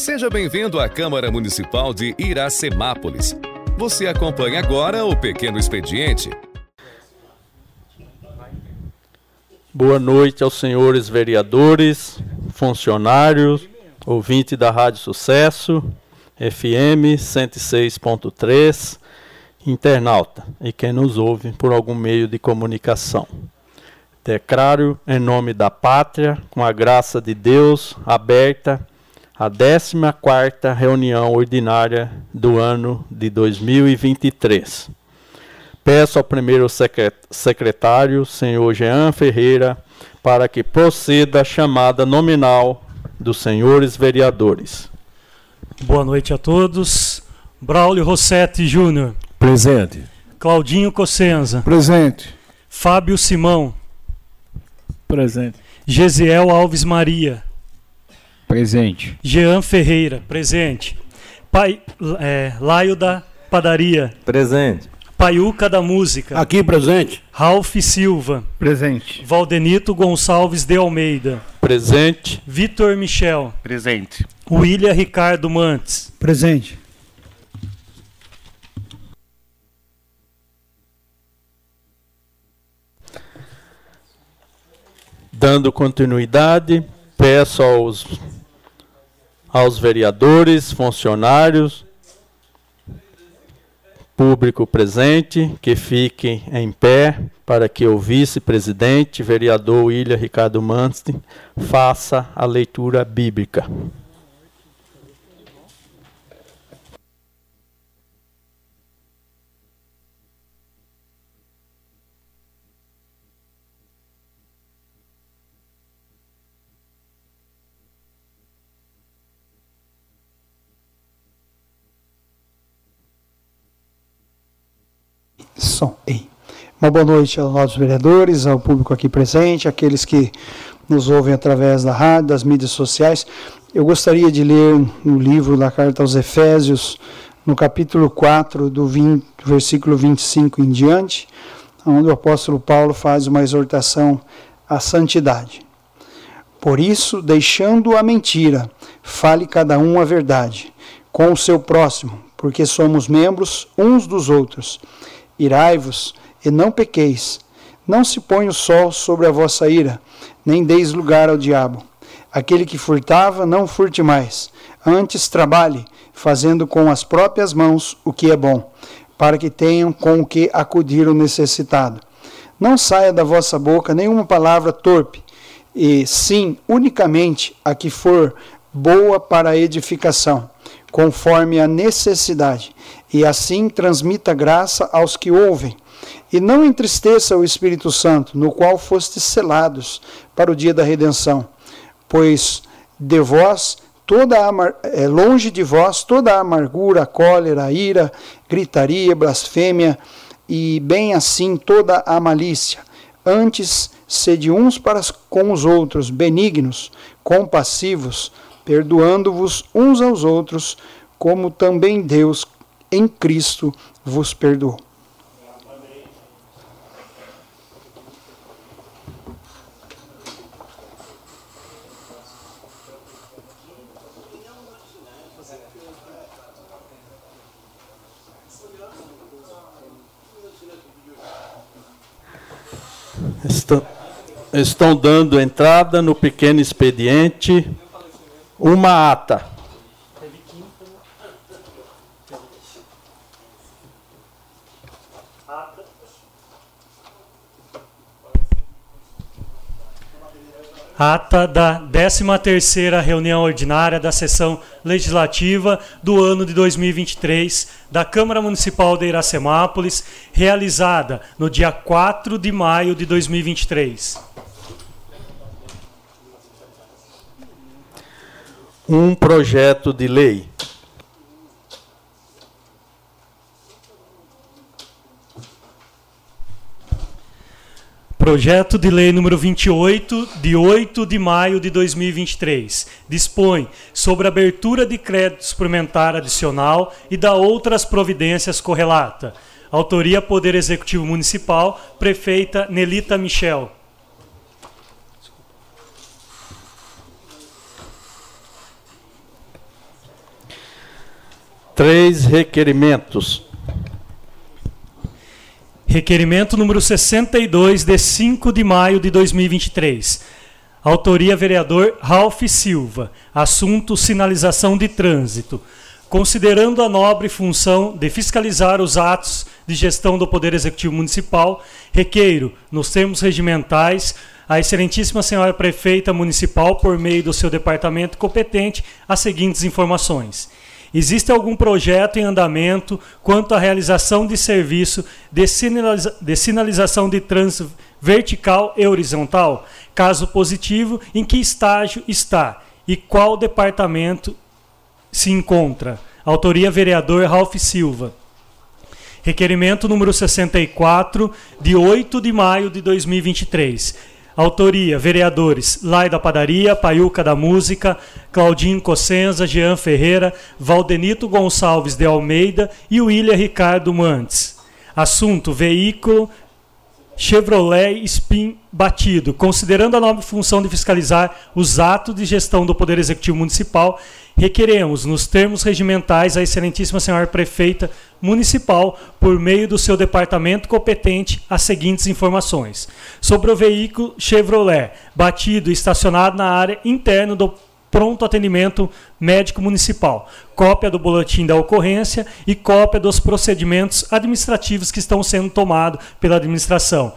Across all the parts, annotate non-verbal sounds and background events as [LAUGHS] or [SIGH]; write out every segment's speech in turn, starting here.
Seja bem-vindo à Câmara Municipal de Iracemápolis. Você acompanha agora o Pequeno Expediente. Boa noite aos senhores vereadores, funcionários, ouvinte da Rádio Sucesso, FM 106.3, internauta e quem nos ouve por algum meio de comunicação. Declaro em nome da pátria, com a graça de Deus, aberta a 14ª reunião ordinária do ano de 2023. Peço ao primeiro secretário, senhor Jean Ferreira, para que proceda a chamada nominal dos senhores vereadores. Boa noite a todos. Braulio Rossetti Júnior. Presente. Claudinho Cossenza. Presente. Fábio Simão. Presente. Gesiel Alves Maria. Presente. Jean Ferreira, presente. Pai, é, Laio da Padaria. Presente. Paiuca da Música. Aqui presente. Ralph Silva. Presente. Valdenito Gonçalves de Almeida. Presente. Vitor Michel. Presente. William Ricardo Mantes. Presente. Dando continuidade, peço aos aos vereadores, funcionários, público presente, que fiquem em pé para que o vice-presidente, vereador William Ricardo Manstein, faça a leitura bíblica. Som. Uma boa noite aos nossos vereadores, ao público aqui presente, aqueles que nos ouvem através da rádio, das mídias sociais. Eu gostaria de ler no livro da carta aos Efésios, no capítulo 4, do, 20, do versículo 25 em diante, onde o apóstolo Paulo faz uma exortação à santidade. Por isso, deixando a mentira, fale cada um a verdade com o seu próximo, porque somos membros uns dos outros. Irai-vos e não pequeis. Não se ponha o sol sobre a vossa ira, nem deis lugar ao diabo. Aquele que furtava, não furte mais. Antes trabalhe, fazendo com as próprias mãos o que é bom, para que tenham com o que acudir o necessitado. Não saia da vossa boca nenhuma palavra torpe, e sim unicamente a que for boa para a edificação, conforme a necessidade, e assim transmita graça aos que ouvem. E não entristeça o Espírito Santo, no qual fostes selados para o dia da redenção. Pois de vós toda é, longe de vós toda a amargura, a cólera, a ira, gritaria, blasfêmia e bem assim toda a malícia. Antes sede uns para com os outros benignos, compassivos, perdoando-vos uns aos outros, como também Deus em Cristo vos perdoou. Estão, dando entrada no pequeno expediente uma ata ata da 13ª reunião ordinária da sessão legislativa do ano de 2023 da Câmara Municipal de Iracemápolis, realizada no dia 4 de maio de 2023. Um projeto de lei Projeto de Lei número 28, de 8 de maio de 2023, dispõe sobre abertura de crédito suplementar adicional e da outras providências correlata. Autoria Poder Executivo Municipal, Prefeita Nelita Michel. Três requerimentos. Requerimento número 62, de 5 de maio de 2023. Autoria vereador Ralph Silva. Assunto sinalização de trânsito. Considerando a nobre função de fiscalizar os atos de gestão do Poder Executivo Municipal, requeiro, nos termos regimentais, a Excelentíssima Senhora Prefeita Municipal, por meio do seu departamento competente, as seguintes informações. Existe algum projeto em andamento quanto à realização de serviço de, sinaliza de sinalização de trânsito vertical e horizontal? Caso positivo, em que estágio está e qual departamento se encontra? Autoria vereador Ralph Silva. Requerimento número 64, de 8 de maio de 2023. Autoria: vereadores Lai da Padaria, Paiuca da Música, Claudinho Cossenza, Jean Ferreira, Valdenito Gonçalves de Almeida e William Ricardo Mantes. Assunto: veículo Chevrolet Spin batido, considerando a nova função de fiscalizar os atos de gestão do Poder Executivo Municipal, requeremos, nos termos regimentais, a Excelentíssima Senhora Prefeita Municipal, por meio do seu departamento competente, as seguintes informações. Sobre o veículo Chevrolet batido e estacionado na área interna do pronto atendimento médico municipal, cópia do boletim da ocorrência e cópia dos procedimentos administrativos que estão sendo tomados pela administração.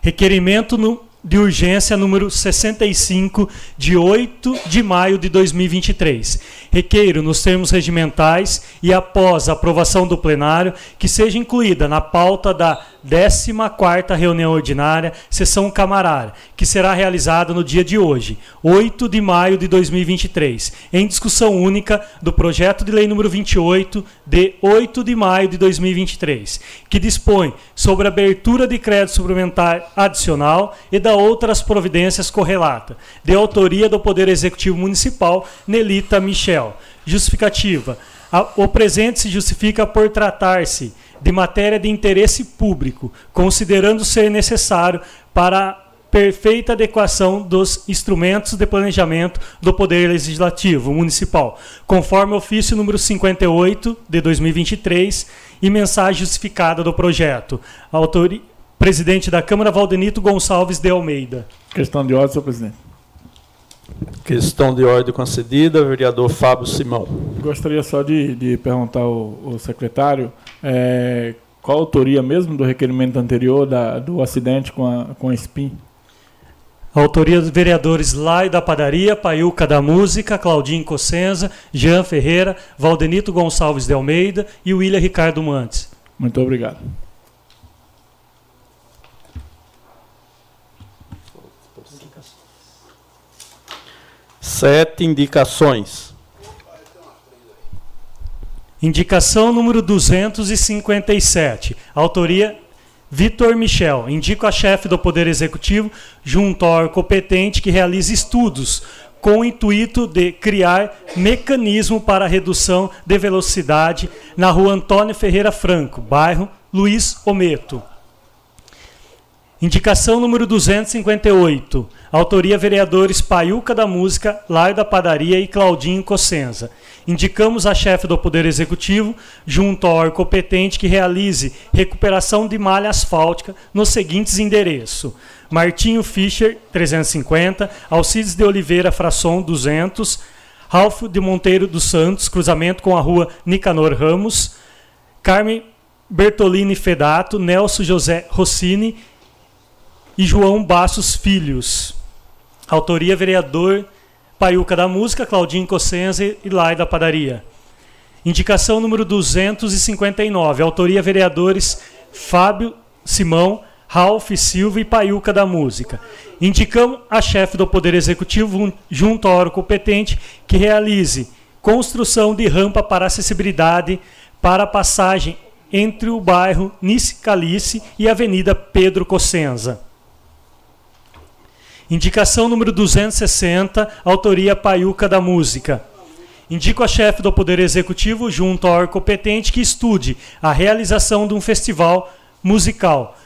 Requerimento no, de urgência número 65, de 8 de maio de 2023. Requeiro, nos termos regimentais e após a aprovação do plenário, que seja incluída na pauta da 14ª reunião ordinária, sessão camarária, que será realizada no dia de hoje, 8 de maio de 2023, em discussão única do projeto de lei número 28 de 8 de maio de 2023, que dispõe sobre a abertura de crédito suplementar adicional e da outras providências correlata, de autoria do Poder Executivo Municipal, Nelita Michel. Justificativa. O presente se justifica por tratar-se de matéria de interesse público, considerando ser necessário para a perfeita adequação dos instrumentos de planejamento do Poder Legislativo Municipal, conforme ofício número 58 de 2023 e mensagem justificada do projeto. Autor... Presidente da Câmara, Valdenito Gonçalves de Almeida. Questão de ordem, senhor presidente. Questão de ordem concedida, vereador Fábio Simão. Gostaria só de, de perguntar ao, ao secretário é, qual a autoria mesmo do requerimento anterior da, do acidente com a, com a SPIN? A autoria dos vereadores Lai da Padaria, Paiuca da Música, Claudinho Cossenza, Jean Ferreira, Valdenito Gonçalves de Almeida e William Ricardo Mantes. Muito obrigado. Sete indicações. Indicação número 257. Autoria Vitor Michel. Indico a chefe do Poder Executivo, junto ao órgão competente que realize estudos com o intuito de criar mecanismo para redução de velocidade na rua Antônio Ferreira Franco, bairro Luiz Ometo. Indicação número 258. Autoria vereadores Paiuca da Música, Laio da Padaria e Claudinho Cossenza. Indicamos a chefe do Poder Executivo, junto ao órgão competente, que realize recuperação de malha asfáltica nos seguintes endereços: Martinho Fischer, 350, Alcides de Oliveira Frasson, 200, Ralph de Monteiro dos Santos, cruzamento com a rua Nicanor Ramos, Carmen Bertolini Fedato, Nelson José Rossini e João Bassos Filhos. Autoria vereador Paiuca da Música, Claudinho Cossenza e Lai da Padaria. Indicação número 259. Autoria vereadores Fábio Simão, Ralph Silva e Paiuca da Música. Indicamos a chefe do Poder Executivo, junto ao órgão competente, que realize construção de rampa para acessibilidade para passagem entre o bairro Nice Calice e Avenida Pedro Cossenza. Indicação número 260, autoria Paiuca da Música. Indico a chefe do Poder Executivo, junto ao órgão competente, que estude a realização de um festival musical,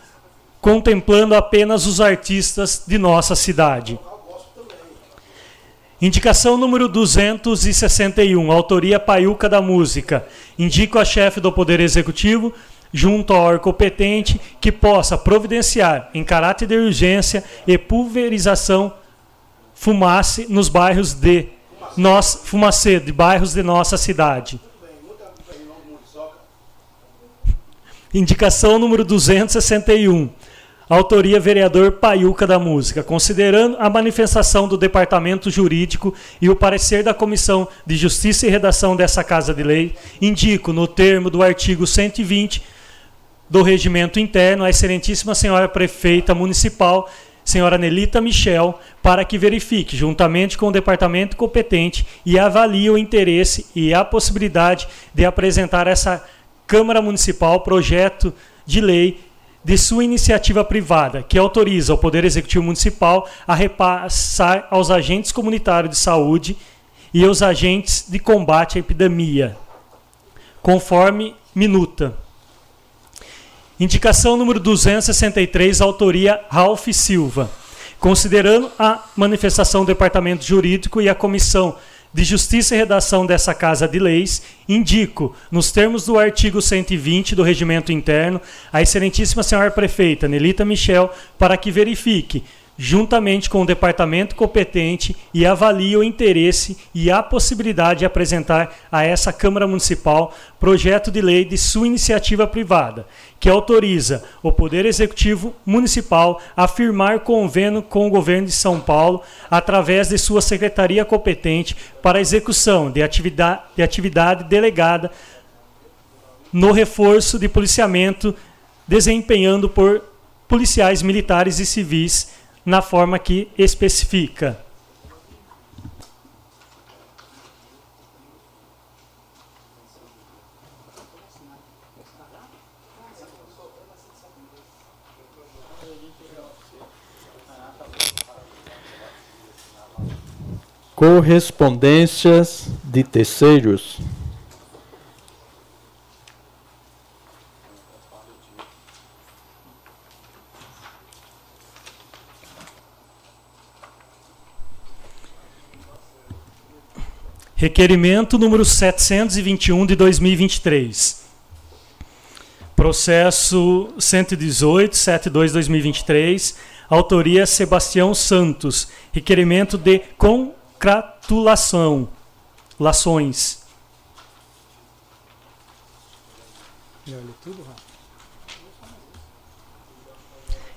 contemplando apenas os artistas de nossa cidade. Indicação número 261, autoria Paiuca da Música. Indico a chefe do Poder Executivo, junto ao órgão competente, que possa providenciar, em caráter de urgência e pulverização, fumaça nos bairros de nós, fumacê, de bairros de nossa cidade. Indicação número 261 Autoria vereador Paiuca da Música. Considerando a manifestação do Departamento Jurídico e o parecer da Comissão de Justiça e Redação dessa Casa de Lei, indico no termo do artigo 120 do Regimento Interno a Excelentíssima Senhora Prefeita Municipal, senhora Nelita Michel, para que verifique, juntamente com o departamento competente, e avalie o interesse e a possibilidade de apresentar essa Câmara Municipal projeto de lei de sua iniciativa privada, que autoriza o Poder Executivo Municipal a repassar aos agentes comunitários de saúde e aos agentes de combate à epidemia, conforme minuta. Indicação número 263, autoria Ralph Silva. Considerando a manifestação do Departamento Jurídico e a Comissão de Justiça e Redação dessa Casa de Leis, indico, nos termos do artigo 120 do Regimento Interno, a Excelentíssima Senhora Prefeita Nelita Michel para que verifique juntamente com o departamento competente, e avalie o interesse e a possibilidade de apresentar a essa Câmara Municipal projeto de lei de sua iniciativa privada, que autoriza o Poder Executivo Municipal a firmar convênio com o Governo de São Paulo, através de sua secretaria competente, para execução de atividade, de atividade delegada no reforço de policiamento desempenhando por policiais militares e civis na forma que especifica. Correspondências de terceiros. Requerimento número 721 de 2023. Processo 118, 72 2023. Autoria Sebastião Santos. Requerimento de concratulação. Lações.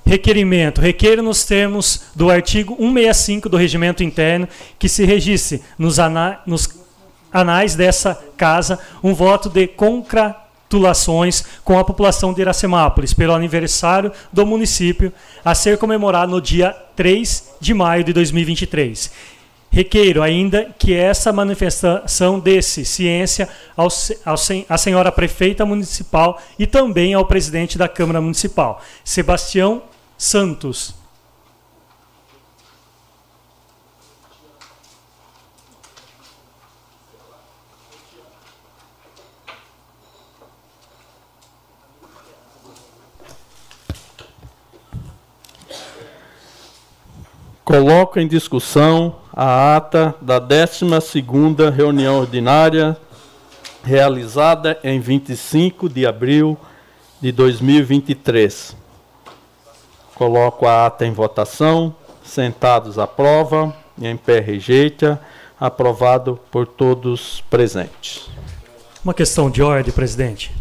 Requerimento. Requer nos termos do artigo 165 do Regimento Interno que se registre nos, ana nos anais dessa casa um voto de congratulações com a população de Iracemápolis pelo aniversário do município a ser comemorado no dia 3 de maio de 2023. Requeiro ainda que essa manifestação desse ciência ao, ao, à senhora prefeita municipal e também ao presidente da Câmara Municipal, Sebastião Santos. Coloco em discussão a ata da 12ª reunião ordinária realizada em 25 de abril de 2023. Coloco a ata em votação. Sentados aprova e em pé rejeita. Aprovado por todos presentes. Uma questão de ordem, presidente.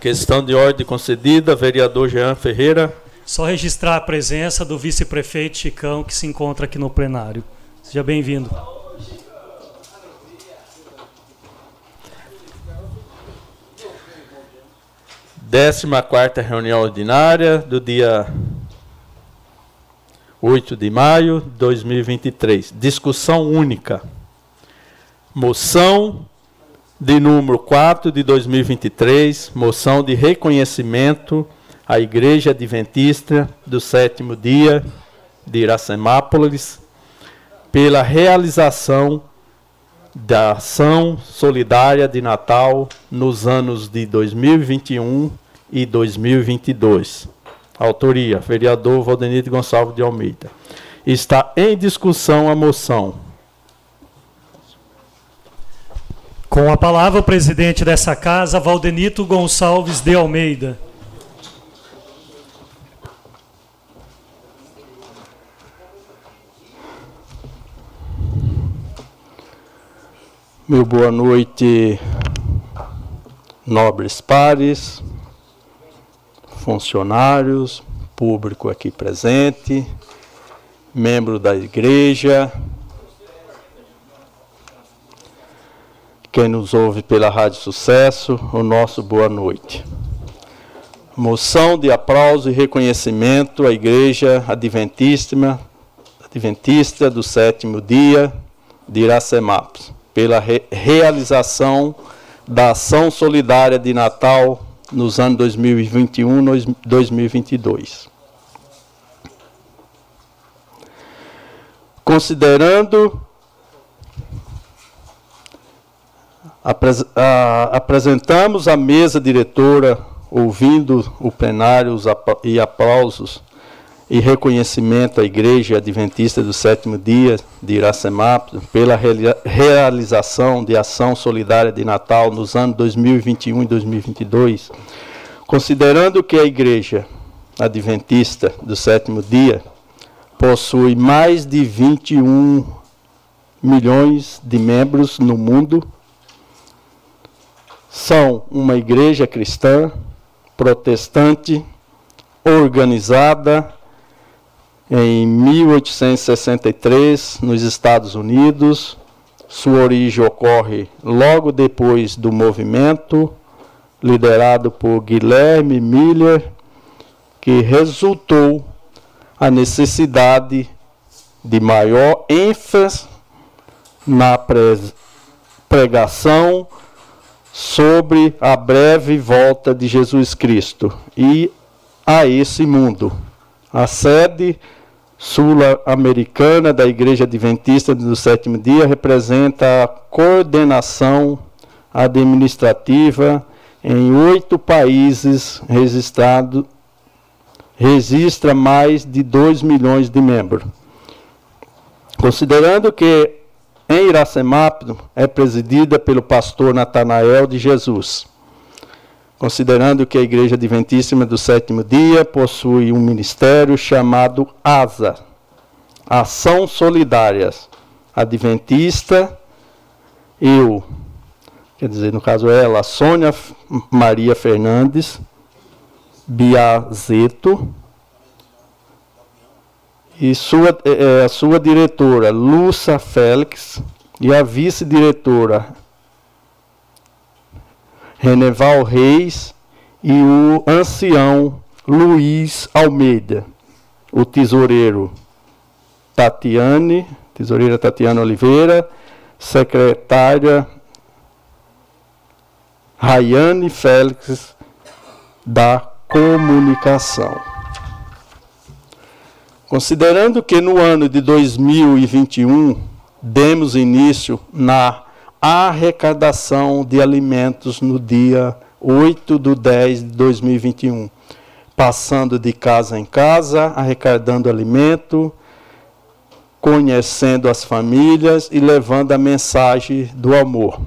Questão de ordem concedida, vereador Jean Ferreira. Só registrar a presença do vice-prefeito Chicão, que se encontra aqui no plenário. Seja bem-vindo. Décima quarta reunião ordinária do dia 8 de maio de 2023. Discussão única. Moção de número 4 de 2023, moção de reconhecimento à Igreja Adventista do sétimo dia de Iracemápolis pela realização da ação solidária de Natal nos anos de 2021 e 2022. Autoria: vereador Valdenito Gonçalves de Almeida. Está em discussão a moção. Com a palavra, o presidente dessa casa, Valdenito Gonçalves de Almeida. Meu boa noite, nobres pares, funcionários, público aqui presente, membro da igreja, quem nos ouve pela Rádio Sucesso, o nosso boa noite. Moção de aplauso e reconhecimento à Igreja Adventista, Adventista do sétimo dia de Iracemapos, pela re realização da ação solidária de Natal nos anos 2021 e 2022. Considerando apresentamos a mesa diretora, ouvindo o plenário e aplausos e reconhecimento à Igreja Adventista do Sétimo Dia de Iracemap pela realização de ação solidária de Natal nos anos 2021 e 2022, considerando que a Igreja Adventista do Sétimo Dia possui mais de 21 milhões de membros no mundo são uma igreja cristã, protestante, organizada em 1863 nos Estados Unidos. Sua origem ocorre logo depois do movimento liderado por Guilherme Miller, que resultou a necessidade de maior ênfase na pregação sobre a breve volta de Jesus Cristo e a esse mundo. A sede sul-americana da Igreja Adventista do Sétimo Dia representa a coordenação administrativa em oito países registrado, registra mais de 2 milhões de membros. Considerando que em Iracemápolis é presidida pelo pastor Natanael de Jesus. Considerando que a Igreja Adventíssima do Sétimo Dia possui um ministério chamado ASA, Ação Solidárias Adventista, eu, quer dizer, no caso ela, Sônia Maria Fernandes, Biazeto, e sua, é, a sua diretora, Lúcia Félix, e a vice-diretora, Reneval Reis, e o ancião Luiz Almeida, o tesoureiro Tatiane, tesoureira Tatiana Oliveira, secretária Rayane Félix da Comunicação. Considerando que no ano de 2021 demos início na arrecadação de alimentos no dia 8 de 10 de 2021, passando de casa em casa, arrecadando alimento, conhecendo as famílias e levando a mensagem do amor.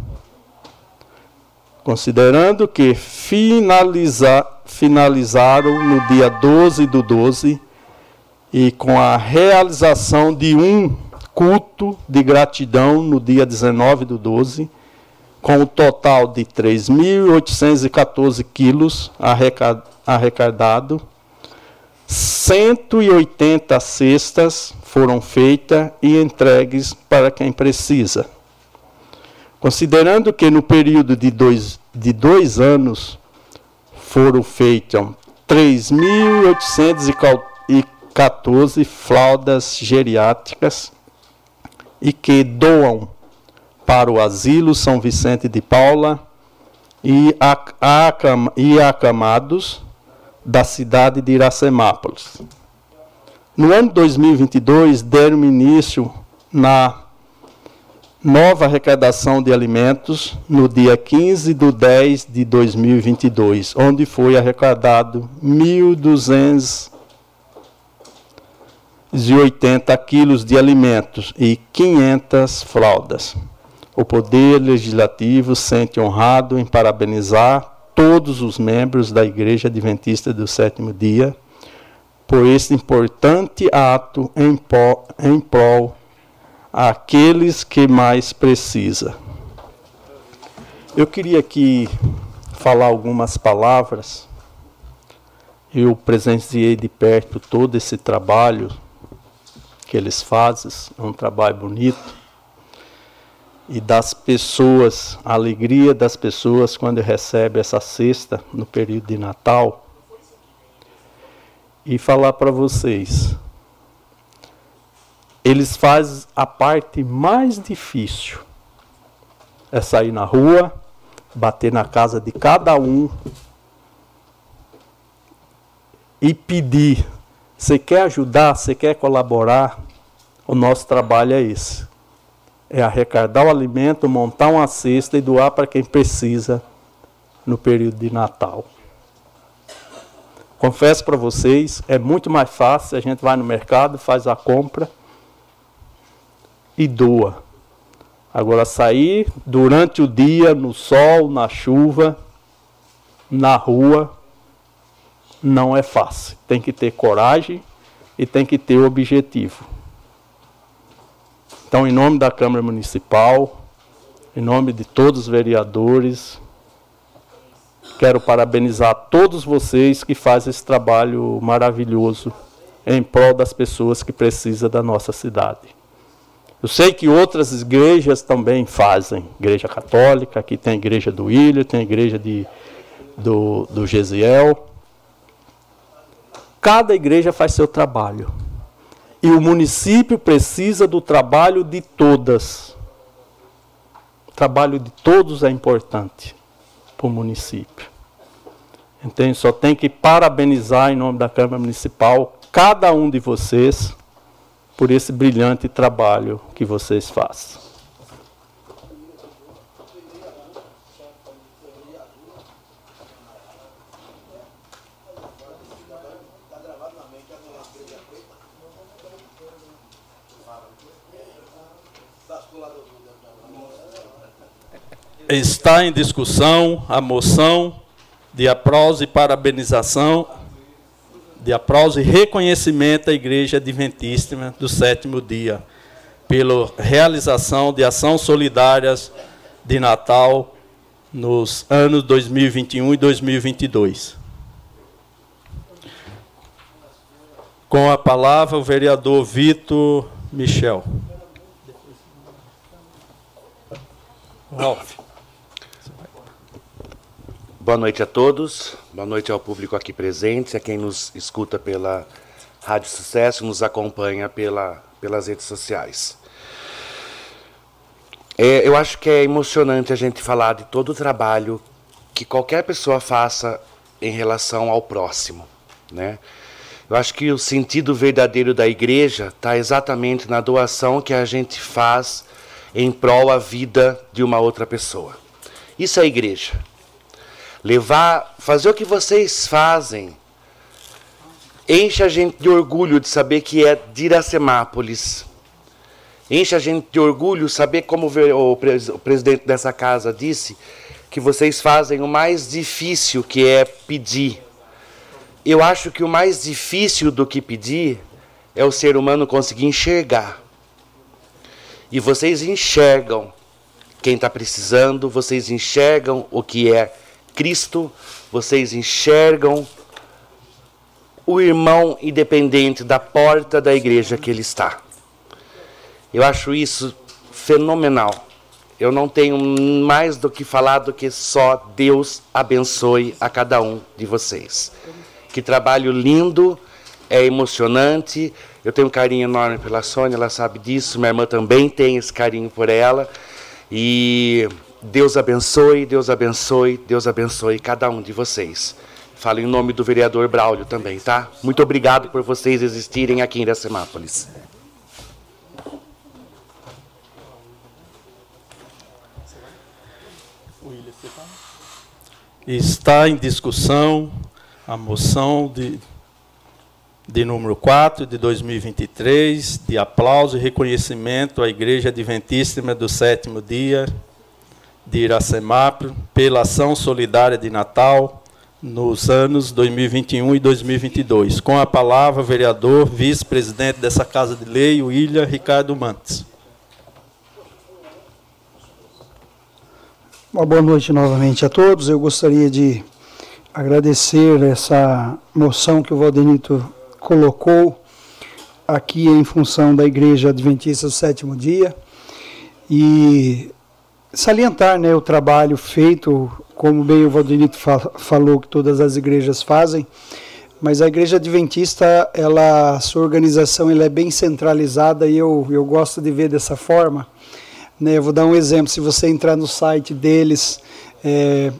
Considerando que finaliza, finalizaram no dia 12 do 12 e com a realização de um culto de gratidão no dia 19 do 12, com o total de 3.814 quilos arrecadado, 180 cestas foram feitas e entregues para quem precisa. Considerando que no período de dois, de dois anos foram feitas 3.814 14 fraldas geriátricas e que doam para o asilo São Vicente de Paula e, acamados da cidade de Iracemápolis. No ano 2022, deram início na nova arrecadação de alimentos no dia 15 de 10 de 2022, onde foi arrecadado 1.200 280 quilos de alimentos e 500 fraldas. o Poder Legislativo sente honrado em parabenizar todos os membros da Igreja Adventista do Sétimo Dia por este importante ato em, em prol àqueles que mais precisa. Eu queria aqui falar algumas palavras. Eu presenciei de perto todo esse trabalho que eles fazem, é um trabalho bonito e das pessoas, a alegria das pessoas quando recebe essa cesta no período de Natal. E falar para vocês, eles fazem a parte mais difícil. É sair na rua, bater na casa de cada um e pedir. Você quer ajudar, você quer colaborar? O nosso trabalho é esse é arrecadar o alimento, montar uma cesta e doar para quem precisa no período de Natal. Confesso para vocês, é muito mais fácil, a gente vai no mercado, faz a compra e doa. Agora sair durante o dia, no sol, na chuva, na rua, não é fácil. Tem que ter coragem e tem que ter objetivo. Então, em nome da Câmara Municipal, em nome de todos os vereadores, quero parabenizar todos vocês que fazem esse trabalho maravilhoso em prol das pessoas que precisam da nossa cidade. Eu sei que outras igrejas também fazem, igreja católica, aqui tem a igreja do William, tem a igreja de, do, do Gesiel. Cada igreja faz seu trabalho. E o município precisa do trabalho de todas. O trabalho de todos é importante para o município. Então, só tem que parabenizar em nome da Câmara Municipal cada um de vocês por esse brilhante trabalho que vocês fazem. Está em discussão a moção de aplauso e parabenização, de aplauso e reconhecimento à Igreja Adventista do sétimo dia, pela realização de ações solidárias de Natal nos anos 2021 e 2022. Com a palavra, o vereador Vitor Michel. Ralf. Boa noite a todos, boa noite ao público aqui presente, a quem nos escuta pela Rádio Sucesso, nos acompanha pela, pelas redes sociais. É, eu acho que é emocionante a gente falar de todo o trabalho que qualquer pessoa faça em relação ao próximo, né? Eu acho que o sentido verdadeiro da igreja está exatamente na doação que a gente faz em prol a vida de uma outra pessoa. Isso é igreja levar, fazer o que vocês fazem, enche a gente de orgulho de saber que é de Iracemápolis. Enche a gente de orgulho saber como o presidente dessa casa disse que vocês fazem o mais difícil que é pedir. Eu acho que o mais difícil do que pedir é o ser humano conseguir enxergar. E vocês enxergam quem está precisando, vocês enxergam o que é Cristo, vocês enxergam o irmão independente da porta da igreja que ele está. Eu acho isso fenomenal. Eu não tenho mais do que falar do que só Deus abençoe a cada um de vocês. Que trabalho lindo, é emocionante. Eu tenho um carinho enorme pela Sônia, ela sabe disso. Minha irmã também tem esse carinho por ela. E Deus abençoe, Deus abençoe, Deus abençoe cada um de vocês. Falo em nome do vereador Braulio também, tá? Muito obrigado por vocês existirem aqui em Iracemápolis. Está em discussão a moção de, de número 4 de 2023, de aplauso e reconhecimento à Igreja Adventíssima do Sétimo Dia de Iracemap pela ação solidária de Natal nos anos 2021 e 2022. Com a palavra, vereador, vice-presidente dessa Casa de Lei, William Ricardo Mantes. Uma boa noite novamente a todos. Eu gostaria de agradecer essa moção que o Valdenito colocou aqui em função da Igreja Adventista do Sétimo Dia e salientar né, o trabalho feito, como bem o Valdenito fa falou que todas as igrejas fazem, mas a Igreja Adventista, ela, sua organização ela é bem centralizada e eu, eu gosto de ver dessa forma. Né, eu vou dar um exemplo, se você entrar no site deles, é,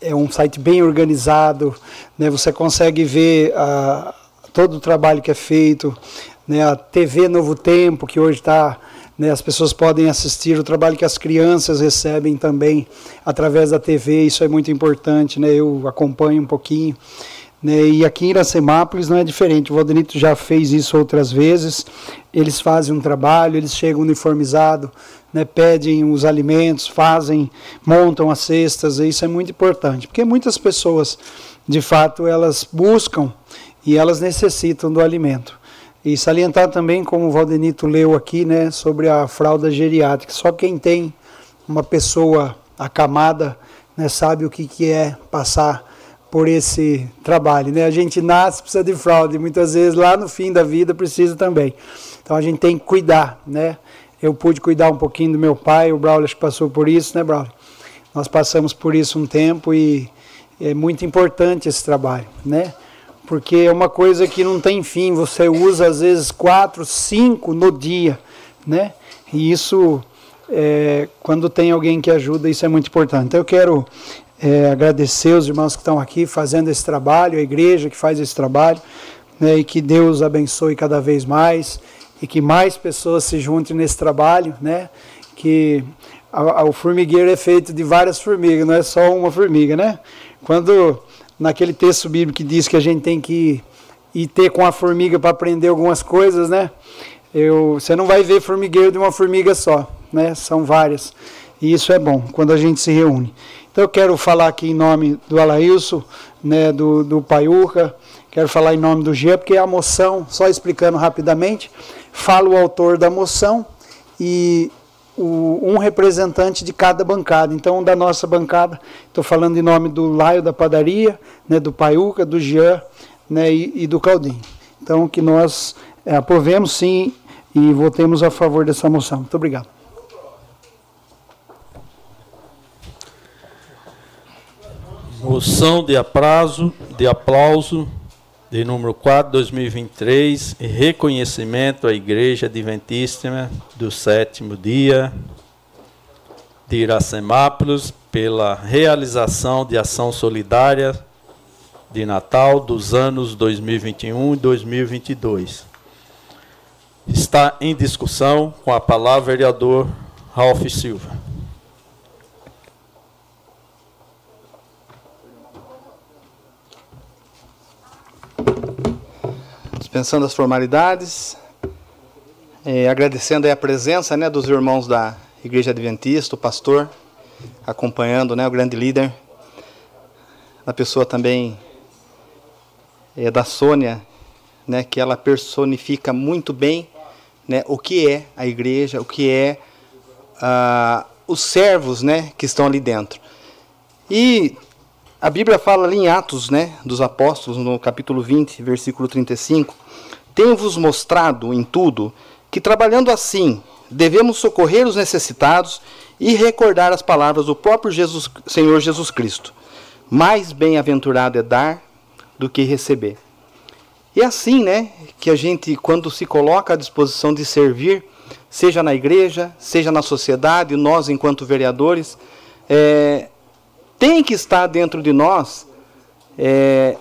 é um site bem organizado, né, você consegue ver a, todo o trabalho que é feito, né, a TV Novo Tempo, que hoje está, né, as pessoas podem assistir, o trabalho que as crianças recebem também através da TV, isso é muito importante, né, eu acompanho um pouquinho. Né, e aqui em Iracemápolis não é diferente, o Valdenito já fez isso outras vezes, eles fazem um trabalho, eles chegam uniformizados, né, pedem os alimentos, fazem, montam as cestas, e isso é muito importante, porque muitas pessoas, de fato, elas buscam e elas necessitam do alimento. E salientar também, como o Valdenito leu aqui, né, sobre a fralda geriátrica. Só quem tem uma pessoa acamada né, sabe o que, que é passar por esse trabalho. Né? A gente nasce, precisa de fralda, e muitas vezes lá no fim da vida precisa também. Então a gente tem que cuidar. Né? Eu pude cuidar um pouquinho do meu pai, o Braulio acho que passou por isso, né, Braulio? Nós passamos por isso um tempo e é muito importante esse trabalho, né? Porque é uma coisa que não tem fim, você usa às vezes quatro, cinco no dia, né? E isso, é, quando tem alguém que ajuda, isso é muito importante. Então eu quero é, agradecer os irmãos que estão aqui fazendo esse trabalho, a igreja que faz esse trabalho, né, e que Deus abençoe cada vez mais e que mais pessoas se juntem nesse trabalho, né? Que a, a, o formigueiro é feito de várias formigas, não é só uma formiga, né? Quando naquele texto bíblico que diz que a gente tem que ir ter com a formiga para aprender algumas coisas, né? Eu, você não vai ver formigueiro de uma formiga só, né? São várias. E isso é bom quando a gente se reúne. Então eu quero falar aqui em nome do Alailson, né, do, do Paiuca, quero falar em nome do Gia, porque a moção, só explicando rapidamente, fala o autor da moção e o, um representante de cada bancada. Então, da nossa bancada, estou falando em nome do Laio da Padaria, né, do Paiuca, do Jean né, e, e do Caldim. Então, que nós é, aprovemos sim e votemos a favor dessa moção. Muito obrigado. Moção de aprazo, de aplauso de número 4, 2023, reconhecimento à Igreja Adventíssima do sétimo dia de Iracemápolis pela realização de ação solidária de Natal dos anos 2021 e 2022. Está em discussão com a palavra vereador Ralph Silva. Dispensando as formalidades, é, agradecendo a presença né, dos irmãos da Igreja Adventista, o pastor, acompanhando né, o grande líder, a pessoa também é, da Sônia, né, que ela personifica muito bem né, o que é a igreja, o que é ah, os servos né, que estão ali dentro. E a Bíblia fala ali em Atos né, dos Apóstolos, no capítulo 20, versículo 35, tenho-vos mostrado em tudo que, trabalhando assim, devemos socorrer os necessitados e recordar as palavras do próprio Jesus, Senhor Jesus Cristo. Mais bem-aventurado é dar do que receber. E é assim, né, que a gente, quando se coloca à disposição de servir, seja na igreja, seja na sociedade, nós, enquanto vereadores, é, tem que estar dentro de nós é,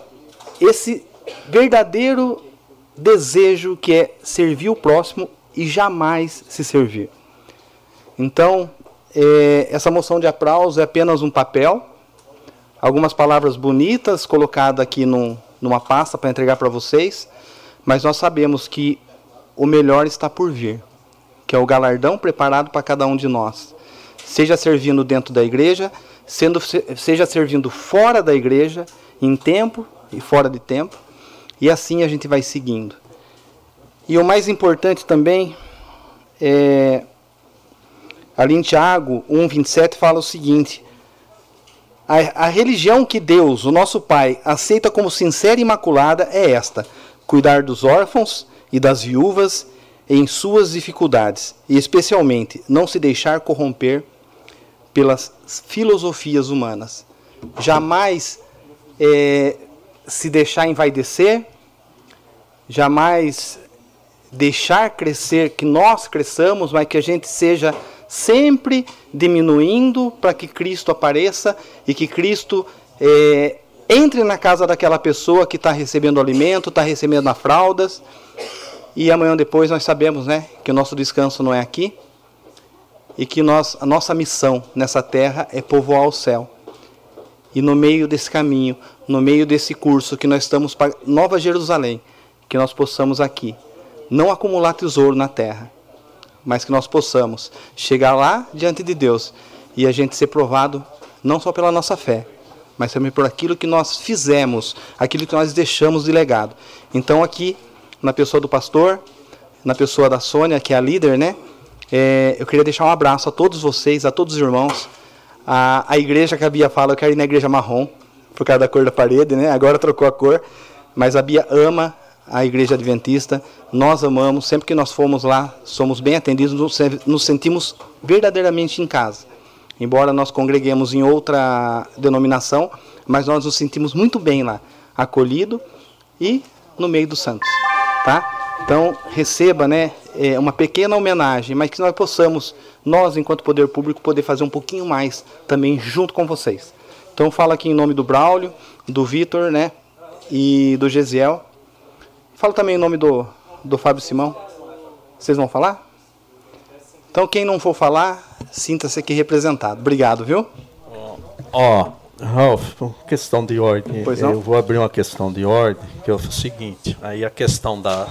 esse verdadeiro desejo que é servir o próximo e jamais se servir. Então, é, essa moção de aplauso é apenas um papel, algumas palavras bonitas colocadas aqui num, numa pasta para entregar para vocês, mas nós sabemos que o melhor está por vir, que é o galardão preparado para cada um de nós. Seja servindo dentro da igreja, sendo, seja servindo fora da igreja, em tempo e fora de tempo, e assim a gente vai seguindo. E o mais importante também é ali em Tiago 1:27 fala o seguinte: a, a religião que Deus, o nosso Pai, aceita como sincera e imaculada é esta: cuidar dos órfãos e das viúvas em suas dificuldades, e especialmente não se deixar corromper pelas filosofias humanas. Jamais é, se deixar envaidecer, jamais deixar crescer, que nós cresçamos, mas que a gente seja sempre diminuindo para que Cristo apareça e que Cristo é, entre na casa daquela pessoa que está recebendo alimento, está recebendo as fraldas. E amanhã depois nós sabemos né, que o nosso descanso não é aqui e que nós, a nossa missão nessa terra é povoar o céu. E no meio desse caminho, no meio desse curso que nós estamos para Nova Jerusalém, que nós possamos aqui não acumular tesouro na terra, mas que nós possamos chegar lá diante de Deus e a gente ser provado não só pela nossa fé, mas também por aquilo que nós fizemos, aquilo que nós deixamos de legado. Então aqui, na pessoa do pastor, na pessoa da Sônia, que é a líder, né? É, eu queria deixar um abraço a todos vocês, a todos os irmãos. A, a igreja que a Bia fala, eu quero ir na igreja marrom, por causa da cor da parede, né? Agora trocou a cor, mas a Bia ama a Igreja Adventista. Nós amamos, sempre que nós fomos lá, somos bem atendidos, nos sentimos verdadeiramente em casa. Embora nós congreguemos em outra denominação, mas nós nos sentimos muito bem lá, acolhido e no meio dos santos, tá? Então receba, né, é, uma pequena homenagem, mas que nós possamos, nós enquanto poder público, poder fazer um pouquinho mais também junto com vocês. Então falo aqui em nome do Braulio, do Vitor, né, e do Gesiel, Fala também o nome do, do Fábio Simão. Vocês vão falar? Então, quem não for falar, sinta-se aqui representado. Obrigado, viu? Ó, oh, Ralf, questão de ordem. Eu vou abrir uma questão de ordem, que é o seguinte. Aí a questão da,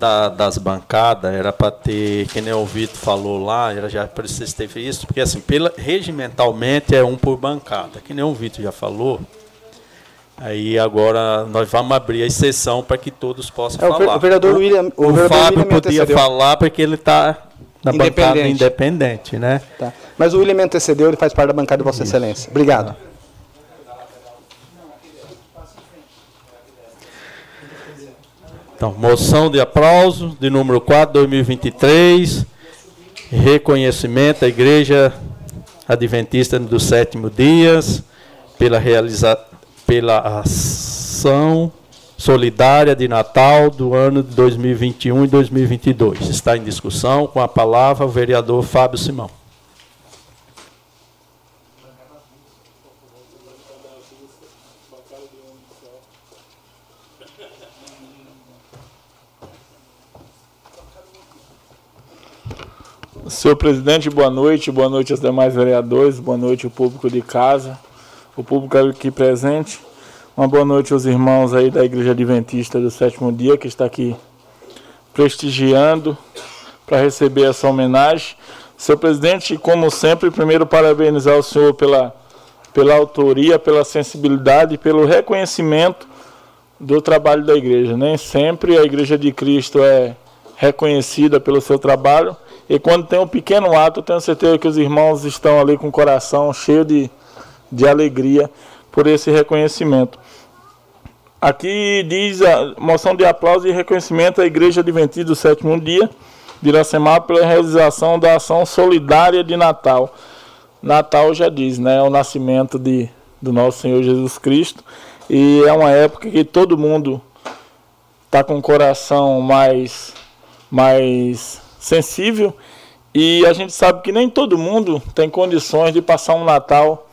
da das bancadas era para ter, que nem o Vitor falou lá, era já precisa ter isso, porque assim, pela, regimentalmente é um por bancada, que nem o Vitor já falou. Aí agora nós vamos abrir a exceção para que todos possam é, falar. O vereador William, o, o vereador Fábio William podia falar porque ele está na bancada independente, né? Tá. Mas o William antecedeu, ele faz parte da bancada de Vossa. Excelência. Obrigado. Então, moção de aplauso de número 4, 2023. Reconhecimento à Igreja Adventista dos Sétimo Dias pela realização pela ação solidária de Natal do ano de 2021 e 2022. Está em discussão com a palavra o vereador Fábio Simão. Senhor presidente, boa noite. Boa noite aos demais vereadores, boa noite ao público de casa o público aqui presente. Uma boa noite aos irmãos aí da Igreja Adventista do Sétimo Dia que está aqui prestigiando para receber essa homenagem. Senhor presidente, como sempre, primeiro parabenizar o senhor pela, pela autoria, pela sensibilidade pelo reconhecimento do trabalho da igreja. Nem sempre a Igreja de Cristo é reconhecida pelo seu trabalho. E quando tem um pequeno ato, tenho certeza que os irmãos estão ali com o coração cheio de, de alegria por esse reconhecimento. Aqui diz a moção de aplauso e reconhecimento à Igreja Adventista do Sétimo Dia de Iracemá pela realização da ação solidária de Natal. Natal já diz, né? É o nascimento de, do nosso Senhor Jesus Cristo. E é uma época que todo mundo está com o coração mais, mais sensível. E a gente sabe que nem todo mundo tem condições de passar um Natal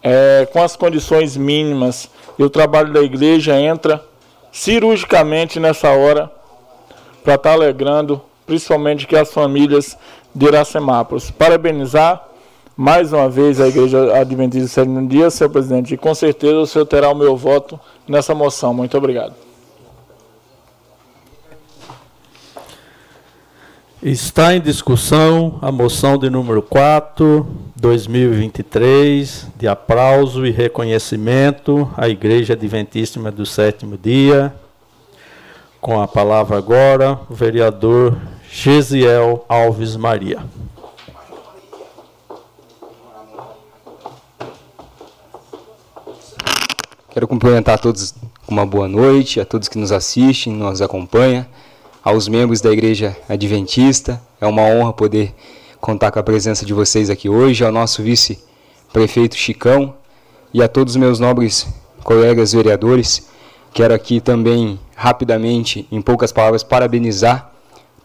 é, com as condições mínimas, e o trabalho da igreja entra cirurgicamente nessa hora para estar tá alegrando, principalmente que as famílias de Iracemápolis. Parabenizar mais uma vez a Igreja Adventista do Sétimo Dia, senhor presidente, e com certeza o senhor terá o meu voto nessa moção. Muito obrigado. Está em discussão a moção de número 4, 2023, de aplauso e reconhecimento à Igreja Adventíssima do Sétimo Dia. Com a palavra agora, o vereador Gesiel Alves Maria. Quero cumprimentar a todos com uma boa noite, a todos que nos assistem, nos acompanham, aos membros da Igreja Adventista. É uma honra poder contar com a presença de vocês aqui hoje, ao nosso vice-prefeito Chicão e a todos os meus nobres colegas vereadores. Quero aqui também, rapidamente, em poucas palavras, parabenizar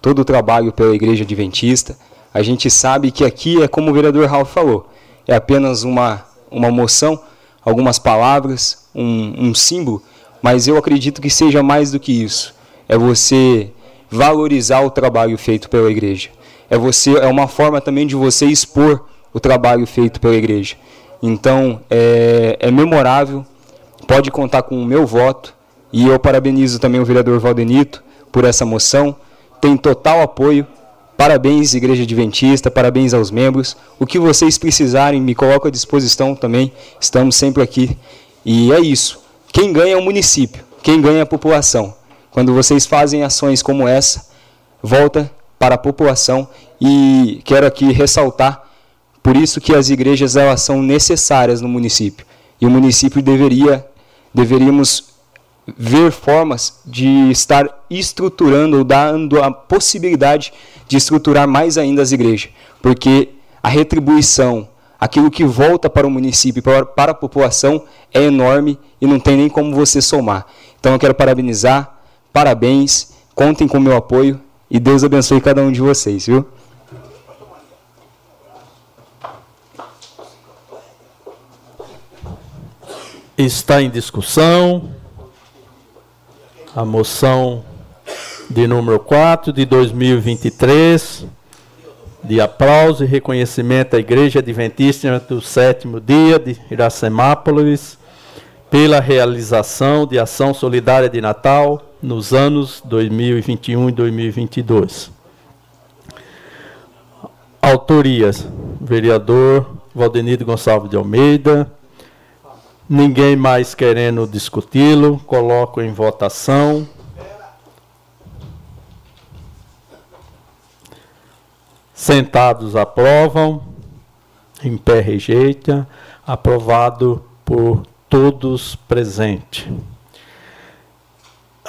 todo o trabalho pela Igreja Adventista. A gente sabe que aqui é como o vereador Ralph falou, é apenas uma, uma moção, algumas palavras, um, um símbolo, mas eu acredito que seja mais do que isso. É você valorizar o trabalho feito pela igreja. É você é uma forma também de você expor o trabalho feito pela igreja. Então é, é memorável. Pode contar com o meu voto e eu parabenizo também o vereador Valdenito por essa moção. Tem total apoio. Parabéns, Igreja Adventista, parabéns aos membros. O que vocês precisarem, me coloco à disposição também. Estamos sempre aqui e é isso. Quem ganha é o município, quem ganha é a população. Quando vocês fazem ações como essa, volta para a população e quero aqui ressaltar por isso que as igrejas elas são necessárias no município. E o município deveria deveríamos ver formas de estar estruturando ou dando a possibilidade de estruturar mais ainda as igrejas, porque a retribuição aquilo que volta para o município, para, para a população, é enorme e não tem nem como você somar. Então eu quero parabenizar, parabéns, contem com o meu apoio e Deus abençoe cada um de vocês, viu? Está em discussão a moção de número 4 de 2023 de aplauso e reconhecimento à Igreja Adventista do sétimo dia de Iracemápolis pela realização de ação solidária de Natal nos anos 2021 e 2022. Autorias: vereador Valdenido Gonçalves de Almeida. Ninguém mais querendo discuti-lo, coloco em votação. Sentados aprovam, em pé rejeita, aprovado por todos presentes.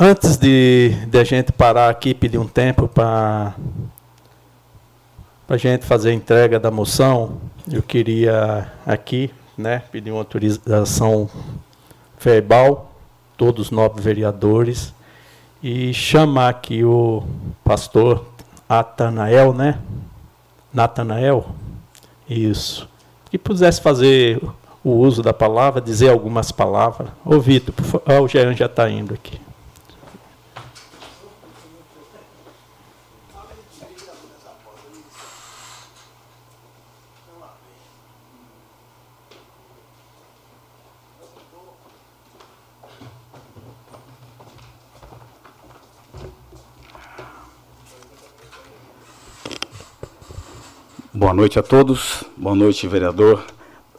Antes de, de a gente parar aqui pedir um tempo para a gente fazer a entrega da moção, eu queria aqui né, pedir uma autorização verbal, todos os nove vereadores, e chamar aqui o pastor Atanael, né? Natanael, isso, que pudesse fazer o uso da palavra, dizer algumas palavras. Ô Vitor, ah, o Jean já está indo aqui. Boa noite a todos. Boa noite, vereador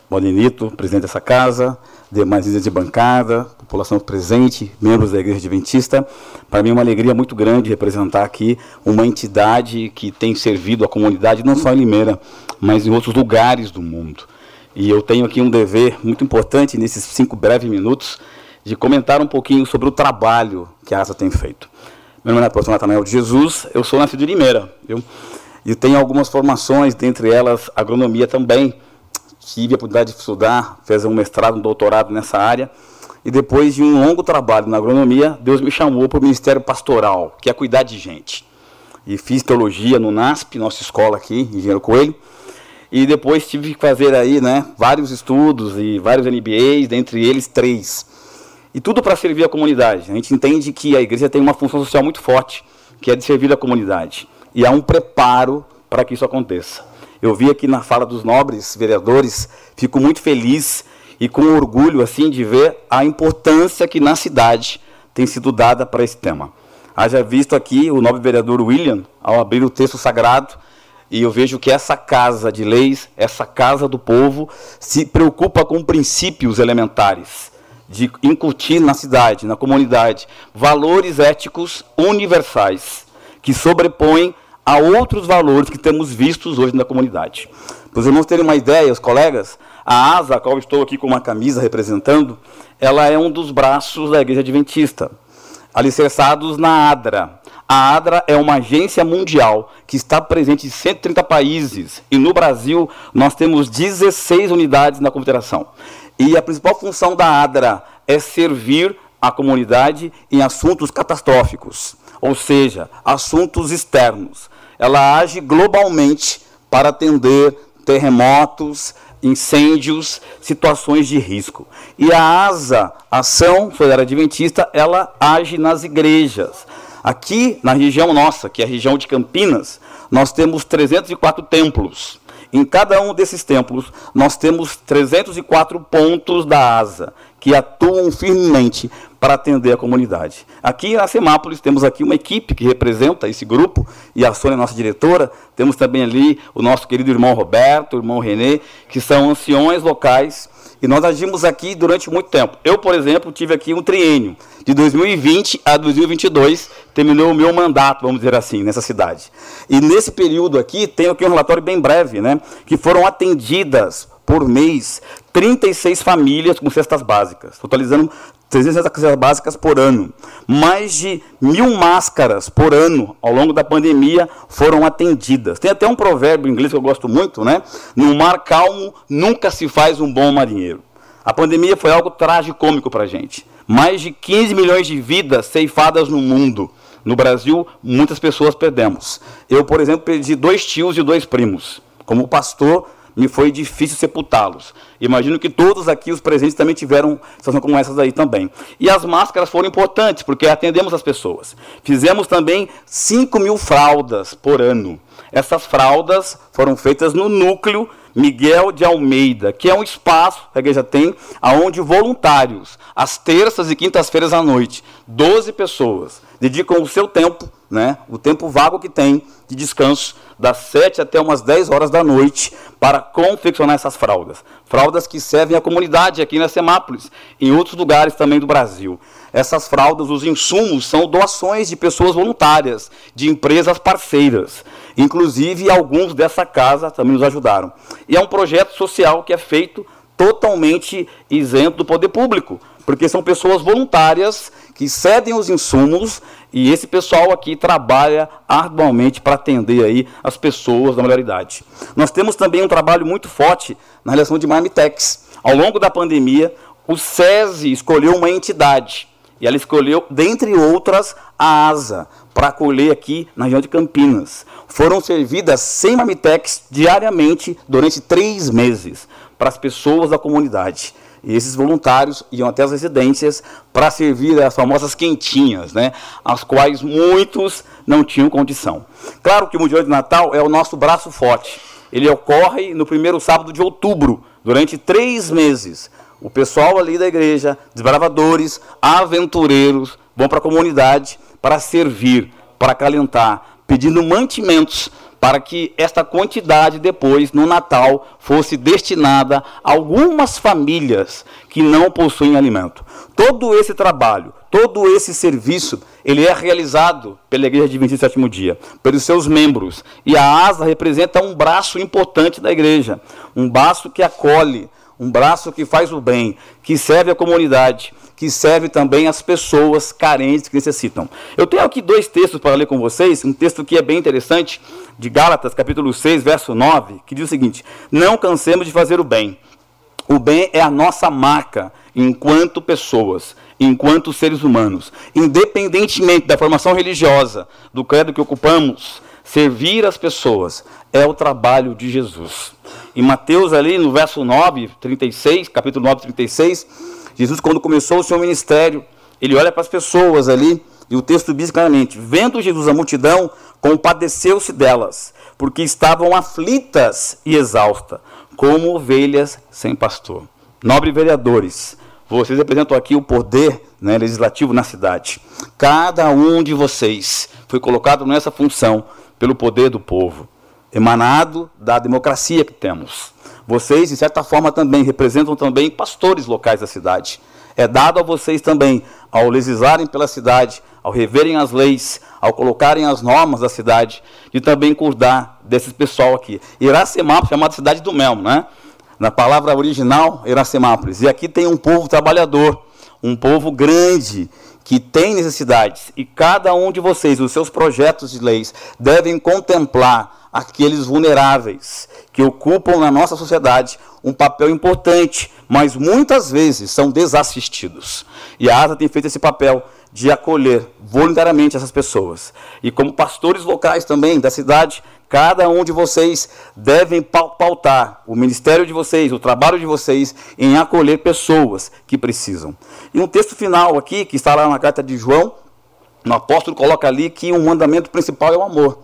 Boninito, presidente dessa casa, demais líderes de bancada, população presente, membros da Igreja Adventista. Para mim é uma alegria muito grande representar aqui uma entidade que tem servido a comunidade não só em Limeira, mas em outros lugares do mundo. E eu tenho aqui um dever muito importante nesses cinco breves minutos de comentar um pouquinho sobre o trabalho que a ASA tem feito. Meu nome é Apóstolo Natanael de Jesus, eu sou nascido em Limeira, viu? E tenho algumas formações, dentre elas agronomia também. Tive a oportunidade de estudar, fiz um mestrado, um doutorado nessa área. E depois de um longo trabalho na agronomia, Deus me chamou para o Ministério Pastoral, que é cuidar de gente. E fiz teologia no NASP, nossa escola aqui, Engenheiro Coelho. E depois tive que fazer aí, né, vários estudos e vários MBAs, dentre eles três. E tudo para servir a comunidade. A gente entende que a igreja tem uma função social muito forte, que é de servir a comunidade e há um preparo para que isso aconteça. Eu vi aqui na fala dos nobres vereadores, fico muito feliz e com orgulho assim de ver a importância que na cidade tem sido dada para esse tema. Haja visto aqui o nobre vereador William, ao abrir o texto sagrado, e eu vejo que essa casa de leis, essa casa do povo, se preocupa com princípios elementares, de incutir na cidade, na comunidade, valores éticos universais, que sobrepõem a outros valores que temos vistos hoje na comunidade. Para os irmãos terem uma ideia, os colegas, a ASA, a qual estou aqui com uma camisa representando, ela é um dos braços da Igreja Adventista, alicerçados na ADRA. A ADRA é uma agência mundial que está presente em 130 países e no Brasil nós temos 16 unidades na confederação. E a principal função da ADRA é servir a comunidade em assuntos catastróficos, ou seja, assuntos externos. Ela age globalmente para atender terremotos, incêndios, situações de risco. E a ASA, Ação Solidária Adventista, ela age nas igrejas. Aqui na região nossa, que é a região de Campinas, nós temos 304 templos. Em cada um desses templos, nós temos 304 pontos da ASA, que atuam firmemente para atender a comunidade. Aqui na Semápolis temos aqui uma equipe que representa esse grupo, e a Sônia, nossa diretora, temos também ali o nosso querido irmão Roberto, o irmão Renê, que são anciões locais e nós agimos aqui durante muito tempo. Eu, por exemplo, tive aqui um triênio. De 2020 a 2022, terminou o meu mandato, vamos dizer assim, nessa cidade. E nesse período aqui, tenho aqui um relatório bem breve, né? Que foram atendidas por mês 36 famílias com cestas básicas, totalizando 300 cestas básicas por ano. Mais de mil máscaras por ano ao longo da pandemia foram atendidas. Tem até um provérbio em inglês que eu gosto muito, né? No mar calmo nunca se faz um bom marinheiro. A pandemia foi algo tragicômico para a gente. Mais de 15 milhões de vidas ceifadas no mundo. No Brasil, muitas pessoas perdemos. Eu, por exemplo, perdi dois tios e dois primos. Como pastor, me foi difícil sepultá-los. Imagino que todos aqui, os presentes, também tiveram situações como essas aí também. E as máscaras foram importantes, porque atendemos as pessoas. Fizemos também 5 mil fraldas por ano. Essas fraldas foram feitas no núcleo Miguel de Almeida, que é um espaço que a igreja tem, aonde voluntários, às terças e quintas-feiras à noite, 12 pessoas, dedicam o seu tempo, né, o tempo vago que tem de descanso, das 7 até umas 10 horas da noite, para confeccionar essas fraldas. Fraldas que servem à comunidade aqui na Semápolis, em outros lugares também do Brasil. Essas fraldas, os insumos, são doações de pessoas voluntárias, de empresas parceiras. Inclusive, alguns dessa casa também nos ajudaram. E é um projeto social que é feito totalmente isento do poder público, porque são pessoas voluntárias que cedem os insumos e esse pessoal aqui trabalha arduamente para atender aí as pessoas da melhor idade. Nós temos também um trabalho muito forte na relação de Marmitex. Ao longo da pandemia, o SESI escolheu uma entidade e ela escolheu, dentre outras, a ASA, para acolher aqui na região de Campinas. Foram servidas 100 marmitex diariamente durante três meses para as pessoas da comunidade. E esses voluntários iam até as residências para servir as famosas quentinhas, né, as quais muitos não tinham condição. Claro que o Mundial de Natal é o nosso braço forte. Ele ocorre no primeiro sábado de outubro, durante três meses. O pessoal ali da igreja, desbravadores, aventureiros, vão para a comunidade para servir, para acalentar, pedindo mantimentos para que esta quantidade depois, no Natal, fosse destinada a algumas famílias que não possuem alimento. Todo esse trabalho, todo esse serviço, ele é realizado pela Igreja de 27 Dia, pelos seus membros. E a ASA representa um braço importante da igreja, um braço que acolhe, um braço que faz o bem, que serve a comunidade, que serve também às pessoas carentes que necessitam. Eu tenho aqui dois textos para ler com vocês, um texto que é bem interessante, de Gálatas, capítulo 6, verso 9, que diz o seguinte: Não cansemos de fazer o bem. O bem é a nossa marca enquanto pessoas, enquanto seres humanos, independentemente da formação religiosa, do credo que ocupamos, servir as pessoas é o trabalho de Jesus. Em Mateus, ali no verso 9, 36, capítulo 9, 36, Jesus, quando começou o seu ministério, ele olha para as pessoas ali, e o texto diz claramente: Vendo Jesus a multidão, compadeceu-se delas, porque estavam aflitas e exaustas, como ovelhas sem pastor. Nobres vereadores, Vocês representam aqui o poder né, legislativo na cidade. Cada um de vocês foi colocado nessa função pelo poder do povo, emanado da democracia que temos. Vocês, de certa forma, também representam também pastores locais da cidade. É dado a vocês também, ao legislarem pela cidade, ao reverem as leis, ao colocarem as normas da cidade, de também cuidar desse pessoal aqui. Iracemápolis, chamada cidade do mel, né? Na palavra original, Iracemápolis. E aqui tem um povo trabalhador, um povo grande, que tem necessidades. E cada um de vocês, os seus projetos de leis, devem contemplar aqueles vulneráveis que ocupam na nossa sociedade um papel importante, mas muitas vezes são desassistidos. E a ASA tem feito esse papel de acolher voluntariamente essas pessoas. E como pastores locais também da cidade, cada um de vocês devem pautar o ministério de vocês, o trabalho de vocês em acolher pessoas que precisam. E um texto final aqui, que está lá na carta de João, o apóstolo coloca ali que o mandamento principal é o amor.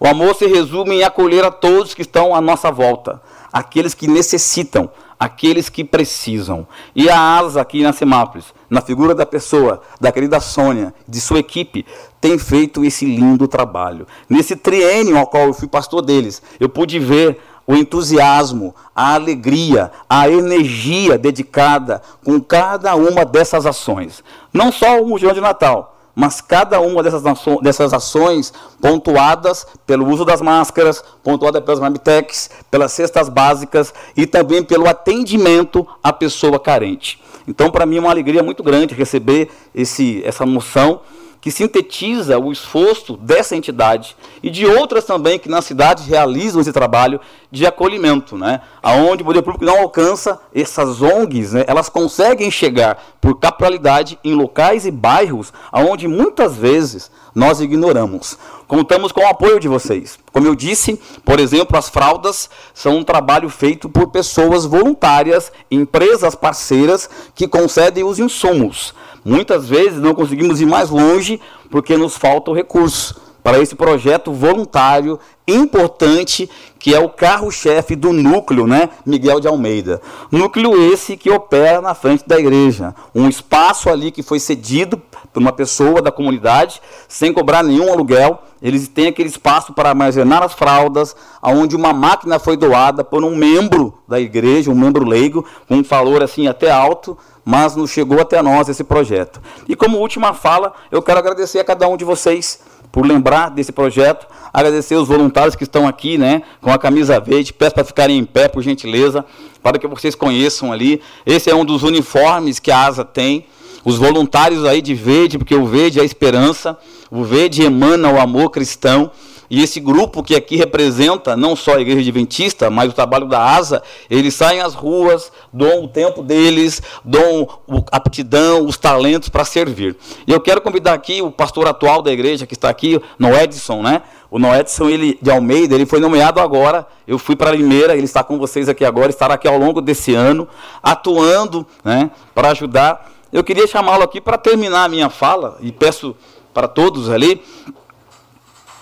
O amor se resume em acolher a todos que estão à nossa volta, aqueles que necessitam, aqueles que precisam. E a ASA aqui na Semápolis, na figura da pessoa, da querida Sônia, de sua equipe, tem feito esse lindo trabalho. Nesse triênio ao qual eu fui pastor deles, eu pude ver o entusiasmo, a alegria, a energia dedicada com cada uma dessas ações. Não só o Mujão de Natal, mas cada uma dessas, dessas ações pontuadas pelo uso das máscaras, pontuada pelas Mabitecs, pelas cestas básicas e também pelo atendimento à pessoa carente. Então, para mim, é uma alegria muito grande receber esse, essa noção que sintetiza o esforço dessa entidade e de outras também que na cidade realizam esse trabalho de acolhimento, né? Aonde o poder público não alcança essas ONGs, né? elas conseguem chegar por capitalidade em locais e bairros aonde muitas vezes nós ignoramos. Contamos com o apoio de vocês. Como eu disse, por exemplo, as fraldas são um trabalho feito por pessoas voluntárias, empresas parceiras que concedem os insumos. Muitas vezes não conseguimos ir mais longe porque nos falta o recurso para esse projeto voluntário importante que é o carro-chefe do núcleo, né, Miguel de Almeida. Núcleo esse que opera na frente da igreja, um espaço ali que foi cedido por uma pessoa da comunidade sem cobrar nenhum aluguel. Eles têm aquele espaço para armazenar as fraldas, aonde uma máquina foi doada por um membro da igreja, um membro leigo, com um valor assim até alto, mas não chegou até nós esse projeto. E como última fala, eu quero agradecer a cada um de vocês por lembrar desse projeto, agradecer os voluntários que estão aqui, né, com a camisa verde, peço para ficarem em pé, por gentileza, para que vocês conheçam ali. Esse é um dos uniformes que a ASA tem. Os voluntários aí de verde, porque o verde é a esperança, o verde emana o amor cristão. E esse grupo que aqui representa não só a igreja adventista, mas o trabalho da ASA, eles saem às ruas, dão o tempo deles, dão a aptidão, os talentos para servir. E eu quero convidar aqui o pastor atual da igreja que está aqui, Noedson, né? O Noedson ele, de Almeida, ele foi nomeado agora. Eu fui para Limeira, ele está com vocês aqui agora, estará aqui ao longo desse ano, atuando né, para ajudar. Eu queria chamá-lo aqui para terminar a minha fala, e peço para todos ali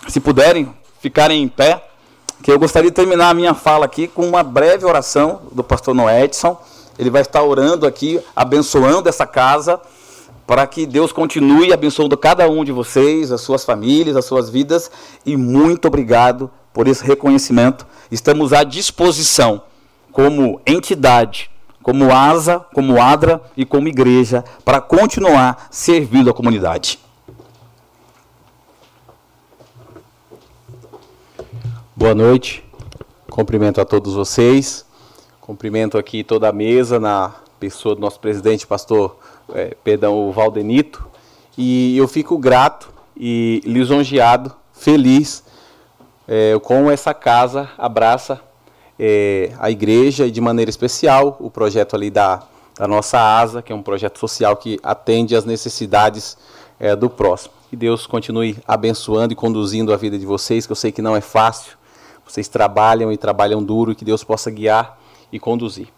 se puderem, ficarem em pé, que eu gostaria de terminar a minha fala aqui com uma breve oração do pastor Noedson. Ele vai estar orando aqui, abençoando essa casa, para que Deus continue abençoando cada um de vocês, as suas famílias, as suas vidas. E muito obrigado por esse reconhecimento. Estamos à disposição, como entidade, como ASA, como ADRA e como igreja, para continuar servindo a comunidade. Boa noite, cumprimento a todos vocês, cumprimento aqui toda a mesa na pessoa do nosso presidente, pastor, é, perdão, o Valdenito, e eu fico grato e lisonjeado, feliz é, com essa casa abraça é, a igreja e de maneira especial o projeto ali da, da nossa ASA, que é um projeto social que atende às necessidades é, do próximo. Que Deus continue abençoando e conduzindo a vida de vocês, que eu sei que não é fácil, vocês trabalham e trabalham duro e que Deus possa guiar e conduzir.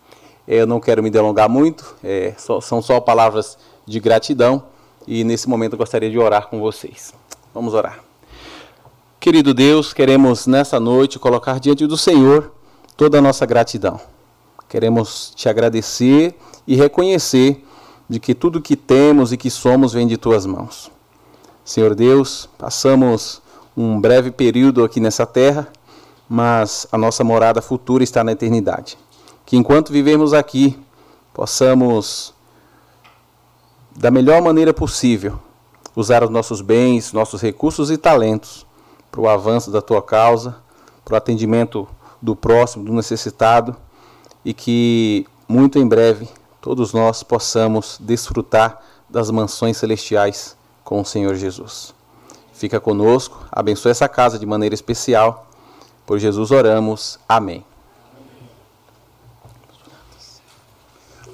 Eu não quero me delongar muito, é, só, são só palavras de gratidão e nesse momento eu gostaria de orar com vocês. Vamos orar. Querido Deus, queremos nessa noite colocar diante do Senhor toda a nossa gratidão. Queremos te agradecer e reconhecer de que tudo que temos e que somos vem de tuas mãos. Senhor Deus, passamos um breve período aqui nessa terra, mas a nossa morada futura está na eternidade. Que enquanto vivemos aqui, possamos, da melhor maneira possível, usar os nossos bens, nossos recursos e talentos para o avanço da tua causa, para o atendimento do próximo, do necessitado, e que muito em breve todos nós possamos desfrutar das mansões celestiais com o Senhor Jesus. Fica conosco, abençoe essa casa de maneira especial. Por Jesus oramos. Amém.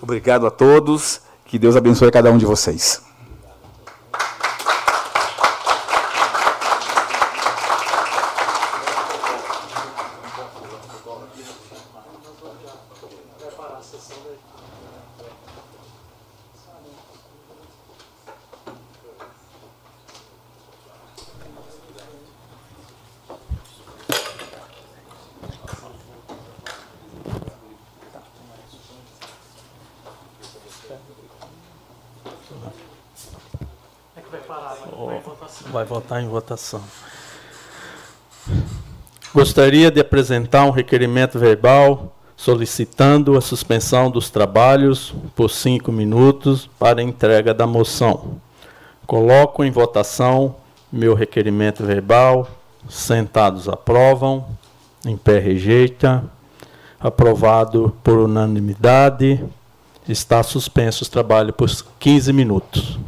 Obrigado a todos. Que Deus abençoe cada um de vocês. Vai votar em votação. Gostaria de apresentar um requerimento verbal solicitando a suspensão dos trabalhos por cinco minutos para entrega da moção. Coloco em votação meu requerimento verbal. Sentados aprovam, em pé rejeita. Aprovado por unanimidade. Está suspenso os trabalhos por 15 minutos.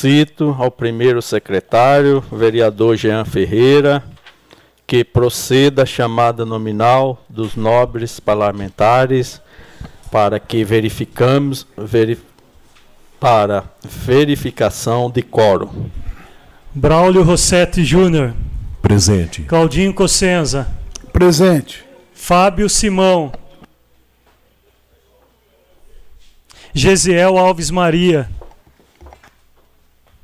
Cito ao primeiro secretário, vereador Jean Ferreira, que proceda a chamada nominal dos nobres parlamentares para que verificamos veri, para verificação de quórum. Braulio Rossetti Júnior. Presente. Claudinho Cossenza. Presente. Fábio Simão. Gesiel Alves Maria.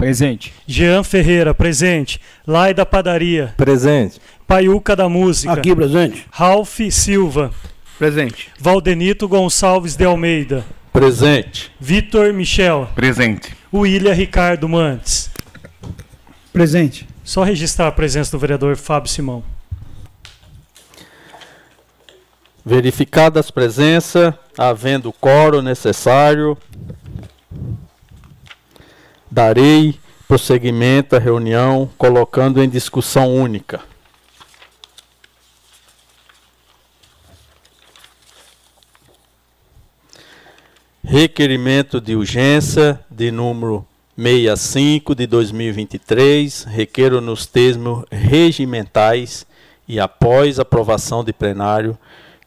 Presente. Jean Ferreira, presente. Lai da Padaria. Presente. Paiuca da Música. Aqui, presente. Ralph Silva. Presente. Valdenito Gonçalves de Almeida. Presente. Vitor Michel. Presente. William Ricardo Mantes. Presente. Só registrar a presença do vereador Fábio Simão. Verificada as presenças, havendo o coro necessário, darei prosseguimento à reunião, colocando em discussão única. Requerimento de urgência de número 65 de 2023, requeiro nos termos regimentais e após aprovação de plenário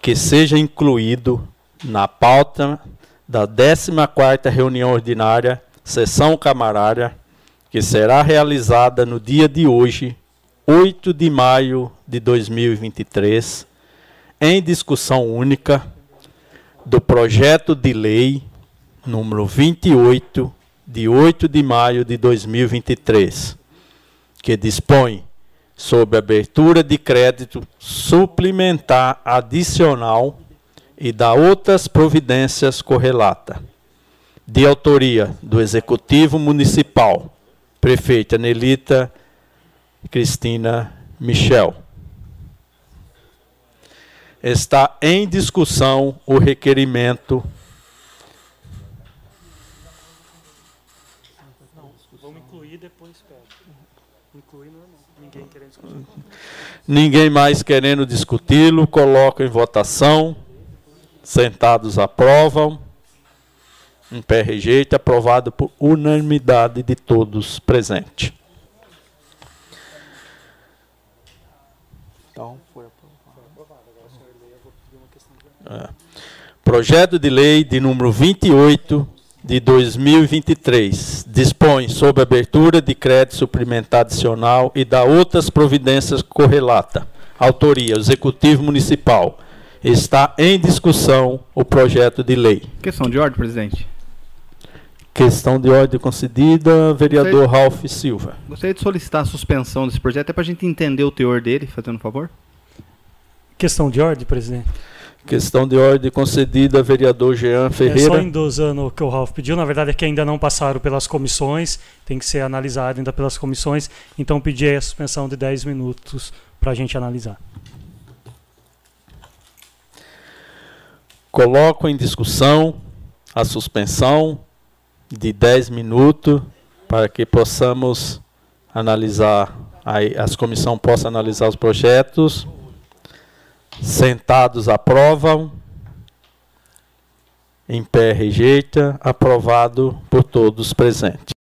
que seja incluído na pauta da 14ª reunião ordinária, sessão camarária, que será realizada no dia de hoje, 8 de maio de 2023, em discussão única do projeto de lei número 28 de 8 de maio de 2023, que dispõe sobre abertura de crédito suplementar adicional e da outras providências correlata. De autoria do Executivo Municipal, prefeita Nelita Cristina Michel. Está em discussão o requerimento Vamos incluir depois pega. Incluir normal. Ninguém querendo discutir. Ninguém mais querendo discuti-lo, coloco em votação. Sentados aprovam. Em pé rejeita, aprovado por unanimidade de todos presentes. Então, foi É. Projeto de lei de número 28 de 2023 dispõe sobre abertura de crédito suplementar adicional e da outras providências correlata. Autoria: Executivo Municipal. Está em discussão o projeto de lei. Questão de ordem, presidente. Questão de ordem concedida, vereador Ralph Silva. Gostaria de solicitar a suspensão desse projeto, é para a gente entender o teor dele, fazendo um favor. Questão de ordem, presidente. Questão de ordem concedida, vereador Jean É só Ferreira. endosando o que o Ralf pediu. Na verdade, é que ainda não passaram pelas comissões, tem que ser analisado ainda pelas comissões. Então, pedi a suspensão de 10 minutos para a gente analisar. Coloco em discussão a suspensão de 10 minutos para que possamos analisar, as comissões possam analisar os projetos. Sentados aprovam. Em pé rejeita. Aprovado por todos presentes.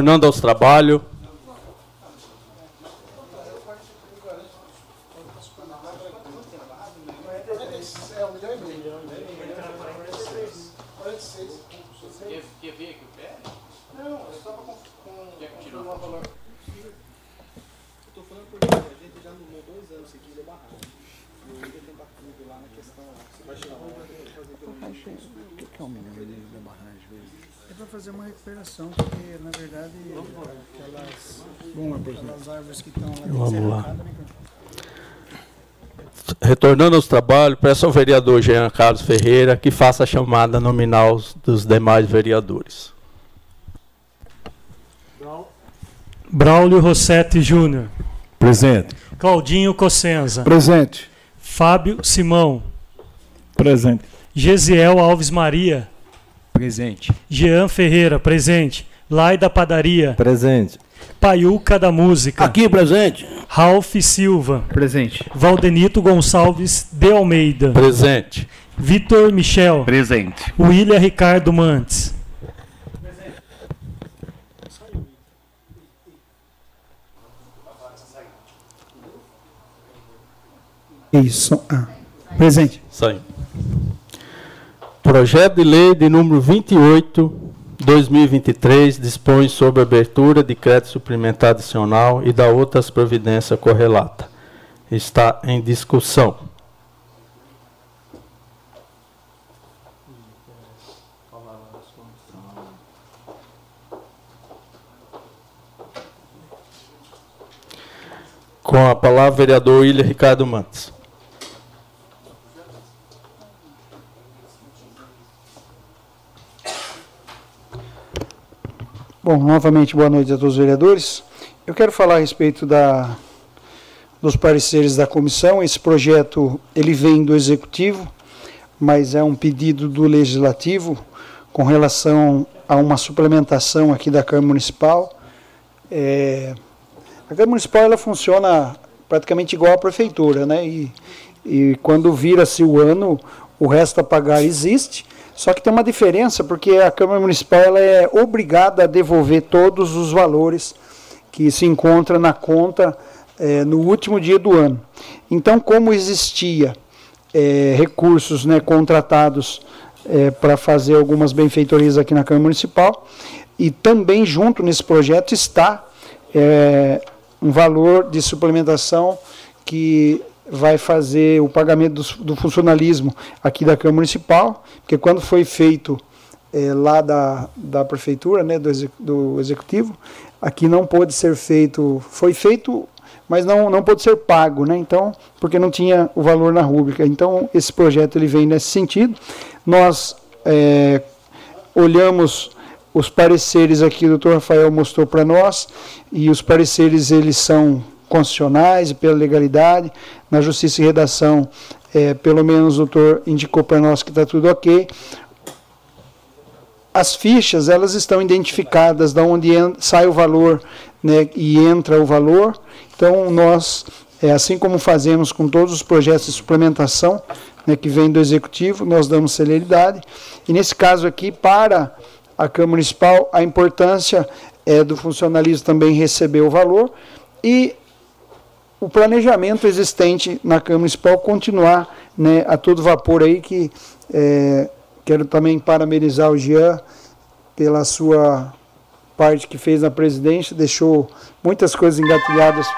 Retornando aos trabalhos. Recuperação, porque na verdade aquelas, aquelas árvores que estão lá dentro Vamos lá. né, Retornando aos trabalhos, peço ao vereador Jean Carlos Ferreira que faça a chamada nominal dos demais vereadores. Braulio Rossetti Júnior. Presente. Claudinho Cossenza. Presente. Fábio Simão. Presente. Gesiel Alves Maria. Presente. Jean Ferreira, presente. Lai da Padaria. Presente. Paiuca da Música. Aqui, presente. Ralph Silva. Presente. Valdenito Gonçalves de Almeida. Presente. Vitor Michel. Presente. William Ricardo Mantes. Isso. Ah. Presente. Saiu. Projeto de lei de número 28, 2023, dispõe sobre abertura de crédito suplementar adicional e da outras providências correlata. Está em discussão. Com a palavra, vereador William Ricardo Mantes. Bom, novamente boa noite a todos os vereadores. Eu quero falar a respeito da, dos pareceres da comissão. Esse projeto ele vem do executivo, mas é um pedido do legislativo com relação a uma suplementação aqui da Câmara Municipal. É, a Câmara Municipal ela funciona praticamente igual à prefeitura, né? E, e quando vira-se o ano, o resto a pagar existe. Só que tem uma diferença, porque a Câmara Municipal ela é obrigada a devolver todos os valores que se encontra na conta eh, no último dia do ano. Então, como existia eh, recursos né, contratados eh, para fazer algumas benfeitorias aqui na Câmara Municipal, e também junto nesse projeto está um valor de suplementação que vai fazer o pagamento do, do funcionalismo aqui da Câmara Municipal, porque quando foi feito eh, lá da, da Prefeitura, né, do, do Executivo, aqui não pôde ser feito, foi feito, mas não, não pôde ser pago, né, então, porque não tinha o valor na rúbrica. Então, esse projeto ele vem nesse sentido. Nós eh, olhamos os pareceres aqui, o doutor Rafael mostrou para nós, e os pareceres eles são constitucionais e pela legalidade. Na Justiça e Redação, eh, pelo menos o doutor indicou para nós que está tudo ok. As fichas, elas estão identificadas de onde sai o valor né, e entra o valor. Então, nós, eh, assim como fazemos com todos os projetos de suplementação né, que vem do Executivo, nós damos celeridade. E nesse caso aqui, para a Câmara Municipal, a importância é do funcionalismo também receber o valor e o planejamento existente na Câmara Municipal continuar né, a todo vapor aí, que eh, quero também parabenizar o Jean pela sua parte que fez na presidência, deixou muitas coisas engatilhadas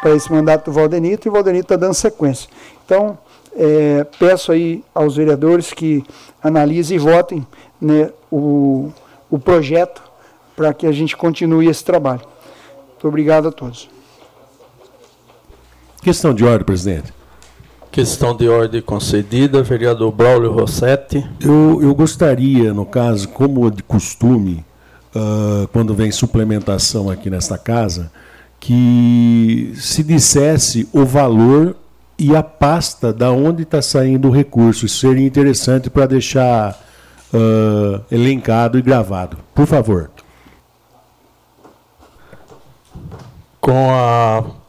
para esse mandato do Valdenito, e o Valdenito está dando sequência. Então, eh, peço aí aos vereadores que analisem e votem né, o, o projeto para que a gente continue esse trabalho. Muito obrigado a todos. Questão de ordem, presidente. Questão de ordem concedida, vereador Braulio Rossetti. Eu, eu gostaria, no caso, como de costume, ah, quando vem suplementação aqui nesta casa, que se dissesse o valor e a pasta da onde está saindo o recurso. Isso seria interessante para deixar ah, elencado e gravado. Por favor. Com a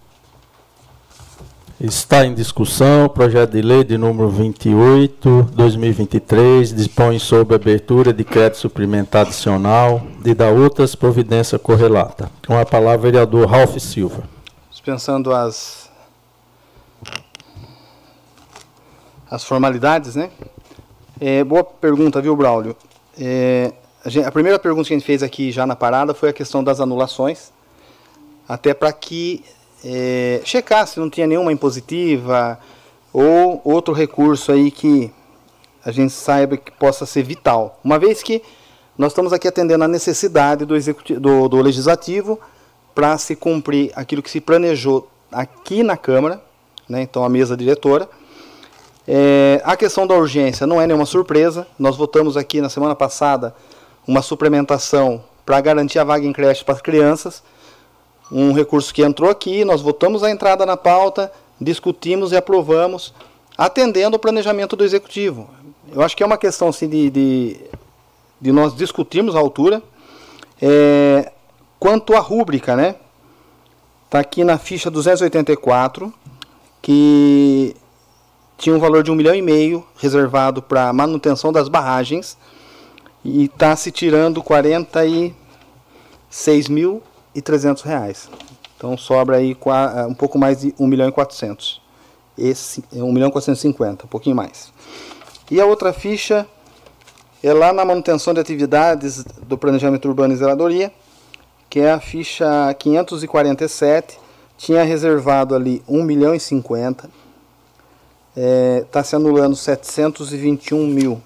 Está em discussão o projeto de lei de número 28, 2023, dispõe sobre abertura de crédito suplementar adicional e da outras providências correlatas. Com a palavra, vereador Ralph Silva. Dispensando as, as formalidades, né? É, boa pergunta, viu, Braulio? É, a, gente, a primeira pergunta que a gente fez aqui já na parada foi a questão das anulações, até para que é, checar se não tinha nenhuma impositiva ou outro recurso aí que a gente saiba que possa ser vital. Uma vez que nós estamos aqui atendendo a necessidade do, executivo, do, do legislativo para se cumprir aquilo que se planejou aqui na Câmara, né, então a mesa diretora. É, a questão da urgência não é nenhuma surpresa. Nós votamos aqui na semana passada uma suplementação para garantir a vaga em creche para as crianças um recurso que entrou aqui, nós votamos a entrada na pauta, discutimos e aprovamos, atendendo ao planejamento do executivo. Eu acho que é uma questão assim, de, de, de nós discutirmos a altura. É, quanto à rúbrica, né? Está aqui na ficha 284, que tinha um valor de um milhão e meio reservado para manutenção das barragens e está se tirando 46 mil e 300 reais. Então sobra aí eh, um pouco mais de 1 milhão e 400. Esse é 1 milhão e 450, um pouquinho mais. E a outra ficha é lá na manutenção de atividades do planejamento urbano e zeladoria, que é a ficha 547, tinha reservado ali 1 milhão e 50, está é, se anulando 721 mil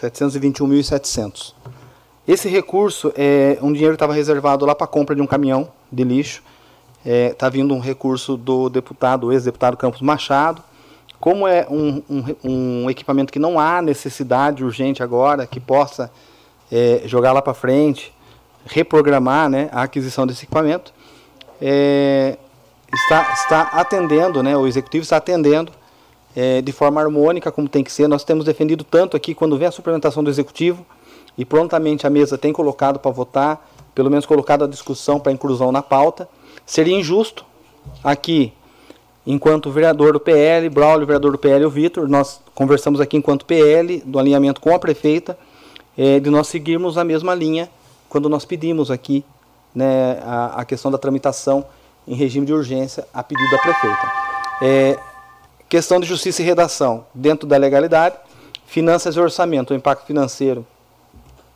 721.700. Esse recurso é um dinheiro que estava reservado lá para a compra de um caminhão de lixo. Está é, tá vindo um recurso do deputado, ex-deputado Campos Machado. Como é um, um, um, equipamento que não há necessidade urgente agora, que possa é, jogar lá para frente, reprogramar né, a aquisição desse equipamento, é, está, está atendendo, né, o executivo está atendendo é, de forma harmônica, como tem que ser. Nós temos defendido tanto aqui quando vem a suplementação do Executivo e prontamente a mesa tem colocado para votar, pelo menos colocado a discussão para inclusão na pauta. Seria injusto aqui, enquanto vereador do PL, Braulio, vereador do PL, o Vitor, nós conversamos aqui enquanto PL, do alinhamento com a prefeita, é, de nós seguirmos a mesma linha quando nós pedimos aqui né, a, a questão da tramitação em regime de urgência a pedido da prefeita. É, Questão de justiça e redação, dentro da legalidade. Finanças e orçamento, o impacto financeiro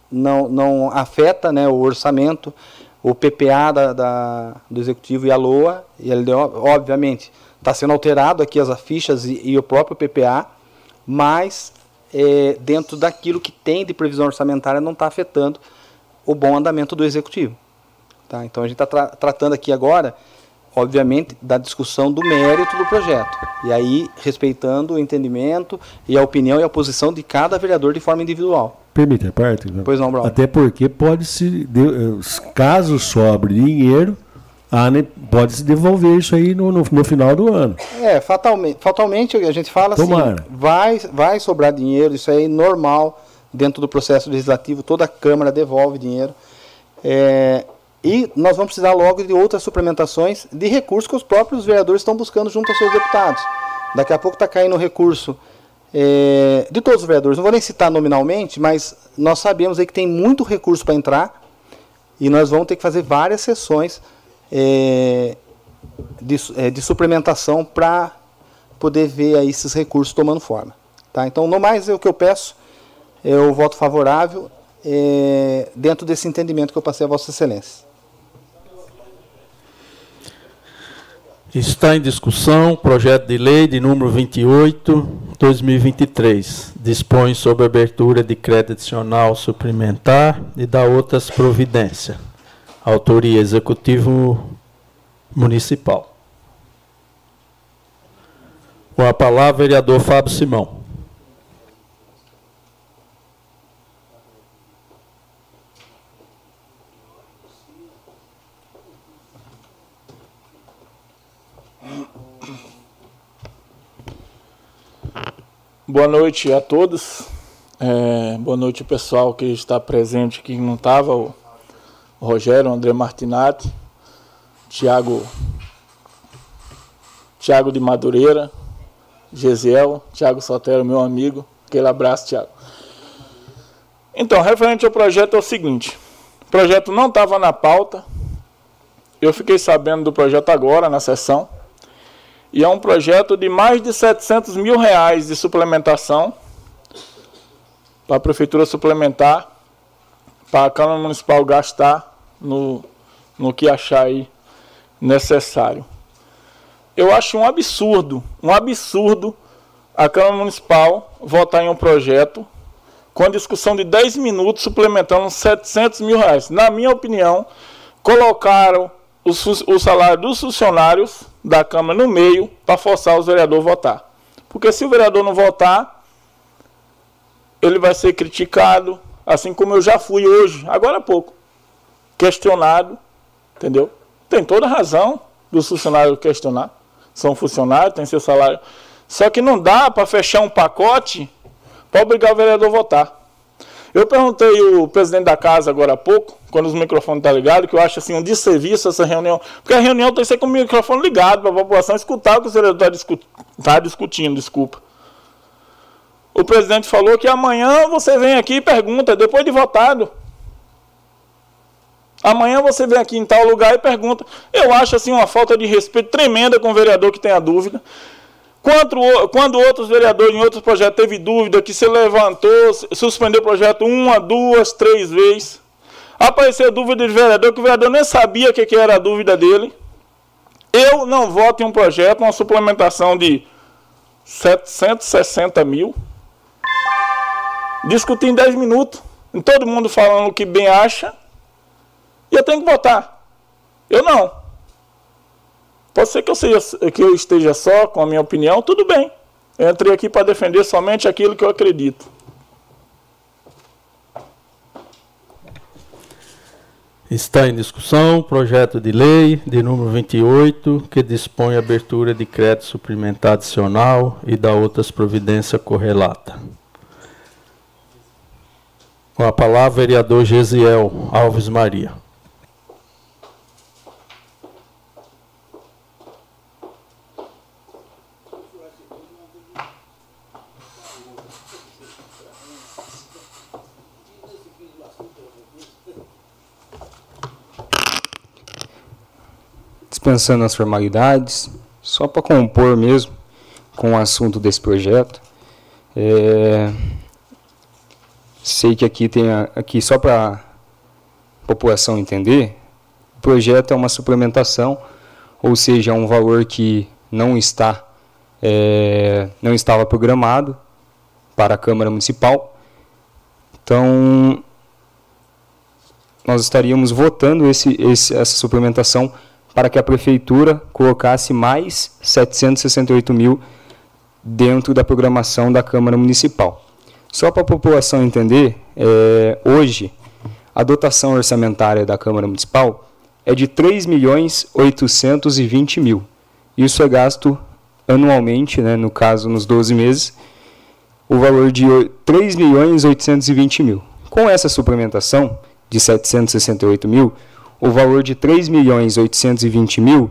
não, não afeta né, o orçamento, o PPA da, da, do Executivo e a LOA, e ele, obviamente, está sendo alterado aqui as fichas e, e o próprio PPA, mas é, dentro daquilo que tem de previsão orçamentária não está afetando o bom andamento do Executivo. Tá? Então a gente está tra tratando aqui agora obviamente, da discussão do mérito do projeto. E aí, respeitando o entendimento e a opinião e a posição de cada vereador de forma individual. Permite a parte? Pois não, Bruno. Até porque pode-se, caso sobre dinheiro, pode-se devolver isso aí no, no, no, final do ano. É, fatalmente, fatalmente a gente fala assim, Tomara. assim, vai, vai sobrar dinheiro, isso aí é normal dentro do processo legislativo, toda a Câmara devolve dinheiro. É, e nós vamos precisar logo de outras suplementações de recursos que os próprios vereadores estão buscando junto aos seus deputados. Daqui a pouco está caindo recurso é, de todos os vereadores. Não vou nem citar nominalmente, mas nós sabemos aí que tem muito recurso para entrar e nós vamos ter que fazer várias sessões é, de, é, de, suplementação para poder ver aí esses recursos tomando forma. Tá? Então, no mais, é o que eu peço, é o voto favorável é, dentro desse entendimento que eu passei a Vossa Excelência. Está em discussão projeto de lei de número 28, 2023. Dispõe sobre abertura de crédito adicional suplementar e da outras providências. Autoria Executivo Municipal. Com a palavra, vereador Fábio Simão. Boa noite a todos. É, boa noite pessoal que está presente, que não estava, o, Rogério, André Martinati, Tiago Tiago de Madureira, Gesiel, Tiago Sotero, meu amigo. Aquele abraço, Tiago. Então, referente ao projeto é o seguinte: o projeto não estava na pauta. Eu fiquei sabendo do projeto agora, na sessão. E é um projeto de mais de 700 mil reais de suplementação para a prefeitura suplementar, para a Câmara Municipal gastar no, no que achar aí necessário. Eu acho um absurdo, um absurdo a Câmara Municipal votar em um projeto com a discussão de 10 minutos suplementando 700 mil reais. Na minha opinião, colocaram o salário dos funcionários da Câmara no meio para forçar os vereadores a votar. Porque se o vereador não votar, ele vai ser criticado, assim como eu já fui hoje, agora há pouco, questionado, entendeu? Tem toda razão dos funcionários questionar. São funcionários, tem seu salário. Só que não dá para fechar um pacote para obrigar o vereador a votar. Eu perguntei o presidente da casa agora há pouco, quando os microfones estão tá ligados, que eu acho assim um desserviço essa reunião. Porque a reunião tem que ser com o microfone ligado para a população escutar o que o vereador está discu tá discutindo, desculpa. O presidente falou que amanhã você vem aqui e pergunta, depois de votado. Amanhã você vem aqui em tal lugar e pergunta. Eu acho assim uma falta de respeito tremenda com o vereador que tem a dúvida. Quando, quando outros vereadores em outros projetos teve dúvida, que se levantou, suspendeu o projeto uma, duas, três vezes. Apareceu dúvida de vereador, que o vereador nem sabia o que, que era a dúvida dele. Eu não voto em um projeto, uma suplementação de 760 mil. Discutir em 10 minutos. Todo mundo falando o que bem acha. E eu tenho que votar. Eu não. Pode ser que eu, seja, que eu esteja só com a minha opinião, tudo bem. Eu entrei aqui para defender somente aquilo que eu acredito. Está em discussão o projeto de lei de número 28, que dispõe a abertura de crédito suplementar adicional e da outras providências correlata. Com a palavra, vereador Gesiel Alves Maria. Dispensando as formalidades, só para compor mesmo com o assunto desse projeto. É, sei que aqui tem a, aqui só para a população entender, o projeto é uma suplementação, ou seja, é um valor que não está é, não estava programado para a Câmara Municipal. Então, nós estaríamos votando esse, esse, essa suplementação para que a prefeitura colocasse mais 768 mil dentro da programação da Câmara Municipal. Só para a população entender, é, hoje a dotação orçamentária da Câmara Municipal é de 3 milhões 820 mil. Isso é gasto anualmente, né, no caso nos 12 meses, o valor de 3 milhões 820 mil. Com essa suplementação de 768 mil, o valor de 3 milhões 820 mil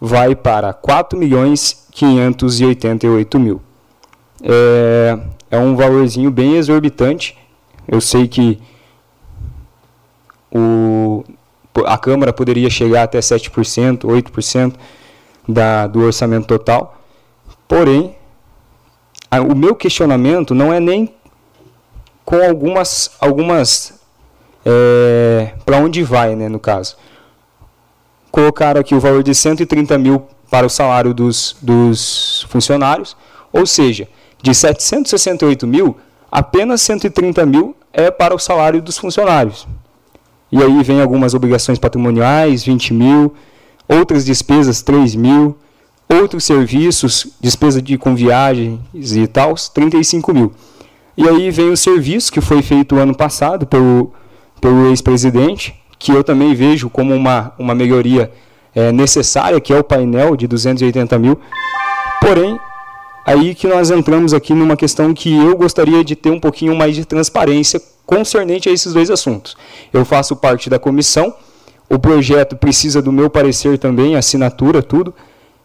vai para 4 milhões 588 mil. É, é um valorzinho bem exorbitante. Eu sei que o, a Câmara poderia chegar até 7%, 8% da, do orçamento total. Porém, a, o meu questionamento não é nem com algumas, algumas é, para onde vai, né, no caso. Colocaram aqui o valor de 130 mil para o salário dos, dos funcionários, ou seja, de 768 mil, apenas 130 mil é para o salário dos funcionários. E aí vem algumas obrigações patrimoniais, 20 mil, outras despesas, 3 mil, outros serviços, despesa de com viagens e tal, 35 mil. E aí vem o serviço que foi feito ano passado pelo pelo ex-presidente, que eu também vejo como uma, uma melhoria é, necessária, que é o painel de 280 mil. Porém, aí que nós entramos aqui numa questão que eu gostaria de ter um pouquinho mais de transparência concernente a esses dois assuntos. Eu faço parte da comissão o projeto precisa do meu parecer também, assinatura, tudo.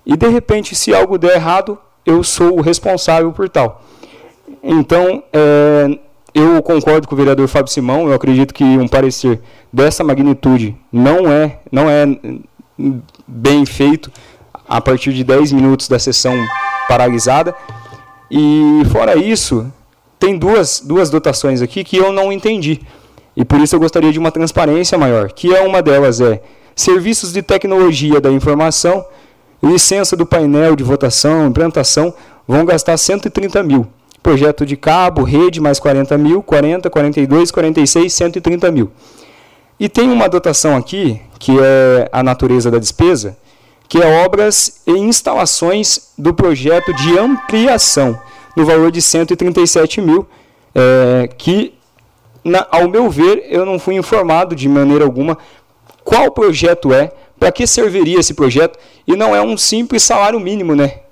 E de repente, se algo der errado, eu sou o responsável por tal. Então, é, eu concordo com o vereador Fábio Simão, eu acredito que um parecer dessa magnitude não é, não é bem feito a partir de 10 minutos da sessão paralisada. E fora isso, tem duas, duas dotações aqui que eu não entendi. E por isso eu gostaria de uma transparência maior, que é uma delas é serviços de tecnologia da informação, licença do painel de votação, implantação, vão gastar 130 mil. Projeto de cabo, rede, mais 40 mil, 40, 42, 46, 130 mil. E tem uma dotação aqui, que é a natureza da despesa, que é obras e instalações do projeto de ampliação, no valor de 137 mil, é, que, na, ao meu ver, eu não fui informado de maneira alguma qual projeto é, para que serviria esse projeto, e não é um simples salário mínimo, né?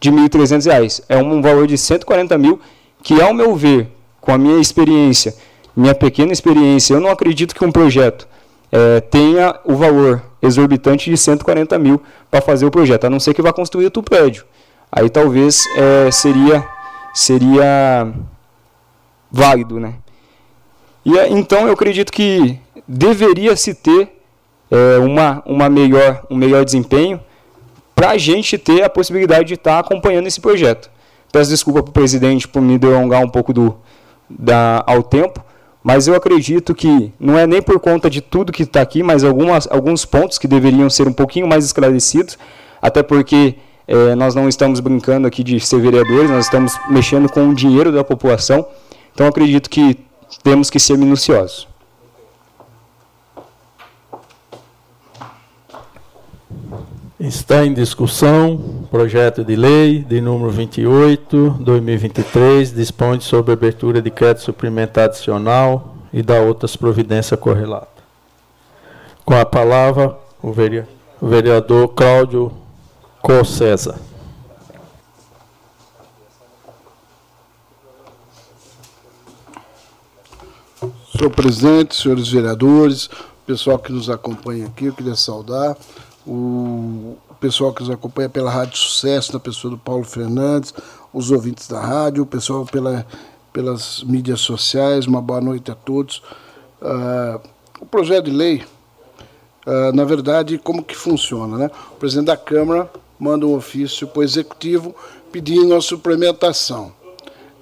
De R$ 1.300. É um valor de 140 mil, que, ao meu ver, com a minha experiência, minha pequena experiência, eu não acredito que um projeto é, tenha o valor exorbitante de 140 mil para fazer o projeto, a não ser que vá construir outro prédio. Aí talvez é, seria, seria válido. Né? E, então eu acredito que deveria se ter é, uma, uma melhor, um melhor desempenho para a gente ter a possibilidade de estar tá acompanhando esse projeto. Peço desculpa para o presidente por me delongar um pouco do, da, ao tempo, mas eu acredito que não é nem por conta de tudo que está aqui, mas algumas, alguns pontos que deveriam ser um pouquinho mais esclarecidos, até porque é, nós não estamos brincando aqui de ser vereadores, nós estamos mexendo com o dinheiro da população, então acredito que temos que ser minuciosos. Está em discussão projeto de lei de número 28, 2023, dispõe sobre abertura de crédito suplementar adicional e da outras providências correlatas. Com a palavra, o vereador Cláudio César. Senhor presidente, senhores vereadores, pessoal que nos acompanha aqui, eu queria saudar o pessoal que nos acompanha pela Rádio Sucesso, na pessoa do Paulo Fernandes, os ouvintes da rádio, o pessoal pela, pelas mídias sociais, uma boa noite a todos. Uh, o projeto de lei, uh, na verdade, como que funciona? Né? O presidente da Câmara manda um ofício para o Executivo pedindo a suplementação.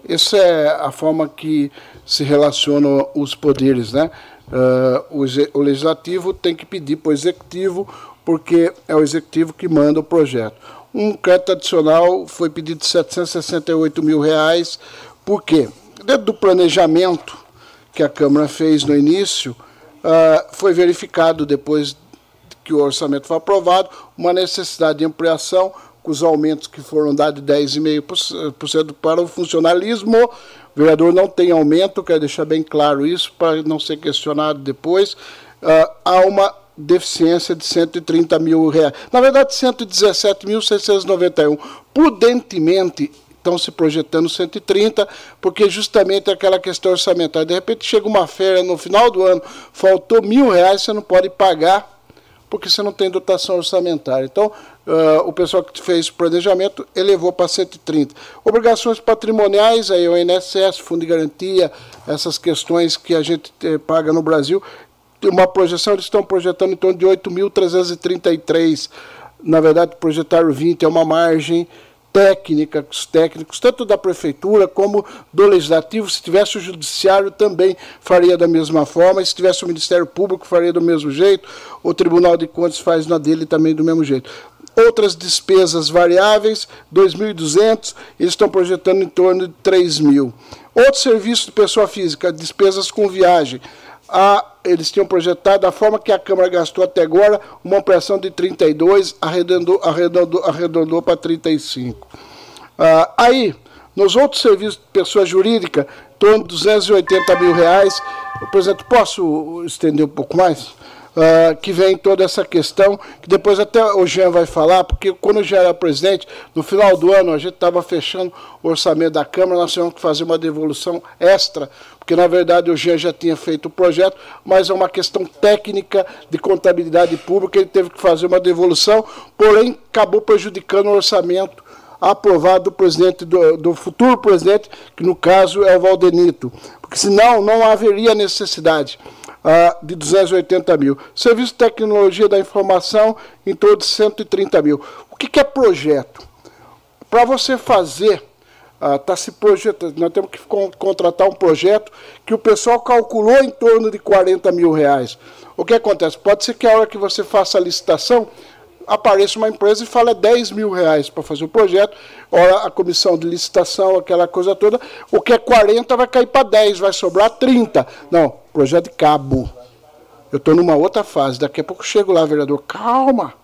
Essa é a forma que se relacionam os poderes, né? Uh, o, o, legislativo tem que pedir para o executivo porque é o executivo que manda o projeto. Um crédito adicional foi pedido de 768 mil reais, por quê? Dentro do planejamento que a Câmara fez no início, uh, foi verificado depois que o orçamento foi aprovado, uma necessidade de ampliação, com os aumentos que foram dados de 10,5% para o funcionalismo. O vereador não tem aumento, quero deixar bem claro isso, para não ser questionado depois. Uh, há uma deficiência de 130 mil reais. Na verdade, 117.691. Prudentemente, estão se projetando 130, porque justamente aquela questão orçamentária. De repente chega uma feira no final do ano, faltou mil reais, você não pode pagar, porque você não tem dotação orçamentária. Então, uh, o pessoal que fez o planejamento elevou para 130. Obrigações patrimoniais, aí o INSS, Fundo de Garantia, essas questões que a gente eh, paga no Brasil, uma projeção, eles estão projetando em torno de 8.333. Na verdade, projetaram 20, é uma margem técnica, os técnicos, tanto da prefeitura como do legislativo. Se tivesse o judiciário, também faria da mesma forma. Se tivesse o Ministério Público, faria do mesmo jeito. O Tribunal de Contas faz na dele também do mesmo jeito. Outras despesas variáveis, 2.200, eles estão projetando em torno de 3 mil. Outros serviços de pessoa física, despesas com viagem, a, eles tinham projetado, da forma que a Câmara gastou até agora, uma ampliação de 32, arredondou, arredondou, arredondou para 35. Ah, aí, nos outros serviços de pessoa jurídica, em torno de 280 mil reais. Presidente, posso estender um pouco mais? Uh, que vem toda essa questão, que depois até o Jean vai falar, porque quando o Jean era presidente, no final do ano a gente estava fechando o orçamento da Câmara, nós tínhamos que fazer uma devolução extra, porque na verdade o Jean já tinha feito o projeto, mas é uma questão técnica de contabilidade pública, ele teve que fazer uma devolução, porém acabou prejudicando o orçamento aprovado do presidente do, do, futuro presidente, que no caso é o Valdenito, porque senão não haveria necessidade de 280 mil. Serviço de Tecnologia da Informação em torno de 130 mil. O que, que é projeto? Para você fazer, está ah, se projetando, nós temos que contratar um projeto que o pessoal calculou em torno de 40 mil reais. O que acontece? Pode ser que a hora que você faça a licitação, apareça uma empresa e fala 10 mil reais para fazer o projeto, ora a comissão de licitação, aquela coisa toda, o que é 40 vai cair para 10, vai sobrar 30. Não, projeto de cabo. Eu estou numa outra fase, daqui a pouco chego lá, vereador, calma.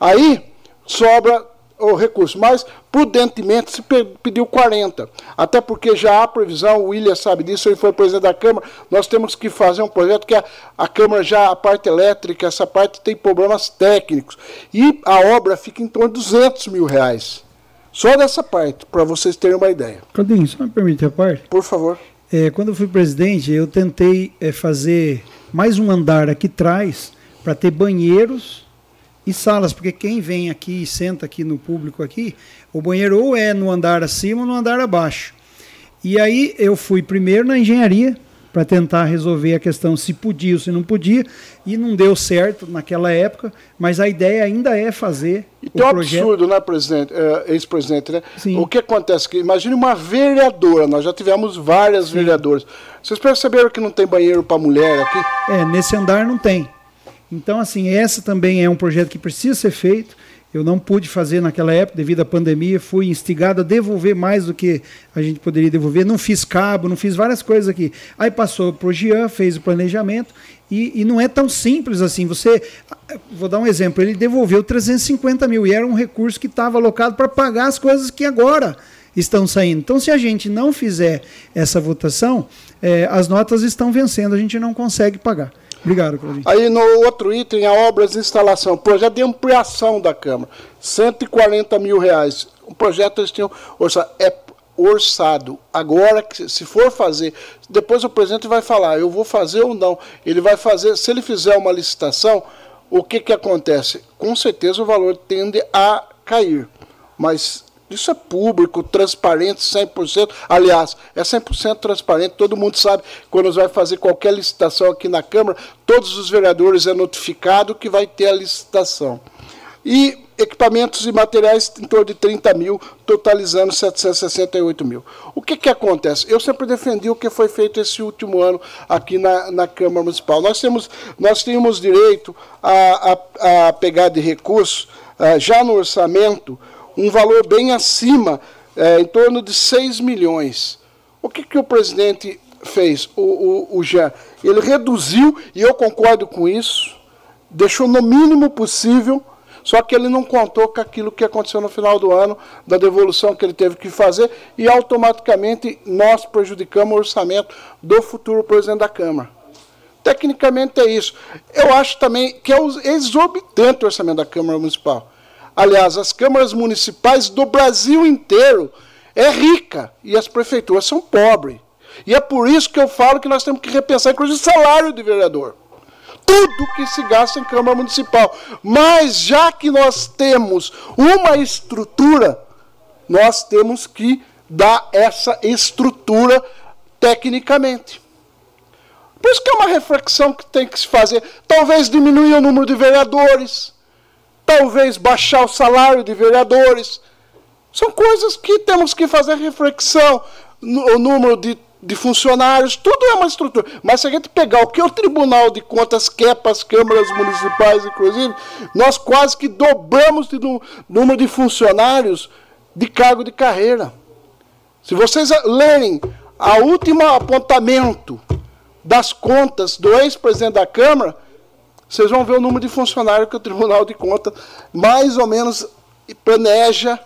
Aí sobra o recurso, mas prudentemente se pediu 40. Até porque já há previsão, o William sabe disso, ele foi presidente da Câmara, nós temos que fazer um projeto que a, a Câmara já, a parte elétrica, essa parte tem problemas técnicos. E a obra fica em torno de 200 mil reais. Só dessa parte, para vocês terem uma ideia. Claudinho, só me permite a parte? Por favor. É, quando eu fui presidente, eu tentei é, fazer mais um andar aqui atrás para ter banheiros e salas, porque quem vem aqui e senta aqui no público aqui, o banheiro ou é no andar acima ou no andar abaixo. E aí eu fui primeiro na engenharia para tentar resolver a questão se podia ou se não podia, e não deu certo naquela época, mas a ideia ainda é fazer e tem um projeto... absurdo, né, presidente, é, ex-presidente, né? Sim. O que acontece? Que, imagine uma vereadora, nós já tivemos várias Sim. vereadoras. Vocês perceberam que não tem banheiro para mulher aqui? É, nesse andar não tem. Então, assim, essa também é um projeto que precisa ser feito. Eu não pude fazer naquela época devido à pandemia, fui instigado a devolver mais do que a gente poderia devolver. Não fiz cabo, não fiz várias coisas aqui. Aí passou para o Jean, fez o planejamento e, e, não é tão simples assim. Você, vou dar um exemplo, ele devolveu 350 mil e era um recurso que estava alocado para pagar as coisas que agora estão saindo. Então, se a gente não fizer essa votação, é, as notas estão vencendo, a gente não consegue pagar. Obrigado, Claudinho. Aí no outro item, a obras de instalação, projeto de ampliação da Câmara, 140 mil reais. O projeto eles tinham orçado, é orçado. Agora, se for fazer, depois o presidente vai falar, eu vou fazer ou não. Ele vai fazer, se ele fizer uma licitação, o que, que acontece? Com certeza o valor tende a cair. Mas isso é público, transparente, 100%. Aliás, é 100% transparente. Todo mundo sabe, quando vai fazer qualquer licitação aqui na Câmara, todos os vereadores é notificado que vai ter a licitação. E equipamentos e materiais em torno de 30 mil, totalizando 768 mil. O que, que acontece? Eu sempre defendi o que foi feito esse último ano aqui na, na Câmara Municipal. Nós temos, nós temos direito a, a, a pegar de recursos, uh, já no orçamento, um valor bem acima, é, em torno de 6 milhões. O que, que o presidente fez, o, o, o Jean? Ele reduziu, e eu concordo com isso, deixou no mínimo possível, só que ele não contou com aquilo que aconteceu no final do ano, da devolução que ele teve que fazer, e automaticamente nós prejudicamos o orçamento do futuro presidente da Câmara. Tecnicamente é isso. Eu acho também que é exorbitante o orçamento da Câmara Municipal aliás, as câmaras municipais do Brasil inteiro é rica e as prefeituras são pobres. E é por isso que eu falo que nós temos que repensar, inclusive, o salário do vereador. Tudo que se gasta em Câmara Municipal. Mas já que nós temos uma estrutura, nós temos que dar essa estrutura tecnicamente. Por isso que é uma reflexão que tem que se fazer. Talvez diminuir o número de vereadores talvez baixar o salário de vereadores. São coisas que temos que fazer reflexão. O número de, de funcionários, tudo é uma estrutura. Mas se a gente pegar o que o Tribunal de Contas quer para as câmaras municipais, inclusive, nós quase que dobramos o número de funcionários de cargo de carreira. Se vocês lerem a último apontamento das contas do ex-presidente da Câmara, vocês vão ver o número de funcionários que o Tribunal de Contas mais ou menos planeja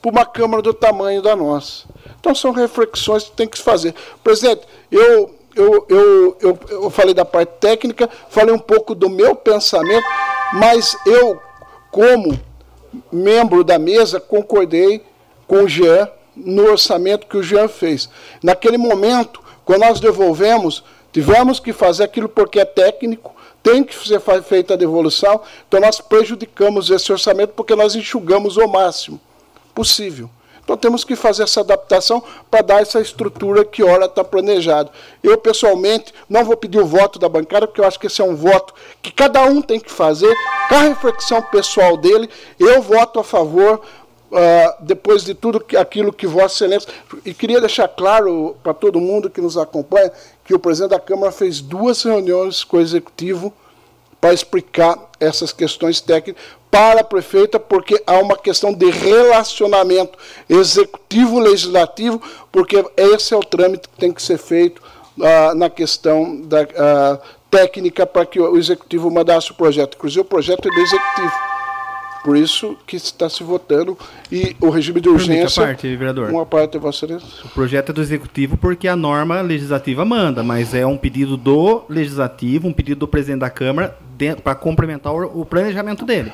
para uma Câmara do tamanho da nossa. Então são reflexões que tem que se fazer. Presidente, eu eu, eu, eu, eu falei da parte técnica, falei um pouco do meu pensamento, mas eu, como membro da mesa, concordei com o Jean no orçamento que o Jean fez. Naquele momento, quando nós devolvemos, tivemos que fazer aquilo porque é técnico, tem que ser feita a devolução, então nós prejudicamos esse orçamento porque nós enxugamos o máximo possível. Então temos que fazer essa adaptação para dar essa estrutura que ora está planejado. Eu, pessoalmente, não vou pedir o voto da bancada, porque eu acho que esse é um voto que cada um tem que fazer, com a reflexão pessoal dele. Eu voto a favor, uh, depois de tudo que, aquilo que Vossa Excelência. E queria deixar claro para todo mundo que nos acompanha que o presidente da Câmara fez duas reuniões com o executivo para explicar essas questões técnicas para a prefeita, porque há uma questão de relacionamento executivo-legislativo, porque esse é o trâmite que tem que ser feito uh, na questão da uh, técnica para que o executivo mandasse o projeto. Inclusive, o projeto é do executivo. Por isso que está se votando e o regime de urgência. Uma parte, vereador. Uma parte, Vossa Excelência. O projeto é do Executivo porque a norma legislativa manda, mas é um pedido do Legislativo, um pedido do presidente da Câmara para complementar o, o planejamento dele.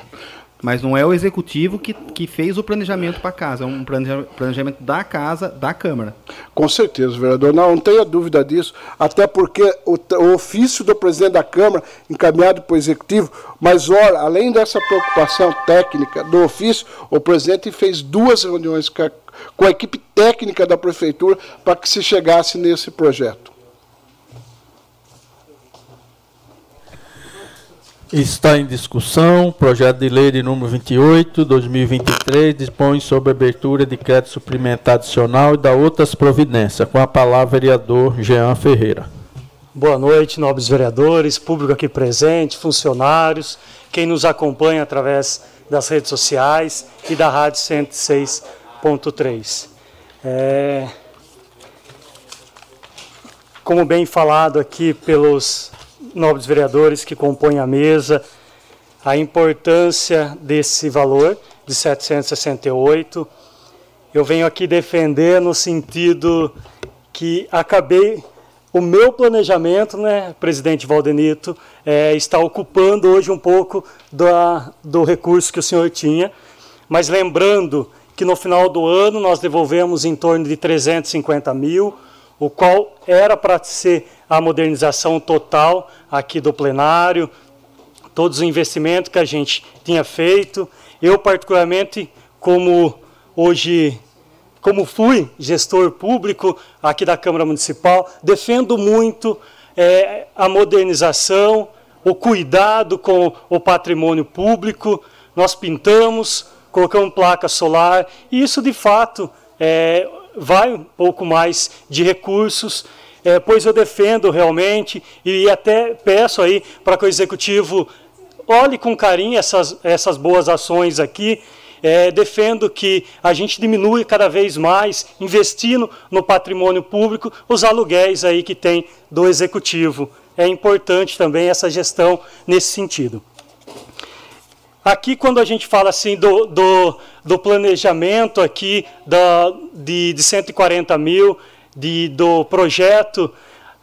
Mas não é o executivo que, que fez o planejamento para a casa, é um planejamento da casa, da Câmara. Com certeza, vereador. Não, não tenha dúvida disso, até porque o, o ofício do presidente da Câmara, encaminhado para o executivo, mas, ora, além dessa preocupação técnica do ofício, o presidente fez duas reuniões com a, com a equipe técnica da prefeitura para que se chegasse nesse projeto. Está em discussão projeto de lei de número 28, 2023, dispõe sobre abertura de crédito suplementar adicional e da outras providências. Com a palavra, vereador Jean Ferreira. Boa noite, nobres vereadores, público aqui presente, funcionários, quem nos acompanha através das redes sociais e da Rádio 106.3. É... Como bem falado aqui pelos nobres vereadores que compõem a mesa, a importância desse valor de 768. Eu venho aqui defender no sentido que acabei o meu planejamento, né, presidente Valdenito, é, está ocupando hoje um pouco da, do recurso que o senhor tinha, mas lembrando que no final do ano nós devolvemos em torno de 350 mil, o qual era para ser a modernização total aqui do plenário, todos os investimentos que a gente tinha feito. Eu, particularmente, como hoje, como fui gestor público aqui da Câmara Municipal, defendo muito é, a modernização, o cuidado com o patrimônio público. Nós pintamos, colocamos placa solar, e isso, de fato, é, vai um pouco mais de recursos, é, pois eu defendo realmente e até peço aí para que o executivo olhe com carinho essas, essas boas ações aqui. É, defendo que a gente diminui cada vez mais, investindo no patrimônio público, os aluguéis aí que tem do executivo. É importante também essa gestão nesse sentido. Aqui, quando a gente fala assim do, do, do planejamento aqui da, de, de 140 mil, de, do projeto,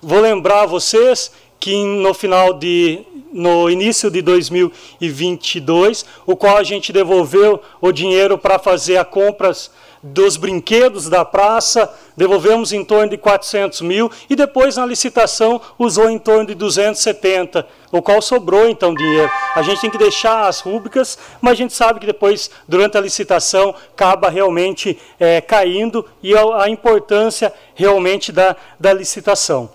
vou lembrar a vocês que no final de no início de 2022, o qual a gente devolveu o dinheiro para fazer as compras dos brinquedos da praça, devolvemos em torno de 400 mil e depois na licitação usou em torno de 270, o qual sobrou então dinheiro. A gente tem que deixar as rúbricas, mas a gente sabe que depois, durante a licitação, acaba realmente é, caindo e a, importância realmente da, da licitação.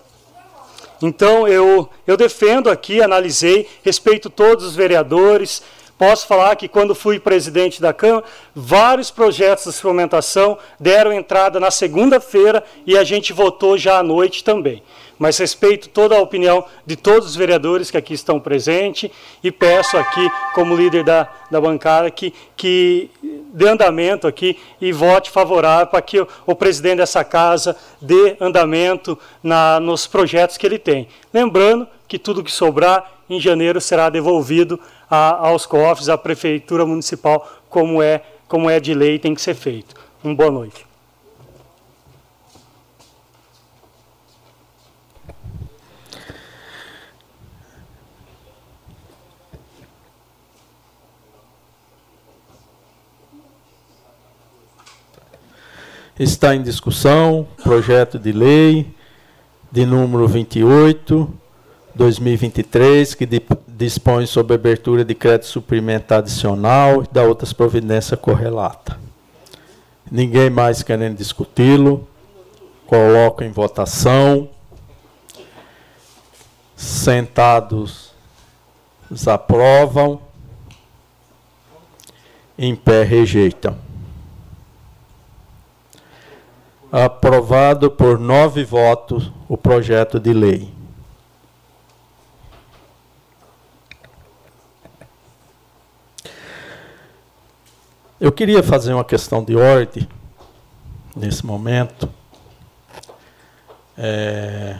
Então eu, eu defendo aqui, analisei, respeito todos os vereadores, Posso falar que quando fui presidente da Câmara, vários projetos de suplementação deram entrada na segunda-feira e a gente votou já à noite também. Mas respeito toda a opinião de todos os vereadores que aqui estão presentes e peço aqui, como líder da, da bancada, que, que dê andamento aqui e vote favorável para que o, o presidente dessa casa dê andamento na, nos projetos que ele tem. Lembrando que tudo que sobrar em janeiro será devolvido a, aos cofres, à prefeitura municipal, como é, como é de lei, tem que ser feito. Uma boa noite. está em discussão projeto de lei de número 28 2023 que dispõe sobre abertura de crédito suplementar adicional e da outras providências correlatas. Ninguém mais querendo discuti-lo. Coloco em votação. Sentados os aprovam. Em pé rejeitam. Aprovado por nove votos o projeto de lei. Eu queria fazer uma questão de ordem nesse momento. É,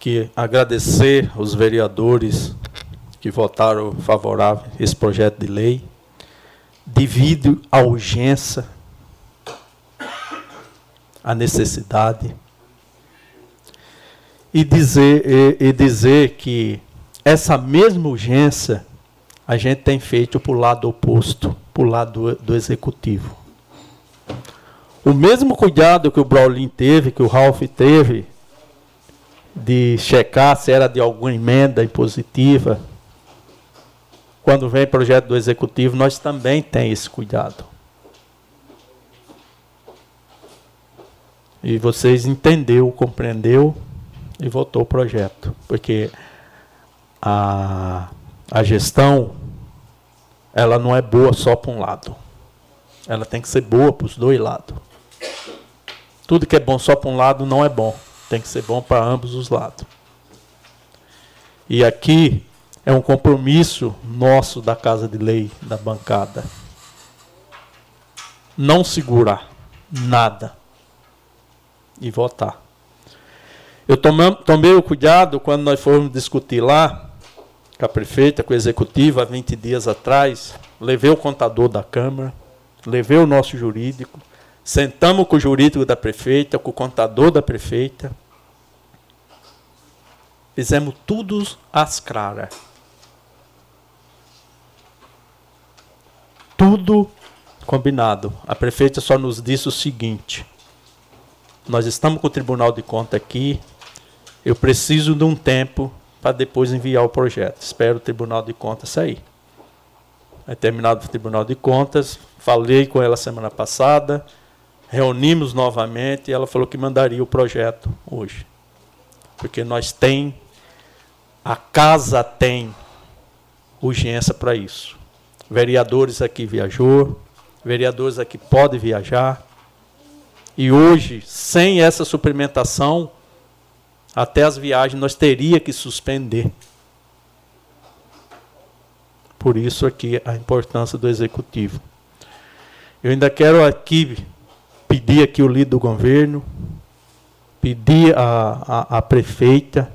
que agradecer os vereadores que votaram favorável a esse projeto de lei, devido à urgência, à necessidade, e dizer, e, e dizer que essa mesma urgência a gente tem feito para o lado oposto, para o lado do, executivo. O mesmo cuidado que o Braulin teve, que o Ralph teve, de checar se era de alguma emenda impositiva, quando vem projeto do executivo, nós também tem esse cuidado. E vocês entendeu, compreendeu e votou o projeto, porque a a gestão ela não é boa só para um lado. Ela tem que ser boa para os dois lados. Tudo que é bom só para um lado não é bom. Tem que ser bom para ambos os lados. E aqui é um compromisso nosso da Casa de Lei, da bancada. Não segurar nada e votar. Eu tomei o cuidado quando nós fomos discutir lá com a prefeita, com a executiva, há 20 dias atrás, levei o contador da Câmara, levei o nosso jurídico, sentamos com o jurídico da prefeita, com o contador da prefeita, fizemos tudo às claras. Tudo combinado. A prefeita só nos disse o seguinte: nós estamos com o Tribunal de Conta aqui, eu preciso de um tempo para depois enviar o projeto. Espero o Tribunal de Contas sair. É terminado o Tribunal de Contas, falei com ela semana passada, reunimos novamente e ela falou que mandaria o projeto hoje. Porque nós tem, a casa tem urgência para isso. Vereadores aqui viajou, vereadores aqui podem viajar. E hoje, sem essa suplementação, até as viagens nós teria que suspender. Por isso aqui a importância do executivo. Eu ainda quero aqui pedir aqui o líder do governo, pedir a, a, a prefeita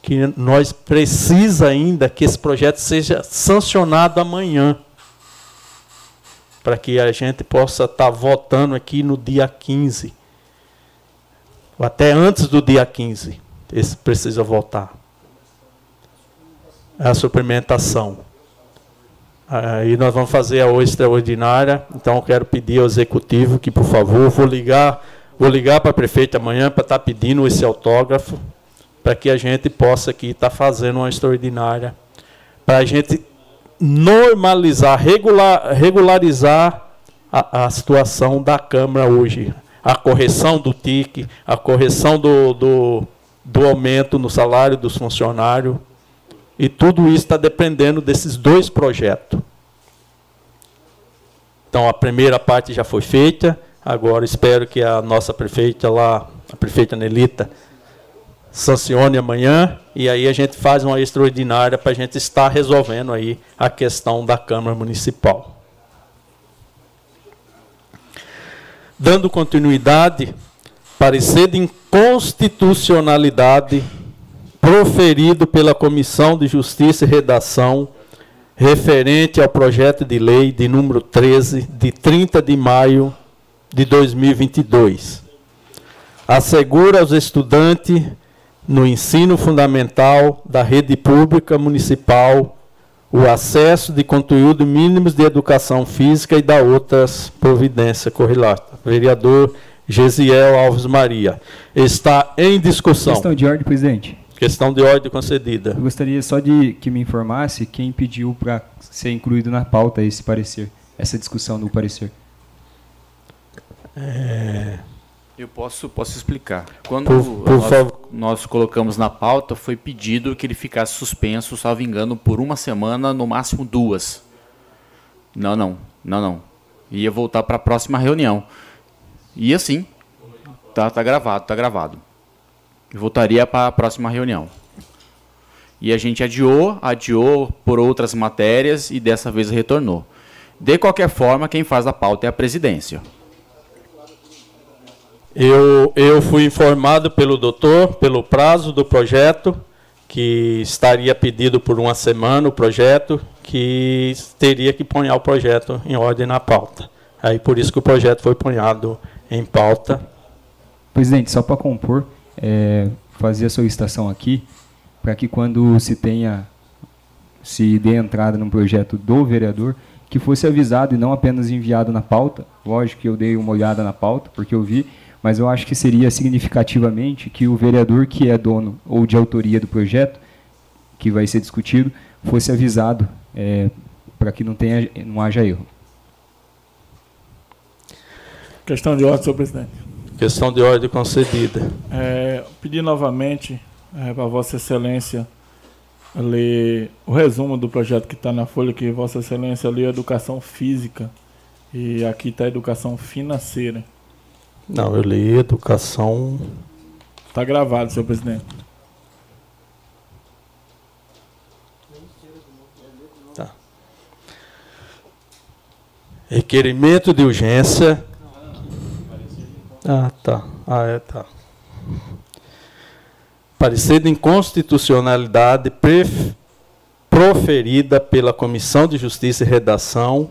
que nós precisa ainda que esse projeto seja sancionado amanhã para que a gente possa estar tá votando aqui no dia 15 ou até antes do dia 15, esse precisa voltar. É a suplementação. Aí nós vamos fazer a extraordinária. Então quero pedir ao executivo que, por favor, vou ligar, vou ligar para a prefeita amanhã para estar tá pedindo esse autógrafo, para que a gente possa aqui estar tá fazendo uma extraordinária, para a gente normalizar, regular, regularizar a, a situação da Câmara hoje a correção do TIC, a correção do, do, do aumento no salário dos funcionários. E tudo isso está dependendo desses dois projetos. Então, a primeira parte já foi feita. Agora, espero que a nossa prefeita lá, a prefeita Nelita, sancione amanhã. E aí a gente faz uma extraordinária para a gente estar resolvendo aí a questão da Câmara Municipal. Dando continuidade, parecer de inconstitucionalidade proferido pela Comissão de Justiça e Redação referente ao projeto de lei de número 13 de 30 de maio de 2022. Assegura aos estudantes no ensino fundamental da rede pública municipal o acesso de conteúdo mínimos de educação física e da outras providências correlatas. Vereador Gesiel Alves Maria. Está em discussão. Questão de ordem, presidente. Questão de ordem concedida. Eu gostaria só de que me informasse quem pediu para ser incluído na pauta esse parecer, essa discussão do parecer. É... Eu posso, posso explicar. Quando Por- por nós, nós colocamos na pauta, foi pedido que ele ficasse suspenso, salvo engano, por uma semana, no máximo duas. Não, não, não, não. Ia voltar para a próxima reunião. E assim, tá, tá gravado, tá gravado. E voltaria para a próxima reunião. E a gente adiou, adiou por outras matérias e dessa vez retornou. De qualquer forma, quem faz a pauta é a presidência. Eu, eu fui informado pelo doutor, pelo prazo do projeto, que estaria pedido por uma semana o projeto, que teria que ponhar o projeto em ordem na pauta. Aí por isso que o projeto foi ponhado em pauta. Presidente, só para compor, é, fazer a solicitação aqui, para que quando se tenha, se dê entrada no projeto do vereador, que fosse avisado e não apenas enviado na pauta. Lógico que eu dei uma olhada na pauta, porque eu vi, mas eu acho que seria significativamente que o vereador que é dono ou de autoria do projeto, que vai ser discutido, fosse avisado é, para que não, tenha, não haja erro. Questão de ordem, senhor presidente. Questão de ordem concedida. É, pedir novamente é, para Vossa Excelência ler o resumo do projeto que está na folha, que Vossa Excelência lê Educação Física e aqui está Educação Financeira. Não, eu li educação. Está gravado, senhor presidente. Tá. Requerimento de urgência. Ah, tá. Ah, é, tá. Parecer de inconstitucionalidade pref- proferida pela Comissão de Justiça e Redação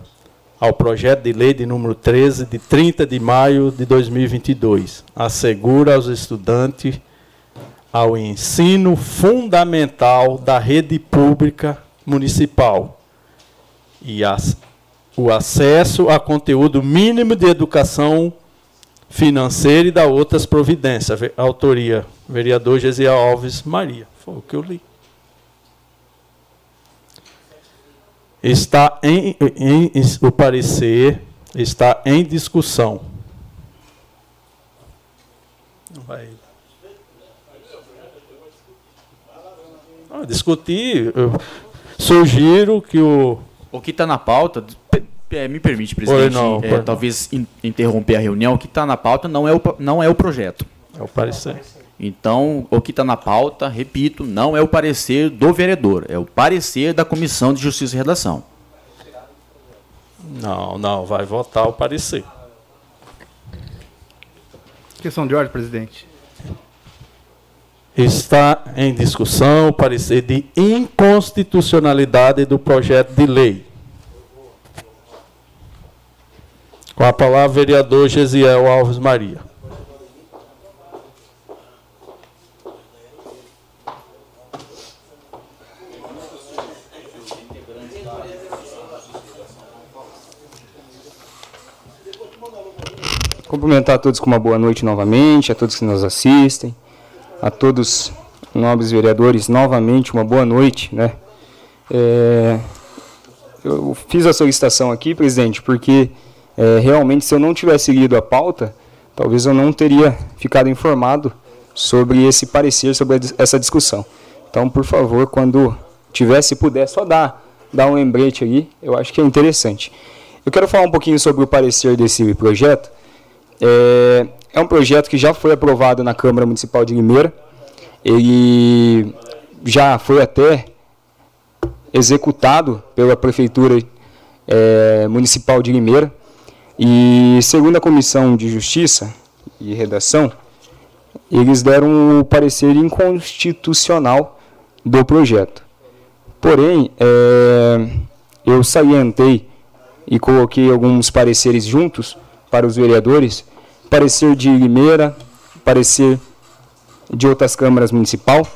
ao projeto de lei de número 13, de 30 de maio de 2022. Assegura aos estudantes ao ensino fundamental da rede pública municipal e as- o acesso a conteúdo mínimo de educação financeira e da outras providências. Autoria, vereador Gesiel Alves Maria. Foi o que eu li. Está em, em- em- o parecer está em discussão. Não vai. Ah, discutir. eu sugiro que o O que está na pauta, é, me permite, presidente, Oi, não, é, talvez in- interromper a reunião. O que está na pauta não é o, não é o projeto. É o parecer. Então, o que está na pauta, repito, não é o parecer do vereador, é o parecer da Comissão de Justiça e Redação. Não, não, vai votar o parecer. Questão de ordem, presidente. Está em discussão o parecer de inconstitucionalidade do projeto de lei. Com a palavra, vereador Gesiel Alves Maria. Cumprimentar a todos com uma boa noite novamente, a todos que nos assistem, a todos nobres vereadores, novamente uma boa noite, né? É, eu fiz a solicitação aqui, presidente, porque é, realmente se eu não tivesse lido a pauta, talvez eu não teria ficado informado sobre esse parecer, sobre essa discussão. Então, por favor, quando tiver, se puder, só dar, dar um lembrete ali, eu acho que é interessante. Eu quero falar um pouquinho sobre o parecer desse projeto. É, é um projeto que já foi aprovado na Câmara Municipal de Limeira. Ele já foi até executado pela Prefeitura é, Municipal de Limeira. E segundo a Comissão de Justiça e Redação, eles deram o parecer inconstitucional do projeto. Porém, é, eu salientei e coloquei alguns pareceres juntos para os vereadores, parecer de Limeira, parecer de outras câmaras municipal,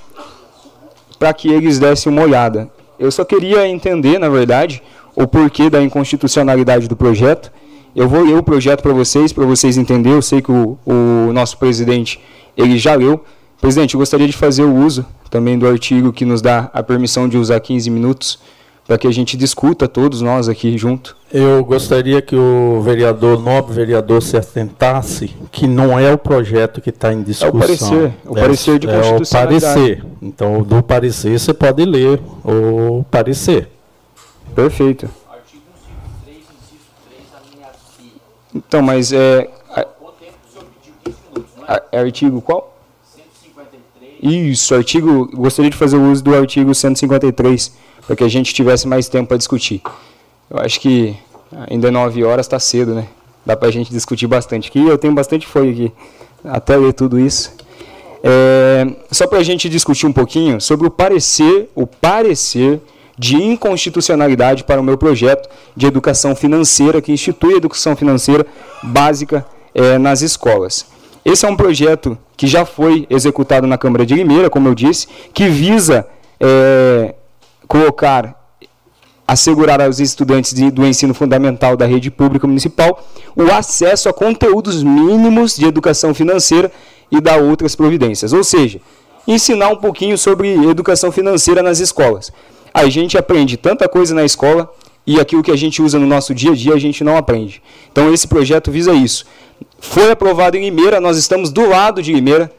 para que eles dessem uma olhada. Eu só queria entender, na verdade, o porquê da inconstitucionalidade do projeto. Eu vou ler o projeto para vocês, para vocês entenderem. Eu sei que o, o nosso presidente ele já leu. Presidente, eu gostaria de fazer o uso também do artigo que nos dá a permissão de usar 15 minutos para que a gente discuta todos nós aqui junto. Eu gostaria que o vereador, nobre vereador, se atentasse que não é o projeto que está em discussão. É o parecer, o é, parecer de constitucionalidade. É o parecer. Então, do parecer você pode ler o parecer. Perfeito. Então, mas é, é artigo qual? 153. Isso, artigo. Gostaria de fazer o uso do artigo 153 para que a gente tivesse mais tempo para discutir. Eu acho que ainda 9 horas está cedo, né? Dá para a gente discutir bastante. Aqui eu tenho bastante folha aqui, até ler tudo isso. É, só para a gente discutir um pouquinho sobre o parecer, o parecer de inconstitucionalidade para o meu projeto de educação financeira que institui a educação financeira básica é, nas escolas. Esse é um projeto que já foi executado na Câmara de Limeira, como eu disse, que visa é, colocar, assegurar aos estudantes de, do ensino fundamental da rede pública municipal o acesso a conteúdos mínimos de educação financeira e da outras providências. Ou seja, ensinar um pouquinho sobre educação financeira nas escolas. A gente aprende tanta coisa na escola e aquilo que a gente usa no nosso dia a dia a gente não aprende. Então esse projeto visa isso. Foi aprovado em Limeira, nós estamos do lado de Limeira.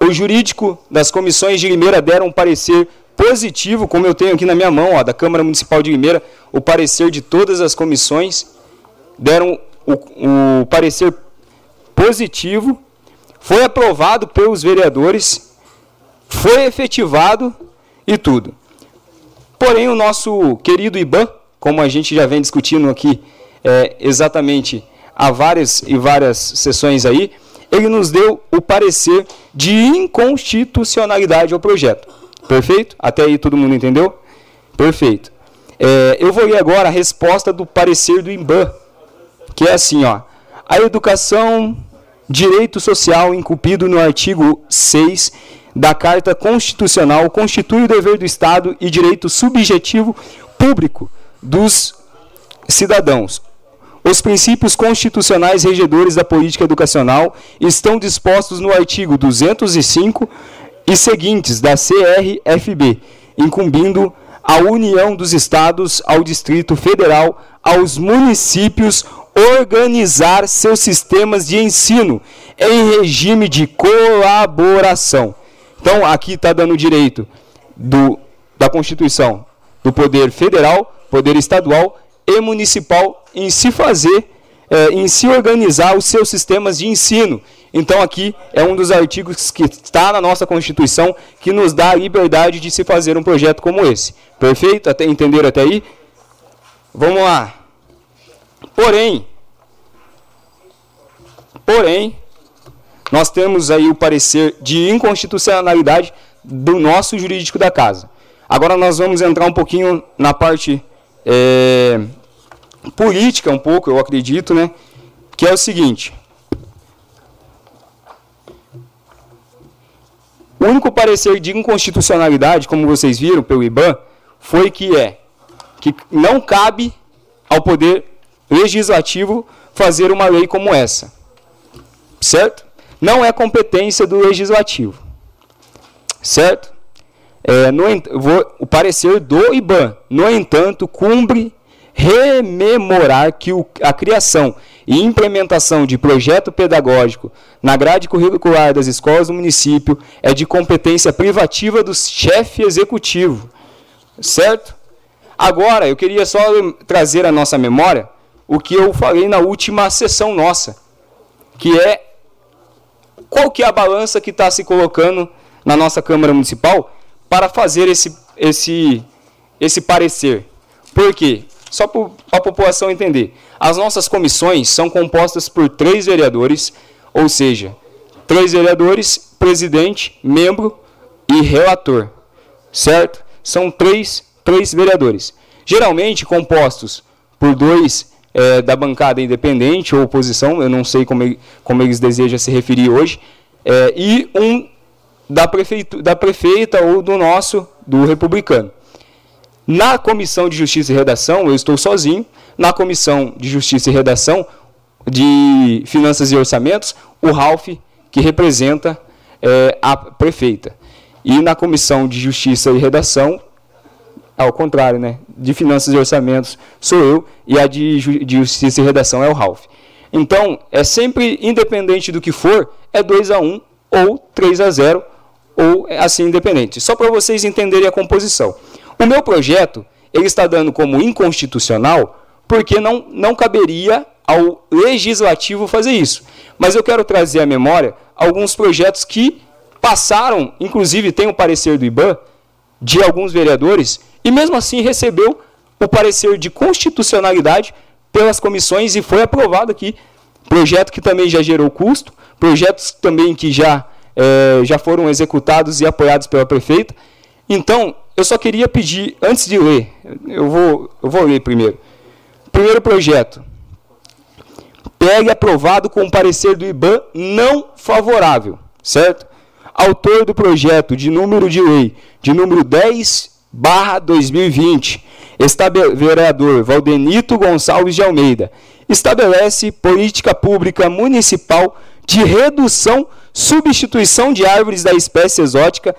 O jurídico das comissões de Limeira deram um parecer positivo, como eu tenho aqui na minha mão, ó, da Câmara Municipal de Limeira, o parecer de todas as comissões deram o, o parecer positivo, foi aprovado pelos vereadores, foi efetivado e tudo. Porém, o nosso querido IBAN, como a gente já vem discutindo aqui é, exatamente há várias e várias sessões aí, ele nos deu o parecer de inconstitucionalidade ao projeto. Perfeito? Até aí todo mundo entendeu? Perfeito. É, eu vou ler agora a resposta do parecer do IMBAN, que é assim, ó. A educação, direito social incumprido no artigo 6 da Carta Constitucional constitui o dever do Estado e direito subjetivo público dos cidadãos. Os princípios constitucionais regedores da política educacional estão dispostos no artigo 205 e seguintes da CRFB, incumbindo a União dos Estados, ao Distrito Federal, aos municípios organizar seus sistemas de ensino em regime de colaboração. Então, aqui está dando direito do, da Constituição do poder federal, poder estadual e municipal em se fazer, é, em se organizar os seus sistemas de ensino. Então, aqui é um dos artigos que está na nossa Constituição que nos dá a liberdade de se fazer um projeto como esse. Perfeito? Até, entenderam até aí? Vamos lá. Porém, porém, nós temos aí o parecer de inconstitucionalidade do nosso jurídico da casa. Agora nós vamos entrar um pouquinho na parte é, política, um pouco, eu acredito, né? Que é o seguinte. O único parecer de inconstitucionalidade, como vocês viram pelo IBAN, foi que é que não cabe ao poder legislativo fazer uma lei como essa. Certo? não é competência do legislativo. Certo? É, no, vou, o parecer do IBAN, no entanto, cumpre rememorar que o, a criação e implementação de projeto pedagógico na grade curricular das escolas do município é de competência privativa do chefe executivo. Certo? Agora, eu queria só trazer à nossa memória o que eu falei na última sessão nossa, que é qual que é a balança que está se colocando na nossa Câmara Municipal para fazer esse, esse, esse parecer. Por quê? Só para a população entender. As nossas comissões são compostas por três vereadores, ou seja, três vereadores, presidente, membro e relator. Certo? São três, três vereadores. Geralmente compostos por dois é, da bancada independente ou oposição, eu não sei como, como eles desejam se referir hoje, é, e um da, prefeito, da prefeita ou do nosso, do republicano. Na comissão de Justiça e Redação, eu estou sozinho. Na comissão de Justiça e Redação, de Finanças e Orçamentos, o Ralph, que representa é, a prefeita. E na comissão de Justiça e Redação, ao contrário, né? De Finanças e Orçamentos sou eu e a de, de Justiça e Redação é o Ralph. Então, é sempre, independente do que for, é 2 a 1 ou 3 a 0 ou assim independente. Só para vocês entenderem a composição. O meu projeto, ele está dando como inconstitucional porque não, não caberia ao legislativo fazer isso. Mas eu quero trazer à memória alguns projetos que passaram, inclusive tem o parecer do IBAN, de alguns vereadores, e mesmo assim recebeu o parecer de constitucionalidade pelas comissões e foi aprovado aqui. Projeto que também já gerou custo, projetos também que já, é, já foram executados e apoiados pela prefeita. Então, eu só queria pedir, antes de ler, eu vou, eu vou ler primeiro. Primeiro projeto. Pegue aprovado com parecer do IBAN não favorável, certo? Autor do projeto de número de lei de número 10 barra 2020, vereador Valdenito Gonçalves de Almeida, estabelece política pública municipal de redução, substituição de árvores da espécie exótica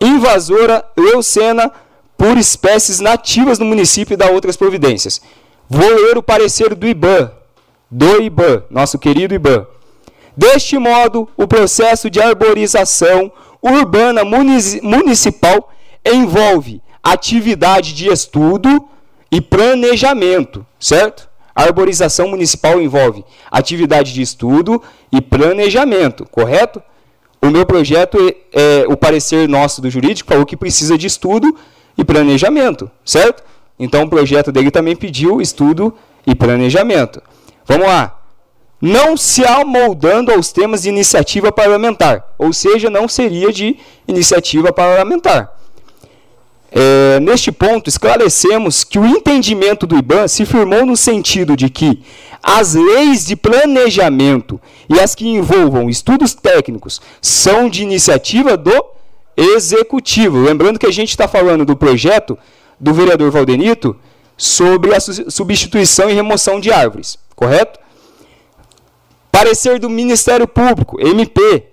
invasora leucena por espécies nativas no município e da outras providências. Vou ler o parecer do IBAN, do IBAN, nosso querido IBAN. Deste modo, o processo de arborização urbana municipal envolve atividade de estudo e planejamento, certo? A arborização municipal envolve atividade de estudo e planejamento, correto? O meu projeto, é, é, o parecer nosso do jurídico falou que precisa de estudo e planejamento, certo? Então o projeto dele também pediu estudo e planejamento. Vamos lá. Não se amoldando aos temas de iniciativa parlamentar, ou seja, não seria de iniciativa parlamentar. É, neste ponto, esclarecemos que o entendimento do IBAN se firmou no sentido de que as leis de planejamento e as que envolvam estudos técnicos são de iniciativa do executivo. Lembrando que a gente está falando do projeto do vereador Valdenito sobre a substituição e remoção de árvores, correto? Parecer do Ministério Público, MP,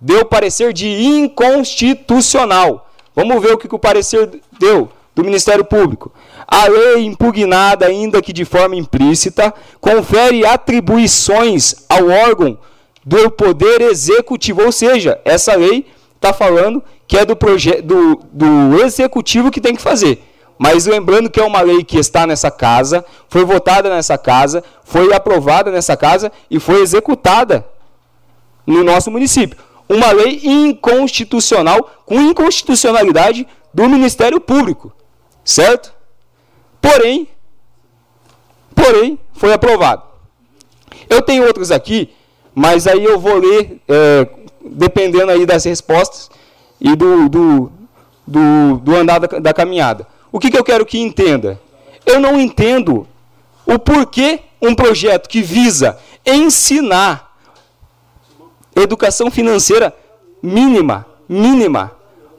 deu parecer de inconstitucional. Vamos ver o que o parecer deu do Ministério Público. A lei impugnada, ainda que de forma implícita, confere atribuições ao órgão do Poder Executivo, ou seja, essa lei está falando que é do, do, do Executivo que tem que fazer. Mas lembrando que é uma lei que está nessa casa, foi votada nessa casa, foi aprovada nessa casa e foi executada no nosso município. Uma lei inconstitucional, com inconstitucionalidade do Ministério Público. Certo? Porém, porém, foi aprovado. Eu tenho outros aqui, mas aí eu vou ler, é, dependendo aí das respostas e do, do, do, do andar da, da caminhada. O que, que eu quero que entenda? Eu não entendo o porquê um projeto que visa ensinar educação financeira mínima, mínima.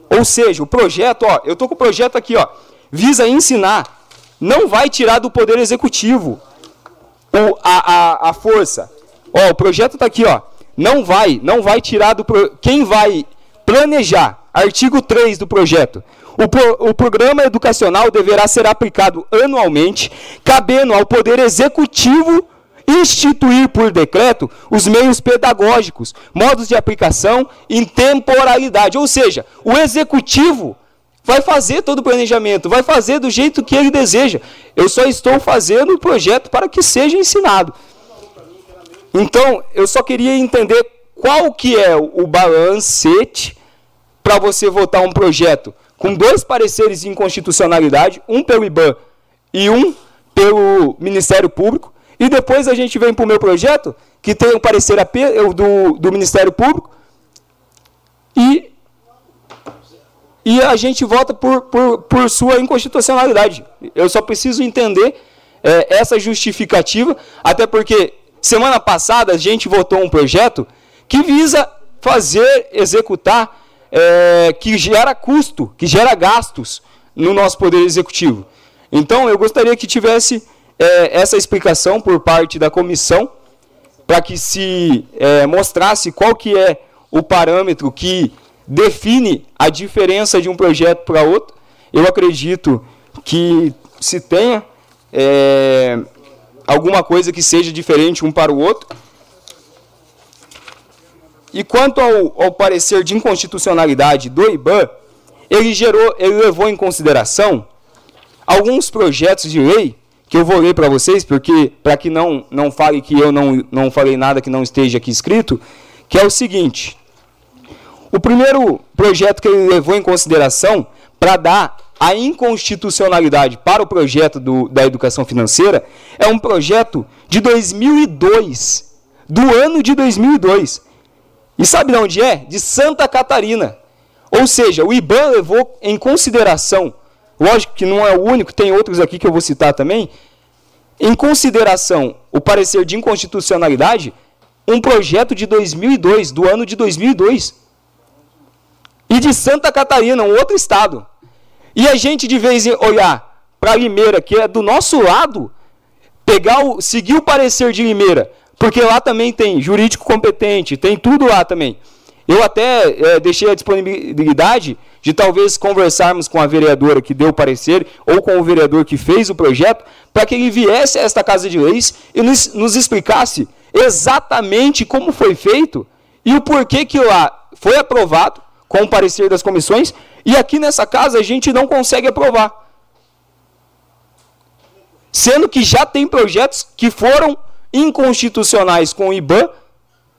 Ou seja, o projeto, ó, eu estou com o projeto aqui, ó, visa ensinar, não vai tirar do poder executivo o, a, a, a força. Ó, o projeto está aqui, ó, não vai, não vai tirar do quem vai planejar, artigo 3 do projeto. O, pro, o programa educacional deverá ser aplicado anualmente, cabendo ao Poder Executivo instituir por decreto os meios pedagógicos, modos de aplicação e temporalidade. Ou seja, o executivo vai fazer todo o planejamento, vai fazer do jeito que ele deseja. Eu só estou fazendo o projeto para que seja ensinado. Então, eu só queria entender qual que é o balancete para você votar um projeto com dois pareceres de inconstitucionalidade, um pelo IBAN e um pelo Ministério Público, e depois a gente vem para o meu projeto, que tem um parecer do, do Ministério Público, e, e a gente vota por, por, por sua inconstitucionalidade. Eu só preciso entender é, essa justificativa, até porque semana passada a gente votou um projeto que visa fazer, executar é, que gera custo, que gera gastos no nosso poder executivo. Então, eu gostaria que tivesse é, essa explicação por parte da comissão, para que se é, mostrasse qual que é o parâmetro que define a diferença de um projeto para outro. Eu acredito que se tenha é, alguma coisa que seja diferente um para o outro. E quanto ao, ao parecer de inconstitucionalidade do IBAN, ele, gerou, ele levou em consideração alguns projetos de lei que eu vou ler para vocês, porque para que não, não fale que eu não, não falei nada que não esteja aqui escrito, que é o seguinte. O primeiro projeto que ele levou em consideração para dar a inconstitucionalidade para o projeto do, da educação financeira é um projeto de 2002, do ano de 2002. E sabe de onde é? De Santa Catarina. Ou seja, o IBAN levou em consideração, lógico que não é o único, tem outros aqui que eu vou citar também, em consideração o parecer de inconstitucionalidade, um projeto de 2002, do ano de 2002. E de Santa Catarina, um outro estado. E a gente de vez em olhar para Limeira, que é do nosso lado, pegar o, seguir o parecer de Limeira, porque lá também tem jurídico competente, tem tudo lá também. Eu até é, deixei a disponibilidade de talvez conversarmos com a vereadora que deu o parecer ou com o vereador que fez o projeto, para que ele viesse a esta Casa de Leis e nos, nos explicasse exatamente como foi feito e o porquê que lá foi aprovado com o parecer das comissões e aqui nessa casa a gente não consegue aprovar. Sendo que já tem projetos que foram inconstitucionais com o IBAN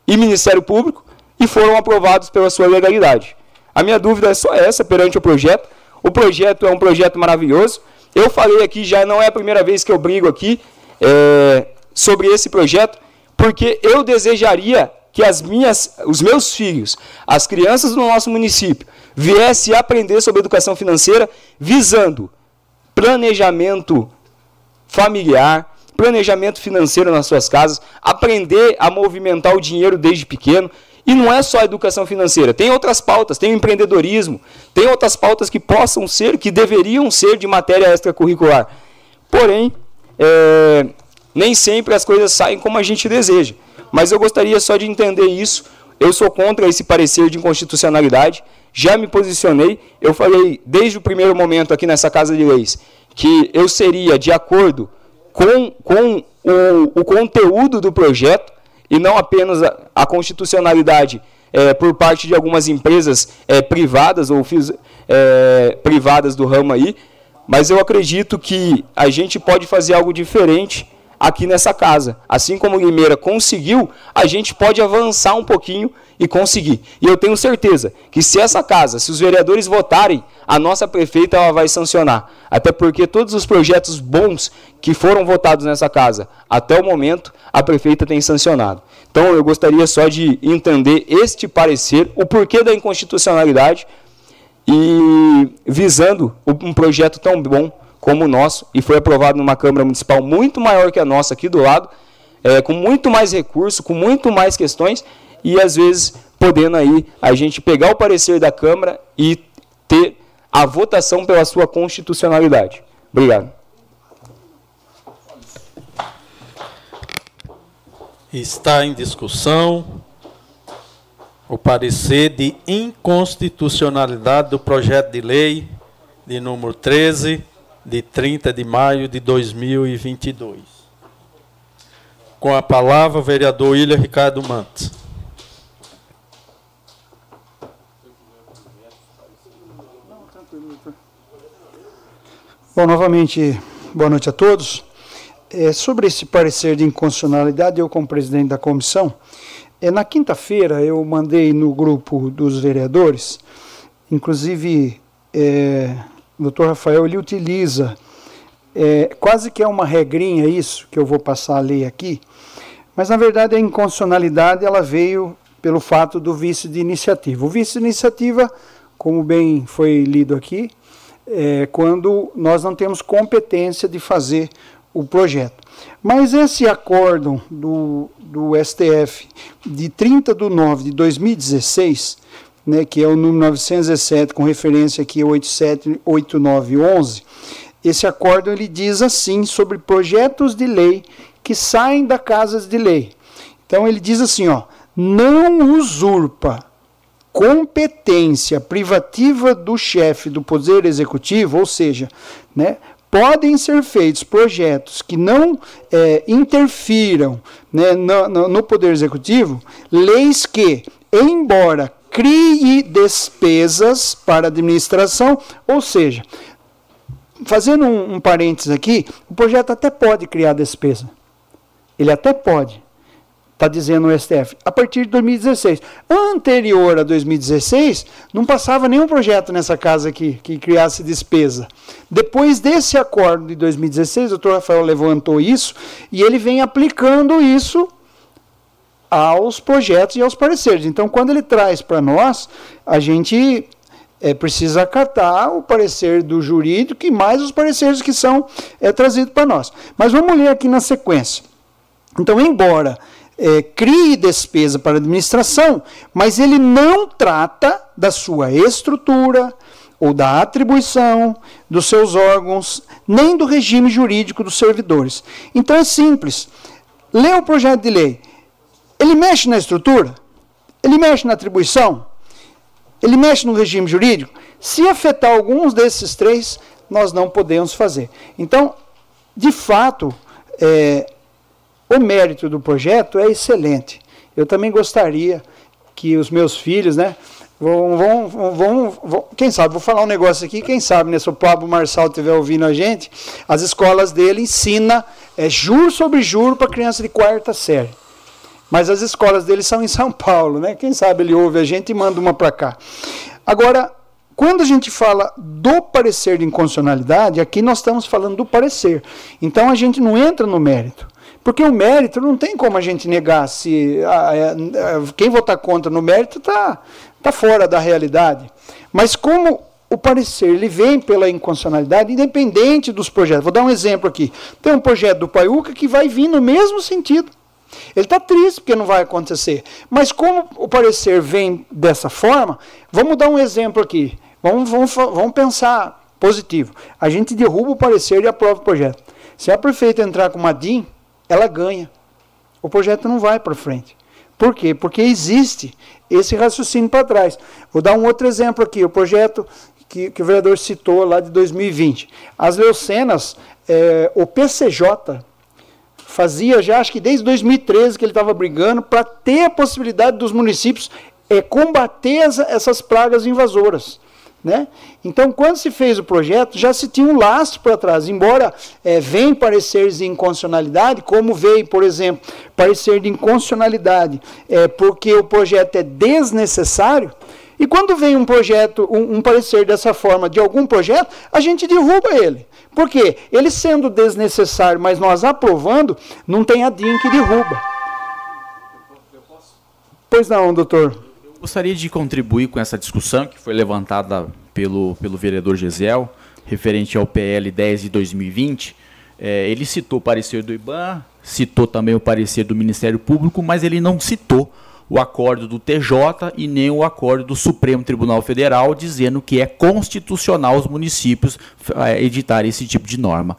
e Ministério Público e foram aprovados pela sua legalidade. A minha dúvida é só essa perante o projeto. O projeto é um projeto maravilhoso. Eu falei aqui, já não é a primeira vez que eu brigo aqui é, sobre esse projeto, porque eu desejaria que as minhas, os meus filhos, as crianças do nosso município, viessem aprender sobre educação financeira visando planejamento familiar, planejamento financeiro nas suas casas, aprender a movimentar o dinheiro desde pequeno. E não é só a educação financeira, tem outras pautas, tem o empreendedorismo, tem outras pautas que possam ser, que deveriam ser de matéria extracurricular. Porém, é, nem sempre as coisas saem como a gente deseja. Mas eu gostaria só de entender isso. Eu sou contra esse parecer de inconstitucionalidade. Já me posicionei. Eu falei desde o primeiro momento aqui nessa Casa de Leis que eu seria de acordo com, com o, o conteúdo do projeto e não apenas a, a constitucionalidade é, por parte de algumas empresas é, privadas ou é, privadas do ramo aí, mas eu acredito que a gente pode fazer algo diferente aqui nessa casa. Assim como Limeira conseguiu, a gente pode avançar um pouquinho e conseguir. E eu tenho certeza que se essa casa, se os vereadores votarem, a nossa prefeita ela vai sancionar. Até porque todos os projetos bons que foram votados nessa casa, até o momento, a prefeita tem sancionado. Então eu gostaria só de entender este parecer, o porquê da inconstitucionalidade e visando um projeto tão bom como o nosso, e foi aprovado numa Câmara Municipal muito maior que a nossa aqui do lado, é, com muito mais recurso, com muito mais questões, e às vezes podendo aí a gente pegar o parecer da Câmara e ter a votação pela sua constitucionalidade. Obrigado. Está em discussão o parecer de inconstitucionalidade do projeto de lei de número 13 de 30 de maio de 2022. Com a palavra, o vereador William Ricardo Mantes. Bom, novamente, boa noite a todos. É, sobre esse parecer de inconstitucionalidade, eu, como presidente da comissão, é, na quinta-feira eu mandei no grupo dos vereadores, inclusive é, doutor Rafael ele utiliza, é, quase que é uma regrinha isso, que eu vou passar a ler aqui, mas na verdade a inconstitucionalidade ela veio pelo fato do vício de iniciativa. O vício de iniciativa, como bem foi lido aqui, é quando nós não temos competência de fazer o projeto. Mas esse acórdão do, do STF de 30 de 9 de 2016 né, que é o número 917, com referência aqui 878911, esse acórdão ele diz assim sobre projetos de lei que saem da casa de lei. Então ele diz assim, ó, não usurpa competência privativa do chefe do poder executivo, ou seja, né, podem ser feitos projetos que não é, interfiram né, no, no, no poder executivo, leis que, embora crie despesas para administração, ou seja, fazendo um, um parênteses aqui, o projeto até pode criar despesa. Ele até pode. Está dizendo o STF. A partir de 2016. Anterior a 2016, não passava nenhum projeto nessa casa aqui que criasse despesa. Depois desse acordo de 2016, o doutor Rafael levantou isso e ele vem aplicando isso aos projetos e aos pareceres. Então, quando ele traz para nós, a gente é, precisa acatar o parecer do jurídico e mais os pareceres que são é, trazidos para nós. Mas vamos ler aqui na sequência. Então, embora é, crie despesa para administração, mas ele não trata da sua estrutura ou da atribuição dos seus órgãos, nem do regime jurídico dos servidores. Então é simples. Lê o projeto de lei. Ele mexe na estrutura? Ele mexe na atribuição? Ele mexe no regime jurídico? Se afetar alguns desses três, nós não podemos fazer. Então, de fato, é, o mérito do projeto é excelente. Eu também gostaria que os meus filhos, né, vão, vão, vão, vão quem sabe, vou falar um negócio aqui, quem sabe, né, se o Pablo Marçal estiver ouvindo a gente, as escolas dele ensinam é, juro sobre juro para criança de quarta série. Mas as escolas dele são em São Paulo, né? Quem sabe ele ouve a gente e manda uma para cá. Agora, quando a gente fala do parecer de inconstitucionalidade, aqui nós estamos falando do parecer. Então a gente não entra no mérito. Porque o mérito não tem como a gente negar. Se ah, é, quem votar contra no mérito está tá fora da realidade. Mas como o parecer ele vem pela inconstitucionalidade, independente dos projetos. Vou dar um exemplo aqui. Tem um projeto do Paiuca que vai vir no mesmo sentido. Ele está triste porque não vai acontecer. Mas como o parecer vem dessa forma, vamos dar um exemplo aqui. Vamos, vamos, vamos pensar positivo. A gente derruba o parecer e aprova o projeto. Se a prefeita entrar com uma DIN, ela ganha. O projeto não vai para frente. Por quê? Porque existe esse raciocínio para trás. Vou dar um outro exemplo aqui, o projeto que, que o vereador citou lá de 2020. As leucenas, é, o PCJ fazia já, acho que desde 2013 que ele estava brigando para ter a possibilidade dos municípios é, combater as, essas pragas invasoras. Né? Então, quando se fez o projeto, já se tinha um lastro para trás. Embora é, venham pareceres de inconstitucionalidade, como veio, por exemplo, parecer de inconstitucionalidade, é, porque o projeto é desnecessário, e quando vem um projeto, um, um, parecer dessa forma de algum projeto, a gente derruba ele. Por quê? Ele sendo desnecessário, mas nós aprovando, não tem a DIN que derruba. Pois não, doutor. Gostaria de contribuir com essa discussão que foi levantada pelo, pelo vereador Gesiel, referente ao PL 10 de 2020. É, ele citou o parecer do IBAN, citou também o parecer do Ministério Público, mas ele não citou o acordo do TJ e nem o acordo do Supremo Tribunal Federal, dizendo que é constitucional os municípios é, editarem esse tipo de norma.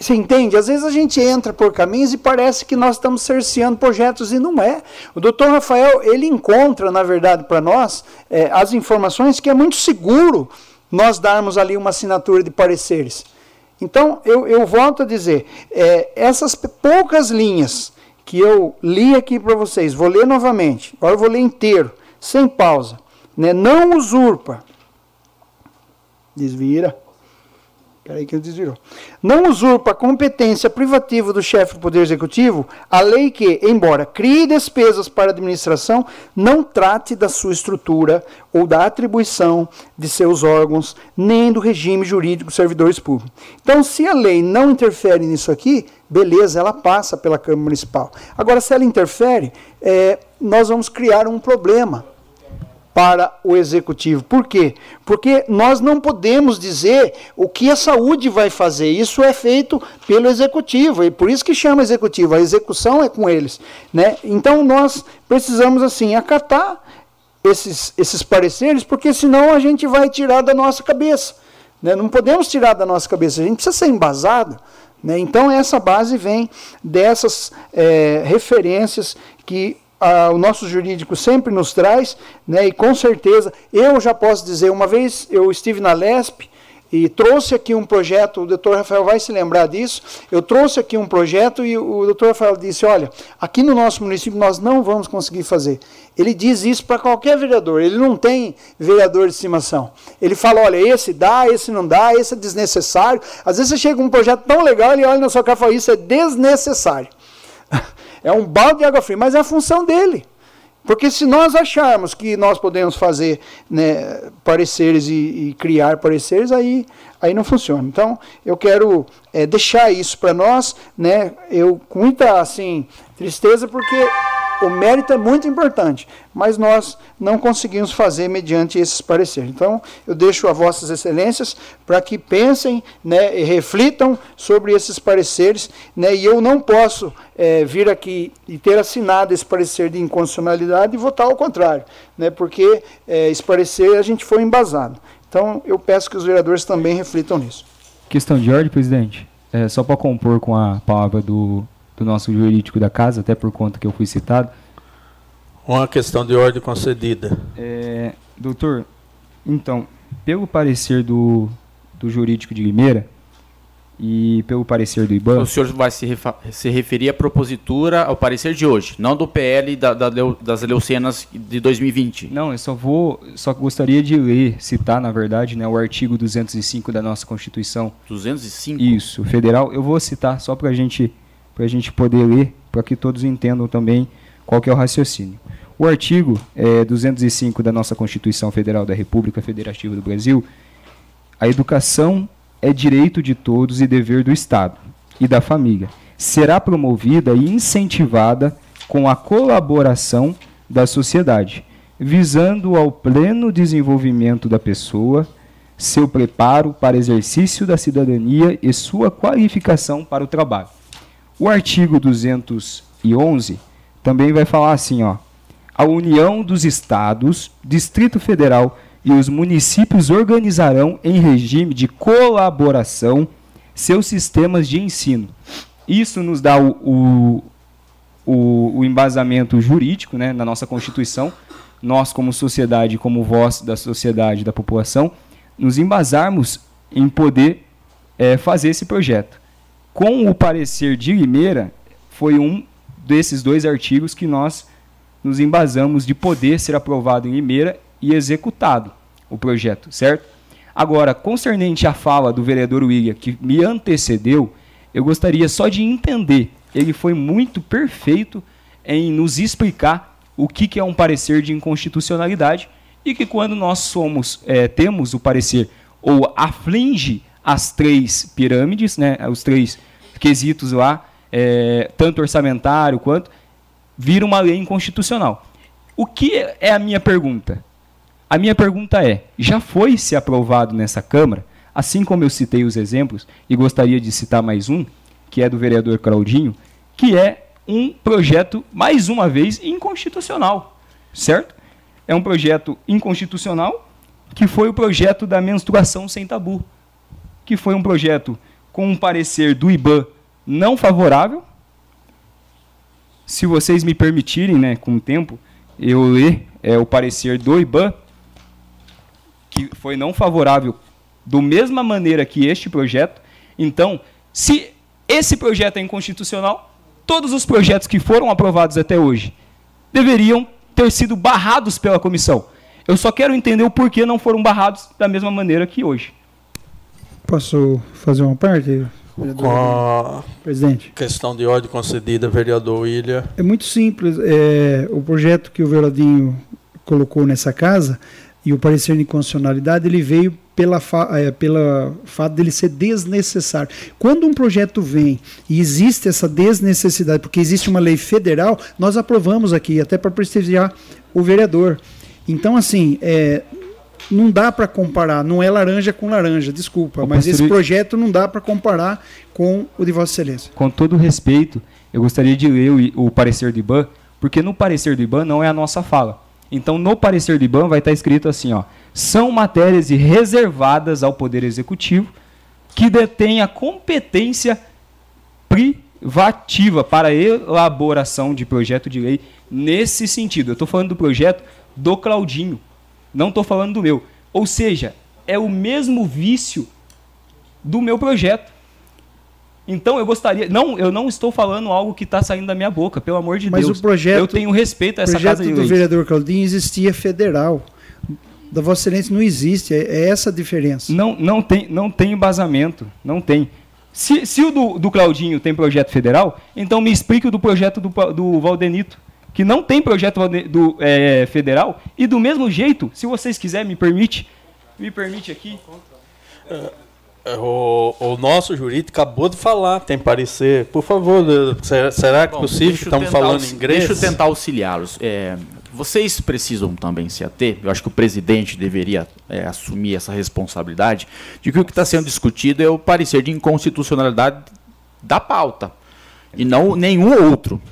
Você entende? Às vezes a gente entra por caminhos e parece que nós estamos cerceando projetos e não é. O doutor Rafael, ele encontra, na verdade, para nós, é, as informações que é muito seguro nós darmos ali uma assinatura de pareceres. Então, eu, eu volto a dizer, é, essas poucas linhas que eu li aqui para vocês, vou ler novamente, agora eu vou ler inteiro, sem pausa. Né? Não usurpa. Desvira Peraí que desvirou. Não usurpa a competência privativa do chefe do Poder Executivo a lei que, embora crie despesas para a administração, não trate da sua estrutura ou da atribuição de seus órgãos, nem do regime jurídico servidores públicos. Então, se a lei não interfere nisso aqui, beleza, ela passa pela Câmara Municipal. Agora, se ela interfere, é, nós vamos criar um problema para o executivo. Por quê? Porque nós não podemos dizer o que a saúde vai fazer. Isso é feito pelo executivo e por isso que chama executivo. A execução é com eles, né? Então nós precisamos assim acatar esses esses pareceres, porque senão a gente vai tirar da nossa cabeça. Né? Não podemos tirar da nossa cabeça, a gente precisa ser embasado. Né? Então, essa base vem dessas é, referências que ah, o nosso jurídico sempre nos traz, né? e com certeza, eu já posso dizer, uma vez eu estive na LESP, e trouxe aqui um projeto, o doutor Rafael vai se lembrar disso, eu trouxe aqui um projeto e o doutor Rafael disse, olha, aqui no nosso município nós não vamos conseguir fazer. Ele diz isso para qualquer vereador, ele não tem vereador de estimação. Ele fala, olha, esse dá, esse não dá, esse é desnecessário. Às vezes você chega um projeto tão legal, ele olha na sua cara e fala, isso é desnecessário. [LAUGHS] é um balde de água fria, mas é a função dele. Porque se nós acharmos que nós podemos fazer né, pareceres e, e, criar pareceres, aí, aí não funciona. Então, eu quero é, deixar isso para nós, né, eu com muita assim, tristeza, porque o mérito é muito importante, mas nós não conseguimos fazer mediante esses pareceres. Então, eu deixo a vossas excelências para que pensem né, e reflitam sobre esses pareceres, né, e eu não posso é, vir aqui e ter assinado esse parecer de inconstitucionalidade e votar ao contrário, né, porque é, esse parecer a gente foi embasado. Então, eu peço que os vereadores também reflitam nisso. Questão de ordem, presidente. É, só para compor com a palavra do do nosso jurídico da casa, até por conta que eu fui citado. Uma questão de ordem concedida. É, doutor, então, pelo parecer do, do jurídico de Limeira e pelo parecer do IBAN... O senhor vai se, se referir à propositura, ao parecer de hoje, não do PL da, da, das Leucenas de 2020. Não, eu só vou, só gostaria de ler, citar, na verdade, né, o artigo 205 da nossa Constituição. 205? Isso, federal. Eu vou citar só para a gente para a gente poder ler, para que todos entendam também qual é o raciocínio. O artigo é, 205 da nossa Constituição Federal da República Federativa do Brasil, a educação é direito de todos e dever do Estado e da família. Será promovida e incentivada com a colaboração da sociedade, visando ao pleno desenvolvimento da pessoa, seu preparo para exercício da cidadania e sua qualificação para o trabalho. O artigo 211 também vai falar assim, ó: a União dos Estados, Distrito Federal e os municípios organizarão em regime de colaboração seus sistemas de ensino. Isso nos dá o, o, o, embasamento jurídico né, na nossa Constituição. Nós, como sociedade, como voz da sociedade, da população, nos embasarmos em poder é, fazer esse projeto com o parecer de Limeira, foi um desses dois artigos que nós nos embasamos de poder ser aprovado em Limeira e executado o projeto, certo? Agora, concernente à fala do vereador William, que me antecedeu, eu gostaria só de entender. Ele foi muito perfeito em nos explicar o que, que é um parecer de inconstitucionalidade e que quando nós somos é, temos o parecer ou aflige as três pirâmides, né, os três quesitos lá, é, tanto orçamentário quanto, vira uma lei inconstitucional. O que é a minha pergunta? A minha pergunta é: já foi se aprovado nessa Câmara, assim como eu citei os exemplos, e gostaria de citar mais um, que é do vereador Claudinho, que é um projeto, mais uma vez, inconstitucional, certo? É um projeto inconstitucional que foi o projeto da menstruação sem tabu, que foi um projeto com um parecer do IBAN não favorável. Se vocês me permitirem, né, com o tempo, eu ler é, o parecer do IBAN, que foi não favorável do mesma maneira que este projeto. Então, se esse projeto é inconstitucional, todos os projetos que foram aprovados até hoje deveriam ter sido barrados pela comissão. Eu só quero entender o porquê não foram barrados da mesma maneira que hoje. Posso fazer uma parte? Com a presidente. questão de ordem concedida, vereador William. É muito simples. É, o projeto que o Veladinho colocou nessa casa e o parecer de inconstitucionalidade, ele veio pela, fa é, pela fato dele ser desnecessário. Quando um projeto vem e existe essa desnecessidade, porque existe uma lei federal, nós aprovamos aqui, até para prestigiar o vereador. Então, assim, é, não dá para comparar, não é laranja com laranja, desculpa, mas esse projeto não dá para comparar com o de Vossa Excelência. Com todo respeito, eu gostaria de ler o, o parecer do IBAN, porque no parecer do IBAN não é a nossa fala. Então, no parecer do IBAN vai estar escrito assim, ó, são matérias reservadas ao Poder Executivo que detém a competência privativa para elaboração de projeto de lei nesse sentido. Eu estou falando do projeto do Claudinho, não estou falando do meu. Ou seja, é o mesmo vício do meu projeto. Então eu gostaria, não, eu não estou falando algo que está saindo da minha boca, pelo amor de Mas Deus. o projeto, eu tenho respeito a essa projeto casa de do leis. vereador Claudinho existia federal. Da Vossa Excelência não existe, é, é essa a diferença. Não, não tem, não tem embasamento, não tem. Se, se o do, do Claudinho tem projeto federal, então me explique o do projeto do, do Valdenito, que não tem projeto do, é, federal, e do mesmo jeito, se vocês quiserem, me permite, me permite aqui. O, o nosso jurídico acabou de falar, tem parecer. Por favor, será, será que é Bom, possível? Estamos tentar falando aux- inglês? Deixa eu tentar auxiliá-los. É, vocês precisam também se ater, eu acho que o presidente deveria é, assumir essa responsabilidade, de que o que está sendo discutido é o parecer de inconstitucionalidade da pauta, e não nenhum outro.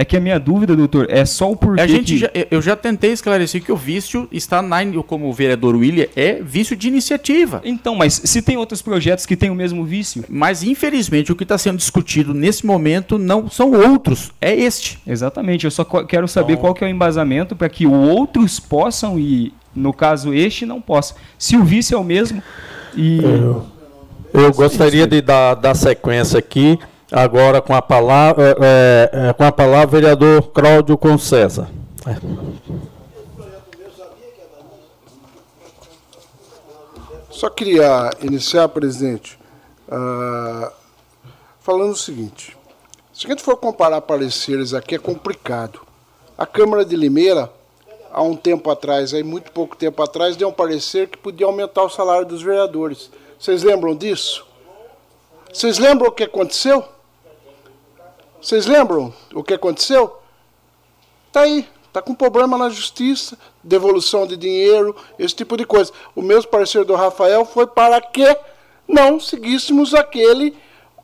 É que a minha dúvida, doutor, é só o porquê A gente que- já- eu já tentei esclarecer que o vício está na, como o vereador William, é vício de iniciativa. Então, mas se tem outros projetos que têm o mesmo vício? Mas infelizmente o que está sendo discutido nesse momento não são outros, é este. Exatamente, eu só quero saber qual que é o embasamento para que outros possam e, no caso, este não possa. Se o vício é o mesmo e... Eu gostaria de dar, dar sequência aqui, agora com a palavra, é, é, com a palavra vereador Cláudio Concesa. É. Só queria iniciar, presidente, ah, falando o seguinte: se a gente for comparar pareceres aqui, é complicado. A Câmara de Limeira, há um tempo atrás, aí muito pouco tempo atrás, deu um parecer que podia aumentar o salário dos vereadores. Vocês lembram disso? Vocês lembram o que aconteceu? Vocês lembram o que aconteceu? Está aí, está com problema na justiça, devolução de dinheiro, esse tipo de coisa. O mesmo parecer do Rafael foi para que não seguíssemos aquele,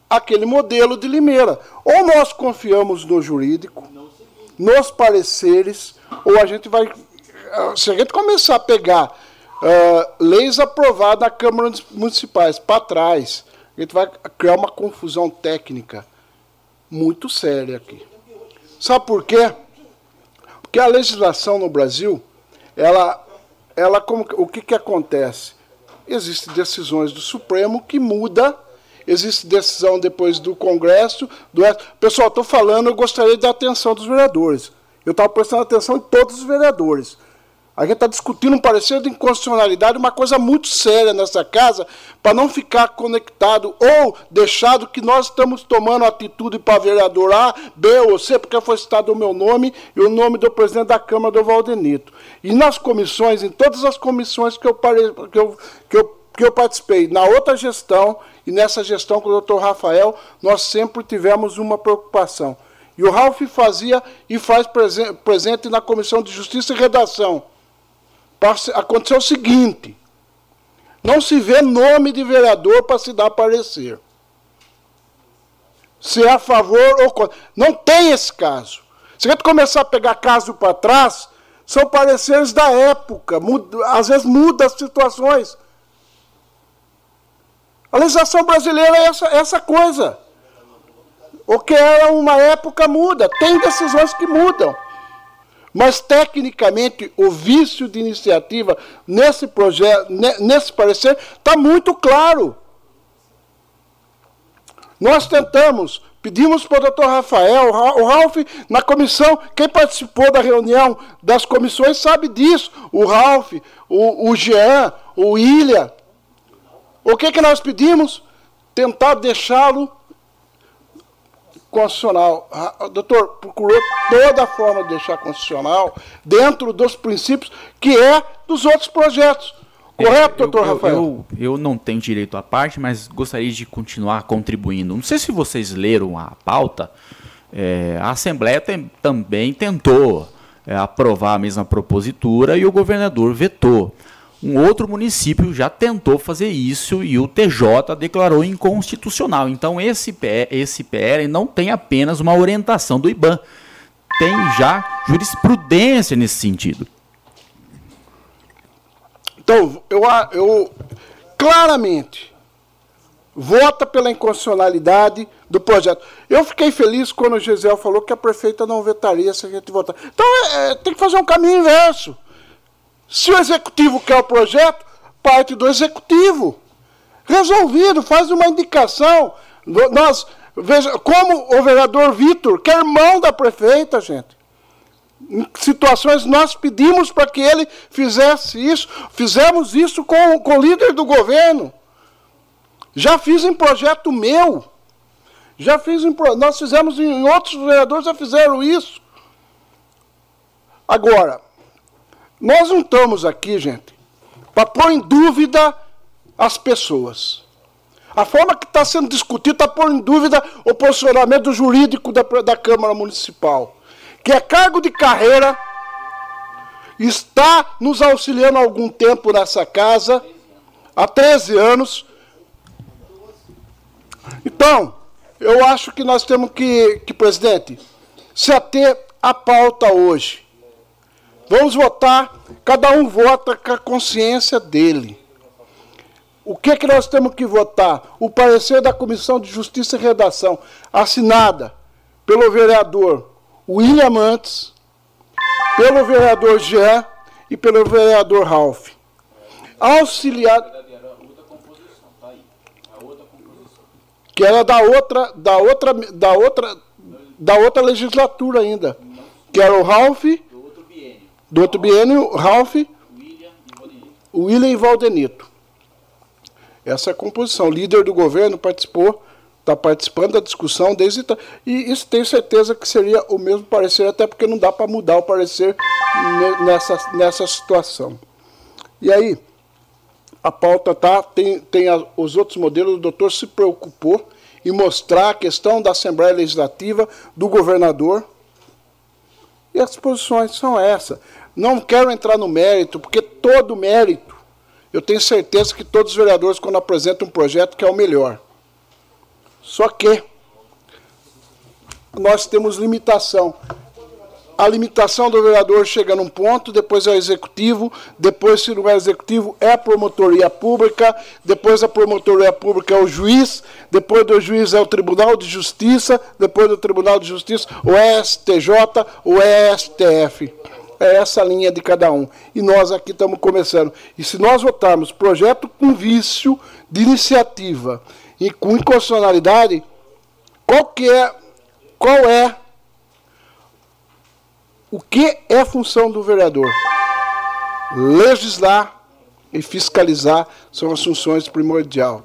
aquele modelo de Limeira. Ou nós confiamos no jurídico, nos pareceres, ou a gente vai. ah, Se a gente começar a pegar ah, leis aprovadas na Câmara Municipais para trás, a gente vai criar uma confusão técnica muito séria aqui. Sabe por quê? Porque a legislação no Brasil, ela, ela como, o que, que acontece? Existem decisões do Supremo que muda, existe decisão depois do Congresso, do Pessoal, estou falando, eu gostaria da atenção dos vereadores. Eu estava prestando atenção em todos os vereadores. A gente está discutindo um parecer de inconstitucionalidade, uma coisa muito séria nessa casa, para não ficar conectado ou deixado que nós estamos tomando atitude para vereador A, B ou C, porque foi citado o meu nome e o nome do presidente da Câmara do Valdenito. E nas comissões, em todas as comissões que eu, pare- que eu, que eu, que eu participei, na outra gestão e nessa gestão com o doutor Rafael, nós sempre tivemos uma preocupação. E o Ralph fazia e faz presen- presente na Comissão de Justiça e Redação. Aconteceu o seguinte: não se vê nome de vereador para se dar parecer. Se é a favor ou contra. Não tem esse caso. Se a gente começar a pegar caso para trás, são pareceres da época. muda- às vezes muda as situações. A legislação brasileira é essa, essa coisa. O que era uma época muda. Tem decisões que mudam. Mas, tecnicamente, o vício de iniciativa nesse projeto, ne- nesse parecer, está muito claro. Nós tentamos, pedimos para o doutor Rafael, o Ra- o Ralph, na comissão, quem participou da reunião das comissões sabe disso. O Ralph, o, o Jean, o William. O que, que nós pedimos? Tentar deixá-lo constitucional. Ah, Doutor, procurou toda a forma de deixar constitucional dentro dos princípios que é dos outros projetos. Correto, eu, doutor eu- Rafael? Eu, eu não tenho direito à parte, mas gostaria de continuar contribuindo. Não sei se vocês leram a pauta. é, a Assembleia tem- também tentou é, aprovar a mesma propositura e o governador vetou. Um outro município já tentou fazer isso e o TJ declarou inconstitucional. Então esse, P- esse PL não tem apenas uma orientação do IBAN, tem já jurisprudência nesse sentido. Então, eu, eu claramente vota pela inconstitucionalidade do projeto. Eu fiquei feliz quando o Gisele falou que a prefeita não vetaria se a gente votar. Então, é, é, tem que fazer um caminho inverso. Se o executivo quer o projeto, parte do executivo. Resolvido, faz uma indicação. Nós, veja, como o vereador Vitor, que é irmão da prefeita, gente. Em situações nós pedimos para que ele fizesse isso. Fizemos isso com, com o líder do governo. Já fiz em projeto meu. Já fiz em, nós fizemos em outros vereadores já fizeram isso. Agora, nós não estamos aqui, gente, para pôr em dúvida as pessoas. A forma que está sendo discutido está pondo em dúvida o posicionamento jurídico da, da Câmara Municipal, que é cargo de carreira, está nos auxiliando há algum tempo nessa casa, há 13 anos. Então, eu acho que nós temos que, que presidente, se ater à pauta hoje. Vamos votar, cada um vota com a consciência dele. O que, que nós temos que votar? O parecer da Comissão de Justiça e Redação, assinada pelo vereador William Mantes, pelo vereador Jean e pelo vereador Ralph. Auxiliado. Que era da outra, da outra, da outra, da outra legislatura ainda. Que era o Ralph. Do outro biênio, Ralph. William e Valdenito. Essa é a composição. O líder do governo participou, está participando da discussão desde. E isso tenho certeza que seria o mesmo parecer, até porque não dá para mudar o parecer nessa, nessa situação. E aí, a pauta tá, tem, tem a, os outros modelos, o doutor se preocupou em mostrar a questão da Assembleia Legislativa, do governador. E as posições são essas. Não quero entrar no mérito, porque todo mérito eu tenho certeza que todos os vereadores, quando apresentam um projeto, que é o melhor. Só que nós temos limitação. A limitação do vereador chega num ponto, depois é o executivo, depois, se não é executivo, é a promotoria pública, depois a promotoria pública é o juiz, depois do juiz é o Tribunal de Justiça, depois do Tribunal de Justiça, o STJ, o STF. É essa linha de cada um. E nós aqui estamos começando. E se nós votarmos projeto com vício de iniciativa e com inconstitucionalidade, qual que é, qual é o que é função do vereador? Legislar e fiscalizar são as funções primordial.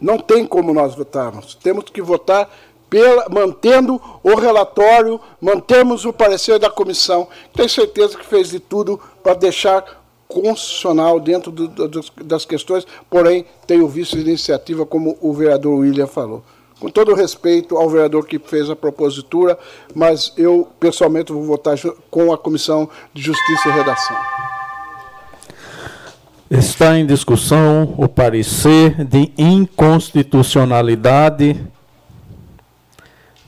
Não tem como nós votarmos. Temos que votar pela, mantendo o relatório, mantemos o parecer da comissão. Tenho certeza que fez de tudo para deixar constitucional dentro do, do, das questões, porém tem o vice de iniciativa, como o vereador William falou. Com todo respeito ao vereador que fez a propositura, mas eu pessoalmente vou votar com a Comissão de Justiça e Redação. Está em discussão o parecer de inconstitucionalidade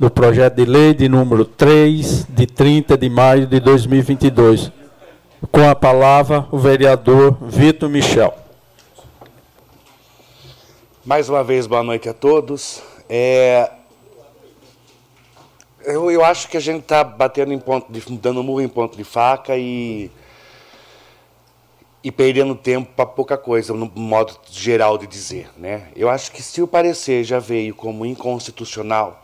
do projeto de lei de número 3, de 30 de maio de 2022. Com a palavra, o vereador Vitor Michel. Mais uma vez, boa noite a todos. É... Eu, eu acho que a gente está batendo em ponto de, dando murro em ponto de faca e e perdendo tempo para pouca coisa, no modo geral de dizer, né? Eu acho que se o parecer já veio como inconstitucional,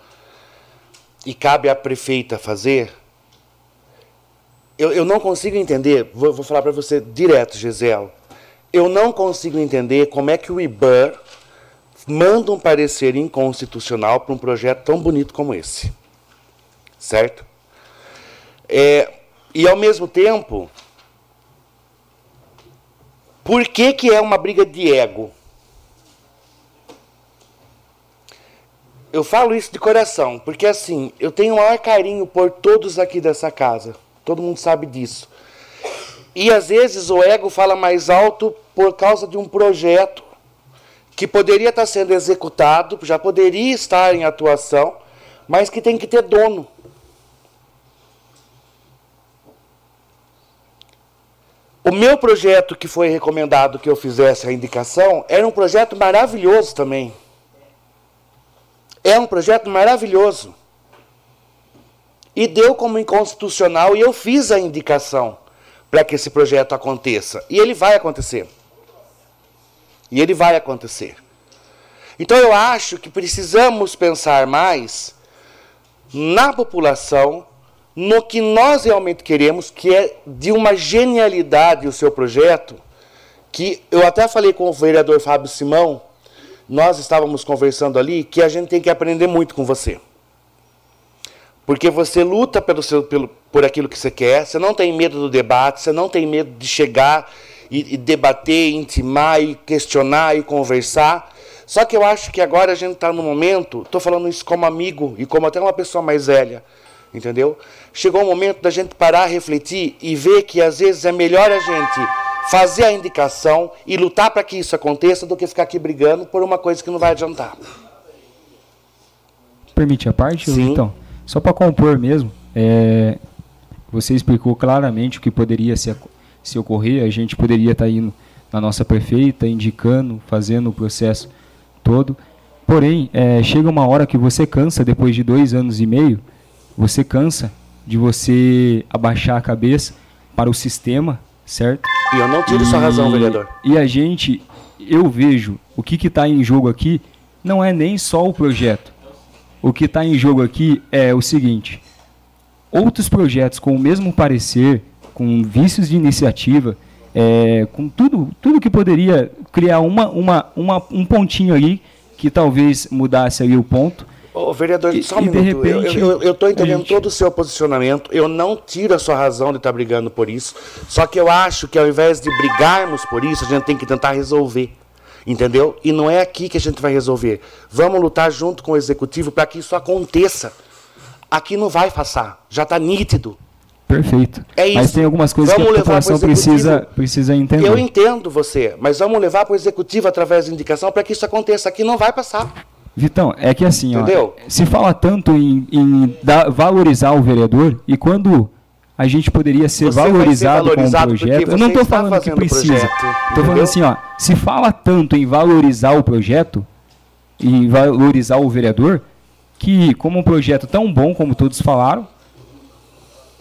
e cabe à prefeita fazer, eu, eu não consigo entender, vou, vou falar para você direto, Gisele, eu não consigo entender como é que o IBAN manda um parecer inconstitucional para um projeto tão bonito como esse. Certo? É, e ao mesmo tempo, por que, que é uma briga de ego? Eu falo isso de coração, porque assim, eu tenho o maior carinho por todos aqui dessa casa. Todo mundo sabe disso. E às vezes o ego fala mais alto por causa de um projeto que poderia estar sendo executado, já poderia estar em atuação, mas que tem que ter dono. O meu projeto que foi recomendado que eu fizesse a indicação era um projeto maravilhoso também. É um projeto maravilhoso. E deu como inconstitucional e eu fiz a indicação para que esse projeto aconteça. E ele vai acontecer. E ele vai acontecer. Então eu acho que precisamos pensar mais na população no que nós realmente queremos, que é de uma genialidade o seu projeto, que eu até falei com o vereador Fábio Simão, nós estávamos conversando ali, que a gente tem que aprender muito com você. Porque você luta pelo seu, pelo, por aquilo que você quer, você não tem medo do debate, você não tem medo de chegar e, e debater, intimar e questionar e conversar. Só que eu acho que agora a gente está no momento, estou falando isso como amigo e como até uma pessoa mais velha, entendeu? Chegou o momento da gente parar, refletir e ver que às vezes é melhor a gente fazer a indicação e lutar para que isso aconteça do que ficar aqui brigando por uma coisa que não vai adiantar. Permite a parte, Sim. então? Só para compor mesmo, é, você explicou claramente o que poderia se, se ocorrer, a gente poderia estar tá indo na nossa prefeita, indicando, fazendo o processo todo. Porém, é, chega uma hora que você cansa, depois de dois anos e meio, você cansa de você abaixar a cabeça para o sistema, certo? E eu não tiro e, sua razão, vereador. E a gente, eu vejo, o que está em jogo aqui não é nem só o projeto. O que está em jogo aqui é o seguinte: outros projetos com o mesmo parecer, com vícios de iniciativa, é, com tudo, tudo que poderia criar uma, uma, uma, um pontinho ali que talvez mudasse aí o ponto. Ô, vereador, e, só um minuto. Repente, eu estou entendendo gente... todo o seu posicionamento. Eu não tiro a sua razão de estar tá brigando por isso. Só que eu acho que ao invés de brigarmos por isso, a gente tem que tentar resolver. Entendeu? E não é aqui que a gente vai resolver. Vamos lutar junto com o executivo para que isso aconteça. Aqui não vai passar. Já está nítido. Perfeito. É isso. Mas tem algumas coisas vamos que a população precisa, precisa entender. Eu entendo você, mas vamos levar para o executivo através da indicação para que isso aconteça. Aqui não vai passar. Vitão, é que assim, ó, se fala tanto em, em dar, valorizar o vereador e quando a gente poderia ser valorizado, ser valorizado com o projeto. Eu não estou falando que precisa. Estou falando assim, ó, se fala tanto em valorizar o projeto e valorizar o vereador, que como um projeto tão bom como todos falaram,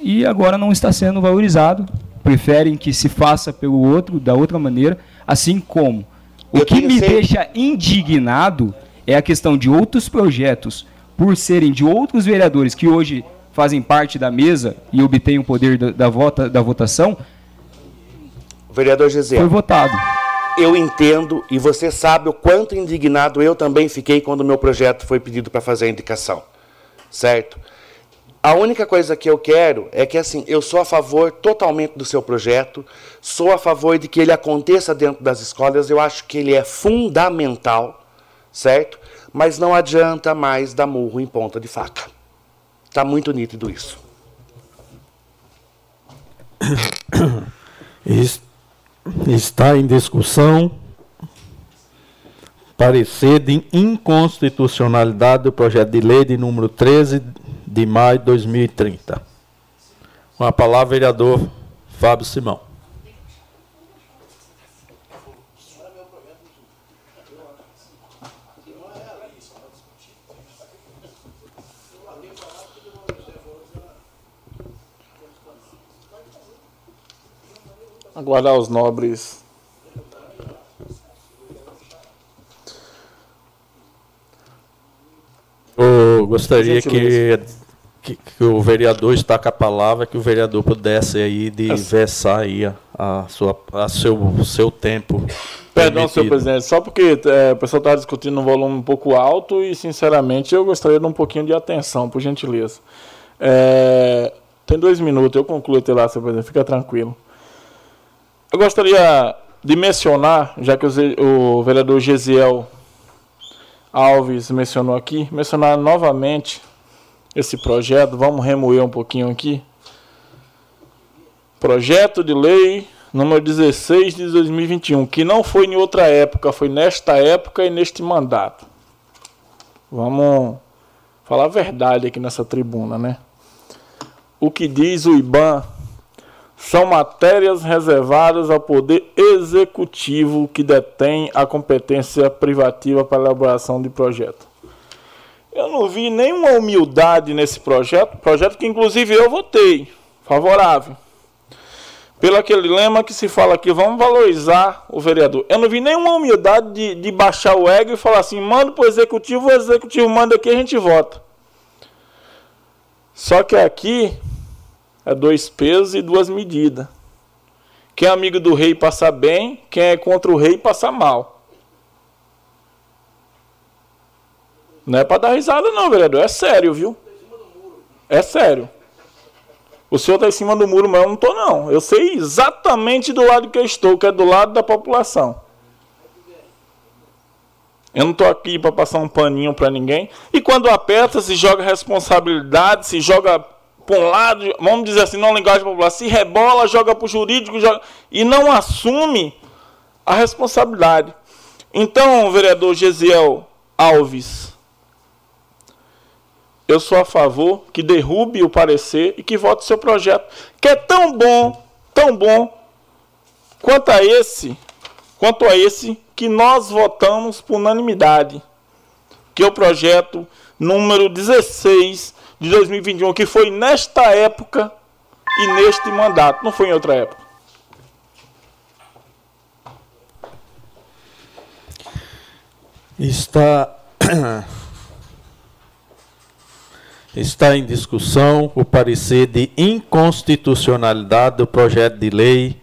e agora não está sendo valorizado. Preferem que se faça pelo outro, da outra maneira, assim como. O que me sempre... deixa indignado é a questão de outros projetos, por serem de outros vereadores que hoje fazem parte da mesa e obtêm o poder da, da, vota, da votação. Vereador Gisele. Foi votado. Eu entendo e você sabe o quanto indignado eu também fiquei quando o meu projeto foi pedido para fazer a indicação. Certo? A única coisa que eu quero é que assim, eu sou a favor totalmente do seu projeto, sou a favor de que ele aconteça dentro das escolas, eu acho que ele é fundamental, certo? Mas não adianta mais dar murro em ponta de faca. Está muito nítido isso. [COUGHS] Está em discussão parecer de inconstitucionalidade do projeto de lei de número 13 de maio de 2030. Com a palavra, vereador Fábio Simão. Aguardar os nobres. Eu gostaria que que, que, o vereador está com a palavra, que o vereador pudesse aí diversar aí a, a sua, a seu, seu tempo. Perdão, permitido. senhor presidente, só porque é, o pessoal está discutindo um volume um pouco alto e, sinceramente, eu gostaria de um pouquinho de atenção, por gentileza. É, tem dois minutos, eu concluo até lá, senhor presidente, fica tranquilo. Eu gostaria de mencionar, já que o, vereador Gesiel Alves mencionou aqui, mencionar novamente esse projeto. Vamos remoer um pouquinho aqui. Projeto de lei número 16 de 2021, que não foi em outra época, foi nesta época e neste mandato. Vamos falar a verdade aqui nessa tribuna, né? O que diz o IBAN são matérias reservadas ao Poder Executivo que detém a competência privativa para elaboração de projeto. Eu não vi nenhuma humildade nesse projeto, projeto que inclusive eu votei favorável. Pelo aquele lema que se fala aqui, vamos valorizar o vereador. Eu não vi nenhuma humildade de, de baixar o ego e falar assim, manda para o executivo, o executivo manda aqui, a gente vota. Só que aqui é dois pesos e duas medidas. Quem é amigo do rei passa bem, quem é contra o rei passa mal. Não é para dar risada não, vereador, é sério, viu? É sério. O senhor está em cima do muro, mas eu não estou não. Eu sei exatamente do lado que eu estou, que é do lado da população. Eu não estou aqui para passar um paninho para ninguém. E quando aperta, se joga responsabilidade, se joga para um lado, vamos dizer assim, não linguagem popular, se rebola, joga para o jurídico joga, e não assume a responsabilidade. Então, vereador Gesiel Alves, eu sou a favor que derrube o parecer e que vote seu projeto, que é tão bom, tão bom, quanto a esse, quanto a esse que nós votamos por unanimidade, que é o projeto número 16 de 2021, que foi nesta época e neste mandato, não foi em outra época. Está [COUGHS] está em discussão o parecer de inconstitucionalidade do projeto de lei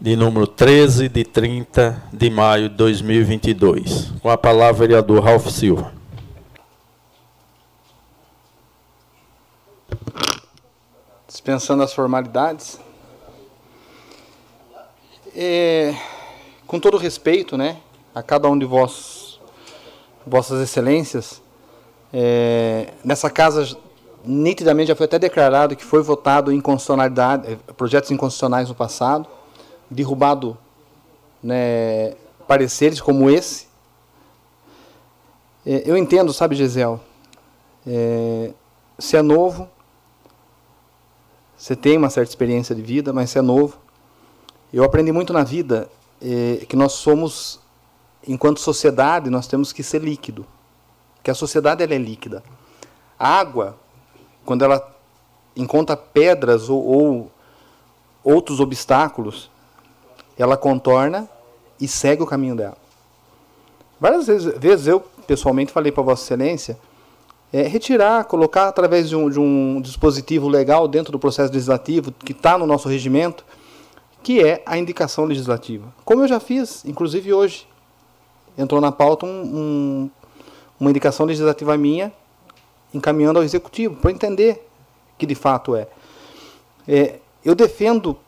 de número 13 de 30 de maio de 2022. Com a palavra, vereador Ralph Silva. Dispensando as formalidades. É, com todo respeito, né, a cada um de vós, vossas excelências, é, nessa casa nitidamente já foi até declarado que foi votado inconstitucionalidade, é, projetos inconstitucionais no passado, derrubado né, pareceres como esse. É, eu entendo, sabe, Gisel, é, se é novo, você tem uma certa experiência de vida, mas você é novo. Eu aprendi muito na vida eh, que nós somos, enquanto sociedade, nós temos que ser líquido. Que a sociedade ela é líquida. A água, quando ela encontra pedras ou, ou outros obstáculos, ela contorna e segue o caminho dela. Várias vezes, vezes eu, pessoalmente, falei para Vossa Excelência é, retirar, colocar através de um, de um, dispositivo legal dentro do processo legislativo que está no nosso regimento, que é a indicação legislativa. Como eu já fiz, inclusive hoje, entrou na pauta um, um, uma indicação legislativa minha encaminhando ao executivo para entender que de fato é. é. Eu defendo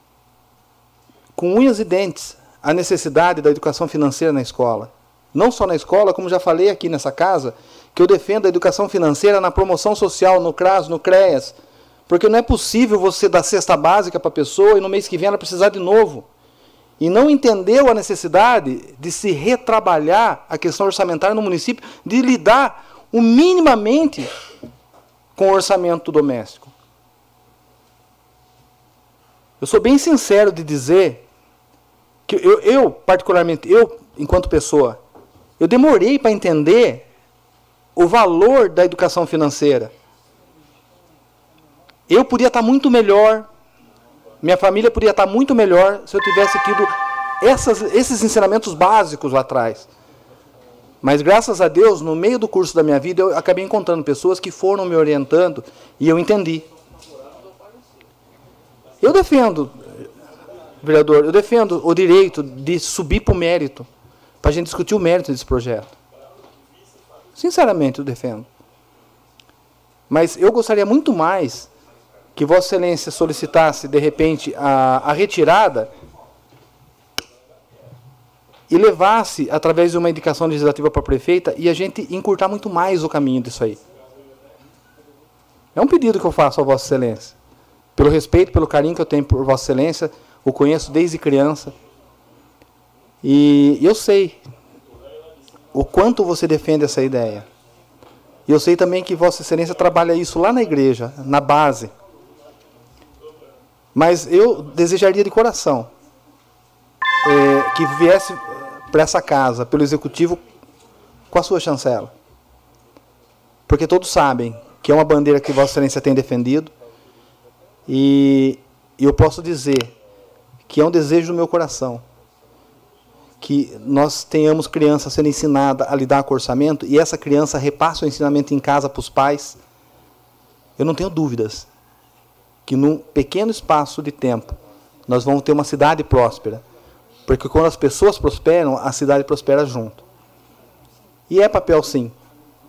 com unhas e dentes a necessidade da educação financeira na escola. Não só na escola, como já falei aqui nessa casa, que eu defendo a educação financeira na promoção social, no CRAS, no CREAS. Porque não é possível você dar cesta básica para a pessoa e no mês que vem ela precisar de novo. E não entendeu a necessidade de se retrabalhar a questão orçamentária no município, de lidar o minimamente com o orçamento doméstico. Eu sou bem sincero de dizer que eu, eu particularmente, eu, enquanto pessoa, eu demorei para entender o valor da educação financeira. Eu podia estar muito melhor, minha família podia estar muito melhor se eu tivesse tido essas, esses ensinamentos básicos lá atrás. Mas graças a Deus, no meio do curso da minha vida, eu acabei encontrando pessoas que foram me orientando e eu entendi. Eu defendo, vereador, eu defendo o direito de subir para o mérito, para a gente discutir o mérito desse projeto. Sinceramente, eu defendo. Mas eu gostaria muito mais que Vossa Excelência solicitasse, de repente, a, a retirada e levasse, através de uma indicação legislativa para a prefeita, e a gente encurtar muito mais o caminho disso aí. É um pedido que eu faço a Vossa Excelência. Pelo respeito, pelo carinho que eu tenho por Vossa Excelência, o conheço desde criança. E eu sei o quanto você defende essa ideia. E eu sei também que Vossa Excelência trabalha isso lá na igreja, na base. Mas eu desejaria de coração é, que viesse para essa casa, pelo executivo, com a sua chancela. Porque todos sabem que é uma bandeira que Vossa Excelência tem defendido. E eu posso dizer que é um desejo do meu coração que nós tenhamos criança sendo ensinada a lidar com orçamento e essa criança repasse o ensinamento em casa para os pais. Eu não tenho dúvidas que num pequeno espaço de tempo nós vamos ter uma cidade próspera. Porque quando as pessoas prosperam, a cidade prospera junto. E é papel, sim,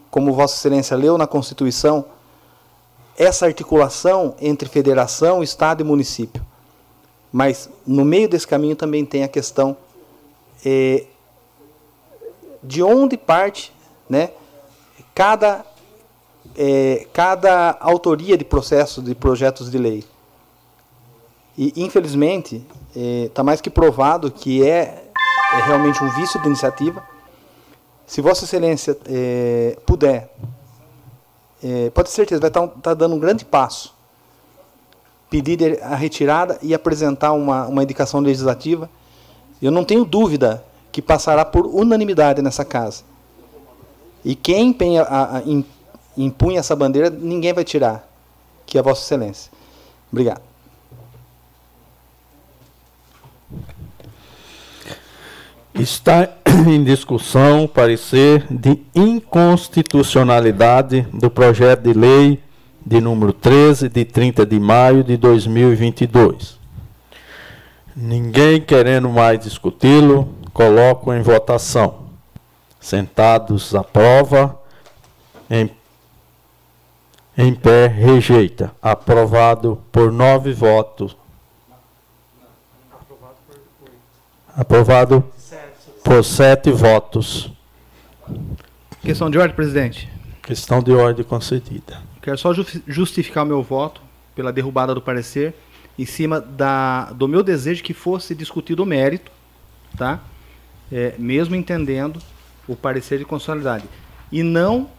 como Vossa Excelência leu na Constituição, essa articulação entre federação, Estado e município. Mas no meio desse caminho também tem a questão é, de onde parte né, cada, é, cada autoria de processo de projetos de lei. E, infelizmente, está é, mais que provado que é, é, realmente um vício de iniciativa. Se Vossa Excelência puder, pode ter certeza, vai estar tá, tá dando um grande passo. Pedir a retirada e apresentar uma, uma indicação legislativa. Eu não tenho dúvida que passará por unanimidade nessa casa. E quem empenha, a, a, impunha essa bandeira, ninguém vai tirar, que é Vossa Excelência. Obrigado. Está em discussão parecer de inconstitucionalidade do projeto de lei de número 13, de 30 de maio de 2022. Ninguém querendo mais discuti-lo, coloco em votação. Sentados, aprova. Em, em pé, rejeita. Aprovado por nove votos. Aprovado por sete votos. Questão de ordem, presidente. Questão de ordem concedida. Quero só justificar o meu voto pela derrubada do parecer em cima da, do meu desejo que fosse discutido o mérito, tá? É, mesmo entendendo o parecer de constitucionalidade. E não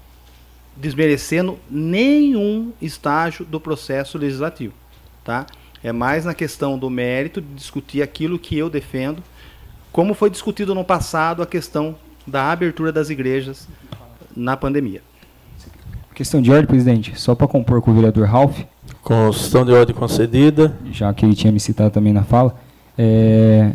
desmerecendo nenhum estágio do processo legislativo. Tá? É mais na questão do mérito de discutir aquilo que eu defendo como foi discutido no passado a questão da abertura das igrejas na pandemia. Questão de ordem, presidente, só para compor com o vereador Ralph. Questão de ordem concedida. Já que ele tinha me citado também na fala. É,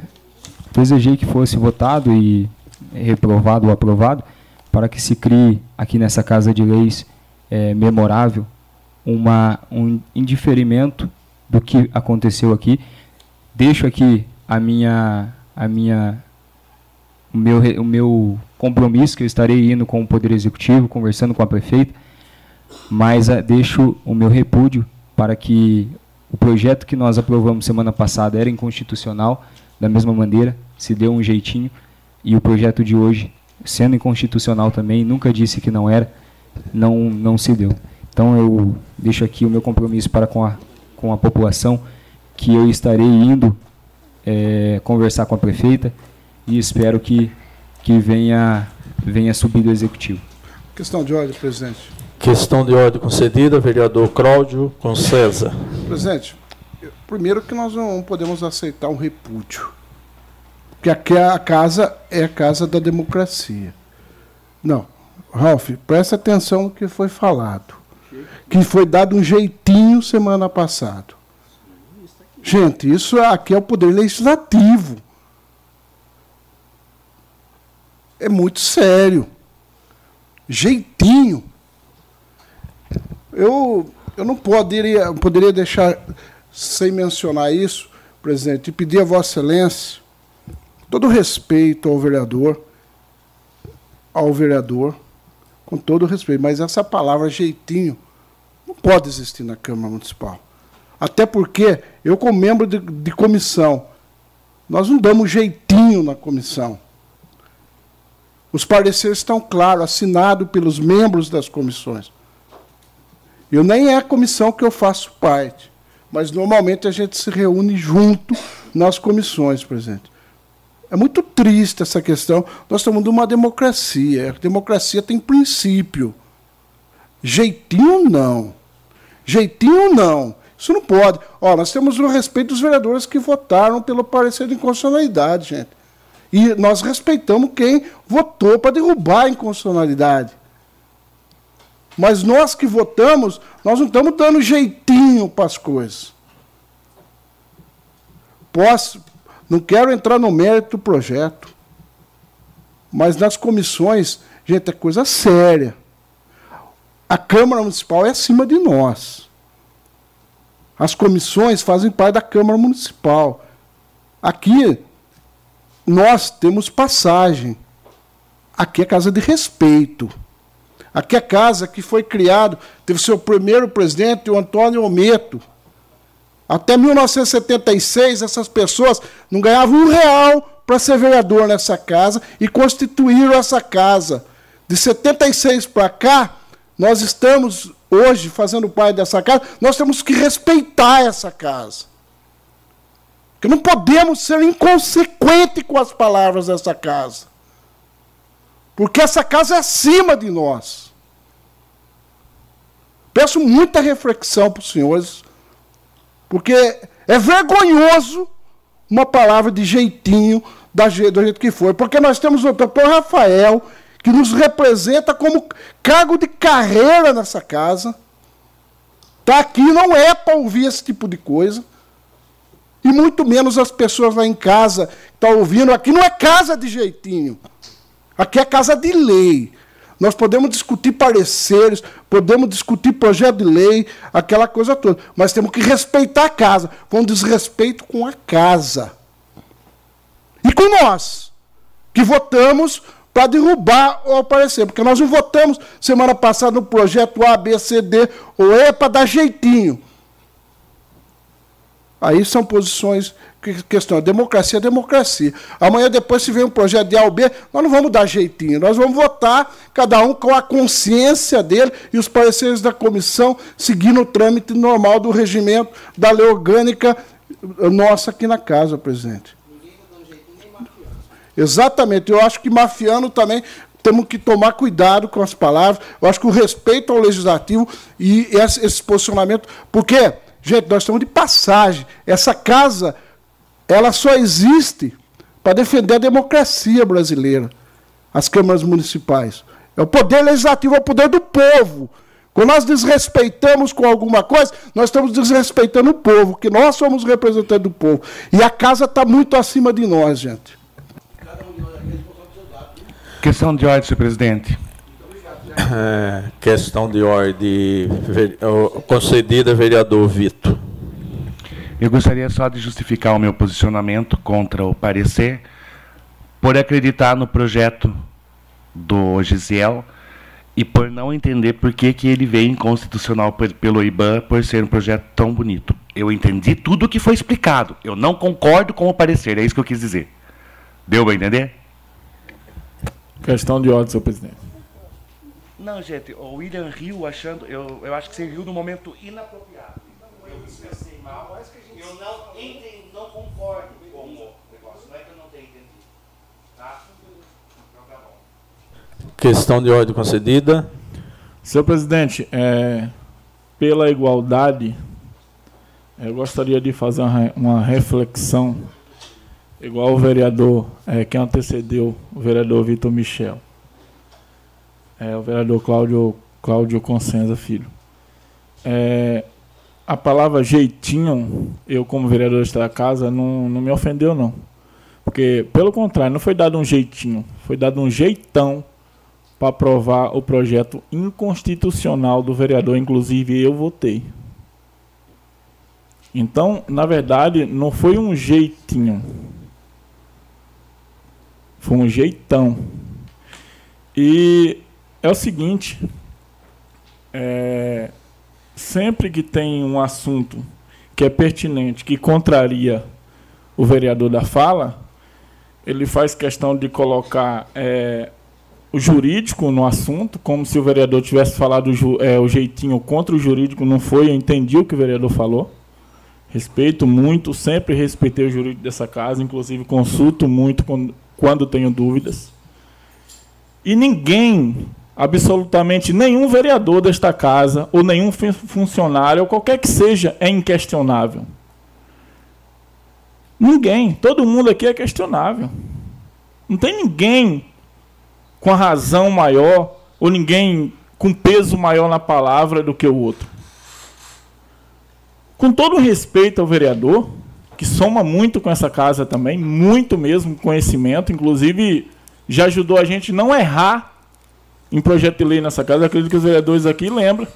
desejei que fosse votado e reprovado ou aprovado para que se crie aqui nessa Casa de Leis é, memorável uma, um indiferimento do que aconteceu aqui. Deixo aqui a minha a minha o meu, o meu compromisso que eu estarei indo com o Poder Executivo, conversando com a prefeita, mas uh, deixo o meu repúdio para que o projeto que nós aprovamos semana passada era inconstitucional, da mesma maneira, se deu um jeitinho, e o projeto de hoje, sendo inconstitucional também, nunca disse que não era, não, não se deu. Então eu deixo aqui o meu compromisso para com a, com a população, que eu estarei indo é, conversar com a prefeita e espero que, que venha, venha subir do executivo. Questão de ordem, presidente. Questão de ordem concedida, vereador Cláudio com César. Presidente, primeiro que nós não podemos aceitar um repúdio. Porque aqui a casa é a casa da democracia. Não. Ralf, presta atenção no que foi falado. Que foi dado um jeitinho semana passada. Gente, isso aqui é o poder legislativo. É muito sério. Jeitinho. Eu, eu não poderia, poderia deixar sem mencionar isso, presidente, e pedir a Vossa Excelência todo respeito ao vereador, ao vereador, com todo respeito, mas essa palavra jeitinho não pode existir na Câmara Municipal. Até porque eu, como membro de, de comissão, nós não damos jeitinho na comissão. Os pareceres estão claros, assinados pelos membros das comissões. Eu nem é a comissão que eu faço parte, mas normalmente a gente se reúne junto nas comissões, presidente. É muito triste essa questão. Nós estamos numa democracia. A democracia tem princípio. Jeitinho não. Jeitinho não. Isso não pode. Ó, nós temos o respeito dos vereadores que votaram pelo parecer de inconstitucionalidade, gente. E nós respeitamos quem votou para derrubar a inconstitucionalidade. Mas nós que votamos, nós não estamos dando jeitinho para as coisas. Posso, não quero entrar no mérito do projeto, mas nas comissões, gente, é coisa séria. A Câmara Municipal é acima de nós. As comissões fazem parte da Câmara Municipal. Aqui, nós temos passagem. Aqui é casa de respeito. Aqui é casa que foi criado, teve seu primeiro presidente, o Antônio Ometo. Até 1976, essas pessoas não ganhavam um real para ser vereador nessa casa e constituíram essa casa. De 76 para cá, nós estamos hoje fazendo parte dessa casa, nós temos que respeitar essa casa. Porque não podemos ser inconsequentes com as palavras dessa casa. Porque essa casa é acima de nós. Peço muita reflexão para os senhores, porque é vergonhoso uma palavra de jeitinho, da, do jeito que foi. Porque nós temos o doutor Rafael, que nos representa como cargo de carreira nessa casa. Está aqui não é para ouvir esse tipo de coisa. E muito menos as pessoas lá em casa estão tá ouvindo. Aqui não é casa de jeitinho. Aqui é casa de lei. Nós podemos discutir pareceres, podemos discutir projeto de lei, aquela coisa toda. Mas temos que respeitar a casa. Com desrespeito com a casa. E com nós, que votamos para derrubar o parecer. Porque nós não votamos semana passada no projeto A, B, C, D ou E para dar jeitinho. Aí são posições que questão. Democracia é democracia. Amanhã, depois, se vem um projeto de A ou B, nós não vamos dar jeitinho. Nós vamos votar, cada um com a consciência dele e os pareceres da comissão, seguindo o trâmite normal do regimento da lei orgânica nossa aqui na casa, presidente. Exatamente. Eu acho que mafiano também temos que tomar cuidado com as palavras. Eu acho que o respeito ao legislativo e esse, esse posicionamento. Porque, gente, nós estamos de passagem. Essa casa, ela só existe para defender a democracia brasileira. As câmaras municipais. É o poder legislativo, é o poder do povo. Quando nós desrespeitamos com alguma coisa, nós estamos desrespeitando o povo, que nós somos representantes do povo. E a casa está muito acima de nós, gente. Questão de ordem, senhor presidente. É, [COUGHS] questão de ordem concedida, vereador Vitor. Eu gostaria só de justificar o meu posicionamento contra o parecer, por acreditar no projeto do Gisiel e por não entender por que, que ele veio inconstitucional pelo IBAN por ser um projeto tão bonito. Eu entendi tudo o que foi explicado. Eu não concordo com o parecer, é isso que eu quis dizer. Deu para entender? Questão de ordem, senhor presidente. Não, gente, o William riu achando. Eu, eu acho que você riu no momento inapropriado. Eu dispensei mal, mas que a gente. Eu não, entendi, não concordo com o negócio. Não é que eu não tenha entendido. Tá? Então tá bom. Questão de ordem concedida. Senhor presidente, é, pela igualdade, eu gostaria de fazer uma, uma reflexão igual o vereador é, que antecedeu o vereador Vitor Michel. É, o vereador Cláudio, Cláudio Consenza Filho. É, a palavra jeitinho, eu como vereador desta casa, não, não me ofendeu não. Porque, pelo contrário, não foi dado um jeitinho, foi dado um jeitão para aprovar o projeto inconstitucional do vereador, inclusive eu votei. Então, na verdade, não foi um jeitinho, foi um jeitão. E é o seguinte: é, sempre que tem um assunto que é pertinente, que contraria o vereador da fala, ele faz questão de colocar é, o jurídico no assunto, como se o vereador tivesse falado é, o jeitinho contra o jurídico, não foi, eu entendi o que o vereador falou. Respeito muito, sempre respeitei o jurídico dessa casa, inclusive consulto muito quando, quando tenho dúvidas. E ninguém absolutamente nenhum vereador desta casa, ou nenhum funcionário, ou qualquer que seja, é inquestionável. Ninguém, todo mundo aqui é questionável. Não tem ninguém com a razão maior, ou ninguém com peso maior na palavra do que o outro. Com todo respeito ao vereador, que soma muito com essa casa também, muito mesmo conhecimento, inclusive já ajudou a gente não errar em projeto de lei nessa casa, acredito que os vereadores aqui lembram.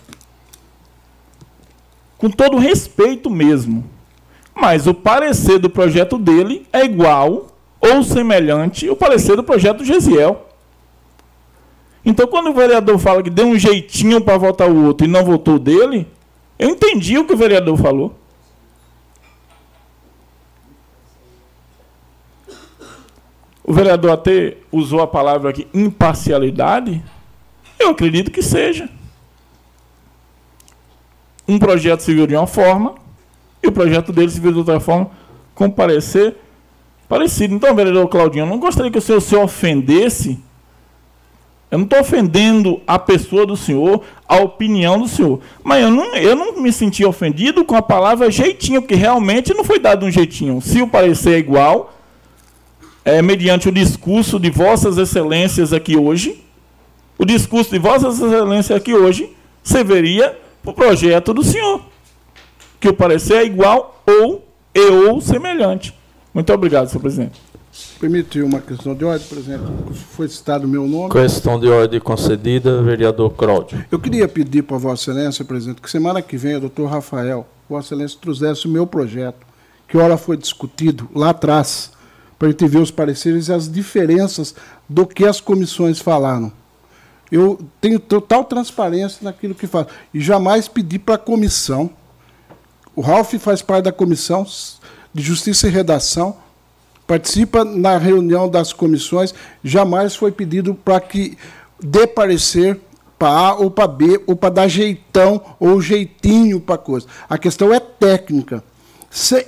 Com todo respeito mesmo. Mas o parecer do projeto dele é igual ou semelhante ao parecer do projeto do Gesiel. Então, quando o vereador fala que deu um jeitinho para votar o outro e não votou dele, eu entendi o que o vereador falou. O vereador até usou a palavra aqui imparcialidade. Eu acredito que seja. Um projeto se viu de uma forma e o projeto dele se viu de outra forma, com parecer parecido. Então, vereador Claudinho, eu não gostaria que o senhor se ofendesse. Eu não estou ofendendo a pessoa do senhor, a opinião do senhor. Mas eu não, eu não me senti ofendido com a palavra jeitinho, porque realmente não foi dado um jeitinho. Se o parecer é igual, é, mediante o discurso de Vossas Excelências aqui hoje, o discurso de Vossa Excelência aqui hoje serviria para o projeto do senhor, que o parecer é igual ou e ou semelhante. Muito obrigado, senhor presidente. Permitiu uma questão de ordem, presidente. Foi citado o meu nome. Questão de ordem concedida, vereador Cláudio. Eu queria pedir para Vossa Excelência, presidente, que semana que vem o doutor Rafael, Vossa Excelência, trouxesse o meu projeto, que hora foi discutido lá atrás, para a gente ver os pareceres e as diferenças do que as comissões falaram. Eu tenho total transparência naquilo que faço. E jamais pedi para a comissão. O Ralf faz parte da comissão de Justiça e Redação, participa na reunião das comissões, jamais foi pedido para que dê parecer para A ou para B, ou para dar jeitão ou jeitinho para coisa. A questão é técnica. Se,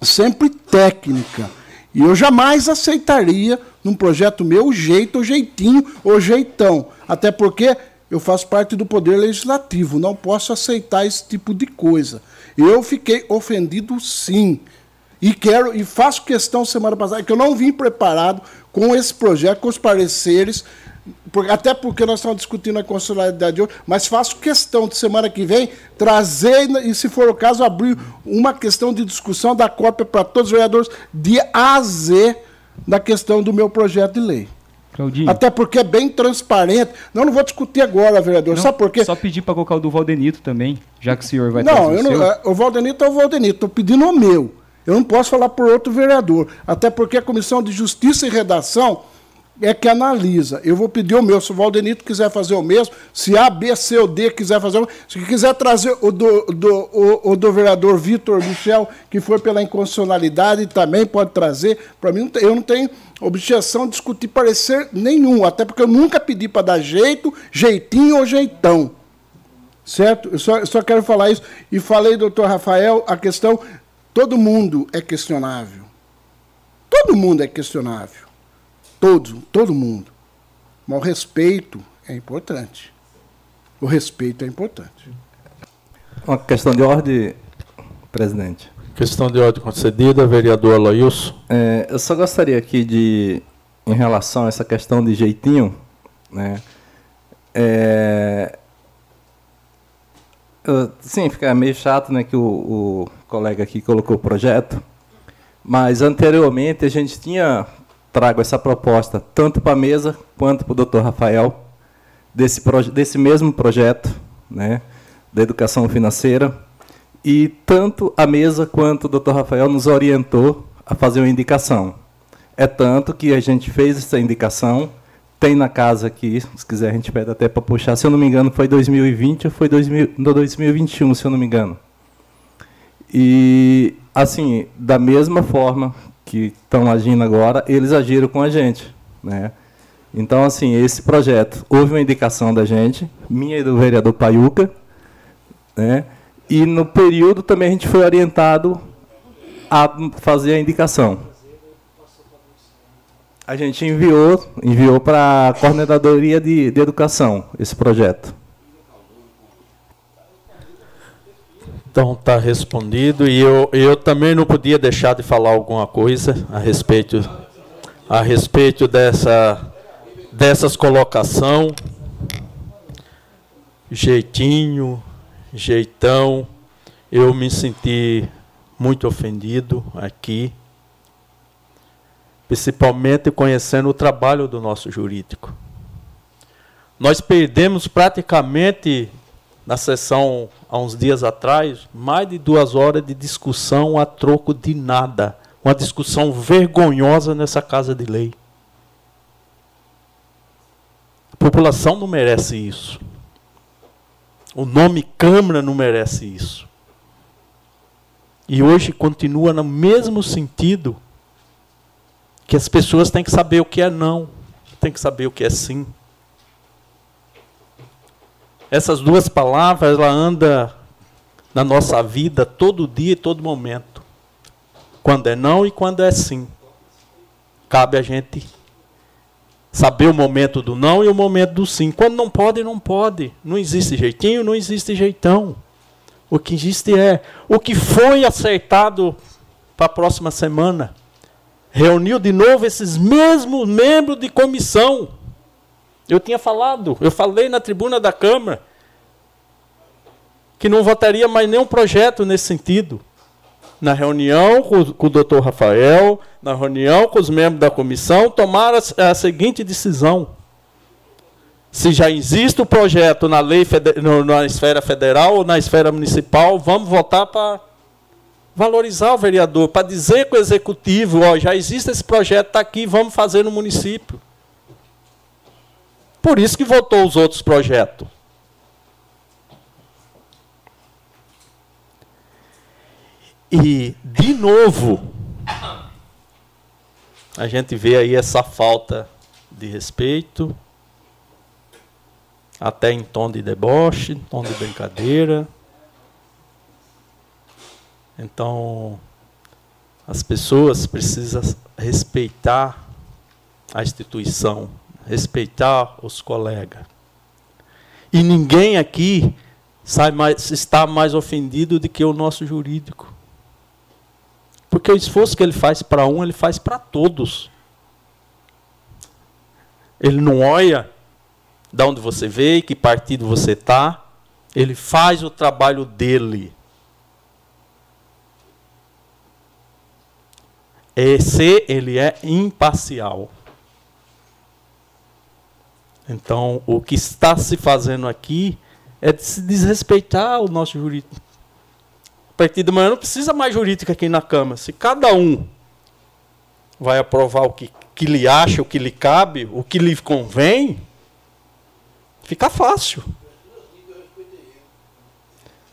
sempre técnica. E eu jamais aceitaria num projeto meu jeito, o jeitinho, o jeitão. Até porque eu faço parte do poder legislativo, não posso aceitar esse tipo de coisa. Eu fiquei ofendido sim. E quero e faço questão semana passada que eu não vim preparado com esse projeto, com os pareceres, até porque nós estamos discutindo a constitucionalidade de hoje, mas faço questão de semana que vem trazer, e se for o caso, abrir uma questão de discussão da cópia para todos os vereadores de A a Z da questão do meu projeto de lei. Claudinho. Até porque é bem transparente. Não, não vou discutir agora, vereador. Não, Sabe por quê? Só pedir para colocar o do Valdenito também, já que o senhor vai não, eu não, é, o Valdenito é o Valdenito. Estou pedindo o meu. Eu não posso falar por outro vereador. Até porque a Comissão de Justiça e Redação é que analisa. Eu vou pedir o meu. Se o Valdenito quiser fazer o mesmo, se A, B, C ou D quiser fazer o mesmo, se quiser trazer o do, do, o, o do vereador Vitor Michel, que foi pela inconstitucionalidade, também pode trazer. Para mim, eu não tenho objeção de discutir parecer nenhum, até porque eu nunca pedi para dar jeito, jeitinho ou jeitão. Certo? Eu só, eu só quero falar isso. E falei, doutor Rafael, a questão: todo mundo é questionável. Todo mundo é questionável. Todo, todo mundo. Mas o respeito é importante. O respeito é importante. Uma questão de ordem, presidente. Questão de ordem concedida, vereador Aloilson. É, eu só gostaria aqui de, em relação a essa questão de jeitinho, né? É, eu, sim, fica meio chato, né, que o, o colega aqui colocou o projeto, mas anteriormente a gente tinha trago essa proposta tanto para a mesa quanto para o doutor Rafael, desse, desse mesmo projeto né, da educação financeira. E tanto a mesa quanto o doutor Rafael nos orientou a fazer uma indicação. É tanto que a gente fez essa indicação, tem na casa aqui, se quiser a gente pede até para puxar, se eu não me engano foi 2020 ou foi 2000, 2021, se eu não me engano. E, assim, da mesma forma que estão agindo agora, eles agiram com a gente. Né? Então, assim, esse projeto, houve uma indicação da gente, minha e do vereador Paiuca, né? e no período também a gente foi orientado a fazer a indicação. A gente enviou, enviou para a Coordenadoria de, de Educação esse projeto. Então está respondido e eu, eu também não podia deixar de falar alguma coisa a respeito a respeito dessa dessas colocação jeitinho, jeitão. Eu me senti muito ofendido aqui, principalmente conhecendo o trabalho do nosso jurídico. Nós perdemos praticamente na sessão há uns dias atrás, mais de duas horas de discussão a troco de nada. Uma discussão vergonhosa nessa casa de lei. A população não merece isso. O nome Câmara não merece isso. E hoje continua no mesmo sentido que as pessoas têm que saber o que é não, têm que saber o que é sim. Essas duas palavras, ela anda na nossa vida todo dia e todo momento. Quando é não e quando é sim. Cabe a gente saber o momento do não e o momento do sim. Quando não pode, não pode. Não existe jeitinho, não existe jeitão. O que existe é o que foi acertado para a próxima semana. Reuniu de novo esses mesmos membros de comissão eu tinha falado, eu falei na tribuna da Câmara que não votaria mais nenhum projeto nesse sentido. Na reunião com, o doutor Rafael, na reunião com os membros da comissão, tomaram a, seguinte decisão. Se já existe o projeto na lei na esfera federal ou na esfera municipal, vamos votar para valorizar o vereador, para dizer com o executivo, ó, já existe esse projeto, está aqui, vamos fazer no município. Por isso que votou os outros projetos. E, de novo, a gente vê aí essa falta de respeito, até em tom de deboche, tom de brincadeira. Então, as pessoas precisam respeitar a instituição respeitar os colegas. E ninguém aqui mais, está mais ofendido do que o nosso jurídico. Porque o esforço que ele faz para um, ele faz para todos. Ele não olha de onde você veio, que partido você está. Ele faz o trabalho dele. Esse ele é imparcial. Então, o que está se fazendo aqui é de se desrespeitar o nosso jurídico. A partir de amanhã não precisa mais jurídica aqui na Câmara. Se cada um vai aprovar o que, que lhe acha, o que lhe cabe, o que lhe convém, fica fácil.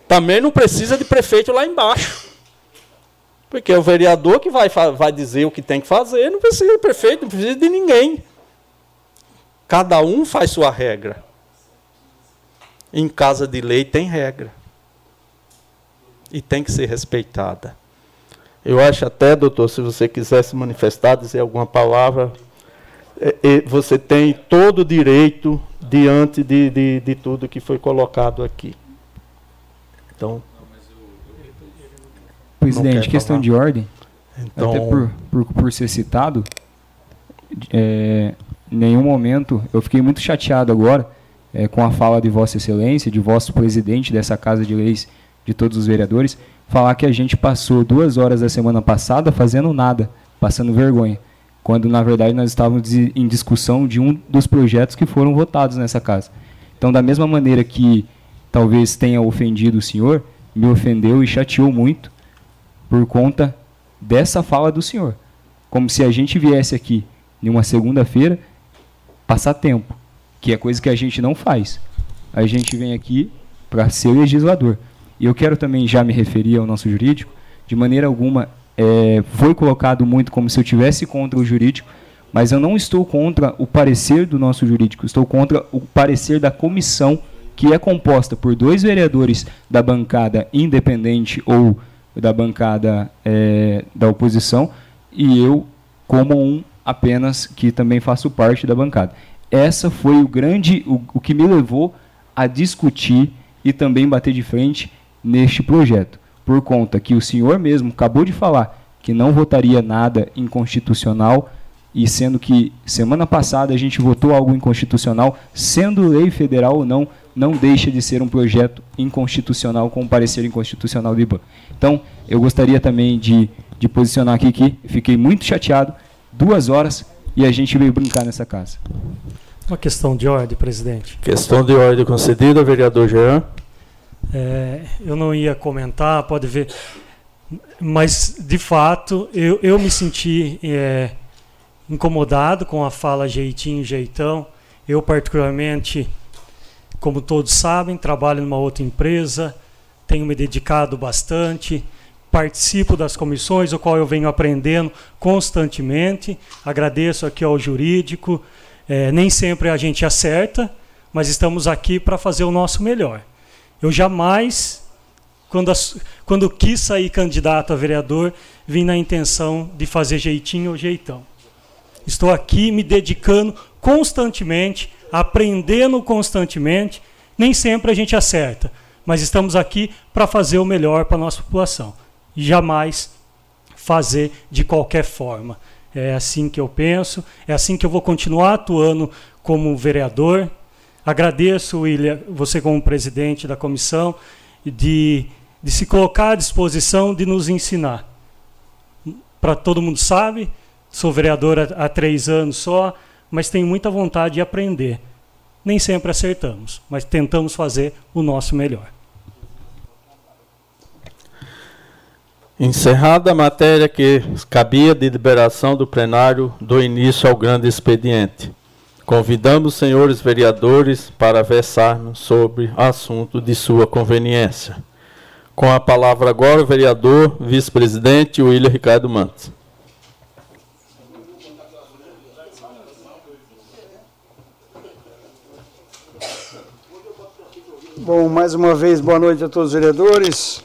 Também não precisa de prefeito lá embaixo. Porque é o vereador que vai, vai dizer o que tem que fazer, não precisa de prefeito, não precisa de ninguém. Cada um faz sua regra. Em casa de lei tem regra. E tem que ser respeitada. Eu acho até, doutor, se você quiser se manifestar, dizer alguma palavra, é, é, você tem todo o direito diante de, de, de tudo que foi colocado aqui. Então. Presidente, questão falar. de ordem. Então, até por, por, por ser citado, é, em nenhum momento. Eu fiquei muito chateado agora é, com a fala de Vossa Excelência, de vosso presidente dessa Casa de Leis, de todos os vereadores, falar que a gente passou duas horas da semana passada fazendo nada, passando vergonha, quando na verdade nós estávamos em discussão de um dos projetos que foram votados nessa casa. Então, da mesma maneira que talvez tenha ofendido o senhor, me ofendeu e chateou muito por conta dessa fala do senhor. Como se a gente viesse aqui em uma segunda-feira passar tempo, que é coisa que a gente não faz. A gente vem aqui para ser legislador. E eu quero também já me referir ao nosso jurídico, de maneira alguma é, foi colocado muito como se eu tivesse contra o jurídico, mas eu não estou contra o parecer do nosso jurídico, estou contra o parecer da comissão que é composta por dois vereadores da bancada independente ou da bancada é, da oposição e eu como um apenas que também faço parte da bancada. Essa foi o grande, o, o que me levou a discutir e também bater de frente neste projeto, por conta que o senhor mesmo acabou de falar que não votaria nada inconstitucional e sendo que semana passada a gente votou algo inconstitucional, sendo lei federal ou não, não deixa de ser um projeto inconstitucional com parecer inconstitucional do IBAN. Então, eu gostaria também de, de posicionar aqui que fiquei muito chateado, duas horas, e a gente veio brincar nessa casa. Uma questão de ordem, presidente. Questão de ordem concedida, vereador Jean. É, eu não ia comentar, pode ver, mas de fato eu, eu me senti é, incomodado com a fala jeitinho, jeitão. Eu, particularmente, como todos sabem, trabalho numa outra empresa, tenho me dedicado bastante, participo das comissões, o qual eu venho aprendendo constantemente. Agradeço aqui ao jurídico. É, nem sempre a gente acerta, mas estamos aqui para fazer o nosso melhor. Eu jamais, quando, quando quis sair candidato a vereador, vim na intenção de fazer jeitinho ou jeitão. Estou aqui me dedicando constantemente, aprendendo constantemente. Nem sempre a gente acerta, mas estamos aqui para fazer o melhor para a nossa população. Jamais fazer de qualquer forma. É assim que eu penso, é assim que eu vou continuar atuando como vereador. Agradeço, William, você como presidente da comissão, de, de se colocar à disposição de nos ensinar. Para todo mundo sabe, Sou vereador há, há três anos só, mas tenho muita vontade de aprender. Nem sempre acertamos, mas tentamos fazer o nosso melhor. Encerrada a matéria que cabia de liberação do plenário, do início ao grande expediente. Convidamos os senhores vereadores para versarmos sobre assunto de sua conveniência. Com a palavra agora o vereador vice-presidente William Ricardo Mantes. Bom, mais uma vez, boa noite a todos os vereadores.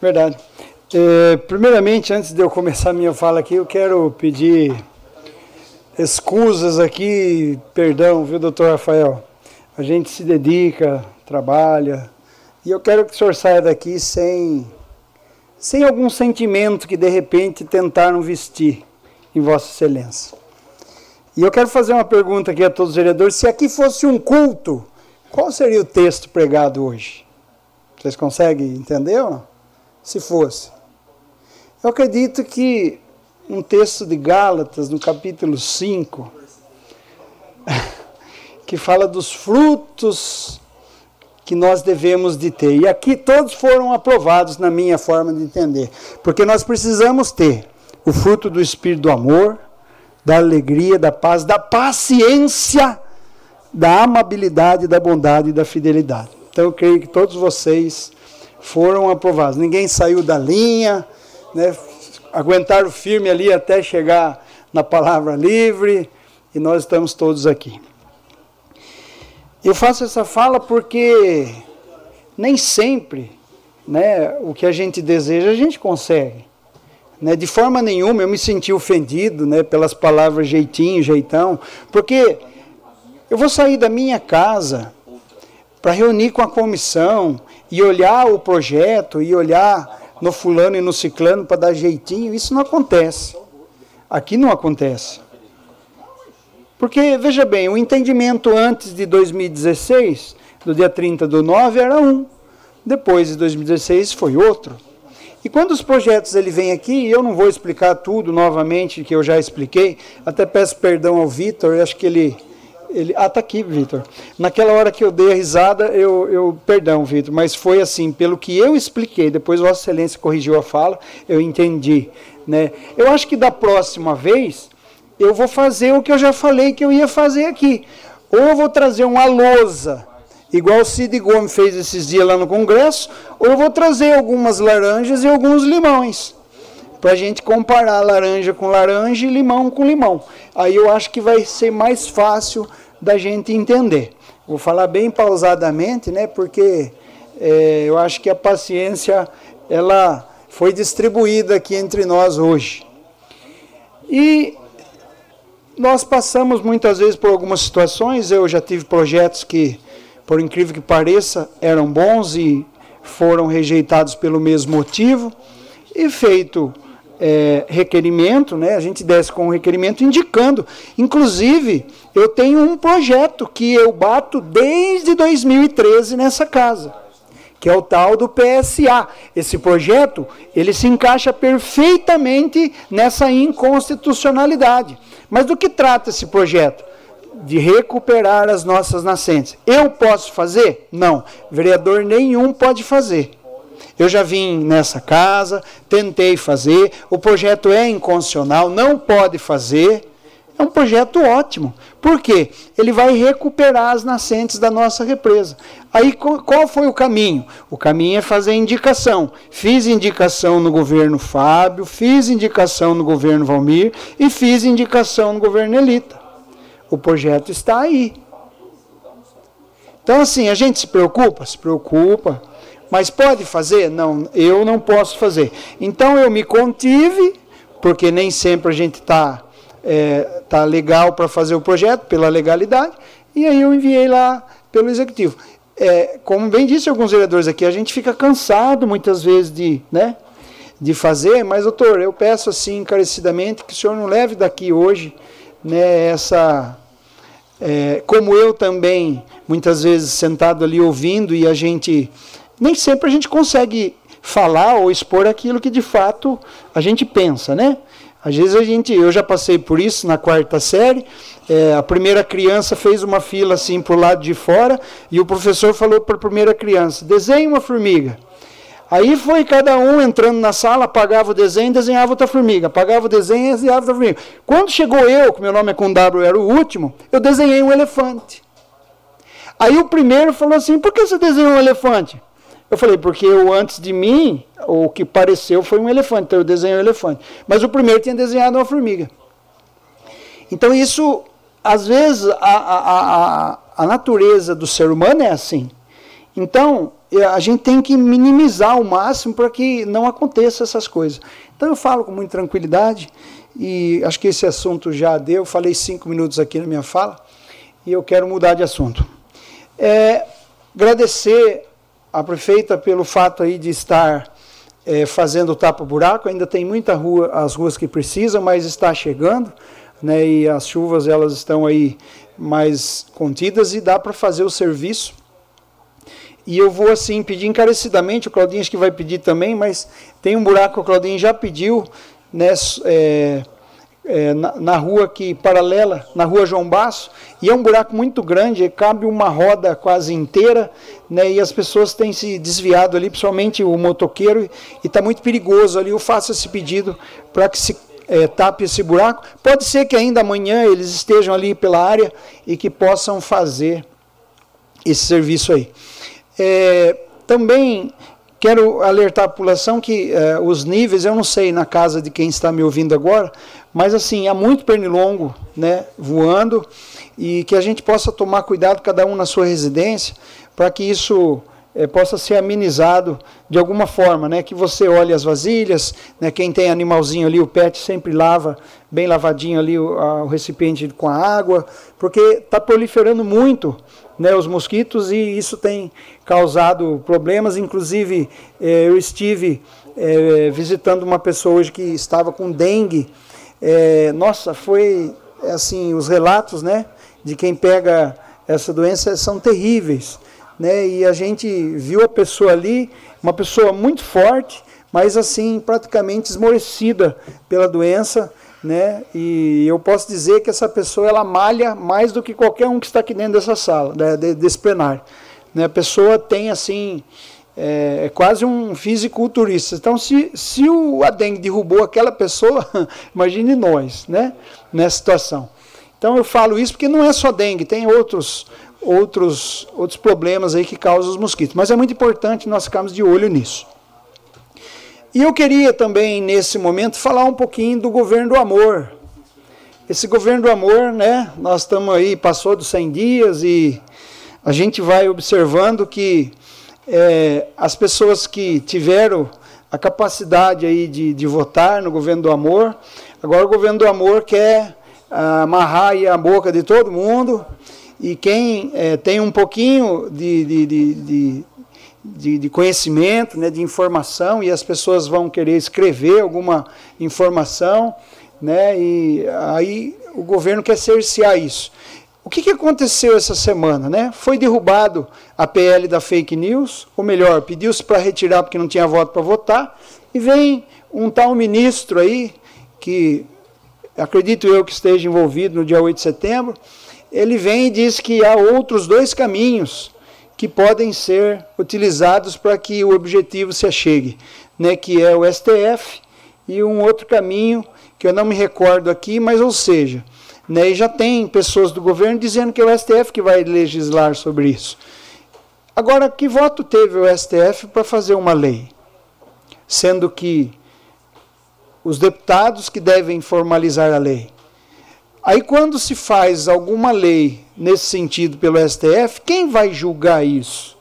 Verdade. É, primeiramente, antes de eu começar minha fala aqui, eu quero pedir escusas aqui, perdão, viu, doutor Rafael? A gente se dedica, trabalha, e eu quero que o senhor saia daqui sem, sem algum sentimento que de repente tentaram vestir em Vossa Excelência. E eu quero fazer uma pergunta aqui a todos os vereadores: se aqui fosse um culto, qual seria o texto pregado hoje? Vocês conseguem entender? Ou não? Se fosse. Eu acredito que um texto de Gálatas, no capítulo 5, [LAUGHS] que fala dos frutos que nós devemos de ter. E aqui todos foram aprovados na minha forma de entender. Porque nós precisamos ter o fruto do espírito do amor, da alegria, da paz, da paciência da amabilidade, da bondade e da fidelidade. Então eu creio que todos vocês foram aprovados. Ninguém saiu da linha, né? aguentaram firme ali até chegar na palavra livre, e nós estamos todos aqui. Eu faço essa fala porque nem sempre né, o que a gente deseja a gente consegue. Né? De forma nenhuma eu me senti ofendido né, pelas palavras jeitinho, jeitão, porque eu vou sair da minha casa para reunir com a comissão e olhar o projeto e olhar no fulano e no ciclano para dar jeitinho. Isso não acontece. Aqui não acontece. Porque, veja bem, o entendimento antes de 2016, do dia 30 do 9, era um. Depois de 2016 foi outro. E quando os projetos ele vem aqui, eu não vou explicar tudo novamente que eu já expliquei, até peço perdão ao Vitor, acho que ele ele, ah, tá aqui, Vitor. Naquela hora que eu dei a risada, eu, eu perdão, Vitor, mas foi assim, pelo que eu expliquei, depois Vossa Excelência corrigiu a fala, eu entendi. Né? Eu acho que da próxima vez, eu vou fazer o que eu já falei que eu ia fazer aqui. Ou eu vou trazer uma lousa, igual o Cid Gomes fez esses dias lá no Congresso, ou eu vou trazer algumas laranjas e alguns limões para a gente comparar laranja com laranja e limão com limão. Aí eu acho que vai ser mais fácil da gente entender. Vou falar bem pausadamente, né? Porque é, eu acho que a paciência ela foi distribuída aqui entre nós hoje. E nós passamos muitas vezes por algumas situações. Eu já tive projetos que, por incrível que pareça, eram bons e foram rejeitados pelo mesmo motivo. E feito é, requerimento, né, a gente desce com um requerimento indicando. Inclusive, eu tenho um projeto que eu bato desde 2013 nessa casa que é o tal do PSA. Esse projeto, ele se encaixa perfeitamente nessa inconstitucionalidade. Mas do que trata esse projeto? De recuperar as nossas nascentes. Eu posso fazer? Não. Vereador nenhum pode fazer. Eu já vim nessa casa, tentei fazer, o projeto é inconstitucional, não pode fazer. É um projeto ótimo. Por quê? Ele vai recuperar as nascentes da nossa represa. Aí qual foi o caminho? O caminho é fazer indicação. Fiz indicação no governo Fábio, fiz indicação no governo Valmir e fiz indicação no governo Elita. O projeto está aí. Então, assim, a gente se preocupa? Se preocupa. Mas pode fazer? Não, eu não posso fazer. Então, eu me contive, porque nem sempre a gente está é, tá legal para fazer o projeto, pela legalidade, e aí eu enviei lá pelo executivo é, como bem disse alguns vereadores aqui, a gente fica cansado muitas vezes de, né, de fazer, mas doutor, eu peço assim encarecidamente que o senhor não leve daqui hoje né, essa. É, como eu também, muitas vezes sentado ali ouvindo e a gente. Nem sempre a gente consegue falar ou expor aquilo que de fato a gente pensa, né? Às vezes a gente, eu já passei por isso na quarta série, é, a primeira criança fez uma fila assim para o lado de fora e o professor falou para a primeira criança: desenhe uma formiga. Aí foi cada um entrando na sala, apagava o desenho, desenhava outra formiga, apagava o desenho, desenhava outra formiga. Quando chegou eu, que meu nome é com W, era o último, eu desenhei um elefante. Aí o primeiro falou assim: por que você desenhou um elefante? Eu falei, porque o antes de mim, o que pareceu foi um elefante, então eu desenhei um elefante. Mas o primeiro tinha desenhado uma formiga. Então isso, às vezes, a, a, a, a natureza do ser humano é assim. Então, a gente tem que minimizar ao máximo para que não aconteça essas coisas. Então eu falo com muita tranquilidade e acho que esse assunto já deu. Falei cinco minutos aqui na minha fala e eu quero mudar de assunto. É, agradecer a prefeita pelo fato aí de estar é, fazendo o tapa-buraco, ainda tem muita rua, as ruas que precisam, mas está chegando, né, e as chuvas elas estão aí mais contidas e dá para fazer o serviço. E eu vou assim pedir encarecidamente, o Claudinho acho que vai pedir também, mas tem um buraco que o Claudinho já pediu, né, é, é, na, na, rua que paralela, na rua João Basso, e é um buraco muito grande, cabe uma roda quase inteira, né, e as pessoas têm se desviado ali, principalmente o motoqueiro, e está muito perigoso ali. Eu faço esse pedido para que se é, tape esse buraco. Pode ser que ainda amanhã eles estejam ali pela área e que possam fazer esse serviço aí. É, também quero alertar a população que é, os níveis, eu não sei na casa de quem está me ouvindo agora, mas assim, há muito pernilongo né, voando e que a gente possa tomar cuidado, cada um na sua residência, para que isso é, possa ser amenizado de alguma forma, né? Que você olhe as vasilhas, né? Quem tem animalzinho ali, o pet sempre lava bem lavadinho ali o, a, o recipiente com a água, porque está proliferando muito, né? Os mosquitos e isso tem causado problemas. Inclusive, é, eu estive é, visitando uma pessoa hoje que estava com dengue é, nossa, foi assim, os relatos né, de quem pega essa doença são terríveis. Né? E a gente viu a pessoa ali, uma pessoa muito forte, mas assim, praticamente esmorecida pela doença. Né? E eu posso dizer que essa pessoa ela malha mais do que qualquer um que está aqui dentro dessa sala, desse plenário. Né? A pessoa tem assim é, é, quase um fisiculturista. Então, se, se o Adeng derrubou aquela pessoa, [LAUGHS] imagine nós, né? Nessa situação. Então, eu falo isso porque não é só dengue, tem outros, outros, outros problemas aí que causam os mosquitos. Mas é muito importante nós ficarmos de olho nisso. E eu queria também, nesse momento, falar um pouquinho do governo do amor. Esse governo do amor, né? Nós estamos aí, passou dos 100 dias e a gente vai observando que é, as pessoas que tiveram a capacidade aí de, de votar no governo do amor, agora o governo do amor quer amarrar aí a boca de todo mundo. E quem é, tem um pouquinho de, de, de, de de, de, conhecimento, né, de informação, e as pessoas vão querer escrever alguma informação, né, e aí o governo quer cercear isso. O que, que aconteceu essa semana? Né? Foi derrubado a PL da fake news, ou melhor, pediu-se para retirar porque não tinha voto para votar, e vem um tal ministro aí, que acredito eu que esteja envolvido no dia 8 de setembro, ele vem e diz que há outros dois caminhos que podem ser utilizados para que o objetivo se achegue, né, que é o STF e um outro caminho que eu não me recordo aqui, mas ou seja, né, e já tem pessoas do governo dizendo que é o STF que vai legislar sobre isso. Agora, que voto teve o STF para fazer uma lei? Sendo que os deputados que devem formalizar a lei. Aí, quando se faz alguma lei nesse sentido pelo STF, quem vai julgar isso?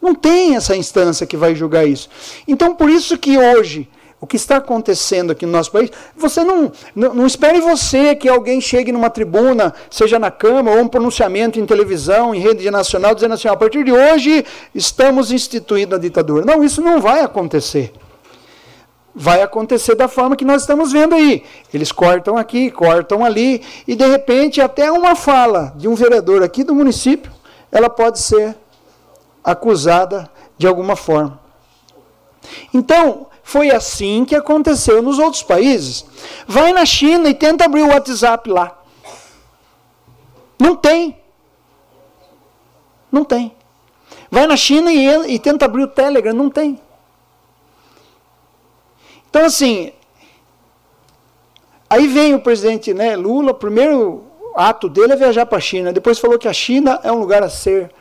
Não tem essa instância que vai julgar isso. Então, por isso que hoje, o que está acontecendo aqui no nosso país, você não, não, não espere você que alguém chegue numa tribuna, seja na Câmara, ou um pronunciamento em televisão, em rede nacional, dizendo assim, a partir de hoje estamos instituindo a ditadura. Não, isso não vai acontecer vai acontecer da forma que nós estamos vendo aí. Eles cortam aqui, cortam ali, e de repente até uma fala de um vereador aqui do município, ela pode ser acusada de alguma forma. Então, foi assim que aconteceu nos outros países. Vai na China e tenta abrir o WhatsApp lá. Não tem. Não tem. Vai na China e, e tenta abrir o Telegram. Não tem. Então, assim, aí vem o presidente né, Lula, o primeiro ato dele é viajar para a China. Depois falou que a China é um lugar a ser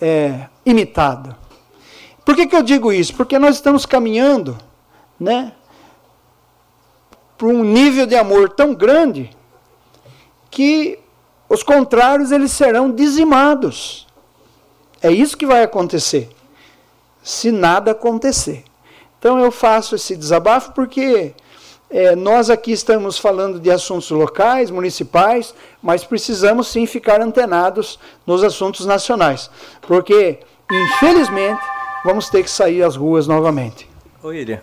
é, imitado. Por que, que eu digo isso? Porque nós estamos caminhando né, para um nível de amor tão grande que os contrários eles serão dizimados. É isso que vai acontecer, se nada acontecer. Então eu faço esse desabafo porque é, nós aqui estamos falando de assuntos locais, municipais, mas precisamos sim ficar antenados nos assuntos nacionais, porque infelizmente vamos ter que sair às ruas novamente. Oi, Ilha.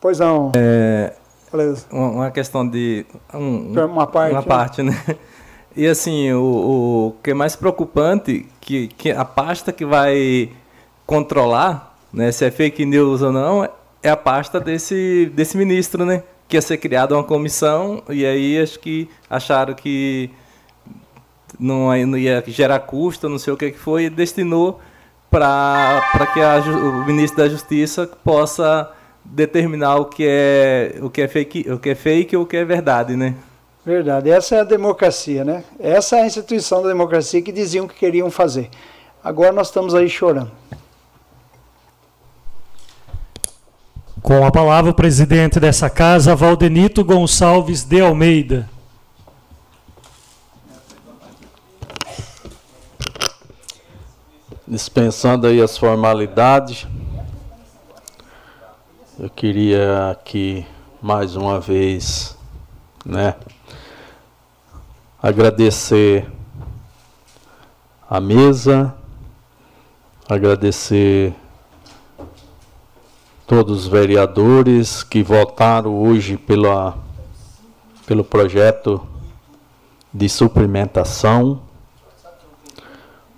Pois não. É, uma questão de um, uma parte, uma né? parte, né? E assim, o, o que é mais preocupante que, que a pasta que vai controlar né, se é fake news ou não, é a pasta desse, desse ministro, né? Que ia ser criada uma comissão e aí acho que acharam que não, não ia gerar custo, não sei o que, que foi, e destinou para que a, o ministro da Justiça possa determinar o que é o que é fake, o que é fake ou o que é verdade, né? Verdade. Essa é a democracia, né? Essa é a instituição da democracia que diziam que queriam fazer. Agora nós estamos aí chorando. Com a palavra, o presidente dessa casa, Valdenito Gonçalves de Almeida. Dispensando aí as formalidades, eu queria aqui mais uma vez, né, agradecer a mesa, agradecer todos os vereadores que votaram hoje pela, pelo projeto de suplementação.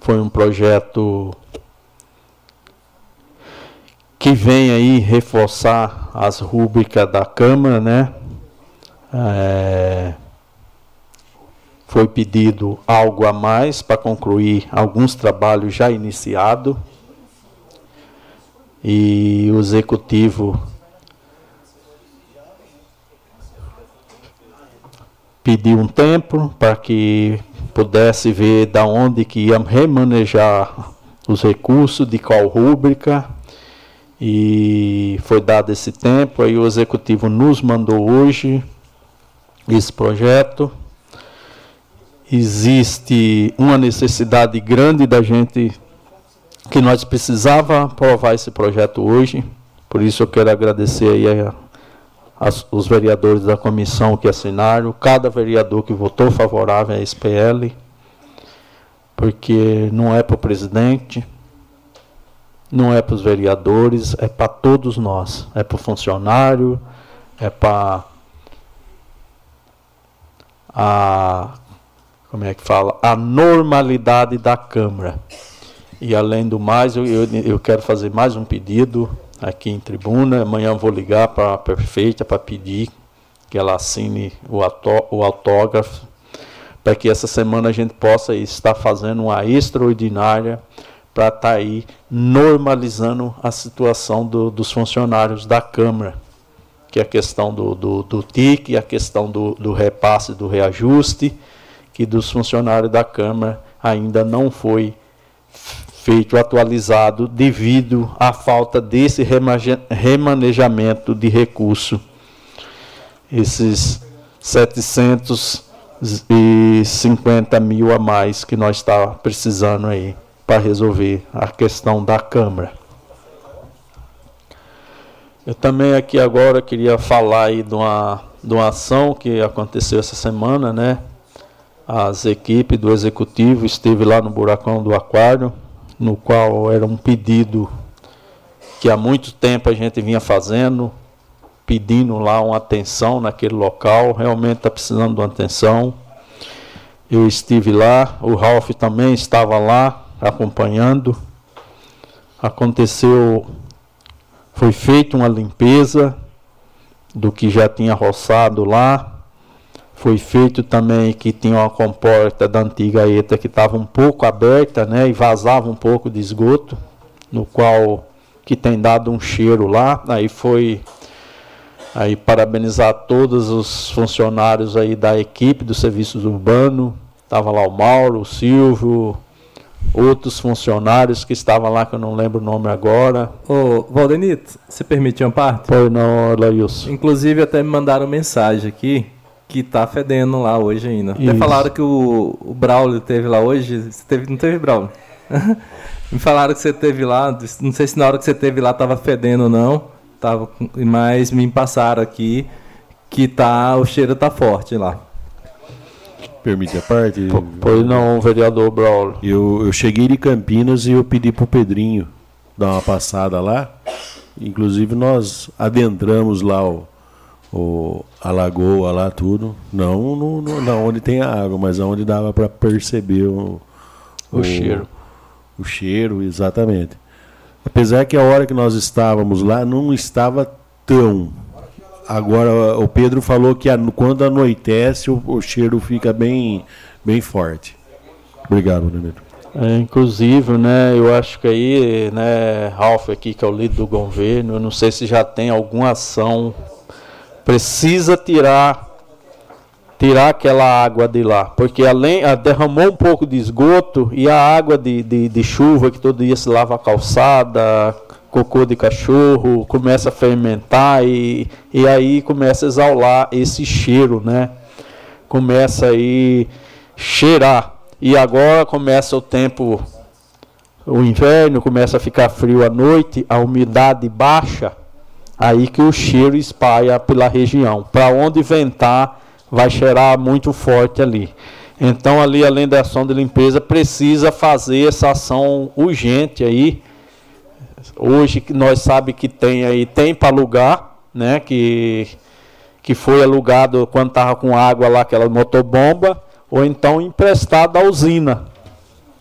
Foi um projeto que vem aí reforçar as rúbricas da Câmara, né? É, foi pedido algo a mais para concluir alguns trabalhos já iniciados e o executivo pediu um tempo para que pudesse ver da onde que ia remanejar os recursos, de qual rúbrica, e foi dado esse tempo, aí o executivo nos mandou hoje esse projeto. Existe uma necessidade grande da gente que nós precisava aprovar esse projeto hoje. Por isso eu quero agradecer aí a, as, os vereadores da comissão que assinaram, cada vereador que votou favorável à SPL, porque não é para o presidente, não é para os vereadores, é para todos nós, é para o funcionário, é para a como é que fala a normalidade da Câmara. E além do mais, eu, eu, eu quero fazer mais um pedido aqui em tribuna. Amanhã vou ligar para a prefeita para pedir que ela assine o, o autógrafo, para que essa semana a gente possa estar fazendo uma extraordinária para estar tá aí normalizando a situação do, dos funcionários da Câmara, que é a questão do, do, do TIC, a questão do, do repasse do reajuste, que dos funcionários da Câmara ainda não foi feito atualizado devido à falta desse remanejamento de recurso. Esses 750 mil a mais que nós está precisando aí para resolver a questão da Câmara. Eu também aqui agora queria falar aí de uma, de uma ação que aconteceu essa semana, né? As equipes do executivo esteve lá no buracão do aquário no qual era um pedido que há muito tempo a gente vinha fazendo, pedindo lá uma atenção naquele local, realmente está precisando de uma atenção. Eu estive lá, o Ralph também estava lá acompanhando. Aconteceu, foi feita uma limpeza do que já tinha roçado lá, foi feito também que tinha uma comporta da antiga ETA que estava um pouco aberta, né, e vazava um pouco de esgoto, no qual que tem dado um cheiro lá. Aí foi aí parabenizar todos os funcionários aí da equipe do serviços urbano. Tava lá o Mauro, o Silvio, outros funcionários que estavam lá que eu não lembro o nome agora. Ô, Valdenito, você permite uma parte? Pois não, Laílson. Inclusive até me mandaram mensagem aqui que tá fedendo lá hoje ainda. Isso. Até falaram que o, o Braulio teve lá hoje. Você teve, não teve Braulio? [LAUGHS] me falaram que você teve lá. Não sei se na hora que você teve lá tava fedendo ou não. Tava, mas me passaram aqui que tá, o cheiro tá forte lá. Permite a parte? Pois não, vereador Braulio. Eu, eu cheguei de Campinas e eu pedi pro Pedrinho dar uma passada lá. Inclusive nós adentramos lá o o, a lagoa lá, tudo. Não, no, no, não onde tem a água, mas onde dava para perceber o, o, o, cheiro. O cheiro, exatamente. Apesar que a hora que nós estávamos lá não estava tão. Agora, o Pedro falou que a, quando anoitece, o, o, cheiro fica bem, bem forte. Obrigado, Neneto. É, inclusive, né, eu acho que aí, né, Ralph aqui, que é o líder do governo, eu não sei se já tem alguma ação precisa tirar tirar aquela água de lá, porque além a, derramou um pouco de esgoto e a água de, de, de, chuva que todo dia se lava a calçada, cocô de cachorro, começa a fermentar e, e aí começa a exalar esse cheiro, né? Começa aí cheirar. E agora começa o tempo, o inverno começa a ficar frio à noite, a umidade baixa aí que o cheiro espalha pela região. Para onde ventar, vai cheirar muito forte ali. Então, ali, além da ação de limpeza, precisa fazer essa ação urgente aí. Hoje nós sabe que tem aí, tem para alugar, né? Que, que foi alugado quando estava com água lá, aquela motobomba, ou então emprestado à usina.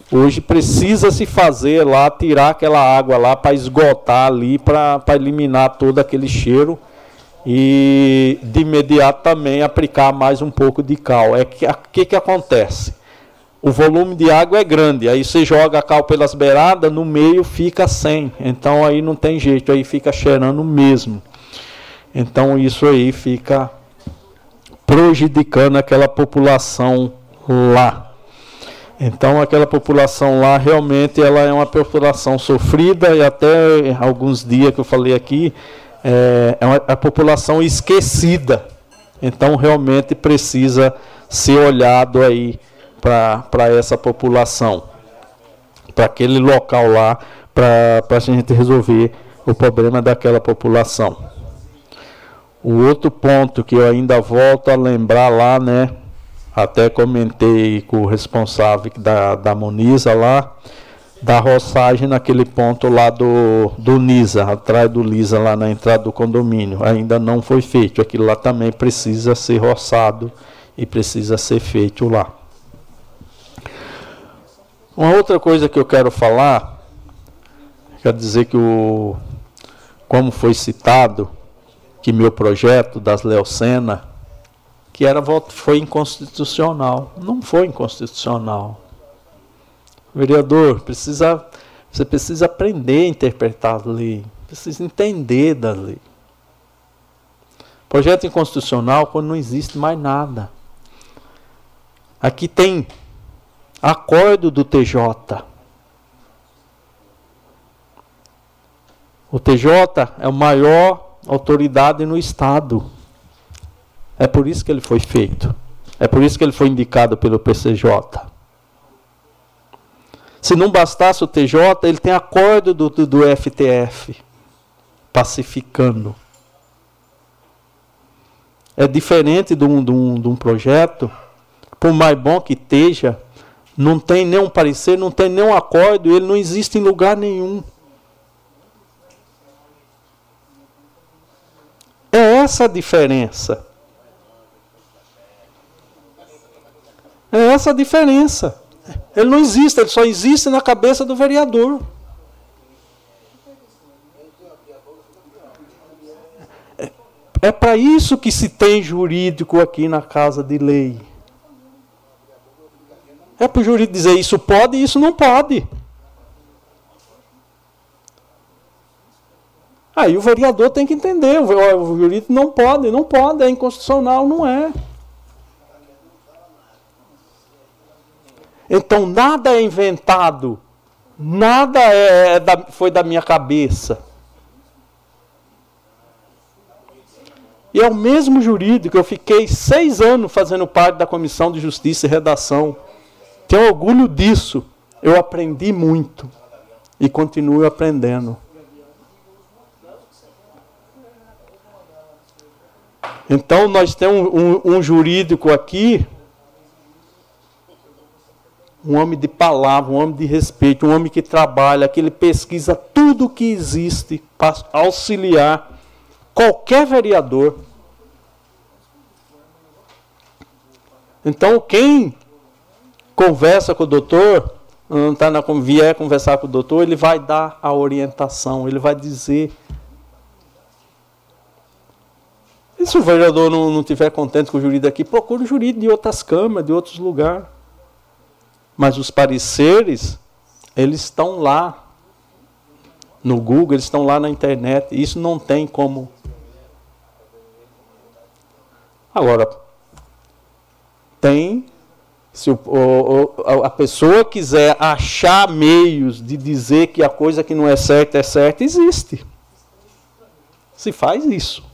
Hoje precisa se fazer lá, tirar aquela água lá para esgotar ali, para eliminar todo aquele cheiro e de imediato também aplicar mais um pouco de cal. É que que, que acontece? O volume de água é grande, aí você joga a cal pelas beiradas, no meio fica sem. Então aí não tem jeito, aí fica cheirando mesmo. Então isso aí fica prejudicando aquela população lá. Então aquela população lá realmente ela é uma população sofrida e até alguns dias que eu falei aqui é, é uma, a população esquecida. Então realmente precisa ser olhado aí para essa população, para aquele local lá, para a gente resolver o problema daquela população. O outro ponto que eu ainda volto a lembrar lá, né? Até comentei com o responsável da, da Moniza lá, da roçagem naquele ponto lá do, do Nisa, atrás do Lisa, lá na entrada do condomínio. Ainda não foi feito. Aquilo lá também precisa ser roçado e precisa ser feito lá. Uma outra coisa que eu quero falar, quer dizer que o, como foi citado, que meu projeto das Leocena, que era foi inconstitucional. Não foi inconstitucional. Vereador, precisa, você precisa aprender a interpretar a lei, precisa entender da lei. Projeto inconstitucional quando não existe mais nada. Aqui tem acordo do TJ. O TJ é o maior autoridade no Estado. É por isso que ele foi feito. É por isso que ele foi indicado pelo PCJ. Se não bastasse o TJ, ele tem acordo do, do, do FTF pacificando. É diferente de um, de, um, de um projeto, por mais bom que esteja, não tem nenhum parecer, não tem nenhum acordo, ele não existe em lugar nenhum. É essa a diferença. É essa a diferença. Ele não existe, ele só existe na cabeça do vereador. É, para isso que se tem jurídico aqui na casa de lei. É para o jurídico dizer isso pode e isso não pode. Aí o vereador tem que entender, o jurídico não pode, não pode, é inconstitucional, não é. Então nada é inventado, nada é, é da, foi da minha cabeça. E é o mesmo jurídico, eu fiquei seis anos fazendo parte da Comissão de Justiça e Redação. Tenho orgulho disso. Eu aprendi muito e continuo aprendendo. Então nós temos um, um, um jurídico aqui, um homem de palavra, um homem de respeito, um homem que trabalha, que ele pesquisa tudo o que existe para auxiliar qualquer vereador. Então quem conversa com o doutor, não tá na, vier conversar com o doutor, ele vai dar a orientação, ele vai dizer. E se o vereador não, não tiver contente com o jurídico aqui, procure o jurídico de outras câmaras, de outros lugares. Mas os pareceres, eles estão lá no Google, eles estão lá na internet. Isso não tem como. Agora, tem se o, o, a pessoa quiser achar meios de dizer que a coisa que não é certa é certa, existe. Se faz isso.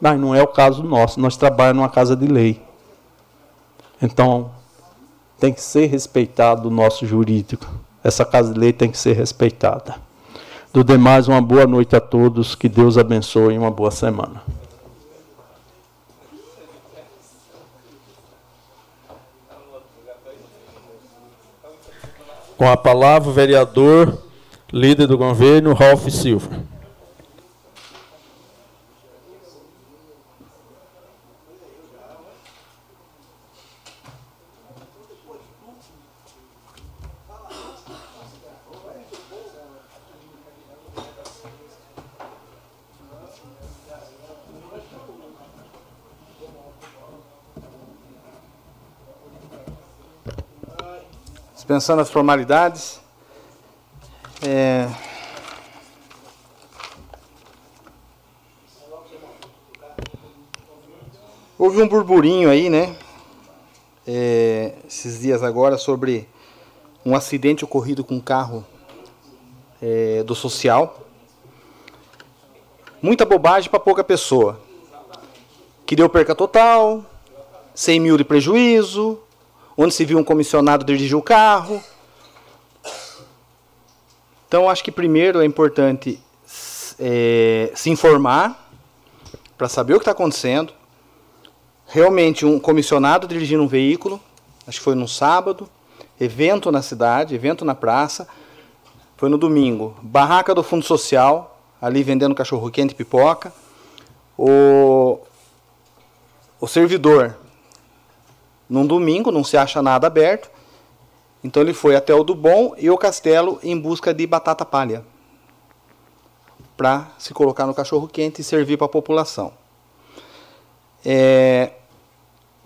Mas não é o caso nosso. Nós trabalhamos numa casa de lei. Então, tem que ser respeitado o nosso jurídico. Essa casa de lei tem que ser respeitada. Do demais, uma boa noite a todos. Que Deus abençoe e uma boa semana. Com a palavra, o vereador, líder do governo, Ralph Silva. Dispensando as formalidades. É... Houve um burburinho aí, né? É, esses dias agora sobre um acidente ocorrido com um carro é, do social. Muita bobagem para pouca pessoa. Que deu perca total, 100 mil de prejuízo, onde se viu um comissionado dirigir o carro. Então, acho que primeiro é importante é, se informar, para saber o que está acontecendo. Realmente, um comissionado dirigindo um veículo, acho que foi no sábado, evento na cidade, evento na praça. Foi no domingo. Barraca do Fundo Social, ali vendendo cachorro quente e pipoca. O, o servidor, num domingo, não se acha nada aberto. Então ele foi até o do Bom e o Castelo em busca de batata palha para se colocar no cachorro quente e servir para a população. É,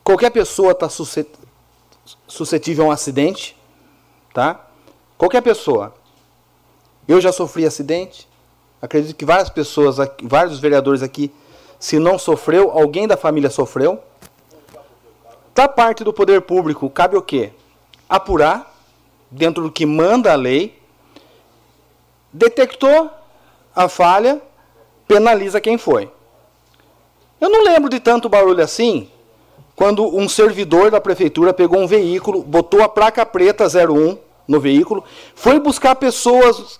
qualquer pessoa está suscetível a um acidente, tá? Qualquer pessoa. Eu já sofri acidente. Acredito que várias pessoas, aqui, vários vereadores aqui, se não sofreu, alguém da família sofreu. Da parte do poder público, cabe o quê? Apurar, dentro do que manda a lei. Detectou a falha, penaliza quem foi. Eu não lembro de tanto barulho assim quando um servidor da prefeitura pegou um veículo, botou a placa preta 01 no veículo, foi buscar pessoas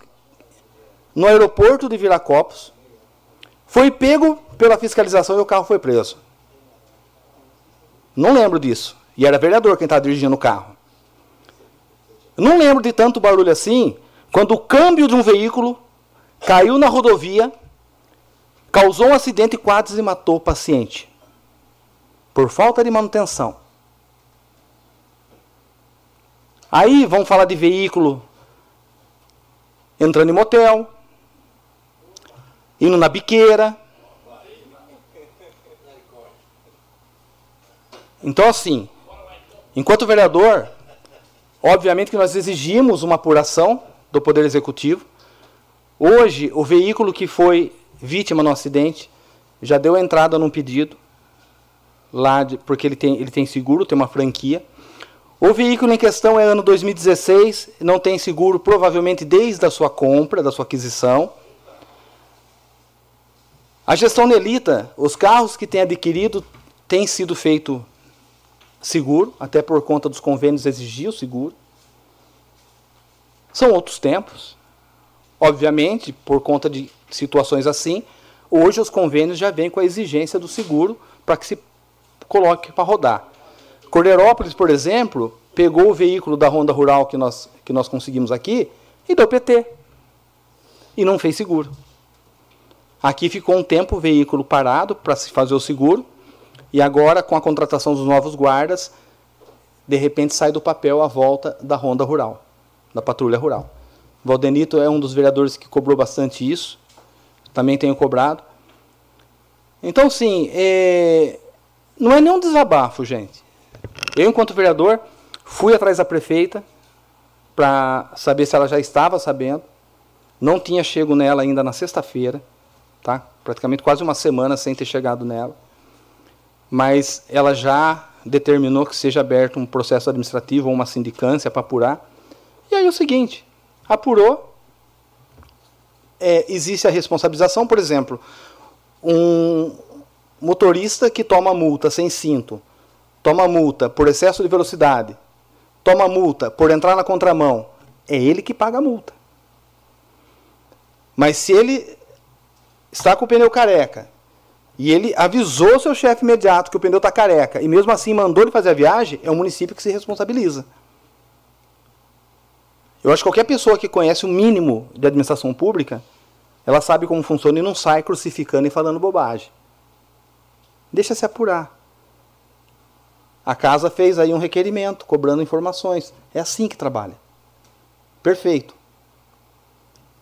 no aeroporto de Viracopos, foi pego pela fiscalização e o carro foi preso. Não lembro disso. E era vereador quem estava dirigindo o carro. Não lembro de tanto barulho assim quando o câmbio de um veículo caiu na rodovia, causou um acidente e quase matou o paciente. Por falta de manutenção. Aí vamos falar de veículo entrando em motel, indo na biqueira. Então, assim, enquanto vereador, obviamente que nós exigimos uma apuração do Poder Executivo, Hoje, o veículo que foi vítima no acidente já deu entrada num pedido, lá de, porque ele tem, ele tem seguro, tem uma franquia. O veículo em questão é ano 2016, não tem seguro provavelmente desde a sua compra, da sua aquisição. A gestão Nelita, os carros que tem adquirido têm sido feito seguro, até por conta dos convênios exigir o seguro. São outros tempos. Obviamente, por conta de situações assim, hoje os convênios já vêm com a exigência do seguro para que se coloque para rodar. Cordeirópolis, por exemplo, pegou o veículo da Ronda Rural que nós, que nós conseguimos aqui e deu PT. E não fez seguro. Aqui ficou um tempo o veículo parado para se fazer o seguro. E agora, com a contratação dos novos guardas, de repente sai do papel a volta da Ronda Rural, da patrulha rural. Valdenito é um dos vereadores que cobrou bastante isso. Também tenho cobrado. Então, sim, é... não é nenhum desabafo, gente. Eu, enquanto vereador, fui atrás da prefeita para saber se ela já estava sabendo. Não tinha chego nela ainda na sexta-feira, tá? praticamente quase uma semana sem ter chegado nela. Mas ela já determinou que seja aberto um processo administrativo ou uma sindicância para apurar. E aí é o seguinte, apurou, é, existe a responsabilização, por exemplo, um motorista que toma multa sem cinto, toma multa por excesso de velocidade, toma multa por entrar na contramão, é ele que paga a multa. Mas se ele está com o pneu careca e ele avisou seu chefe imediato que o pneu está careca e mesmo assim mandou ele fazer a viagem, é o município que se responsabiliza. Eu acho que qualquer pessoa que conhece o mínimo de administração pública, ela sabe como funciona e não sai crucificando e falando bobagem. Deixa se apurar. A casa fez aí um requerimento, cobrando informações. É assim que trabalha. Perfeito.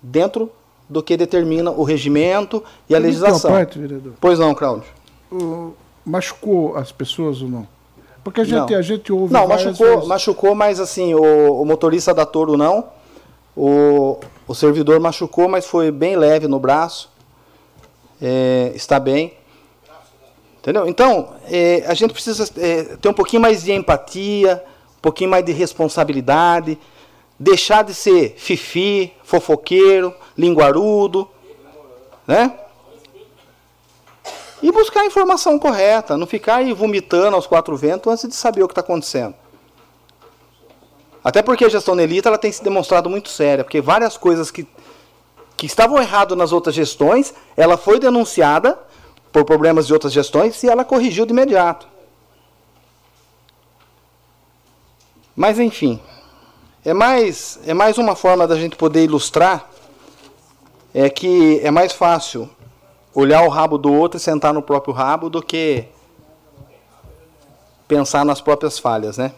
Dentro do que determina o regimento e a legislação. Parte, vereador. Pois não, Cláudio. O, machucou as pessoas ou não? Porque a gente, a gente ouve. Não, machucou, vezes. machucou, mas assim, o, o, motorista da Toro não. O, o servidor machucou, mas foi bem leve no braço. É, está bem. Entendeu? Então, é, a gente precisa é, ter um pouquinho mais de empatia, um pouquinho mais de responsabilidade, deixar de ser fifi, fofoqueiro, linguarudo, né? e buscar a informação correta, não ficar aí vomitando aos quatro ventos antes de saber o que está acontecendo. Até porque a gestão Nelita ela tem se demonstrado muito séria, porque várias coisas que, que estavam erradas nas outras gestões, ela foi denunciada por problemas de outras gestões e ela corrigiu de imediato. Mas enfim, é mais, é mais uma forma da gente poder ilustrar é que é mais fácil olhar o rabo do outro e sentar no próprio rabo do que pensar nas próprias falhas, né?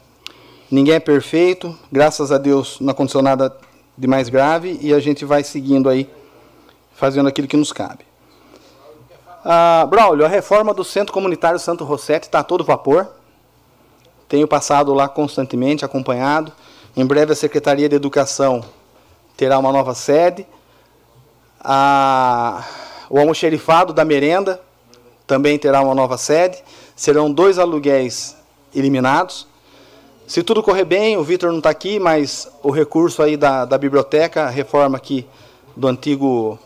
Ninguém é perfeito, graças a Deus não aconteceu nada de mais grave e a gente vai seguindo aí, fazendo aquilo que nos cabe. Ah, Braulio, a reforma do Centro Comunitário Santo Rossetti está a todo vapor. Tenho passado lá constantemente, acompanhado. Em breve a Secretaria de Educação terá uma nova sede. A, o almoxerifado da merenda também terá uma nova sede. Serão dois aluguéis eliminados. Se tudo correr bem, o Vitor não está aqui, mas o recurso aí da, da biblioteca, a reforma aqui do antigo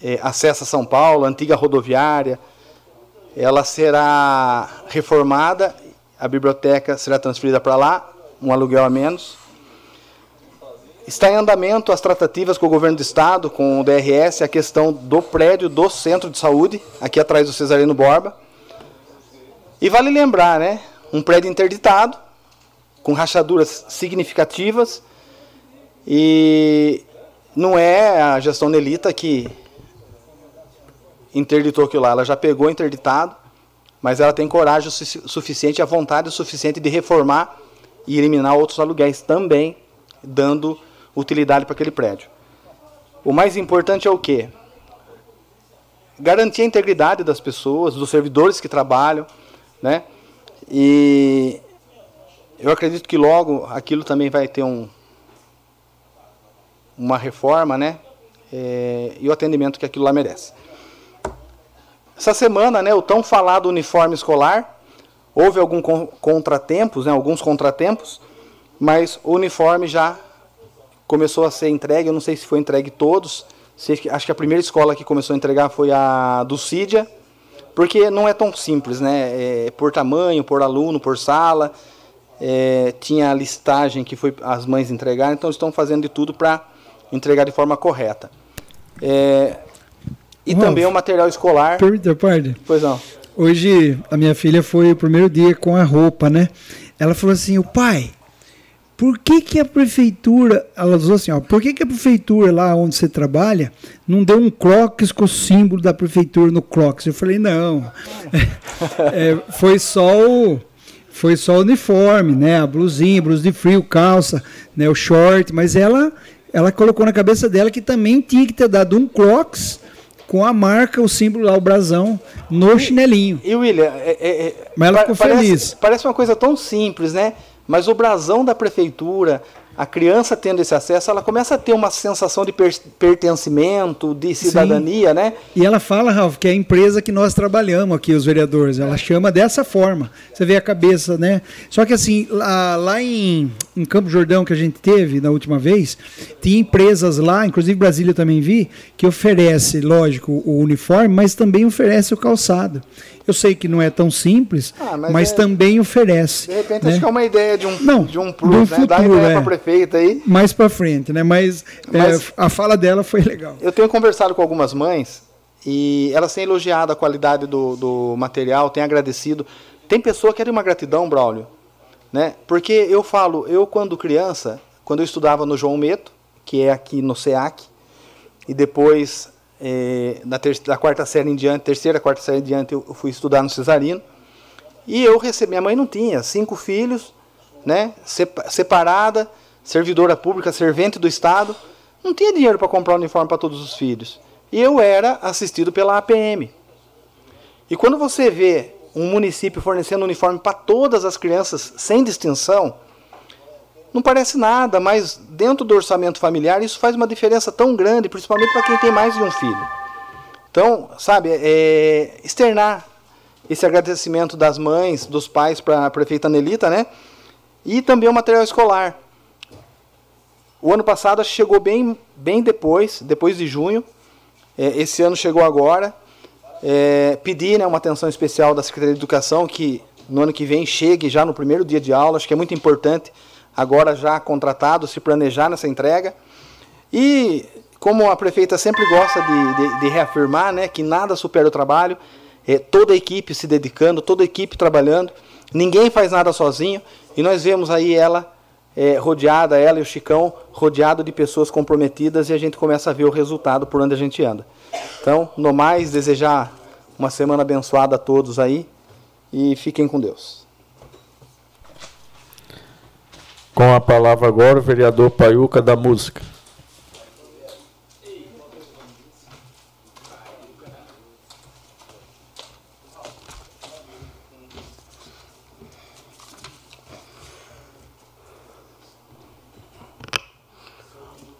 é, acesso a São Paulo, antiga rodoviária, ela será reformada, a biblioteca será transferida para lá, um aluguel a menos. Está em andamento as tratativas com o governo do estado, com o DRS, a questão do prédio do centro de saúde, aqui atrás do Cesarino Borba. E vale lembrar, né? Um prédio interditado, com rachaduras significativas, e não é a gestão Nelita que interditou aquilo lá, ela já pegou interditado, mas ela tem coragem su suficiente, a vontade suficiente de reformar e eliminar outros aluguéis também, dando utilidade para aquele prédio. O mais importante é o quê? Garantir a integridade das pessoas, dos servidores que trabalham, né? E eu acredito que logo aquilo também vai ter um, uma reforma, né? É, e o atendimento que aquilo lá merece. Essa semana, né, o tão falado uniforme escolar, houve alguns contratempos, né, alguns contratempos, mas o uniforme já começou a ser entregue, eu não sei se foi entregue todos, acho que a primeira escola que começou a entregar foi a do Cídia, porque não é tão simples, né? É por tamanho, por aluno, por sala. É, tinha a listagem que foi as mães entregaram, então estão fazendo de tudo para entregar de forma correta. É, e também o material escolar. Permita, parte. Pois não. Hoje a minha filha foi o primeiro dia com a roupa, né? Ela falou assim: o pai, por que, que a prefeitura, ela usou assim, ó, por que, que a prefeitura lá onde você trabalha não deu um crocs com o símbolo da prefeitura no crocs? Eu falei, não, [LAUGHS] é, foi só o foi só o uniforme, né, a blusinha, blusa de frio, calça, né, o short, mas ela ela colocou na cabeça dela que também tinha que ter dado um crocs com a marca, o símbolo lá, o brasão, no chinelinho. E William, é, é, é mas ela ficou parece, feliz. Parece uma coisa tão simples, né? Mas o brasão da prefeitura, a criança tendo esse acesso, ela começa a ter uma sensação de pertencimento, de cidadania, Sim. né? E ela fala, Ralf, que é a empresa que nós trabalhamos aqui, os vereadores. Ela chama dessa forma. Você vê a cabeça, né? Só que assim, lá, lá em, em Campo Jordão, que a gente teve na última vez, tinha empresas lá, inclusive Brasília também vi, que oferece, lógico, o uniforme, mas também oferece o calçado. Eu sei que não é tão simples, ah, mas, mas é, também oferece. De repente, né? acho que é uma ideia de um, não, de um plus, um né? futuro, Dá ideia é, para prefeita aí. Mais para frente, né? Mas, é, mas é, a fala dela foi legal. Eu tenho conversado com algumas mães e elas têm elogiado a qualidade do, do material, têm agradecido. Tem pessoa que quer uma gratidão, Braulio, né? Porque eu falo, eu quando criança, quando eu estudava no João Meto, que é aqui no SEAC, e depois é, da, da, quarta série em diante, terceira, quarta série em diante, eu fui estudar no Cesarino. E eu recebi, minha mãe não tinha, cinco filhos, né, separada, servidora pública, servente do Estado, não tinha dinheiro para comprar uniforme para todos os filhos. E eu era assistido pela APM. E quando você vê um município fornecendo uniforme para todas as crianças, sem distinção, não parece nada, mas dentro do orçamento familiar isso faz uma diferença tão grande, principalmente para quem tem mais de um filho. Então, sabe, é, externar esse agradecimento das mães, dos pais para a prefeita Nelita, né? E também o material escolar. O ano passado chegou bem, bem depois, depois de junho. É, esse ano chegou agora. É, pedi né, uma atenção especial da Secretaria de Educação que no ano que vem chegue já no primeiro dia de aula. Acho que é muito importante agora já contratado, se planejar nessa entrega. E como a prefeita sempre gosta de, de, de reafirmar né, que nada supera o trabalho, é, toda a equipe se dedicando, toda a equipe trabalhando, ninguém faz nada sozinho, e nós vemos aí ela é, rodeada, ela e o Chicão, rodeado de pessoas comprometidas, e a gente começa a ver o resultado por onde a gente anda. Então, no mais, desejar uma semana abençoada a todos aí, e fiquem com Deus. Com a palavra agora, o vereador Paiuca da Música.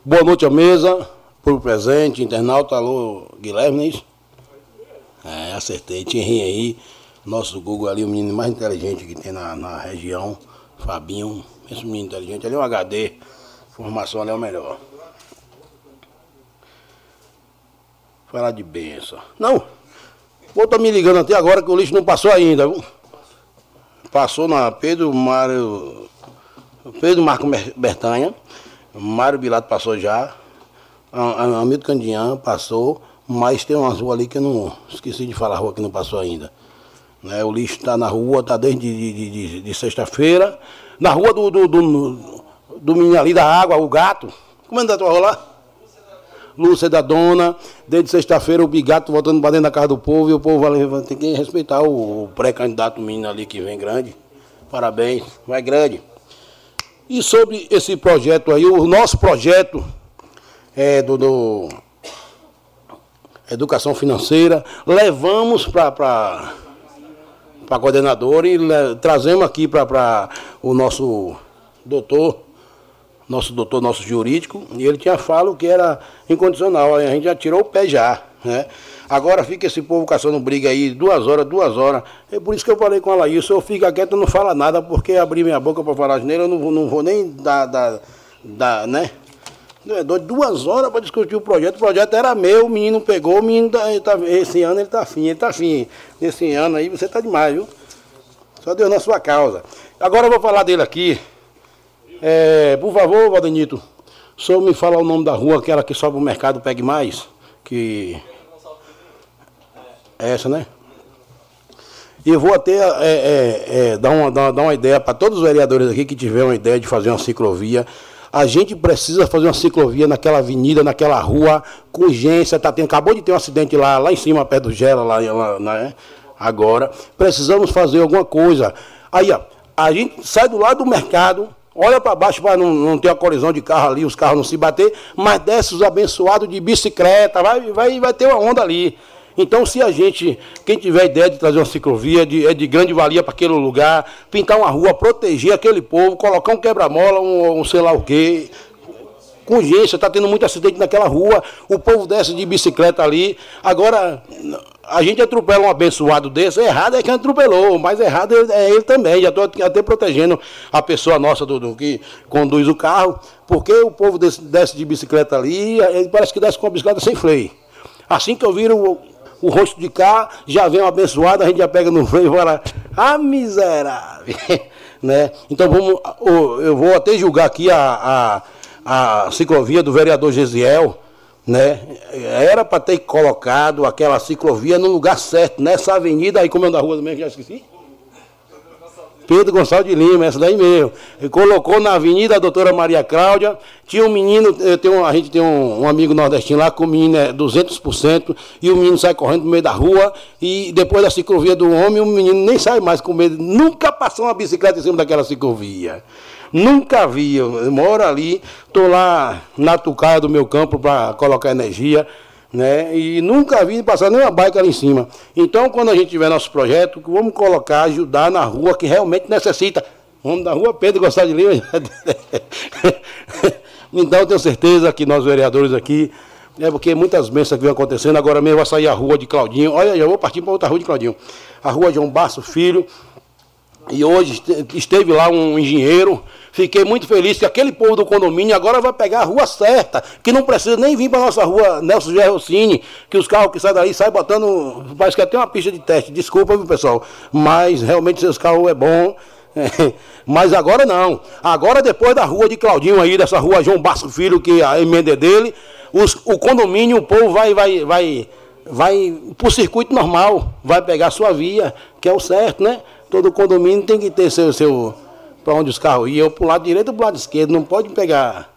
Boa noite à mesa, por presente, internauta, alô, Guilherme, não é isso? É, acertei, tinha aí, nosso Google ali, o menino mais inteligente que tem na, na região, Fabinho, esse menino inteligente, ali é um HD, formação ali é o melhor. Falar de benção. Não, vou tá me ligando até agora que o lixo não passou ainda? Passou na Pedro Mário, Pedro Marco Bertanha, Mário Bilato passou já, Amido Candian passou, mas tem umas ruas ali que eu não esqueci de falar a rua que não passou ainda. Né? O lixo está na rua, está desde de, de, de, de sexta-feira. Na rua do, do, do, do menino ali da água, o gato. Como é que tua rua lá? Lúcia da Dona, desde sexta-feira o bigato voltando para dentro da casa do povo e o povo vai ter que respeitar o pré-candidato menino ali que vem grande. Parabéns, vai grande. E sobre esse projeto aí, o nosso projeto é do, do Educação Financeira, levamos para a coordenadora e le, trazemos aqui para o nosso doutor, nosso doutor, nosso jurídico, e ele tinha falado que era incondicional, a gente já tirou o pé já, né? Agora fica esse povo caçando briga aí, duas horas, duas horas. É por isso que eu falei com ela isso. Eu fico quieto, não fala nada, porque abrir minha boca para falar nele, eu não, não vou nem dar, dar, dar né? É duas horas para discutir o projeto. O projeto era meu, o menino pegou, o menino tá, tá, esse ano ele tá afim, ele tá afim. Esse ano aí você tá demais, viu? Só Deus na sua causa. Agora eu vou falar dele aqui. É, por favor, Valdenito, senhor me fala o nome da rua, aquela que sobe o mercado Pegue Mais, que essa, né? E vou até é, é, é, dar, uma, dar, uma ideia para todos os vereadores aqui que tiver uma ideia de fazer uma ciclovia. A gente precisa fazer uma ciclovia naquela avenida, naquela rua, com urgência. Tá tendo, acabou de ter um acidente lá, lá em cima, perto do Gela, lá, lá né? agora. Precisamos fazer alguma coisa. Aí, ó, a gente sai do lado do mercado, olha para baixo para não, não ter uma colisão de carro ali, os carros não se bater, mas desce os abençoados de bicicleta, vai, vai, vai ter uma onda ali. Então, se a gente, quem tiver ideia de trazer uma ciclovia, de, é de grande valia para aquele lugar, pintar uma rua, proteger aquele povo, colocar um quebra-mola, um, um sei lá o quê, com urgência, está tendo muito acidente naquela rua, o povo desce de bicicleta ali. Agora, a gente atropela um abençoado desse, errado é quem atropelou, mas errado é ele também. Já estou até protegendo a pessoa nossa do, do, que conduz o carro, porque o povo desce, desce de bicicleta ali, ele parece que desce com a bicicleta sem freio. Assim que eu viro o rosto de cá, já vem um abençoado, a gente já pega no freio e fala, ah, miserável. [LAUGHS] né? Então vamos, eu vou até julgar aqui a, a, a ciclovia do vereador Gesiel, né? Era para ter colocado aquela ciclovia no lugar certo, nessa avenida aí, como é da rua mesmo, já esqueci? Pedro Gonçalves de Lima, essa daí mesmo. Ele colocou na Avenida Doutora Maria Cláudia. Tinha um menino, eu tenho, a gente tem um, um amigo nordestino lá, que o menino é 200%, e o menino sai correndo no meio da rua, e depois da ciclovia do homem, o menino nem sai mais com medo. Nunca passou uma bicicleta em cima daquela ciclovia. Nunca vi. Eu moro ali, estou lá na tucaia do meu campo para colocar energia né? E nunca vi passar nenhuma bike ali em cima. Então, quando a gente tiver nosso projeto, vamos colocar, ajudar na rua que realmente necessita. Vamos da rua Pedro Gostar de Lima. [LAUGHS] então, tenho certeza que nós vereadores aqui, é porque muitas bênçãos que vem acontecendo, agora mesmo vai sair a rua de Claudinho. Olha, já vou partir para outra rua de Claudinho. A rua João Basso Filho. E hoje esteve lá um engenheiro Fiquei muito feliz que aquele povo do condomínio agora vai pegar a rua certa, que não precisa nem vir para nossa rua Nelson Gerrocini, que os carros que saem daí saem botando. Parece que até uma pista de teste. Desculpa, viu, pessoal? Mas realmente seus carros é bom. [LAUGHS] Mas agora não. Agora, depois da rua de Claudinho aí, dessa rua João Basco Filho, que a emenda é dele, os, o condomínio, o povo vai, vai, vai vai por circuito normal, vai pegar sua via, que é o certo, né? Todo condomínio tem que ter seu, seu para onde os carros iam, para o lado direito ou para o lado esquerdo, não pode pegar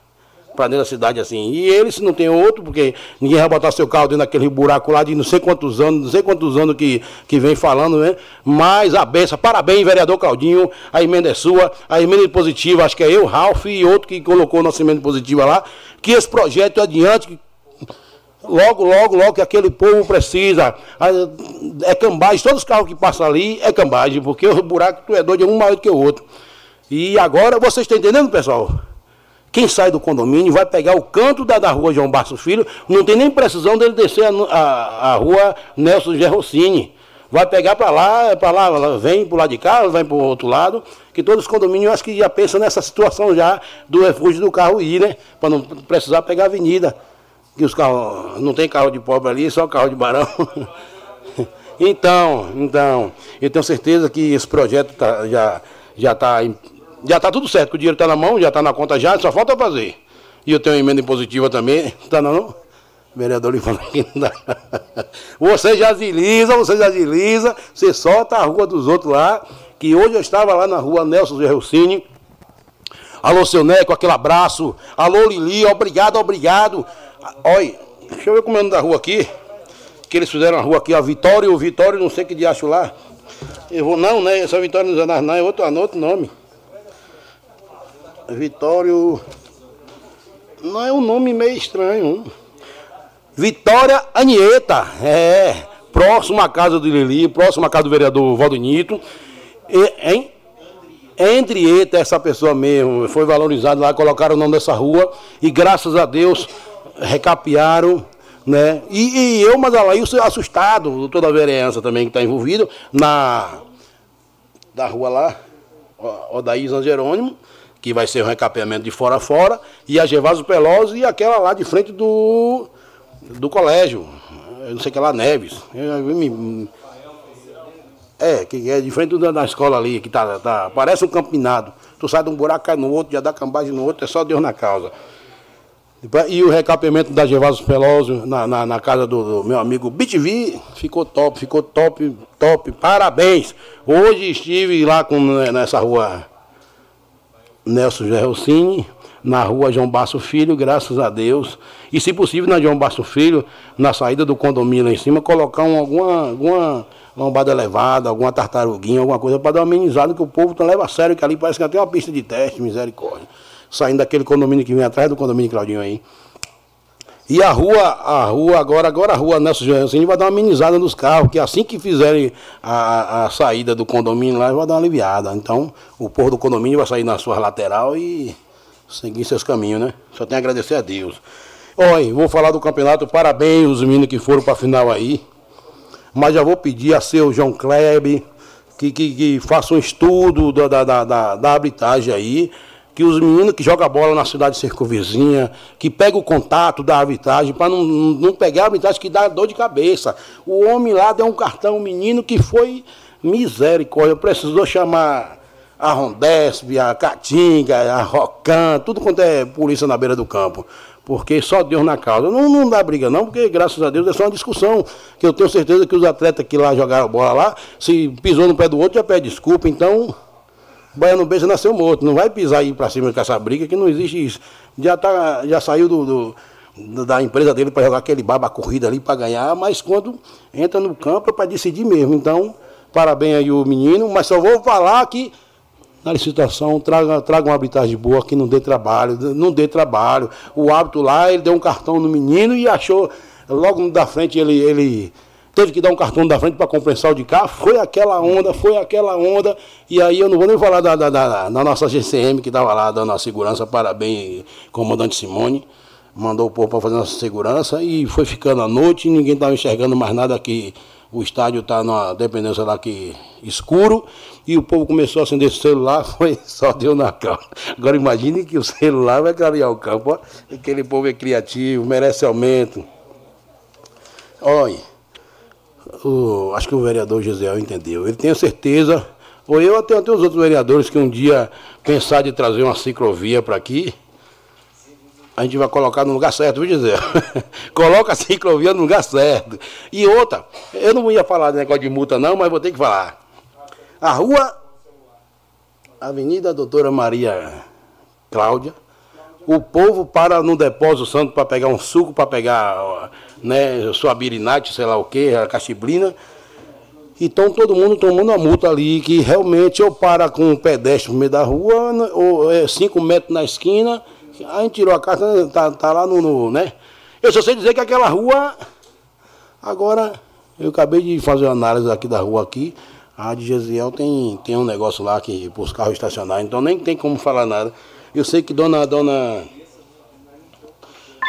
para dentro da cidade assim. E ele, se não tem outro, porque ninguém vai botar seu carro dentro daquele buraco lá de não sei quantos anos, não sei quantos anos que, que vem falando, né? Mas a benção, parabéns, vereador Claudinho, a emenda é sua, a emenda positiva, acho que é eu, Ralph e outro que colocou nossa emenda positiva lá, que esse projeto é adiante, logo, logo, logo que aquele povo precisa. É cambagem, todos os carros que passam ali é cambagem, porque o buraco tu é doido, é um maior do que o outro. E agora vocês estão entendendo, pessoal? Quem sai do condomínio vai pegar o canto da, da rua João Basso Filho, não tem nem precisão dele descer a, a, a rua Nelson Gerrocini. Vai pegar para lá, para lá, vem para lado de cá, vem para o outro lado, que todos os condomínios acho que já pensam nessa situação já do refúgio do carro ir, né? Para não precisar pegar a avenida que os carros, não tem carro de pobre ali, só carro de barão. [LAUGHS] então, então, eu tenho certeza que esse projeto tá, já já está já tá tudo certo, o dinheiro está na mão, já está na conta já, só falta fazer. E eu tenho uma emenda impositiva também, [LAUGHS] está não? O vereador falou que não dá. [LAUGHS] Você já agiliza, você já agiliza, você solta a rua dos outros lá, que hoje eu estava lá na rua Nelson Gerrocini. Alô, seu Neco, aquele abraço. Alô, Lili, obrigado, obrigado. Olha, deixa eu ver como é o da rua aqui. Que eles fizeram a rua aqui, a Vitória, o Vitória, não sei que de acho lá. Eu vou, não, né? Essa Vitória nos Anais, não, é outro, outro nome. Vitório. Não é um nome meio estranho. Vitória Anieta, é. Próximo à casa do Lili, próximo à casa do vereador Valdinito. E, hein? Entre eita, essa pessoa mesmo, foi valorizado lá, colocaram o nome dessa rua e graças a Deus recapearam, né? E, e eu, mas eu assustado, toda a vereança também que está envolvido, na da rua lá, Odaí São Jerônimo, que vai ser um recapeamento de fora a fora, e a Gevaso Pelosi e aquela lá de frente do, do colégio, eu não sei que lá, Neves. Eu, me, é, que é de frente da, escola ali, que tá, tá, parece um campinado. Tu sai de um buraco, cai no outro, já dá cambagem no outro, é só Deus na causa. E o recapeamento da Gervásio Peloso na, na, na, casa do, do, meu amigo BTV ficou top, ficou top, top. Parabéns! Hoje estive lá com, nessa rua Nelson Gerrocini, na rua João Basso Filho, graças a Deus. E se possível na João Basso Filho, na saída do condomínio lá em cima, colocar um, alguma, alguma lombada elevada, alguma tartaruguinha, alguma coisa para dar uma amenizada, que o povo tá leva a sério, que ali parece que até uma pista de teste, misericórdia saindo daquele condomínio que vem atrás do condomínio Claudinho aí. E a rua, a rua agora, agora a rua Nelson Joãozinho vai dar uma amenizada nos carros, que assim que fizerem a, a saída do condomínio lá, vai dar uma aliviada. Então, o povo do condomínio vai sair na sua lateral e seguir seus caminhos, né? Só tem a agradecer a Deus. Oi, vou falar do campeonato, parabéns os meninos que foram para a final aí. Mas já vou pedir a seu João Kleber que, que, que faça um estudo da, da, da, da, arbitragem aí que os meninos que jogam bola na cidade circunvizinha, que pegam o contato da arbitragem, para não, não pegar a arbitragem que dá dor de cabeça. O homem lá deu um cartão, um menino que foi misericórdia, precisou chamar a Rondesp, a Catinga, a Rocan, tudo quanto é polícia na beira do campo. Porque só Deus na causa. Não, não dá briga não, porque graças a Deus é só uma discussão. Que eu tenho certeza que os atletas que lá jogaram bola lá, se pisou no pé do outro, já pede desculpa. Então, Baiano Beija nasceu morto, não vai pisar aí para cima com essa briga que não existe isso. Já, tá, já saiu do, do da empresa dele para jogar aquele baba corrida ali para ganhar, mas quando entra no campo é para decidir mesmo. Então, parabéns aí o menino, mas só vou falar que na licitação traga, traga uma arbitragem boa que não dê trabalho, não dê trabalho. O hábito lá, ele deu um cartão no menino e achou, logo da frente ele, ele teve que dar um cartão da frente para compensar o de cá, foi aquela onda, foi aquela onda, e aí eu não vou nem falar da, da, da, da nossa GCM que estava lá dando a segurança, parabéns, comandante Simone, mandou o povo para fazer nossa segurança, e foi ficando à noite, ninguém estava enxergando mais nada aqui, o estádio está numa dependência lá que escuro, e o povo começou a acender o celular, [LAUGHS] foi só deu na calma. Agora imagine que o celular vai clarear o campo, ó. aquele povo é criativo, merece aumento. Olha, o, acho que o vereador Gisel entendeu. Ele tem certeza, ou eu até, até os outros vereadores que um dia pensar de trazer uma ciclovia para aqui, a gente vai colocar no lugar certo, vou dizer. [LAUGHS] Coloca a ciclovia no lugar certo. E outra, eu não ia falar de negócio de multa não, mas vou ter que falar. A rua Avenida Doutora Maria Cláudia, o povo para no depósito santo para pegar um suco, para pegar né, sua birinate, sei lá o que, a cachibrina. Então todo mundo tomando a multa ali, que realmente ou para com o pedestre no meio da rua, ou é cinco metros na esquina, a gente tirou a carta, tá, tá lá no, no, né? Eu só sei dizer que aquela rua, agora, eu acabei de fazer uma análise aqui da rua aqui, a de Gesiel tem, tem um negócio lá que para os carros estacionar, então nem tem como falar nada. Eu sei que dona, dona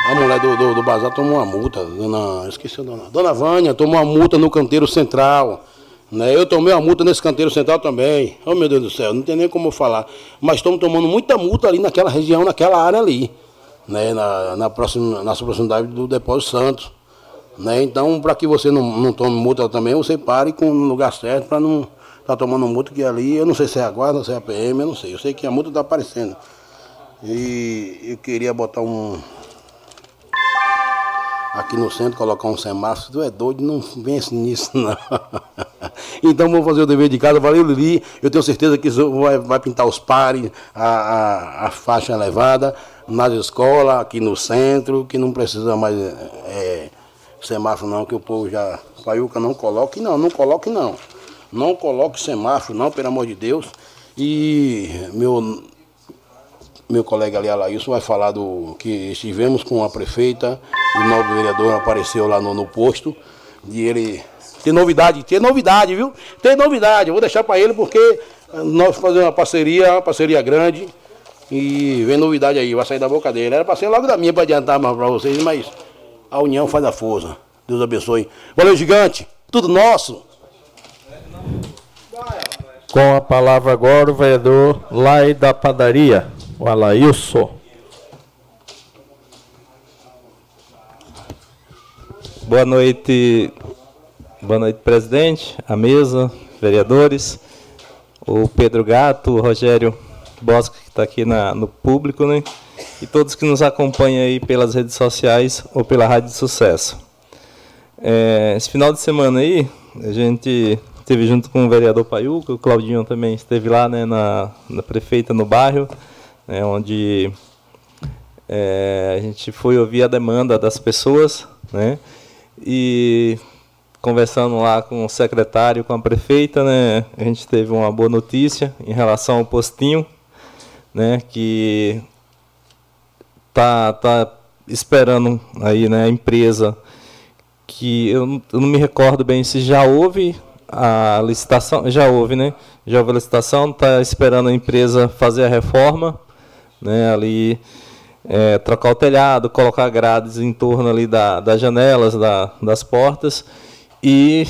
a mulher do, do, do bazar tomou uma multa, dona, esqueci a dona, Vânia tomou uma multa no canteiro central. Né? Eu tomei uma multa nesse canteiro central também. Oh meu Deus do céu, não tem nem como falar. Mas estamos tomando muita multa ali naquela região, naquela área ali. Né? Na, na, próxima, na proximidade do Depósito Santos. Né? Então, para que você não, não tome multa também, você pare com no lugar certo para não estar tá tomando multa que ali, eu não sei se é a guarda, se é a PM, eu não sei. Eu sei que a multa está aparecendo. E eu queria botar um, aqui no centro, colocar um semáforo, tu é doido, não vence nisso não. [LAUGHS] então vou fazer o dever de casa, valeu Lili, eu tenho certeza que vai, vai pintar os pares, a, a, a, faixa elevada, nas escolas, aqui no centro, que não precisa mais é, semáforo não, que o povo já, Paiuca não coloque não, não coloque não. Não coloque semáforo não, pelo amor de Deus. E meu meu colega ali, Alailson, vai falar do que estivemos com a prefeita, o novo vereador apareceu lá no, no posto, e ele tem novidade, tem novidade, viu? Tem novidade, vou deixar para ele porque nós fazemos uma parceria, uma parceria grande, e vem novidade aí, vai sair da boca dele. Era para ser logo da minha para adiantar mais para vocês, mas a união faz a força. Deus abençoe. Valeu, gigante, tudo nosso. Com a palavra agora o vereador Lai da Padaria. O Alailson. Boa noite, boa noite, presidente, a mesa, vereadores, o Pedro Gato, o Rogério Bosco, que está aqui na, no público, né? E todos que nos acompanham aí pelas redes sociais ou pela Rádio Sucesso. É, esse final de semana aí, a gente esteve junto com o vereador Paiuca, o Claudinho também esteve lá, né, na, na prefeita no bairro, né, onde é, a gente foi ouvir a demanda das pessoas, né, e conversando lá com o secretário, com a prefeita, né, a gente teve uma boa notícia em relação ao postinho, né, que tá, tá esperando aí, né, a empresa que eu, eu não me recordo bem se já houve a licitação, já houve, né? Já houve a licitação, está esperando a empresa fazer a reforma né, ali é, trocar o telhado, colocar grades em torno ali da, das janelas, da, das portas e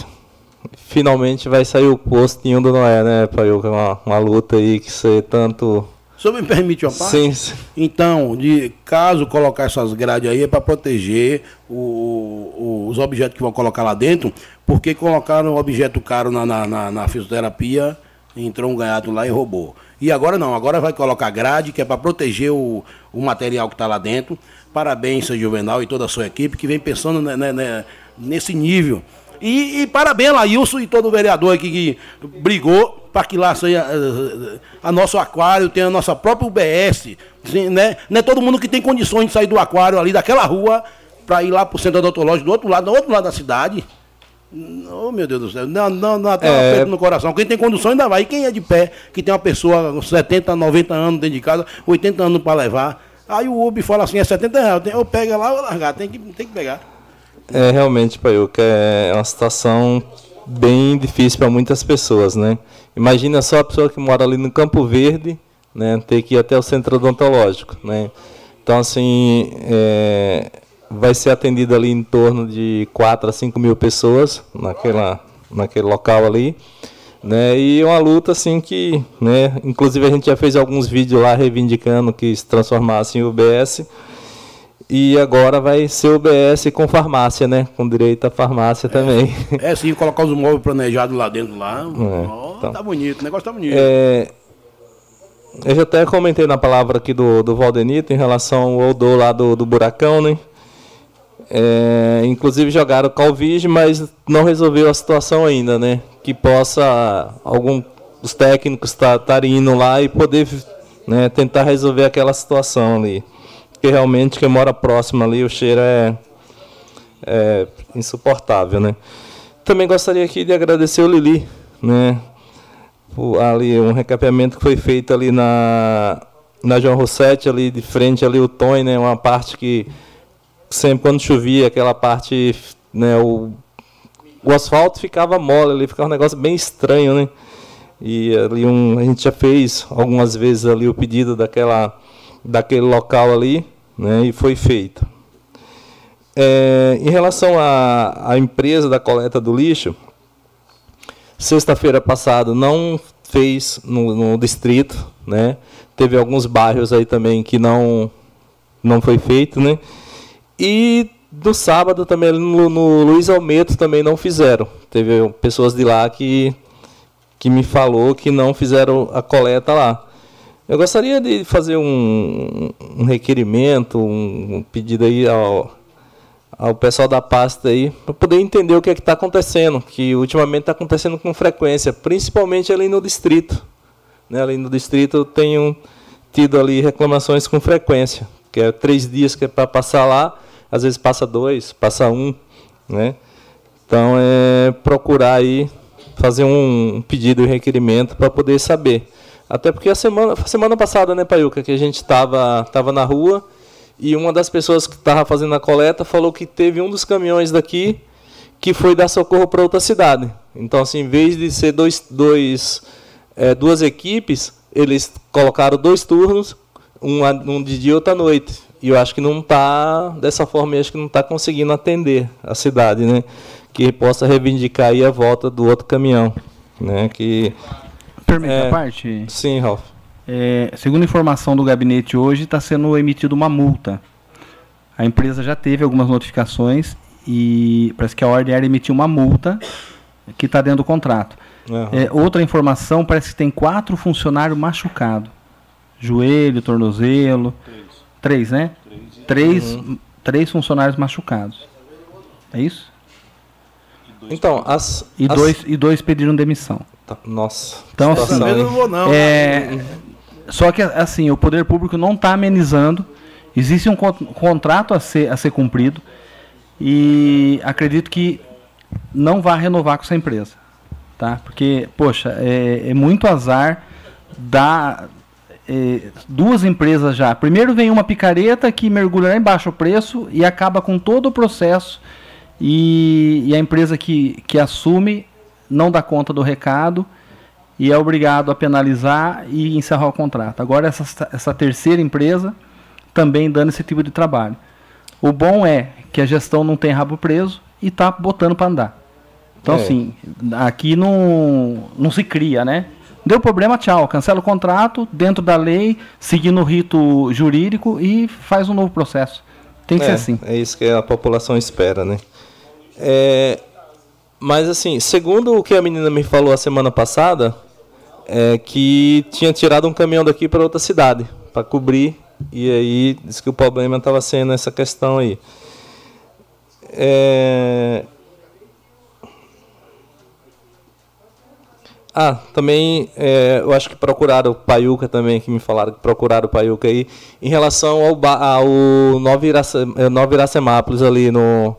finalmente vai sair o postinho do Noé, né, para uma, uma luta aí que você tanto o senhor me permite uma parte? Sim, sim. Então, de caso colocar essas grades aí é para proteger o, o, os objetos que vão colocar lá dentro, porque colocaram um objeto caro na, na, na, na fisioterapia, entrou um ganhado lá e roubou. E agora não, agora vai colocar grade, que é para proteger o, o material que está lá dentro. Parabéns, seu Juvenal e toda a sua equipe que vem pensando né, né, nesse nível. E, e parabéns, Laílson e todo o vereador aqui que brigou para que lá seja a, eh, a, nosso aquário, tenha a nossa própria UBS. Né? Não é todo mundo que tem condições de sair do aquário ali daquela rua para ir lá para o centro odontológico do outro lado, do outro lado da cidade. Oh, meu Deus do céu. Não, não, não até é... no coração. Quem tem condição ainda vai. E quem é de pé, que tem uma pessoa com 70, 90 anos dentro de casa, 80 anos para levar. Aí o Uber fala assim, é 70 reais. Ou pega lá ou largar. Tem que, tem que pegar. É, realmente, Paiuca, é uma situação bem difícil para muitas pessoas, né? Imagina só a pessoa que mora ali no Campo Verde, né, ter que ir até o centro odontológico, né? Então, assim, é, vai ser atendido ali em torno de 4 a 5 mil pessoas naquela, naquele local ali. Né, e uma luta assim que, né, inclusive a gente já fez alguns vídeos lá reivindicando que se transformasse em UBS. E agora vai ser UBS com farmácia, né? Com direito à farmácia é, também. É sim, colocar os móveis planejados lá dentro lá. É, então, tá bonito, o negócio tá bonito. É, eu já até comentei na palavra aqui do, do Valdenito em relação ao odor lá do, do buracão, né? É, inclusive jogaram Calvige, mas não resolveu a situação ainda, né? Que possa algum dos técnicos estarem tá, indo lá e poder né, tentar resolver aquela situação ali. Porque realmente quem mora próximo ali, o cheiro é, é insuportável, né? Também gostaria aqui de agradecer o Lili, né? Por, ali um recapeamento que foi feito ali na na João Rossetti ali de frente ali o Tony, né? Uma parte que sempre quando chovia aquela parte, né? O, o asfalto ficava mole ali, ficava um negócio bem estranho, né? E ali um, a gente já fez algumas vezes ali o pedido daquela, daquele local ali, né, e foi feito. É, em relação à, à empresa da coleta do lixo, sexta-feira passada não fez no, no, distrito, né? Teve alguns bairros aí também que não não foi feito, né? E do sábado também no, no Luiz Almeto também não fizeram. Teve pessoas de lá que que me falou que não fizeram a coleta lá. Eu gostaria de fazer um, um requerimento, um, um, pedido aí ao, ao pessoal da pasta aí, para poder entender o que é está acontecendo, que ultimamente está acontecendo com frequência, principalmente ali no distrito. Né? Ali no distrito eu tenho tido ali reclamações com frequência, que é três dias que é para passar lá, às vezes passa dois, passa um, né? Então é procurar aí fazer um pedido e requerimento para poder saber. Até porque a semana, semana passada, né, Paiuca, que a gente estava tava na rua e uma das pessoas que estava fazendo a coleta falou que teve um dos caminhões daqui que foi dar socorro para outra cidade. Então, assim, em vez de ser dois, dois, é, duas equipes, eles colocaram dois turnos, um, um de dia e outro à noite. E eu acho que não está, dessa forma, eu acho que não está conseguindo atender a cidade, né? que possa reivindicar aí a volta do outro caminhão. Né, que, Permita é, a parte? Sim, Ralf. É, segundo informação do gabinete hoje, está sendo emitida uma multa. A empresa já teve algumas notificações e parece que a ordem era emitir uma multa que está dentro do contrato. Uhum. É, outra informação, parece que tem quatro funcionários machucados. Joelho, tornozelo. Três. Três, né? Três, três, uhum. três funcionários machucados. É isso? Então, as. E, as... Dois, e dois pediram demissão. Tá, nossa. Então, assim. Não vou, não, é, só que, assim, o poder público não está amenizando. Existe um contrato a ser, a ser cumprido. E acredito que não vai renovar com essa empresa. Tá? Porque, poxa, é, é muito azar dar. É, duas empresas já. Primeiro vem uma picareta que mergulha lá embaixo o preço e acaba com todo o processo e, e a empresa que, que assume não dá conta do recado e é obrigado a penalizar e encerrar o contrato. Agora, essa, essa terceira empresa também dando esse tipo de trabalho. O bom é que a gestão não tem rabo preso e está botando para andar. Então, é. assim, aqui não, não se cria, né? Deu problema, tchau. Cancela o contrato dentro da lei, seguindo o rito jurídico e faz um novo processo. Tem que é, ser assim. É isso que a população espera, né? É, mas assim, segundo o que a menina me falou a semana passada, é que tinha tirado um caminhão daqui para outra cidade para cobrir e aí disse que o problema estava sendo essa questão aí. É... Ah, também é, eu acho que procuraram o Paiuca também, que me falaram que procuraram o Paiuca aí, em relação ao, ao Nova, Nova Iracemápolis ali no,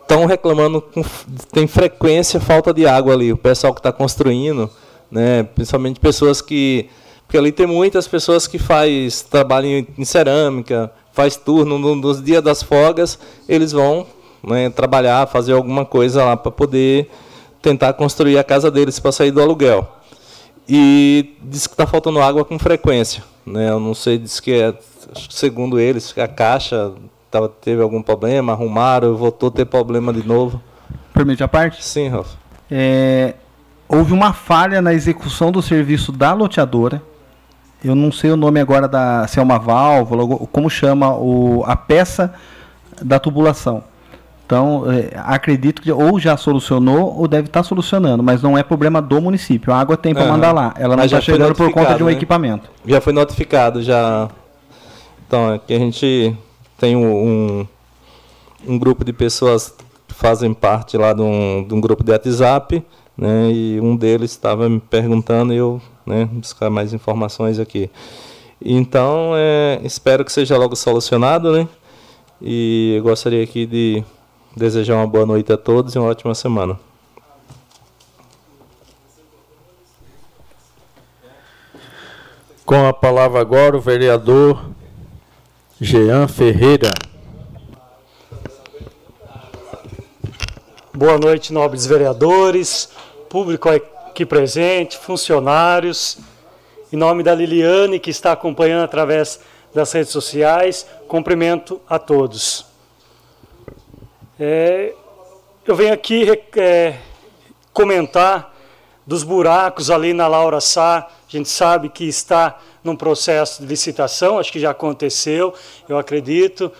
estão é, reclamando com, tem frequência falta de água ali. O pessoal que está construindo, né, principalmente pessoas que porque ali tem muitas pessoas que faz trabalho em, em cerâmica, faz turno no, nos dias das folgas, eles vão né, trabalhar, fazer alguma coisa lá para poder tentar construir a casa deles para sair do aluguel. E diz que está faltando água com frequência. Né? Eu não sei, diz que é, segundo eles, a caixa tava, teve algum problema, arrumaram, voltou a ter problema de novo. Permite a parte? Sim, Ralf. É, houve uma falha na execução do serviço da loteadora. Eu não sei o nome agora da se é uma válvula, como chama o, a peça da tubulação. Então, é, acredito que ou já solucionou ou deve estar solucionando, mas não é problema do município. A água tem para Aham. mandar lá. Ela não está chegando por conta de um né? equipamento. Já foi notificado, já. Então, aqui a gente tem um, um grupo de pessoas que fazem parte lá de um, de um grupo de WhatsApp, né? E um deles estava me perguntando e eu, né, buscar mais informações aqui. Então, é, espero que seja logo solucionado, né? E eu gostaria aqui de desejar uma boa noite a todos e uma ótima semana. Com a palavra agora o vereador Jean Ferreira. Boa noite, nobres vereadores, público aqui presente, funcionários. Em nome da Liliane, que está acompanhando através das redes sociais, cumprimento a todos. É, eu venho aqui é, comentar dos buracos ali na Laura Sá. A gente sabe que está num processo de licitação, acho que já aconteceu, eu acredito.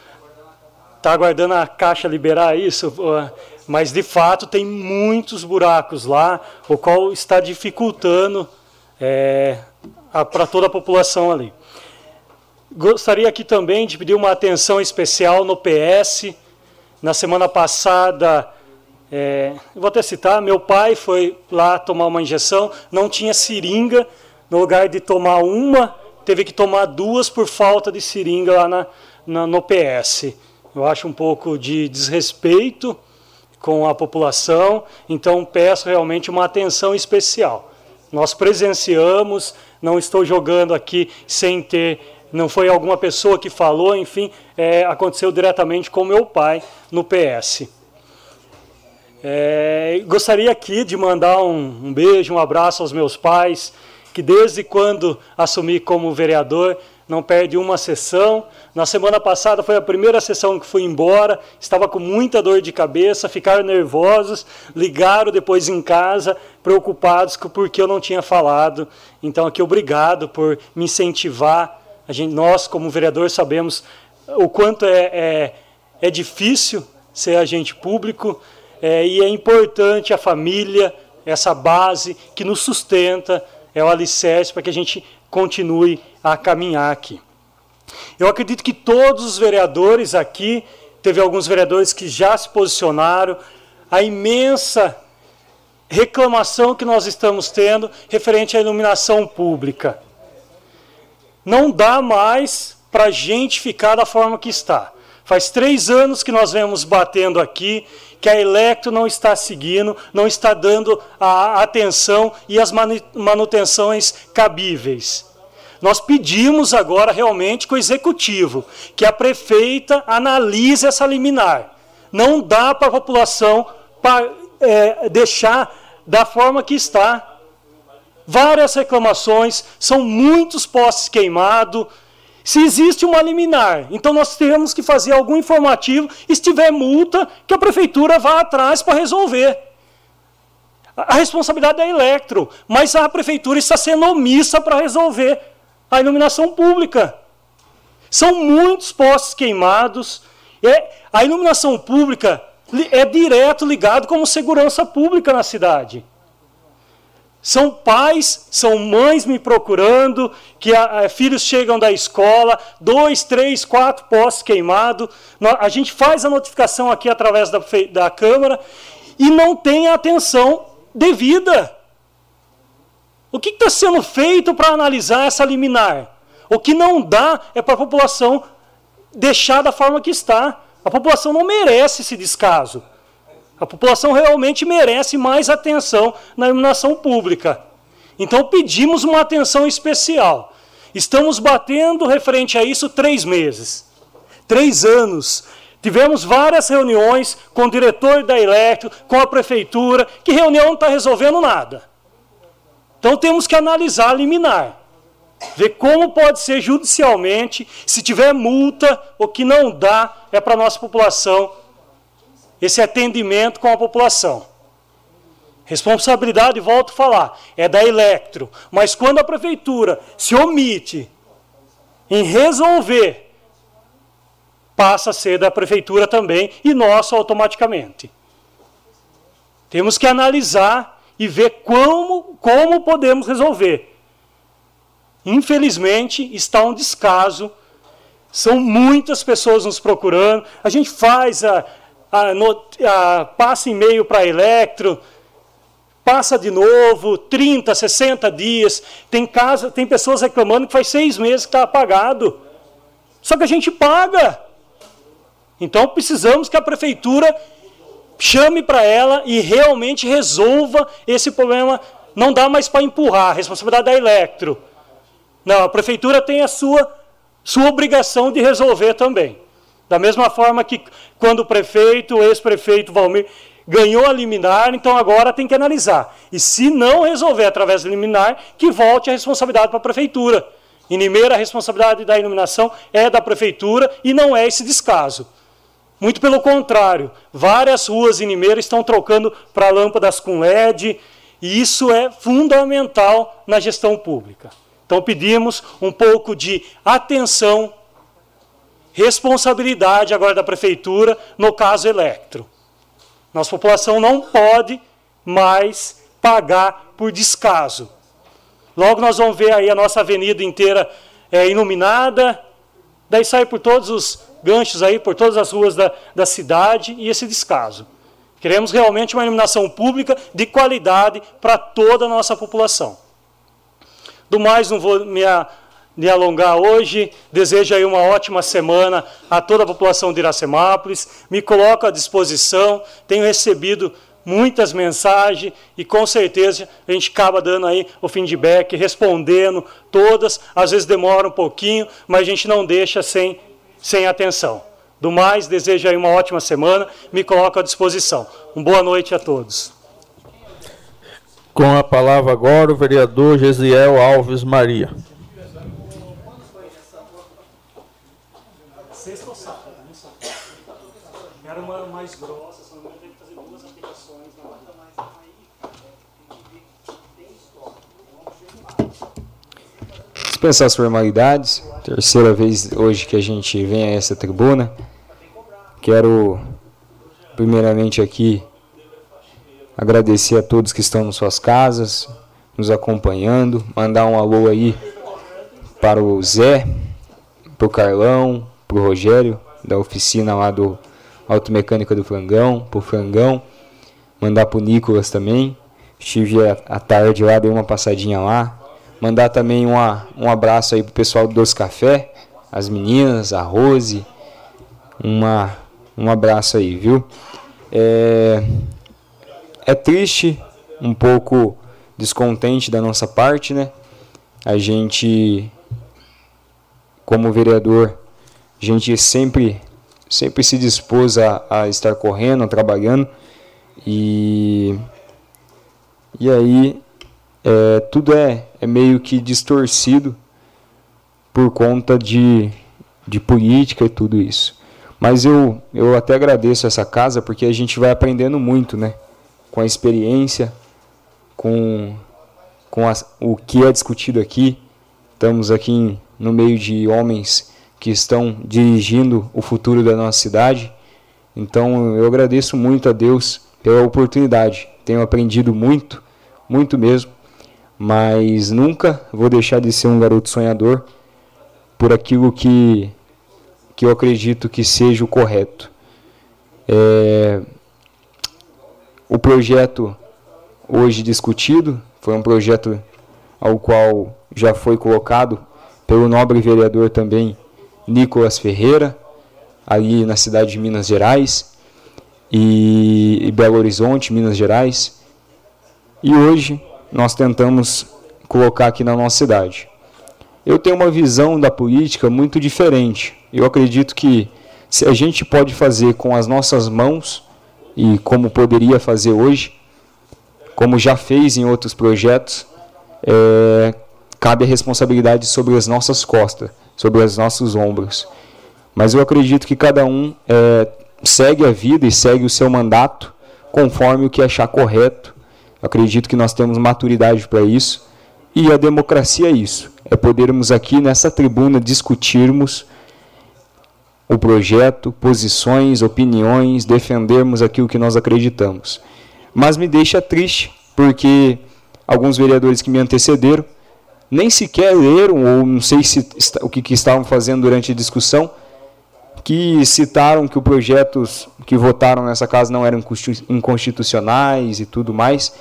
Está aguardando a Caixa liberar isso, mas de fato tem muitos buracos lá, o qual está dificultando é, para toda a população ali. Gostaria aqui também de pedir uma atenção especial no PS. Na semana passada, é, vou até citar, meu pai foi lá tomar uma injeção, não tinha seringa, no lugar de tomar uma, teve que tomar duas por falta de seringa lá na, na, no PS. Eu acho um pouco de desrespeito com a população, então peço realmente uma atenção especial. Nós presenciamos, não estou jogando aqui sem ter, não foi alguma pessoa que falou, enfim, é, aconteceu diretamente com meu pai no PS. É, gostaria aqui de mandar um, um beijo, um abraço aos meus pais, que desde quando assumi como vereador não perde uma sessão. Na semana passada foi a primeira sessão que fui embora, estava com muita dor de cabeça, ficaram nervosos, ligaram depois em casa, preocupados porque eu não tinha falado. Então aqui obrigado por me incentivar. A gente, nós como vereador sabemos o quanto é, é, é difícil ser agente público é, e é importante a família, essa base que nos sustenta, é o alicerce para que a gente continue a caminhar aqui. Eu acredito que todos os vereadores aqui, teve alguns vereadores que já se posicionaram, a imensa reclamação que nós estamos tendo referente à iluminação pública. Não dá mais para a gente ficar da forma que está. Faz três anos que nós vemos batendo aqui, que a Electro não está seguindo, não está dando a atenção e as manutenções cabíveis. Nós pedimos agora realmente com o executivo que a prefeita analise essa liminar. Não dá para a população pra, é, deixar da forma que está. Várias reclamações, são muitos postes queimados. Se existe uma liminar, então nós temos que fazer algum informativo. E se tiver multa, que a prefeitura vá atrás para resolver. A responsabilidade é Electro, mas a prefeitura está sendo omissa para resolver a iluminação pública. São muitos postes queimados. É, a iluminação pública é direto ligado como segurança pública na cidade. São pais, são mães me procurando, que a, a, filhos chegam da escola, dois, três, quatro postes queimados. A gente faz a notificação aqui através da, da Câmara e não tem a atenção devida. O que está sendo feito para analisar essa liminar? O que não dá é para a população deixar da forma que está. A população não merece esse descaso. A população realmente merece mais atenção na iluminação pública. Então pedimos uma atenção especial. Estamos batendo referente a isso três meses. Três anos. Tivemos várias reuniões com o diretor da Electro, com a prefeitura, que reunião não está resolvendo nada. Então temos que analisar liminar. Ver como pode ser judicialmente, se tiver multa, o que não dá é para a nossa população esse atendimento com a população. Responsabilidade, volto a falar, é da Electro. Mas quando a prefeitura se omite em resolver passa a ser da prefeitura também e nosso automaticamente. Temos que analisar e ver como, como podemos resolver. Infelizmente, está um descaso. São muitas pessoas nos procurando. A gente faz a, a, a passa e-mail para Electro, passa de novo, 30, 60 dias. Tem casa, tem pessoas reclamando que faz seis meses que está apagado. Só que a gente paga. Então precisamos que a prefeitura chame para ela e realmente resolva esse problema. Não dá mais para empurrar, a responsabilidade da Electro. Não, a prefeitura tem a sua, sua obrigação de resolver também. Da mesma forma que quando o prefeito, o ex-prefeito Valmir, ganhou a liminar, então agora tem que analisar. E se não resolver através da liminar, que volte a responsabilidade para a prefeitura. Em Limeira, a responsabilidade da iluminação é da prefeitura e não é esse descaso. Muito pelo contrário, várias ruas em Limeira estão trocando para lâmpadas com LED, e isso é fundamental na gestão pública. Então pedimos um pouco de atenção, responsabilidade agora da prefeitura no caso Electro. Nossa população não pode mais pagar por descaso. Logo nós vamos ver aí a nossa avenida inteira é, iluminada, daí sai por todos os ganchos aí, por todas as ruas da, da cidade e esse descaso. Queremos realmente uma iluminação pública de qualidade para toda a nossa população. Do mais, não vou me, me alongar hoje. Desejo aí uma ótima semana a toda a população de Iracemápolis. Me coloco à disposição. Tenho recebido muitas mensagens e com certeza a gente acaba dando aí o feedback, respondendo todas. Às vezes demora um pouquinho, mas a gente não deixa sem, sem atenção. Do mais, desejo aí uma ótima semana. Me coloco à disposição. Uma boa noite a todos. Com a palavra agora o vereador Gesiel Alves Maria. Sexta ou sábado? Era uma mais grossa, só não tem que fazer duas aplicações Dispensar as formalidades. Terceira vez hoje que a gente vem a essa tribuna. Quero, primeiramente aqui, agradecer a todos que estão nas suas casas, nos acompanhando. Mandar um alô aí para o Zé, para o Carlão, para o Rogério, da oficina lá do Automecânica do Frangão, para o Frangão. Mandar para o Nicolas também. Estive à tarde lá, dei uma passadinha lá. Mandar também uma, um abraço aí pro pessoal do Doce Café, as meninas, a Rose. Uma, um abraço aí, viu? É, é triste, um pouco descontente da nossa parte, né? A gente, como vereador, a gente sempre, sempre se dispôs a, a estar correndo, trabalhando e e aí é, tudo é, é meio que distorcido por conta de, de política e tudo isso. Mas eu, eu até agradeço essa casa porque a gente vai aprendendo muito, né? Com a experiência, com, com o que é discutido aqui. Estamos aqui em, no meio de homens que estão dirigindo o futuro da nossa cidade. Então eu agradeço muito a Deus pela oportunidade. Tenho aprendido muito, muito mesmo mas nunca vou deixar de ser um garoto sonhador por aquilo que, que eu acredito que seja o correto. É, o projeto hoje discutido foi um projeto ao qual já foi colocado pelo nobre vereador também Nicolas Ferreira, ali na cidade de Minas Gerais e, Belo Horizonte, Minas Gerais. E hoje nós tentamos colocar aqui na nossa cidade. Eu tenho uma visão da política muito diferente. Eu acredito que se a gente pode fazer com as nossas mãos, e como poderia fazer hoje, como já fez em outros projetos, é, cabe a responsabilidade sobre as nossas costas, sobre os nossos ombros. Mas eu acredito que cada um é, segue a vida e segue o seu mandato conforme o que achar correto Acredito que nós temos maturidade para isso. E a democracia é isso: é podermos aqui nessa tribuna discutirmos o projeto, posições, opiniões, defendermos aquilo que nós acreditamos. Mas me deixa triste, porque alguns vereadores que me antecederam nem sequer leram, ou não sei se, o que, que estavam fazendo durante a discussão, que citaram que os projetos que votaram nessa casa não eram inconstitucionais e tudo mais,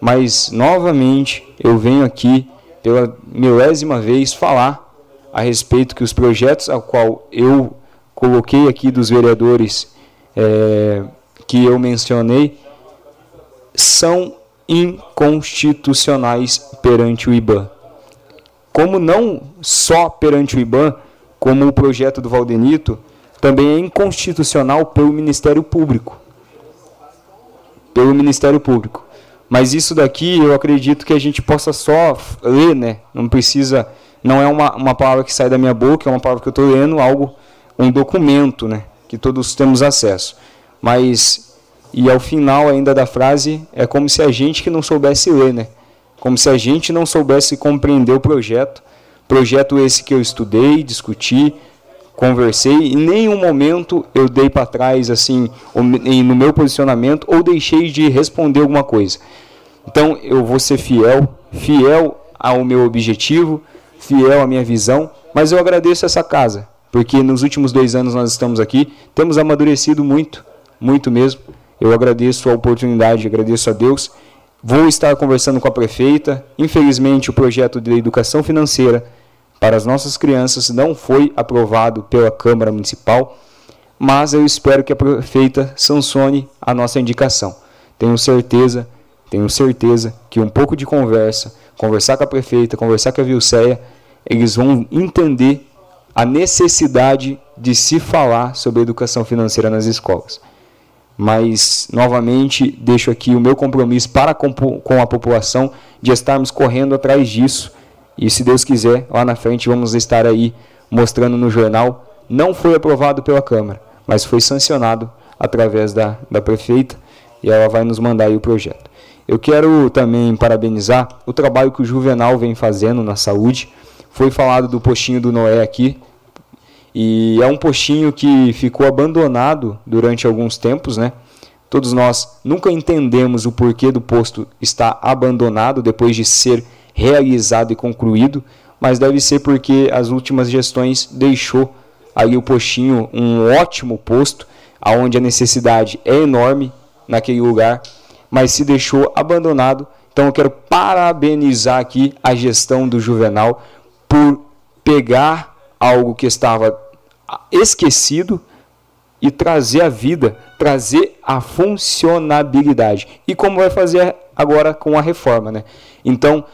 mas novamente eu venho aqui pela milésima vez falar a respeito que os projetos ao qual eu coloquei aqui dos vereadores é, que eu mencionei são inconstitucionais perante o IBAN. Como não só perante o IBAN, como o projeto do Valdenito, também é inconstitucional pelo Ministério Público. Pelo Ministério Público. Mas isso daqui eu acredito que a gente possa só ler, né? Não precisa. Não é uma, uma palavra que sai da minha boca, é uma palavra que eu estou lendo, algo, um documento, né? Que todos temos acesso. Mas, e ao final ainda da frase, é como se a gente que não soubesse ler, né? Como se a gente não soubesse compreender o projeto. Projeto esse que eu estudei, discuti, conversei, em nenhum momento eu dei para trás assim no meu posicionamento ou deixei de responder alguma coisa. Então eu vou ser fiel, fiel ao meu objetivo, fiel à minha visão, mas eu agradeço essa casa, porque nos últimos dois anos nós estamos aqui, temos amadurecido muito, muito mesmo. Eu agradeço a oportunidade, agradeço a Deus. Vou estar conversando com a prefeita. Infelizmente, o projeto de educação financeira para as nossas crianças não foi aprovado pela Câmara Municipal, mas eu espero que a prefeita sancione a nossa indicação. Tenho certeza, tenho certeza que um pouco de conversa, conversar com a prefeita, conversar com a Vilceia, eles vão entender a necessidade de se falar sobre educação financeira nas escolas. Mas, novamente, deixo aqui o meu compromisso para com a população de estarmos correndo atrás disso e se Deus quiser, lá na frente vamos estar aí mostrando no jornal. Não foi aprovado pela Câmara, mas foi sancionado através da, da prefeita e ela vai nos mandar aí o projeto. Eu quero também parabenizar o trabalho que o Juvenal vem fazendo na saúde. Foi falado do postinho do Noé aqui. E é um postinho que ficou abandonado durante alguns tempos, né? Todos nós nunca entendemos o porquê do posto estar abandonado depois de ser realizado e concluído, mas deve ser porque as últimas gestões deixou ali o postinho um ótimo posto, aonde a necessidade é enorme naquele lugar, mas se deixou abandonado. Então eu quero parabenizar aqui a gestão do Juvenal por pegar algo que estava esquecido e trazer a vida, trazer a funcionabilidade. E como vai fazer agora com a reforma, né? Então,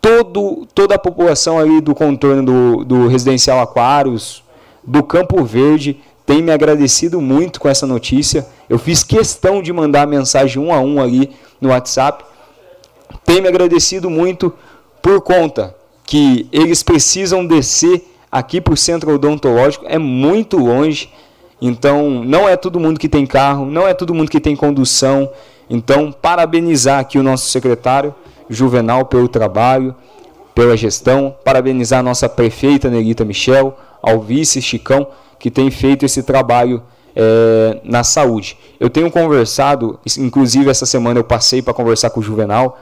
todo, toda a população ali do contorno do, do residencial Aquários, do Campo Verde, tem me agradecido muito com essa notícia. Eu fiz questão de mandar mensagem um a um ali no WhatsApp. Tem me agradecido muito por conta que eles precisam descer aqui para o centro odontológico, é muito longe. Então, não é todo mundo que tem carro, não é todo mundo que tem condução. Então, parabenizar aqui o nosso secretário Juvenal pelo trabalho, pela gestão, parabenizar a nossa prefeita Nelita Michel, ao vice Chicão, que tem feito esse trabalho é, na saúde. Eu tenho conversado, inclusive essa semana eu passei para conversar com o Juvenal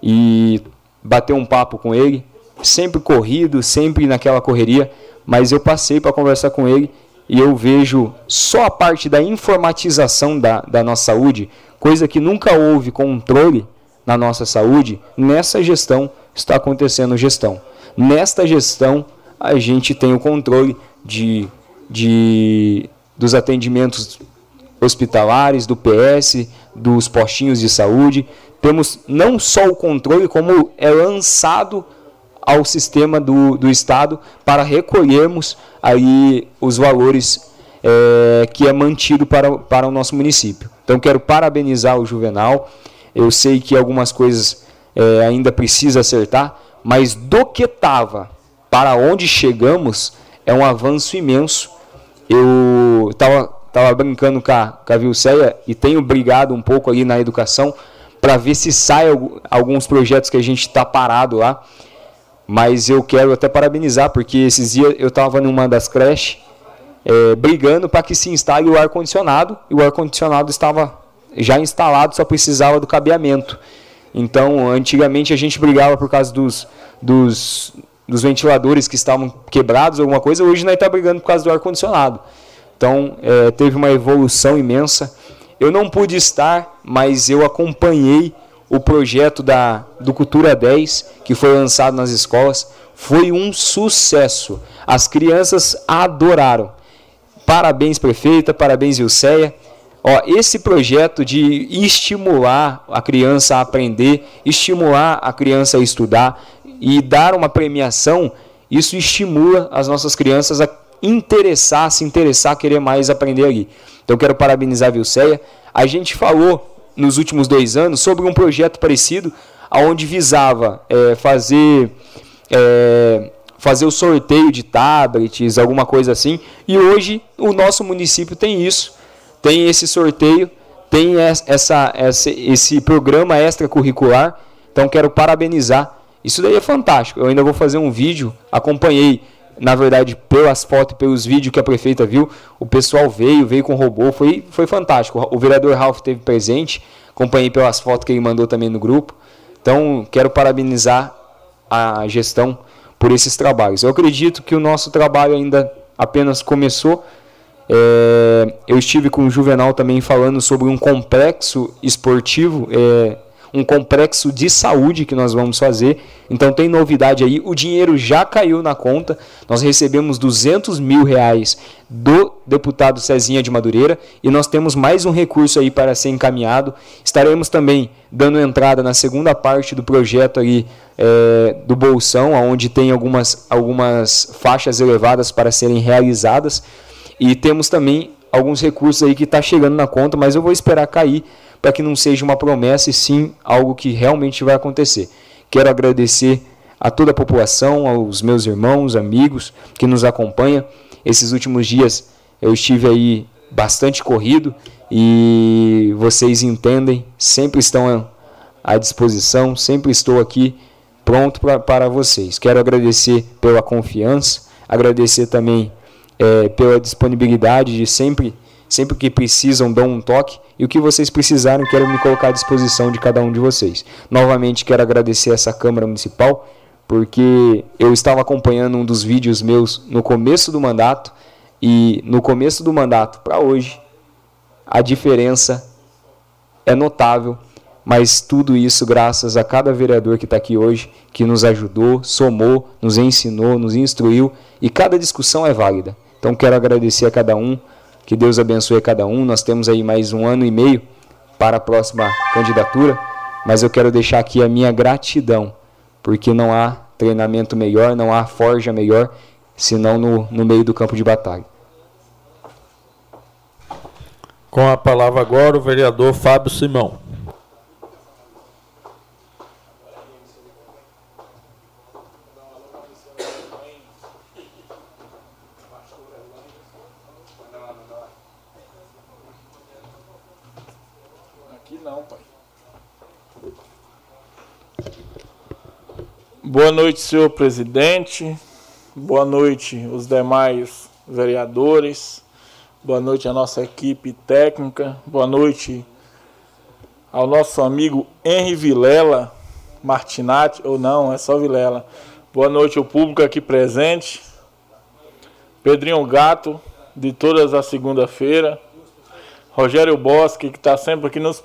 e bater um papo com ele, sempre corrido, sempre naquela correria, mas eu passei para conversar com ele e eu vejo só a parte da informatização da, da nossa saúde, coisa que nunca houve controle na nossa saúde, nessa gestão está acontecendo gestão. Nesta gestão, a gente tem o controle de, de, dos atendimentos hospitalares, do PS, dos postinhos de saúde. Temos não só o controle, como é lançado ao sistema do, do Estado para recolhermos aí os valores é, que é mantido para, para o nosso município. Então quero parabenizar o Juvenal eu sei que algumas coisas é, ainda precisa acertar, mas do que estava para onde chegamos é um avanço imenso. Eu estava tava brincando com a, com a Vilceia e tenho brigado um pouco ali na educação para ver se sai alguns projetos que a gente está parado lá. Mas eu quero até parabenizar, porque esses dias eu estava numa das creches é, brigando para que se instale o ar-condicionado, e o ar-condicionado estava já instalado, só precisava do cabeamento. Então, antigamente a gente brigava por causa dos, dos, dos ventiladores que estavam quebrados, alguma coisa, hoje nós estamos tá brigando por causa do ar-condicionado. Então, é, teve uma evolução imensa. Eu não pude estar, mas eu acompanhei o projeto da, do Cultura 10, que foi lançado nas escolas. Foi um sucesso. As crianças adoraram. Parabéns, prefeita, parabéns, Ilceia. Ó, esse projeto de estimular a criança a aprender, estimular a criança a estudar e dar uma premiação, isso estimula as nossas crianças a interessar, se interessar, querer mais aprender ali. Então quero parabenizar a Vilceia. A gente falou nos últimos dois anos sobre um projeto parecido, onde visava é, fazer é, fazer o sorteio de tablets, alguma coisa assim. E hoje o nosso município tem isso tem esse sorteio, tem essa, essa, esse programa extracurricular. Então quero parabenizar. Isso daí é fantástico. Eu ainda vou fazer um vídeo. Acompanhei, na verdade, pelas fotos, pelos vídeos que a prefeita viu. O pessoal veio, veio com robô. Foi, foi fantástico. O vereador Ralph teve presente. Acompanhei pelas fotos que ele mandou também no grupo. Então quero parabenizar a gestão por esses trabalhos. Eu acredito que o nosso trabalho ainda apenas começou é, eu estive com o Juvenal também falando sobre um complexo esportivo, é, um complexo de saúde que nós vamos fazer. Então tem novidade aí. O dinheiro já caiu na conta. Nós recebemos 200 mil reais do deputado Cezinha de Madureira e nós temos mais um recurso aí para ser encaminhado. Estaremos também dando entrada na segunda parte do projeto aí é, do Bolsão, onde tem algumas, algumas faixas elevadas para serem realizadas. E temos também alguns recursos aí que está chegando na conta, mas eu vou esperar cair para que não seja uma promessa e sim algo que realmente vai acontecer. Quero agradecer a toda a população, aos meus irmãos, amigos que nos acompanham. Esses últimos dias eu estive aí bastante corrido e vocês entendem, sempre estão à disposição, sempre estou aqui pronto pra, para vocês. Quero agradecer pela confiança, agradecer também é, pela disponibilidade de sempre, sempre que precisam, dão um toque. E o que vocês precisarem, quero me colocar à disposição de cada um de vocês. Novamente, quero agradecer essa Câmara Municipal, porque eu estava acompanhando um dos vídeos meus no começo do mandato, e no começo do mandato para hoje, a diferença é notável mas tudo isso graças a cada vereador que está aqui hoje, que nos ajudou, somou, nos ensinou, nos instruiu, e cada discussão é válida. Então quero agradecer a cada um, que Deus abençoe cada um. Nós temos aí mais um ano e meio para a próxima candidatura, mas eu quero deixar aqui a minha gratidão, porque não há treinamento melhor, não há forja melhor, senão no, no meio do campo de batalha. Com a palavra agora o vereador Fábio Simão. Boa noite, senhor presidente. Boa noite, os demais vereadores. Boa noite à nossa equipe técnica. Boa noite ao nosso amigo Henri Vilela Martinati, ou não, é só Vilela. Boa noite ao público aqui presente. Pedrinho Gato, de todas as segunda-feira. Rogério Bosque, que está sempre aqui nos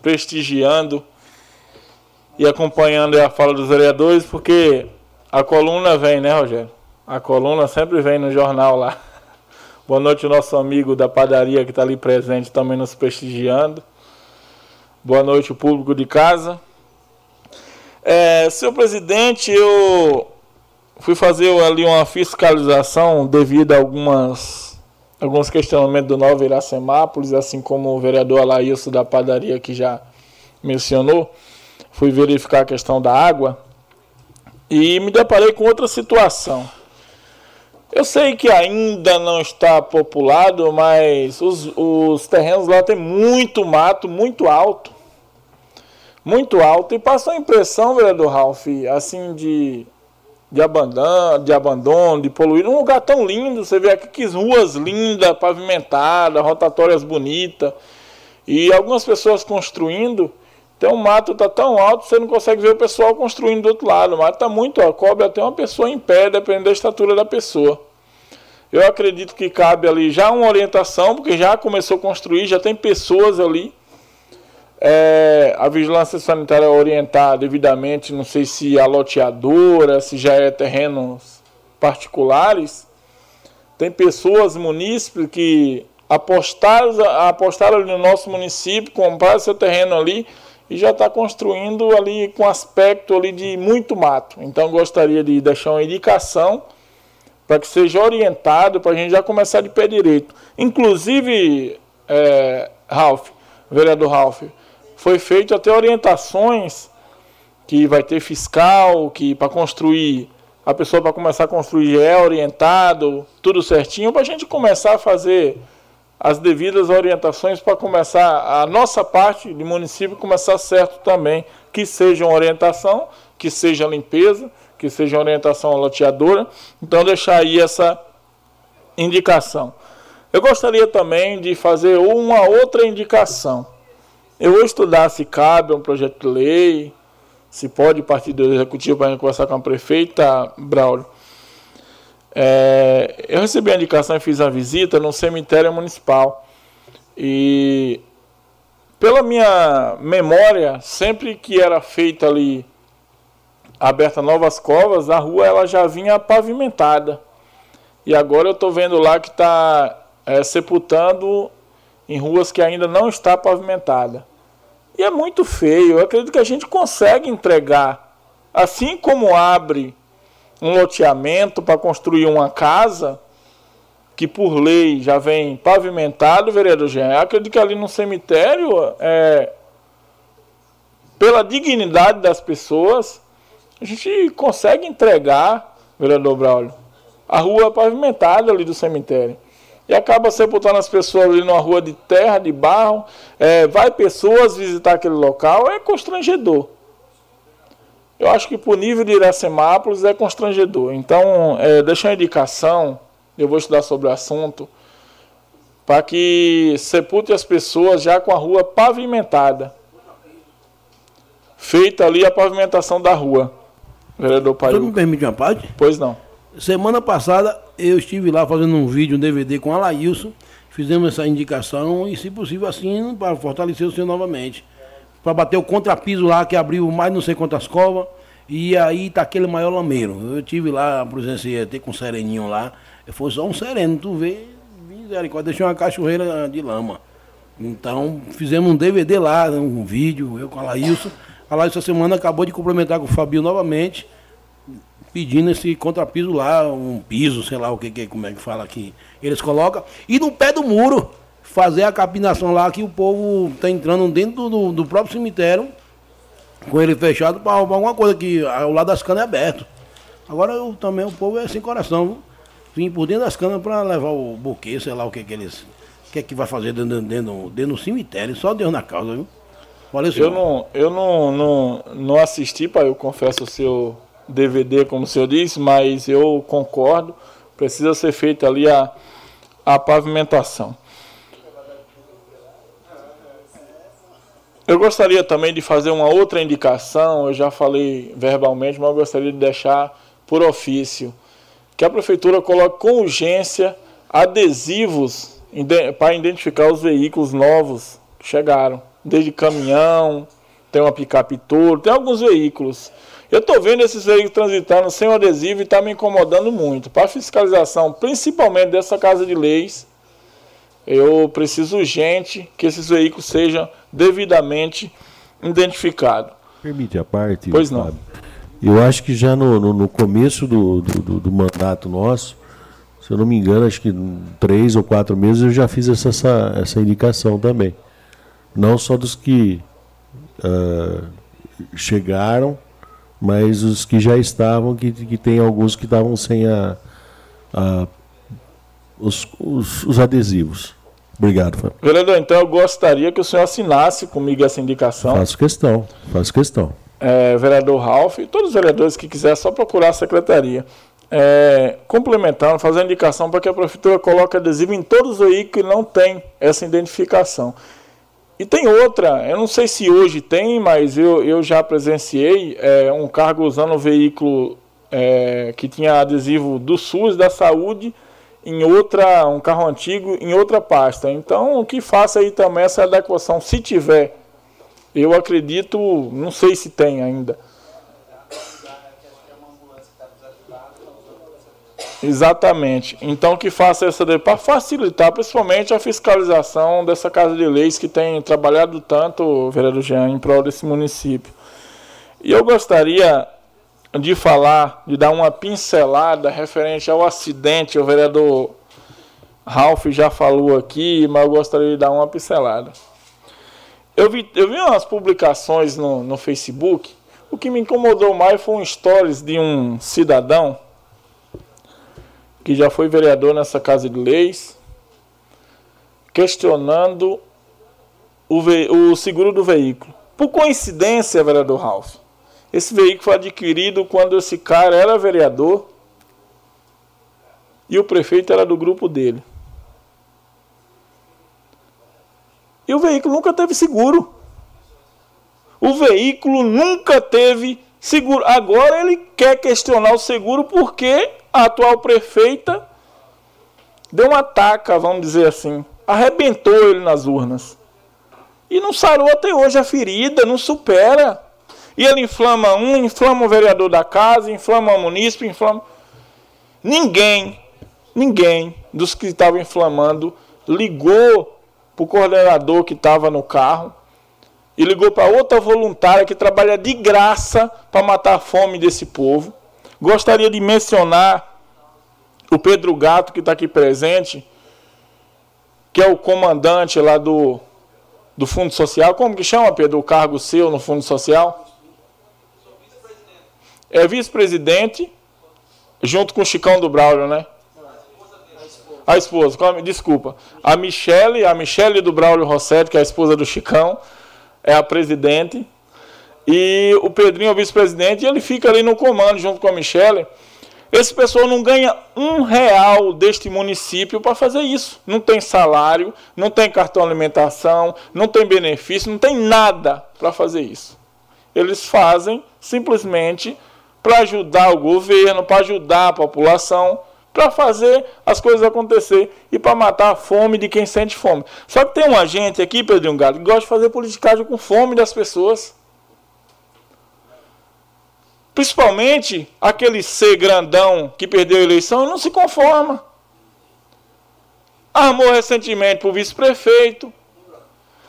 prestigiando e acompanhando a fala dos vereadores, porque a coluna vem, né, Rogério? A coluna sempre vem no jornal lá. [LAUGHS] Boa noite, nosso amigo da padaria que está ali presente também nos prestigiando. Boa noite, o público de casa. É, senhor presidente, eu fui fazer ali uma fiscalização devido a algumas, alguns questionamentos do Nova Iracemápolis, assim como o vereador Alailson da padaria que já mencionou fui verificar a questão da água e me deparei com outra situação. Eu sei que ainda não está populado, mas os, os terrenos lá tem muito mato, muito alto. Muito alto. E passou a impressão, vereador Ralph, assim, de de abandono, de abandono, de poluído. Um lugar tão lindo, você vê aqui que ruas lindas, pavimentadas, rotatórias bonitas. E algumas pessoas construindo. Então o mato está tão alto, você não consegue ver o pessoal construindo do outro lado. O mato está muito, ó, cobre até uma pessoa em pé, dependendo da estatura da pessoa. Eu acredito que cabe ali já uma orientação, porque já começou a construir, já tem pessoas ali é, a vigilância sanitária orientar devidamente, não sei se a loteadora, se já é terrenos particulares, tem pessoas, munícipes, que apostaram, apostaram ali no nosso município, compraram seu terreno ali e já está construindo ali com aspecto ali de muito mato. Então gostaria de deixar uma indicação para que seja orientado para a gente já começar de pé direito. Inclusive, é, Ralph, vereador Ralph, foi feito até orientações que vai ter fiscal, que para construir, a pessoa para começar a construir é orientado, tudo certinho, para a gente começar a fazer as devidas orientações para começar a nossa parte de município começar certo também, que seja uma orientação, que seja limpeza, que seja orientação loteadora. Então deixar aí essa indicação. Eu gostaria também de fazer uma outra indicação. Eu vou estudar se cabe um projeto de lei, se pode partir do executivo para conversar com a prefeita Braulio. É, eu recebi a indicação e fiz a visita no cemitério municipal. E pela minha memória, sempre que era feita ali aberta novas covas, a rua ela já vinha pavimentada. E agora eu estou vendo lá que está é, sepultando em ruas que ainda não está pavimentada. E é muito feio. Eu acredito que a gente consegue entregar. Assim como abre um loteamento para construir uma casa, que por lei já vem pavimentado, vereador Jean. Acredito que ali no cemitério, é, pela dignidade das pessoas, a gente consegue entregar, vereador Braulio, a rua pavimentada ali do cemitério e acaba sepultando as pessoas ali numa rua de terra, de barro. É, vai pessoas visitar aquele local, é constrangedor. Eu acho que por nível de Iracemápolis é constrangedor. Então, é, deixa uma indicação, eu vou estudar sobre o assunto, para que sepulte as pessoas já com a rua pavimentada. Feita ali a pavimentação da rua. Vereador Pai. Você me permite uma parte? Pois não. Semana passada eu estive lá fazendo um vídeo, um DVD com a Laílson, fizemos essa indicação e, se possível, assim, para fortalecer o senhor novamente. Para bater o contrapiso lá, que abriu mais não sei quantas covas, e aí tá aquele maior lameiro. Eu tive lá, exemplo, até com um sereninho lá, foi só um sereno, tu vê, misericórdia, deixei uma cachoeira de lama. Então, fizemos um DVD lá, um vídeo, eu com a Laílson. A Laílson essa semana acabou de complementar com o Fabio novamente pedindo esse contrapiso lá, um piso, sei lá o que, que como é que fala aqui. Eles colocam. E no pé do muro, fazer a capinação lá que o povo está entrando dentro do, do, próprio cemitério, com ele fechado para alguma coisa que o lado das canas é aberto. Agora eu, também o povo é sem coração, vim por dentro das canas para levar o buquê, sei lá o que que eles. O que é que vai fazer dentro, dentro, dentro do cemitério, só Deus na causa, viu? Valeu, eu não, eu não, não, não assisti, pai, eu confesso o seu DVD, como o senhor disse, mas eu concordo, precisa ser feita ali a, a pavimentação. Eu gostaria também de fazer uma outra indicação, eu já falei verbalmente, mas eu gostaria de deixar por ofício, que a prefeitura coloque com urgência adesivos para identificar os veículos novos que chegaram, desde caminhão, tem uma picape touro, tem alguns veículos eu estou vendo esses veículos transitando sem o adesivo e está me incomodando muito. Para fiscalização, principalmente dessa casa de leis, eu preciso urgente que esses veículos sejam devidamente identificados. Permite a parte? Pois não. Fábio. Eu acho que já no, no, no começo do, do, do, mandato nosso, se eu não me engano, acho que três ou quatro meses eu já fiz essa, essa, essa indicação também. Não só dos que uh, chegaram, mas os que já estavam, que, que tem alguns que estavam sem a, a os, os, os, adesivos. Obrigado, Fábio. Vereador, então eu gostaria que o senhor assinasse comigo essa indicação. Faço questão, faço questão. é, vereador Ralph, e todos os vereadores que quiserem, é só procurar a secretaria. É, complementando, fazendo indicação para que a prefeitura coloque adesivo em todos os veículos que não tem essa identificação. E tem outra, eu não sei se hoje tem, mas eu, eu já presenciei é, um cargo usando o veículo é, que tinha adesivo do SUS, da saúde, em outra, um carro antigo, em outra pasta. Então, que faça aí também essa adequação, se tiver. Eu acredito, não sei se tem ainda. Exatamente. Então que faça essa para facilitar principalmente a fiscalização dessa casa de leis que tem trabalhado tanto, vereador Jean, em prol desse município. E eu gostaria de falar, de dar uma pincelada referente ao acidente, o vereador Ralph já falou aqui, mas eu gostaria de dar uma pincelada. Eu vi, eu vi umas publicações no, no Facebook, o que me incomodou mais foi um stories de um cidadão que já foi vereador nessa Casa de Leis, questionando o, o seguro do veículo. Por coincidência, vereador Ralph, esse veículo foi adquirido quando esse cara era vereador e o prefeito era do grupo dele. E o veículo nunca teve seguro. O veículo nunca teve seguro. Agora ele quer questionar o seguro porque a atual prefeita deu uma taca, vamos dizer assim, arrebentou ele nas urnas. E não sarou até hoje a ferida, não supera. E ele inflama um, inflama o vereador da casa, inflama o munícipe, inflama. Ninguém, ninguém dos que estavam inflamando ligou para o coordenador que estava no carro e ligou para outra voluntária que trabalha de graça para matar a fome desse povo. Gostaria de mencionar o Pedro Gato, que está aqui presente, que é o comandante lá do, do Fundo Social. Como que chama, Pedro, o cargo seu no Fundo Social? É vice-presidente, junto com o Chicão do Braulio, né? A esposa, desculpa. A Michele, a Michele do Braulio Rossetti, que é a esposa do Chicão, é a presidente. E o Pedrinho é o vice-presidente, e ele fica ali no comando junto com a Michele. Esse pessoal não ganha um real deste município para fazer isso. Não tem salário, não tem cartão alimentação, não tem benefício, não tem nada para fazer isso. Eles fazem simplesmente para ajudar o governo, para ajudar a população, para fazer as coisas acontecer e para matar a fome de quem sente fome. Só que tem um agente aqui, Pedrinho Galo, que gosta de fazer politicagem com fome das pessoas. Principalmente aquele ser grandão que perdeu a eleição não se conforma. Armou recentemente para o vice-prefeito.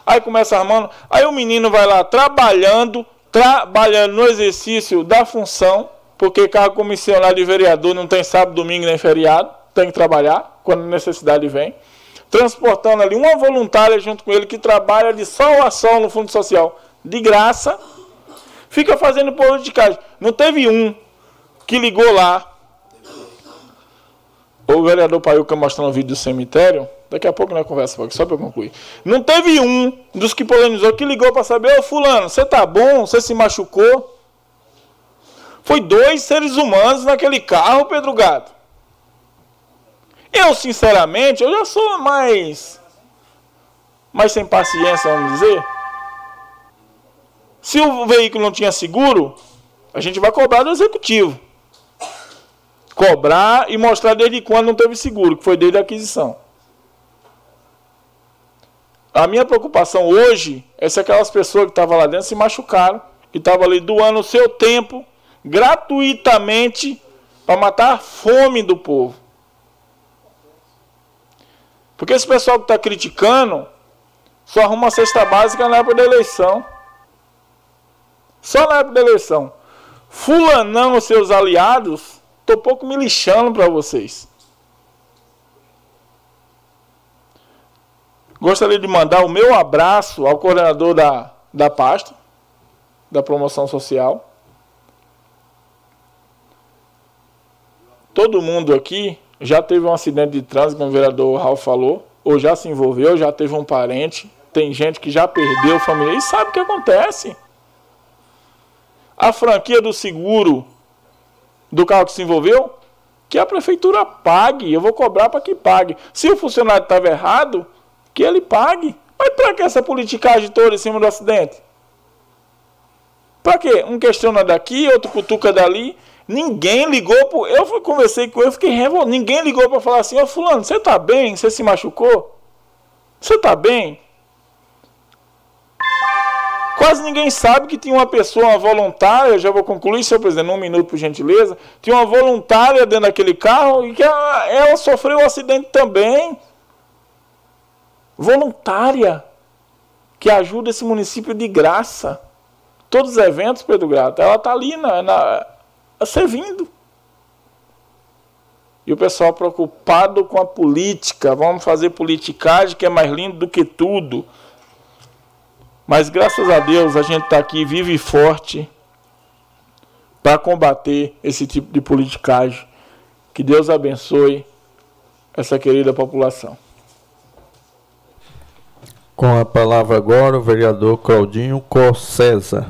Aí começa armando. Aí o menino vai lá trabalhando, trabalhando no exercício da função, porque cargo comissionário de vereador não tem sábado, domingo nem feriado, tem que trabalhar quando necessidade vem. Transportando ali uma voluntária junto com ele que trabalha de sol no Fundo Social, de graça Fica fazendo politicagem. Não teve um que ligou lá. O vereador Paiuca mostrando um vídeo do cemitério. Daqui a pouco nós conversa, só para concluir. Não teve um dos que polemizou que ligou para saber, ô fulano, você tá bom? Você se machucou? Foi dois seres humanos naquele carro, Pedro Gato. Eu, sinceramente, eu já sou mais. mais sem paciência, vamos dizer. Se o veículo não tinha seguro, a gente vai cobrar do executivo. Cobrar e mostrar desde quando não teve seguro, que foi desde a aquisição. A minha preocupação hoje é se aquelas pessoas que estavam lá dentro se machucaram, que estavam ali doando o seu tempo gratuitamente para matar a fome do povo. Porque esse pessoal que está criticando só arruma a cesta básica na época da eleição. Só na época da eleição. Fulanão, os seus aliados, tô pouco me lixando para vocês. Gostaria de mandar o meu abraço ao coordenador da, da pasta, da promoção social. Todo mundo aqui já teve um acidente de trânsito, como o vereador Ralf falou, ou já se envolveu, já teve um parente. Tem gente que já perdeu família e sabe o que acontece. a franquia do seguro do carro que se envolveu, que a prefeitura pague. Eu vou cobrar para que pague. Se o funcionário estava errado, que ele pague. Mas para que essa politicagem toda em cima do acidente? Para quê? Um questiona daqui, outro cutuca dali. Ninguém ligou. Pro... Eu conversei com ele, fiquei revoltado. Ninguém ligou para falar assim: Ô Fulano, você tá bem? Você se machucou? Você tá bem? Quase ninguém sabe que tinha uma pessoa, uma voluntária, já vou concluir, senhor presidente, num minuto, por gentileza. Tinha uma voluntária dentro daquele carro e que ela, ela sofreu um acidente também. Voluntária, que ajuda esse município de graça. Todos os eventos, Pedro Grato, ela está ali na, na, servindo. E o pessoal preocupado com a política, vamos fazer politicagem que é mais lindo do que tudo. Mas graças a Deus a gente está aqui vivo e forte para combater esse tipo de politicagem. Que Deus abençoe essa querida população. Com a palavra agora o vereador Claudinho Cossesa.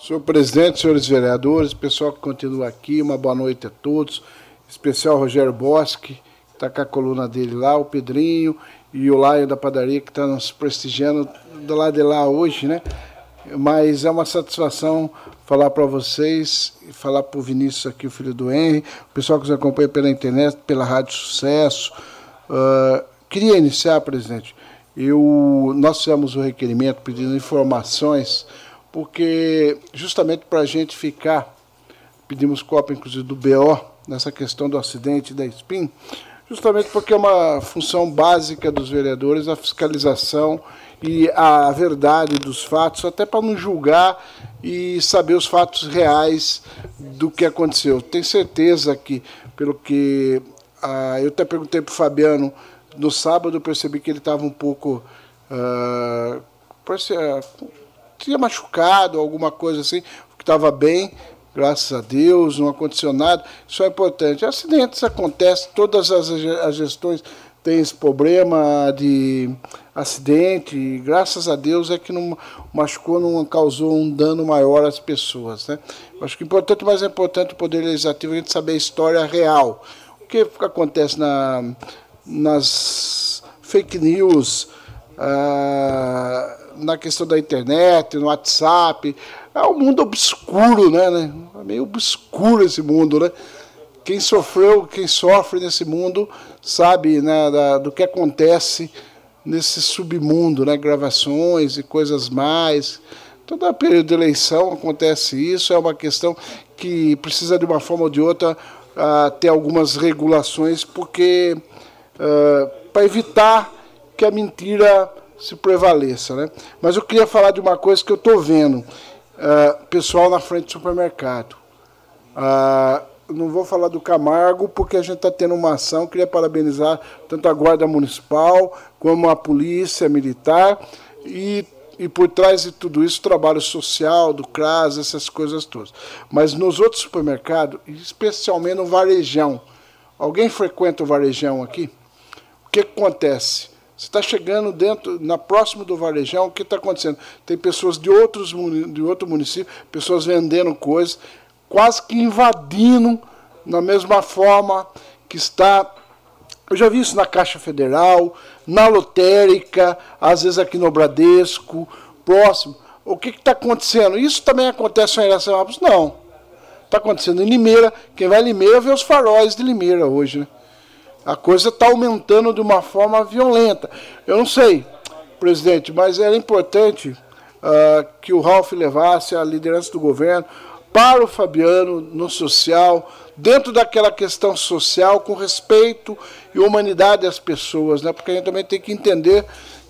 Senhor presidente, senhores vereadores, pessoal que continua aqui, uma boa noite a todos especial Rogério Bosque, que está com a coluna dele lá, o Pedrinho e o Laio da padaria, que está nos prestigiando do lado de lá hoje, né? Mas é uma satisfação falar para vocês, falar para o Vinícius aqui, o filho do Henry, o pessoal que nos acompanha pela internet, pela Rádio Sucesso. Uh, queria iniciar, presidente, eu, nós fizemos um requerimento pedindo informações, porque justamente para a gente ficar, pedimos cópia, inclusive, do BO, nessa questão do acidente da SPIN, justamente porque é uma função básica dos vereadores a fiscalização e a verdade dos fatos, até para não julgar e saber os fatos reais do que aconteceu. Tenho certeza que, pelo que ah, eu até perguntei para o Fabiano no sábado, eu percebi que ele estava um pouco. Ah, parecia, tinha machucado, alguma coisa assim, que estava bem, graças a Deus, não aconteceu nada. Isso é importante. Acidentes acontecem, todas as, as gestões têm esse problema de acidente, graças a Deus é que não machucou, não causou um dano maior às pessoas. Né? Acho que é importante, mas é importante o Poder Legislativo a gente saber a história real. O que acontece na, nas fake news, ah, na questão da internet, no WhatsApp, é um mundo obscuro, né, né? É meio obscuro esse mundo, né? Quem sofreu, quem sofre nesse mundo sabe né, da, do que acontece nesse submundo, né? Gravações e coisas mais. Toda período de eleição acontece isso, é uma questão que precisa de uma forma ou de outra uh, ter algumas regulações, porque uh, para evitar que a mentira se prevaleça. Né? Mas eu queria falar de uma coisa que eu estou vendo uh, pessoal na frente do supermercado. Uh, não vou falar do Camargo, porque a gente está tendo uma ação. Queria parabenizar tanto a Guarda Municipal como a Polícia Militar e, e por trás de tudo isso, trabalho social, do CRAS, essas coisas todas. Mas nos outros supermercados, especialmente no varejão, alguém frequenta o varejão aqui? O que, que acontece? Você está chegando dentro, na próximo do varejão, o que está acontecendo? Tem pessoas de outros de outro município, pessoas vendendo coisas, quase que invadindo na mesma forma que está. Eu já vi isso na Caixa Federal, na lotérica, às vezes aqui no Bradesco, próximo. O que está acontecendo? Isso também acontece em Iracemápolis? Não. Está acontecendo em Limeira. Quem vai em Limeira vê os faróis de Limeira hoje, né? A coisa está aumentando de uma forma violenta. Eu não sei, presidente, mas era importante uh, que o Ralph levasse a liderança do governo para o Fabiano no social, dentro daquela questão social, com respeito e humanidade às pessoas, né? porque a gente também tem que entender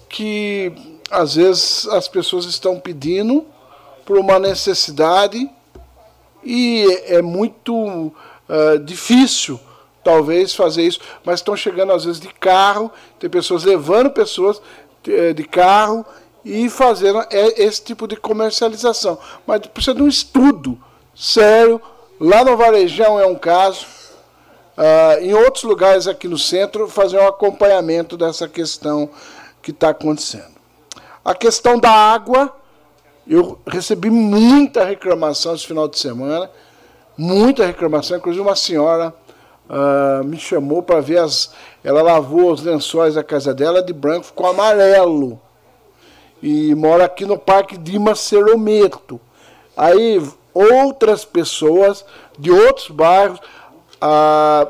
que às vezes as pessoas estão pedindo por uma necessidade e é muito uh, difícil talvez fazer isso, mas estão chegando às vezes de carro, tem pessoas levando pessoas eh, de carro e fazendo é, esse tipo de comercialização. Mas precisa de um estudo sério. Lá no Varejão é um caso. uh, em outros lugares aqui no centro, fazer um acompanhamento dessa questão que está acontecendo. A questão da água, eu recebi muita reclamação esse final de semana, muita reclamação, inclusive uma senhora uh, me chamou para ver as. Ela lavou os lençóis da casa dela de branco, ficou amarelo. E mora aqui no Parque Dimas Cerometo. Aí outras pessoas de outros bairros, ah,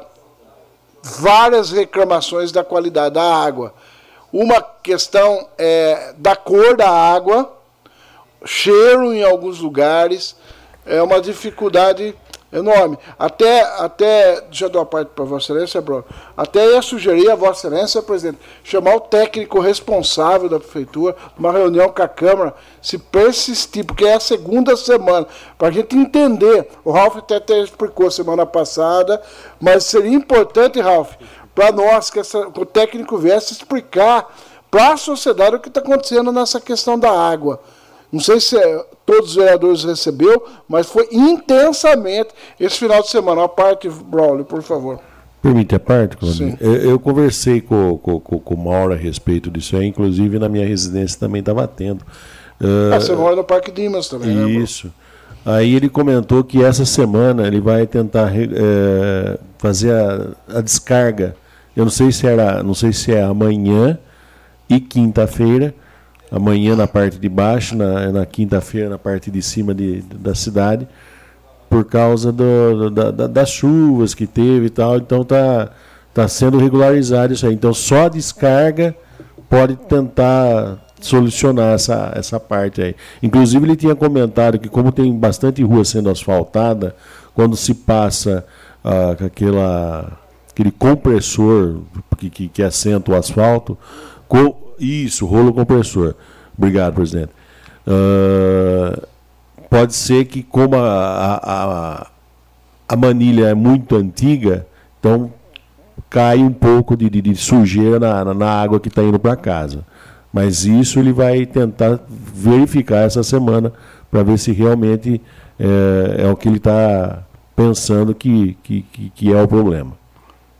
várias reclamações da qualidade da água. Uma questão é da cor da água, cheiro em alguns lugares, é uma dificuldade enorme. Até, até eu dar uma parte para Vossa Excelência, Bruno. Até ia sugerir a Vossa Excelência, presidente, chamar o técnico responsável da prefeitura, uma reunião com a Câmara, se persistir, porque é a segunda semana, para a gente entender. O Ralf até, até explicou semana passada, mas seria importante, Ralf, para nós, que, essa, que o técnico viesse explicar para a sociedade o que está acontecendo nessa questão da água. Não sei se é, todos os vereadores recebeu, mas foi intensamente esse final de semana. A parte, Braulio, por favor. Permite a parte, Claudinho? Eu, eu, conversei com, com, com, com o Mauro a respeito disso aí, inclusive na minha residência também estava tendo. Uh, ah, você mora no Parque Dimas também, né, Isso. Né, aí ele comentou que essa semana ele vai tentar é, fazer a, a, descarga. Eu não sei se era, não sei se é amanhã e quinta-feira, amanhã na parte de baixo, na, na quinta-feira na parte de cima de, da cidade, por causa do, da, da, das chuvas que teve e tal. Então tá, tá sendo regularizado isso aí. Então só a descarga pode tentar solucionar essa, essa parte aí. Inclusive ele tinha comentado que como tem bastante rua sendo asfaltada, quando se passa ah, aquela, aquele compressor que, que, que assenta o asfalto, com, isso, rolo compressor. Obrigado, presidente. Uh, pode ser que, como a, a, a, manilha é muito antiga, então cai um pouco de, de, de sujeira na, na água que está indo para casa. Mas isso ele vai tentar verificar essa semana para ver se realmente é, é o que ele está pensando que, que, que é o problema.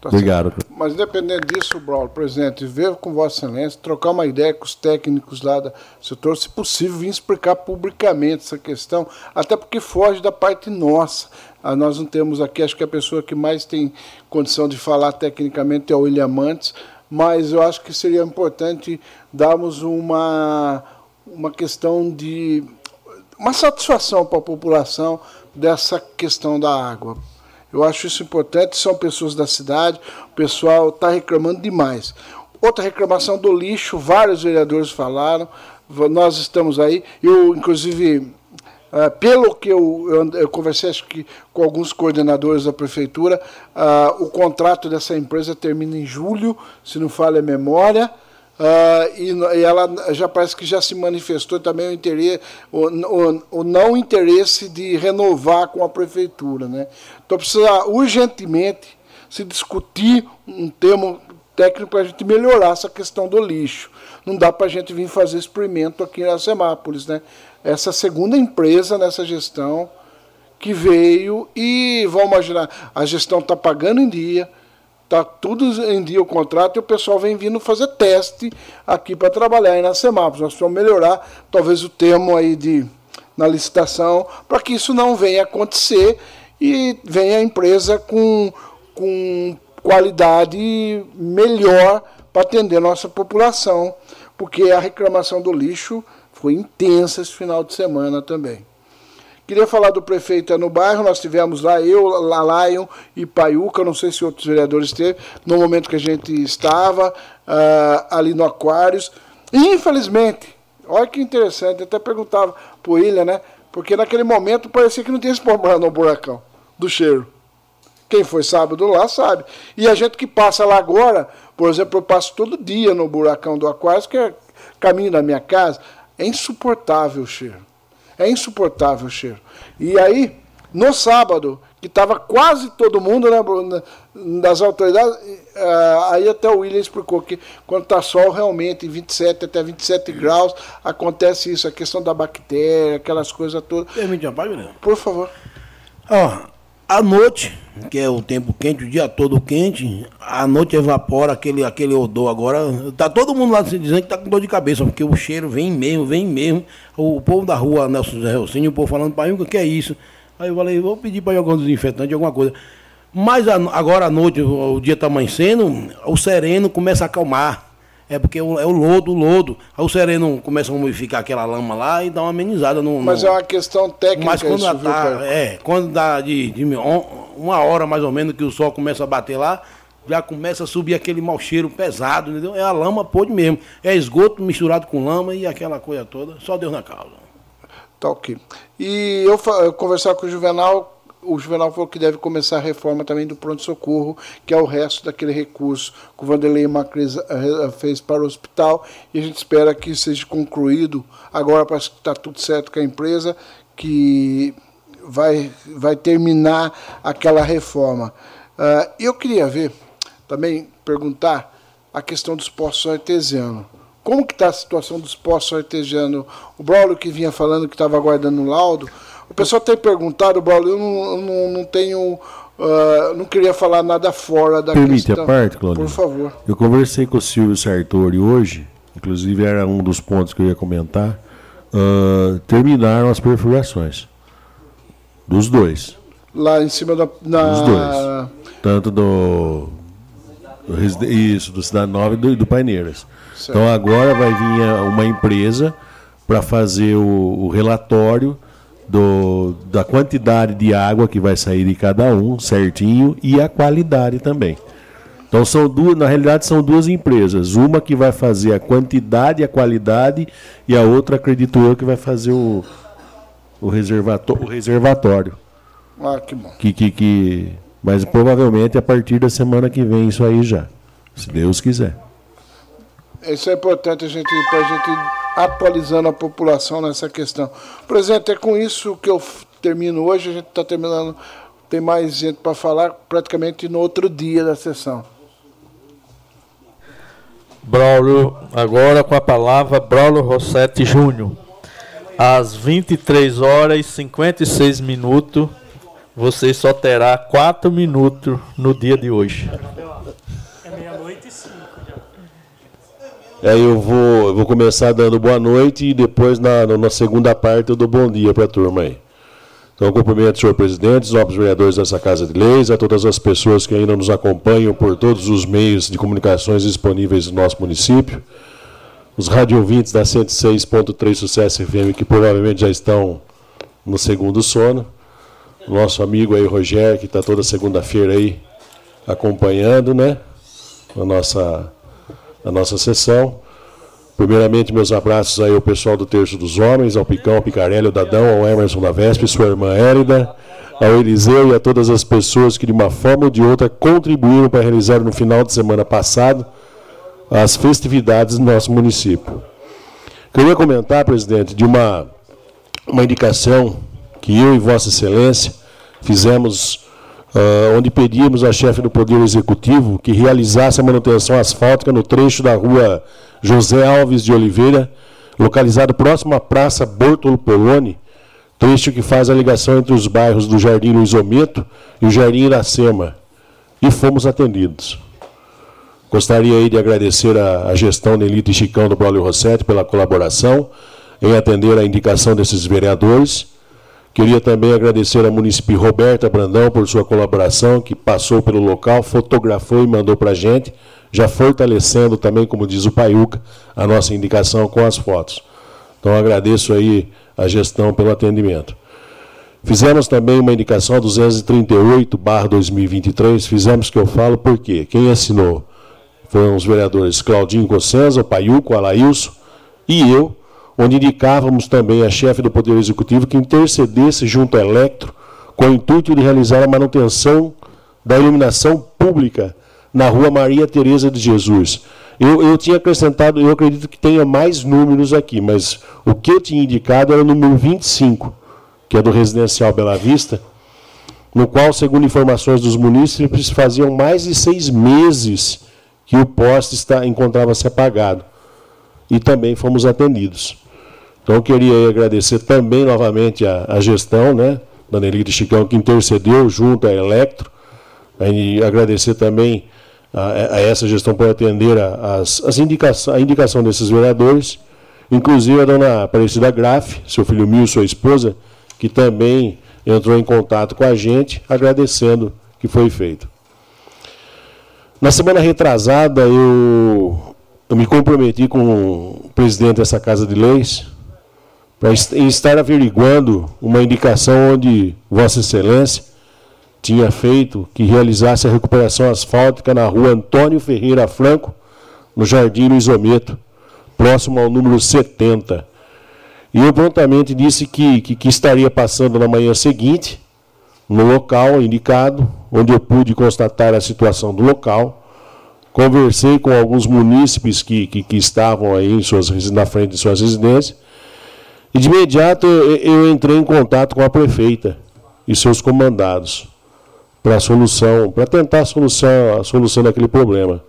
Tá Obrigado. Certo. Mas independente disso, Braulio, presidente, ver com Vossa Excelência, trocar uma ideia com os técnicos lá do setor, se possível, vir explicar publicamente essa questão, até porque foge da parte nossa. Ah, nós não temos aqui, acho que a pessoa que mais tem condição de falar tecnicamente é o William Mantes, mas eu acho que seria importante darmos uma, uma questão de. uma satisfação para a população dessa questão da água eu acho isso importante, são pessoas da cidade, o pessoal está reclamando demais. Outra reclamação do lixo, vários vereadores falaram, nós estamos aí, eu, inclusive, Uh, pelo que eu, eu, eu, conversei acho que com alguns coordenadores da prefeitura, uh, o contrato dessa empresa termina em julho, se não falha a memória. Uh, e, e, ela já parece que já se manifestou também o interesse, o, o, o, não interesse de renovar com a prefeitura, né? Então precisa urgentemente se discutir um termo técnico para a gente melhorar essa questão do lixo. Não dá para a gente vir fazer experimento aqui em Semápolis, né? Essa segunda empresa nessa gestão que veio e vamos imaginar a gestão está pagando em dia Está tudo em dia o contrato e o pessoal vem vindo fazer teste aqui para trabalhar aí na Semapos. Nós precisamos melhorar, talvez, o termo aí de, na licitação, para que isso não venha acontecer e venha a empresa com, com qualidade melhor para atender a nossa população, porque a reclamação do lixo foi intensa esse final de semana também. Queria falar do prefeito no bairro, nós tivemos lá, eu, Lalayon e Paiuca, não sei se outros vereadores teve, no momento que a gente estava uh, ali no Aquários. Infelizmente, olha que interessante, até perguntava para o William, né? Porque naquele momento parecia que não tinha esse problema no buracão do cheiro. Quem foi sábado lá sabe. E a gente que passa lá agora, por exemplo, eu passo todo dia no buracão do Aquários, que é caminho da minha casa, é insuportável o cheiro. É insuportável o cheiro. E aí, no sábado, que estava quase todo mundo né, das autoridades, uh, aí até o William explicou que quando está sol, realmente, em 27 até 27 graus, acontece isso, a questão da bactéria, aquelas coisas todas. Permite uma página? Por favor. Ó, à noite, que é o tempo quente, o dia todo quente, à noite evapora aquele, aquele odor. Agora, tá todo mundo lá dizendo que tá com dor de cabeça, porque o cheiro vem mesmo, vem mesmo. O povo da rua, Nelson José Rocinho, o povo falando, pai, o que é isso? Aí eu falei, vou pedir para jogar um desinfetante, alguma coisa. Mas agora à noite, o dia está amanhecendo, o sereno começa a acalmar. É porque é o, é o lodo, o lodo. Aí o sereno começa a umificar aquela lama lá e dá uma amenizada no. Mas no... é uma questão técnica. Mas quando isso, tá, é, quando dá de, de, uma hora mais ou menos que o sol começa a bater lá, já começa a subir aquele mau cheiro pesado, entendeu? É a lama pode mesmo. É esgoto misturado com lama e aquela coisa toda. Só Deus na causa. Tá ok. E eu, eu conversar com o Juvenal o Juvenal falou que deve começar a reforma também do pronto-socorro, que é o resto daquele recurso que o Vanderlei Macris eh, eh, fez para o hospital, e a gente espera que seja concluído. Agora parece que está tudo certo com a empresa, que vai, vai terminar aquela reforma. Uh, eu queria ver, também perguntar a questão dos postos artesianos. Como que está a situação dos postos artesianos? O Braulio que vinha falando que estava aguardando o laudo, o pessoal tem perguntado, Paulo, eu não, não, não tenho. Uh, não queria falar nada fora da Permite questão. a parte, Claudio? Por favor. Eu conversei com o Silvio Sartori hoje, inclusive era um dos pontos que eu ia comentar. Uh, terminaram as perfurações. Dos dois. Lá em cima da. Na... Dos dois. Tanto do. do isso, do Cidade Nova e do, do Paineiras. Certo. Então agora vai vir uma empresa para fazer o, o relatório do, da quantidade de água que vai sair de cada um certinho e a qualidade também. Então são duas, na realidade são duas empresas, uma que vai fazer a quantidade e a qualidade e a outra acredito eu que vai fazer o, o, reservatório, o reservatório. Ah, que bom. Que, que, que, mas provavelmente a partir da semana que vem isso aí já, se Deus quiser. Isso é importante a gente, para a gente atualizando a população nessa questão. Presidente, é com isso que eu termino hoje, a gente está terminando, tem mais gente para falar praticamente no outro dia da sessão. Braulio, agora com a palavra Braulio Rossetti Júnior. Às 23 horas e 56 minutos, você só terá 4 minutos no dia de hoje. Aí eu vou, eu vou começar dando boa noite e depois na, na segunda parte eu dou bom dia para a turma aí. Então, cumprimento o senhor presidente, os novos vereadores dessa Casa de Leis, a todas as pessoas que ainda nos acompanham por todos os meios de comunicações disponíveis no nosso município, os radiovintes da 106.3 Sucesso FM, que provavelmente já estão no segundo sono, nosso amigo aí, Rogério, que está toda segunda-feira aí acompanhando, né, a nossa a nossa sessão. Primeiramente, meus abraços aí ao pessoal do Terço dos Homens, ao Picão, ao Picarelli, ao Dadão, ao Emerson da Vespe, sua irmã Hélida, ao Eliseu e a todas as pessoas que, de uma forma ou de outra, contribuíram para realizar no final de semana passado as festividades do nosso município. Queria comentar, presidente, de uma, uma indicação que eu e Vossa Excelência fizemos Uh, onde pedimos à chefe do Poder Executivo que realizasse a manutenção asfáltica no trecho da rua José Alves de Oliveira, localizado próximo à Praça Bortolo Poloni, trecho que faz a ligação entre os bairros do Jardim Luiz Ometo e o Jardim Iracema. E fomos atendidos. Gostaria aí de agradecer a gestão Nelito e Chicão do Braulio Rossetti pela colaboração em atender a indicação desses vereadores Queria também agradecer à município Roberta Brandão por sua colaboração, que passou pelo local, fotografou e mandou para a gente, já fortalecendo também, como diz o Paiuca, a nossa indicação com as fotos. Então agradeço aí a gestão pelo atendimento. Fizemos também uma indicação 238/2023, fizemos que eu falo porque quem assinou foram os vereadores Claudinho Cossenza, o Paiuco, Alailson e eu, onde indicávamos também a chefe do Poder Executivo que intercedesse junto à Electro com o intuito de realizar a manutenção da iluminação pública na rua Maria Tereza de Jesus. Eu, eu tinha acrescentado, eu acredito que tenha mais números aqui, mas o que eu tinha indicado era o número 25, que é do Residencial Bela Vista, no qual, segundo informações dos munícipes, faziam mais de seis meses que o poste encontrava-se apagado. E também fomos atendidos. Então, eu queria agradecer também novamente a, a gestão, né, da Nelita Chicão, que intercedeu junto à Electro. E agradecer também a, a, essa gestão por atender a, as, as indicação, a indicação desses vereadores, inclusive a dona Aparecida Graff, seu filho Mil, sua esposa, que também entrou em contato com a gente, agradecendo que foi feito. Na semana retrasada, eu, eu me comprometi com o presidente dessa Casa de Leis para estar averiguando uma indicação onde Vossa Excelência tinha feito que realizasse a recuperação asfáltica na rua Antônio Ferreira Franco, no Jardim Luiz Ometo, próximo ao número 70. E eu prontamente disse que, que, que estaria passando na manhã seguinte, no local indicado, onde eu pude constatar a situação do local. Conversei com alguns munícipes que, que, que estavam aí em suas, na frente de suas residências. E de imediato eu, eu entrei em contato com a prefeita e seus comandados para solução, para tentar a solução, a solução daquele problema.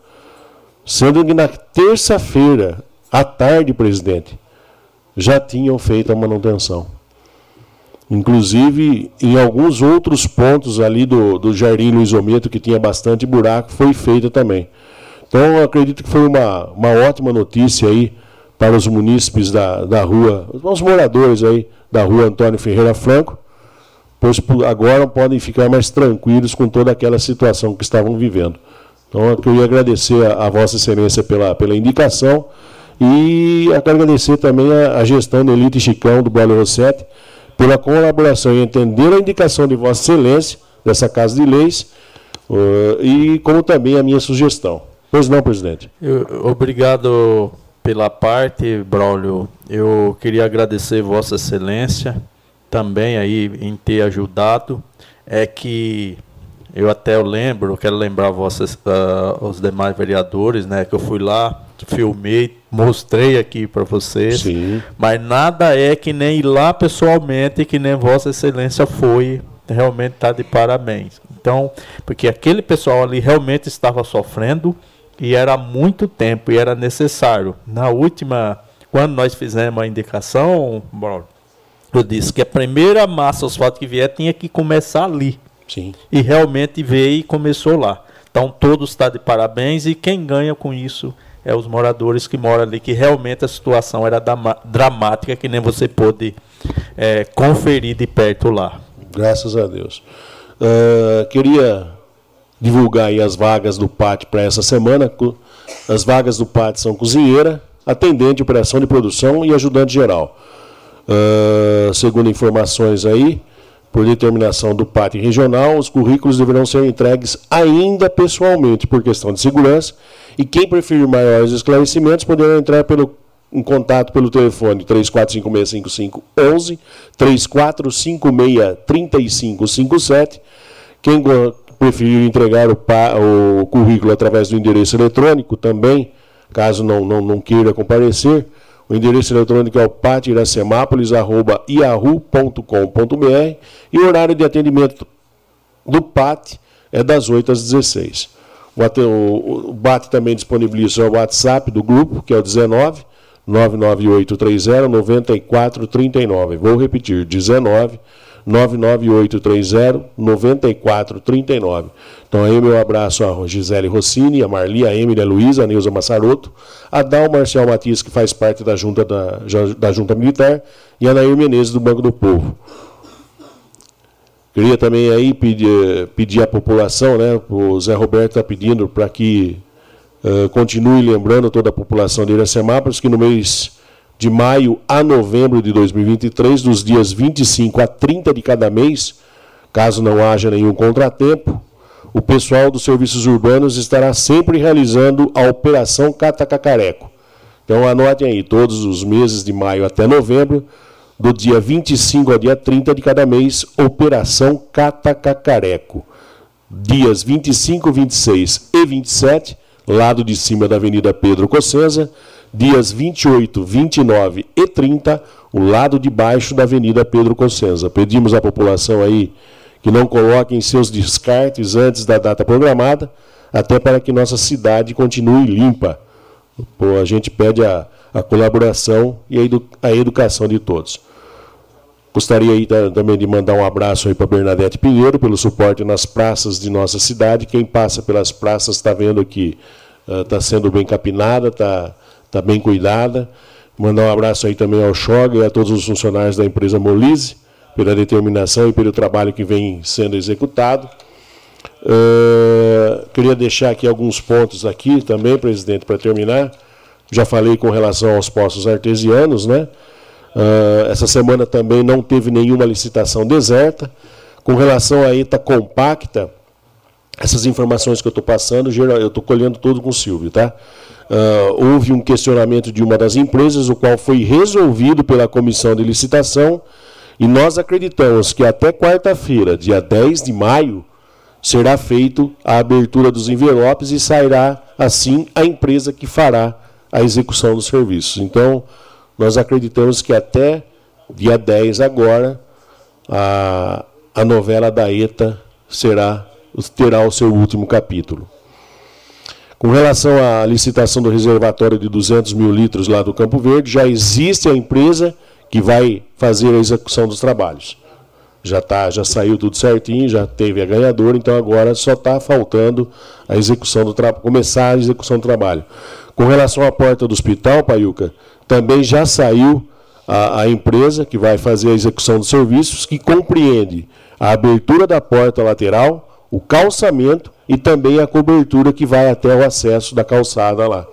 Sendo que na terça-feira, à tarde, presidente, já tinham feito a manutenção. Inclusive, em alguns outros pontos ali do, do Jardim Luiz Ometo, que tinha bastante buraco, foi feita também. Então, acredito que foi uma, uma ótima notícia aí para os munícipes da, da rua, os moradores aí da rua Antônio Ferreira Franco, pois agora podem ficar mais tranquilos com toda aquela situação que estavam vivendo. Então, eu queria agradecer a, a Vossa Excelência pela, pela indicação e agradecer também a, a gestão da Elite Chicão do Belo Rossetti, pela colaboração e entender a indicação de Vossa Excelência, dessa Casa de Leis, uh, e como também a minha sugestão. Pois não, presidente. Eu, obrigado pela parte, Braulio. Eu queria agradecer Vossa Excelência também aí em ter ajudado. É que eu até eu lembro, quero lembrar vossas, uh, os demais vereadores, né, que eu fui lá, filmei, mostrei aqui para vocês. Sim. Mas nada é que nem ir lá pessoalmente, que nem Vossa Excelência foi. Realmente está de parabéns. Então, porque aquele pessoal ali realmente estava sofrendo e era muito tempo e era necessário. Na última, quando nós fizemos a indicação, eu disse que a primeira massa asfalto que vier tinha que começar ali. Sim. E realmente veio e começou lá. Então todos estão tá de parabéns e quem ganha com isso é os moradores que moram ali, que realmente a situação era dramática, que nem você pôde é, conferir de perto lá. Graças a Deus. Uh, queria divulgar aí as vagas do PAT para essa semana. As vagas do PAT são cozinheira, atendente, operação de produção e ajudante geral. Uh, segundo informações aí, por determinação do PAT regional, os currículos deverão ser entregues ainda pessoalmente por questão de segurança e quem preferir maiores esclarecimentos poderá entrar pelo, em contato pelo telefone 34565511, 34563557. Quem preferir entregar o, o currículo através do endereço eletrônico também, caso não, não, não queira comparecer, o endereço eletrônico é o patiracemápolis.yahoo.com.br e o horário de atendimento do PAT é das 8 às 16. O BAT também disponibiliza o WhatsApp do grupo, que é o 19 99830 9439. Vou repetir, 19 99830 9439. Então aí meu abraço a Gisele Rossini, a Marli, a Emília Luiza, a Neuza Massaroto, a Dal Marcial Matias, que faz parte da junta, da, da junta Militar, e a Nair Menezes, do Banco do Povo. Queria também aí pedir, pedir à população, né? O Zé Roberto está pedindo para que uh, continue lembrando toda a população de Iracemápolis que no mês de maio a novembro de 2023, dos dias 25 a 30 de cada mês, caso não haja nenhum contratempo, o pessoal dos serviços urbanos estará sempre realizando a Operação Catacacareco. Então anotem aí, todos os meses de maio até novembro, do dia 25 ao dia 30 de cada mês, Operação Catacacareco. Dias 25, 26 e 27, lado de cima da Avenida Pedro Cossenza, dias 28, 29 e 30, o lado de baixo da Avenida Pedro Cossenza. Pedimos à população aí que não coloquem seus descartes antes da data programada, até para que nossa cidade continue limpa. Pô, a gente pede a, a colaboração e a, edu, a educação de todos. Gostaria aí também de mandar um abraço aí para Bernadette Pinheiro pelo suporte nas praças de nossa cidade. Quem passa pelas praças está vendo que está uh, sendo bem capinada, está tá bem cuidada. Mandar um abraço aí também ao Chog e a todos os funcionários da empresa Molise pela determinação e pelo trabalho que vem sendo executado. Uh, queria deixar aqui alguns pontos aqui também, presidente, para terminar. Já falei com relação aos postos artesianos, né? Uh, essa semana também não teve nenhuma licitação deserta. Com relação à ETA compacta, essas informações que eu estou passando, eu estou colhendo tudo com o Silvio, tá? Uh, houve um questionamento de uma das empresas, o qual foi resolvido pela comissão de licitação, e nós acreditamos que até quarta-feira, dia 10 de maio, será feito a abertura dos envelopes e sairá assim a empresa que fará a execução dos serviços. Então, nós acreditamos que até dia 10 agora, a, a novela da ETA será, terá o seu último capítulo. Com relação à licitação do reservatório de 200 mil litros lá do Campo Verde, já existe a empresa que vai fazer a execução dos trabalhos. Já, tá, já saiu tudo certinho, já teve a ganhadora, então agora só está faltando a execução do começar a execução do trabalho. Com relação à porta do hospital, Paiuca, também já saiu a, a empresa que vai fazer a execução dos serviços, que compreende a abertura da porta lateral, o calçamento e também a cobertura que vai até o acesso da calçada lá.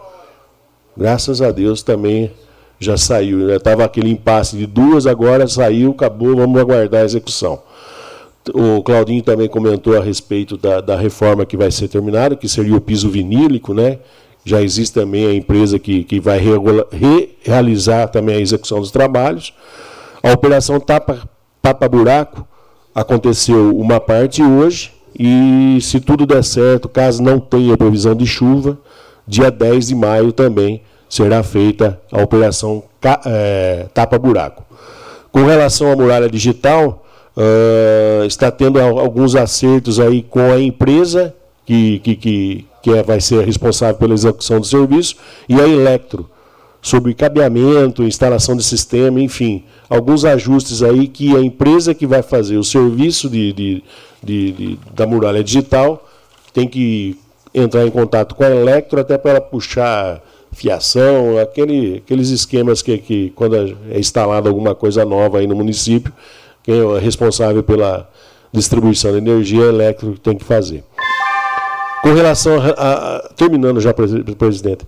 Graças a Deus também já saiu. Estava aquele impasse de duas, agora saiu, acabou, vamos aguardar a execução. O Claudinho também comentou a respeito da, da reforma que vai ser terminada, que seria o piso vinílico, né? já existe também a empresa que, que vai re, realizar também a execução dos trabalhos. A operação Tapa, Tapa Buraco aconteceu uma parte hoje, e se tudo der certo, caso não tenha previsão de chuva, dia 10 de maio também será feita a operação é, Tapa Buraco. Com relação à muralha digital, uh, está tendo alguns acertos aí com a empresa que, que, que, que é, vai ser responsável pela execução do serviço, e a Electro, sobre cabeamento, instalação de sistema, enfim, alguns ajustes aí que a empresa que vai fazer o serviço de, de, de, de da muralha digital tem que entrar em contato com a Electro até para puxar fiação, aquele, aqueles esquemas que, que quando é instalada alguma coisa nova aí no município, quem é responsável pela distribuição de energia, a Electro tem que fazer. Com relação a, a, terminando já, presidente.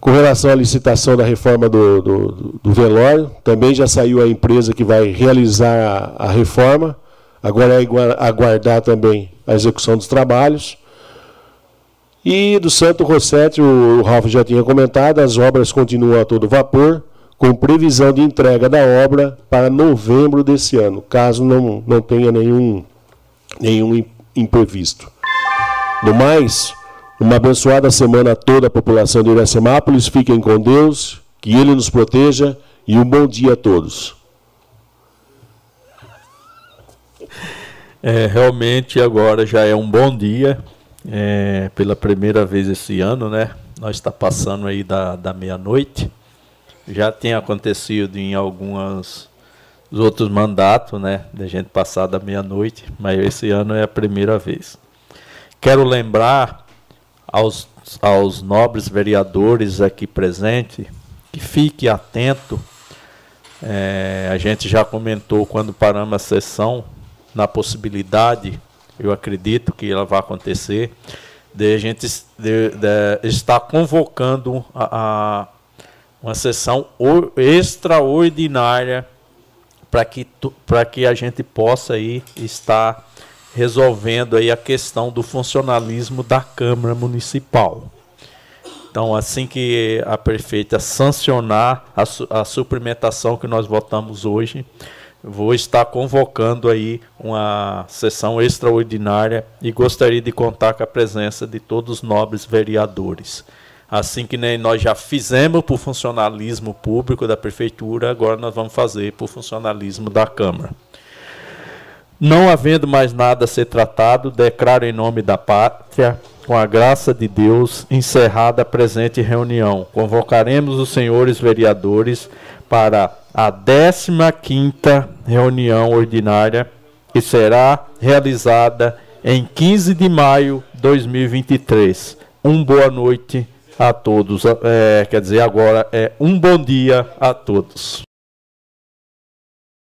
Com relação à licitação da reforma do, do, do, velório, também já saiu a empresa que vai realizar a, a reforma. Agora é aguardar também a execução dos trabalhos. E do Santo Rossetti, o, Ralf já tinha comentado, as obras continuam a todo vapor, com previsão de entrega da obra para novembro desse ano, caso não, não tenha nenhum, nenhum imprevisto. No mais, uma abençoada semana a toda a população de Iracemápolis. Fiquem com Deus, que Ele nos proteja e um bom dia a todos. É, realmente agora já é um bom dia, é, pela primeira vez esse ano, né? Nós está passando aí da, da meia-noite. Já tem acontecido em alguns outros mandatos, né? Da gente passar da meia-noite, mas esse ano é a primeira vez. Quero lembrar aos, aos nobres vereadores aqui presentes que fique atento. É, a gente já comentou quando paramos a sessão na possibilidade, eu acredito que ela vai acontecer, de a gente de, de estar convocando a, a uma sessão extraordinária para que, que a gente possa aí estar resolvendo aí a questão do funcionalismo da Câmara Municipal. Então, assim que a prefeita sancionar a, su a suplementação que nós votamos hoje, vou estar convocando aí uma sessão extraordinária e gostaria de contar com a presença de todos os nobres vereadores. Assim que nem nós já fizemos para o funcionalismo público da prefeitura, agora nós vamos fazer para o funcionalismo da Câmara. Não havendo mais nada a ser tratado, declaro em nome da pátria, com a graça de Deus, encerrada a presente reunião. Convocaremos os senhores vereadores para a 15ª reunião ordinária, que será realizada em 15 de maio de 2023. Um boa noite a todos. É, quer dizer, agora é um bom dia a todos.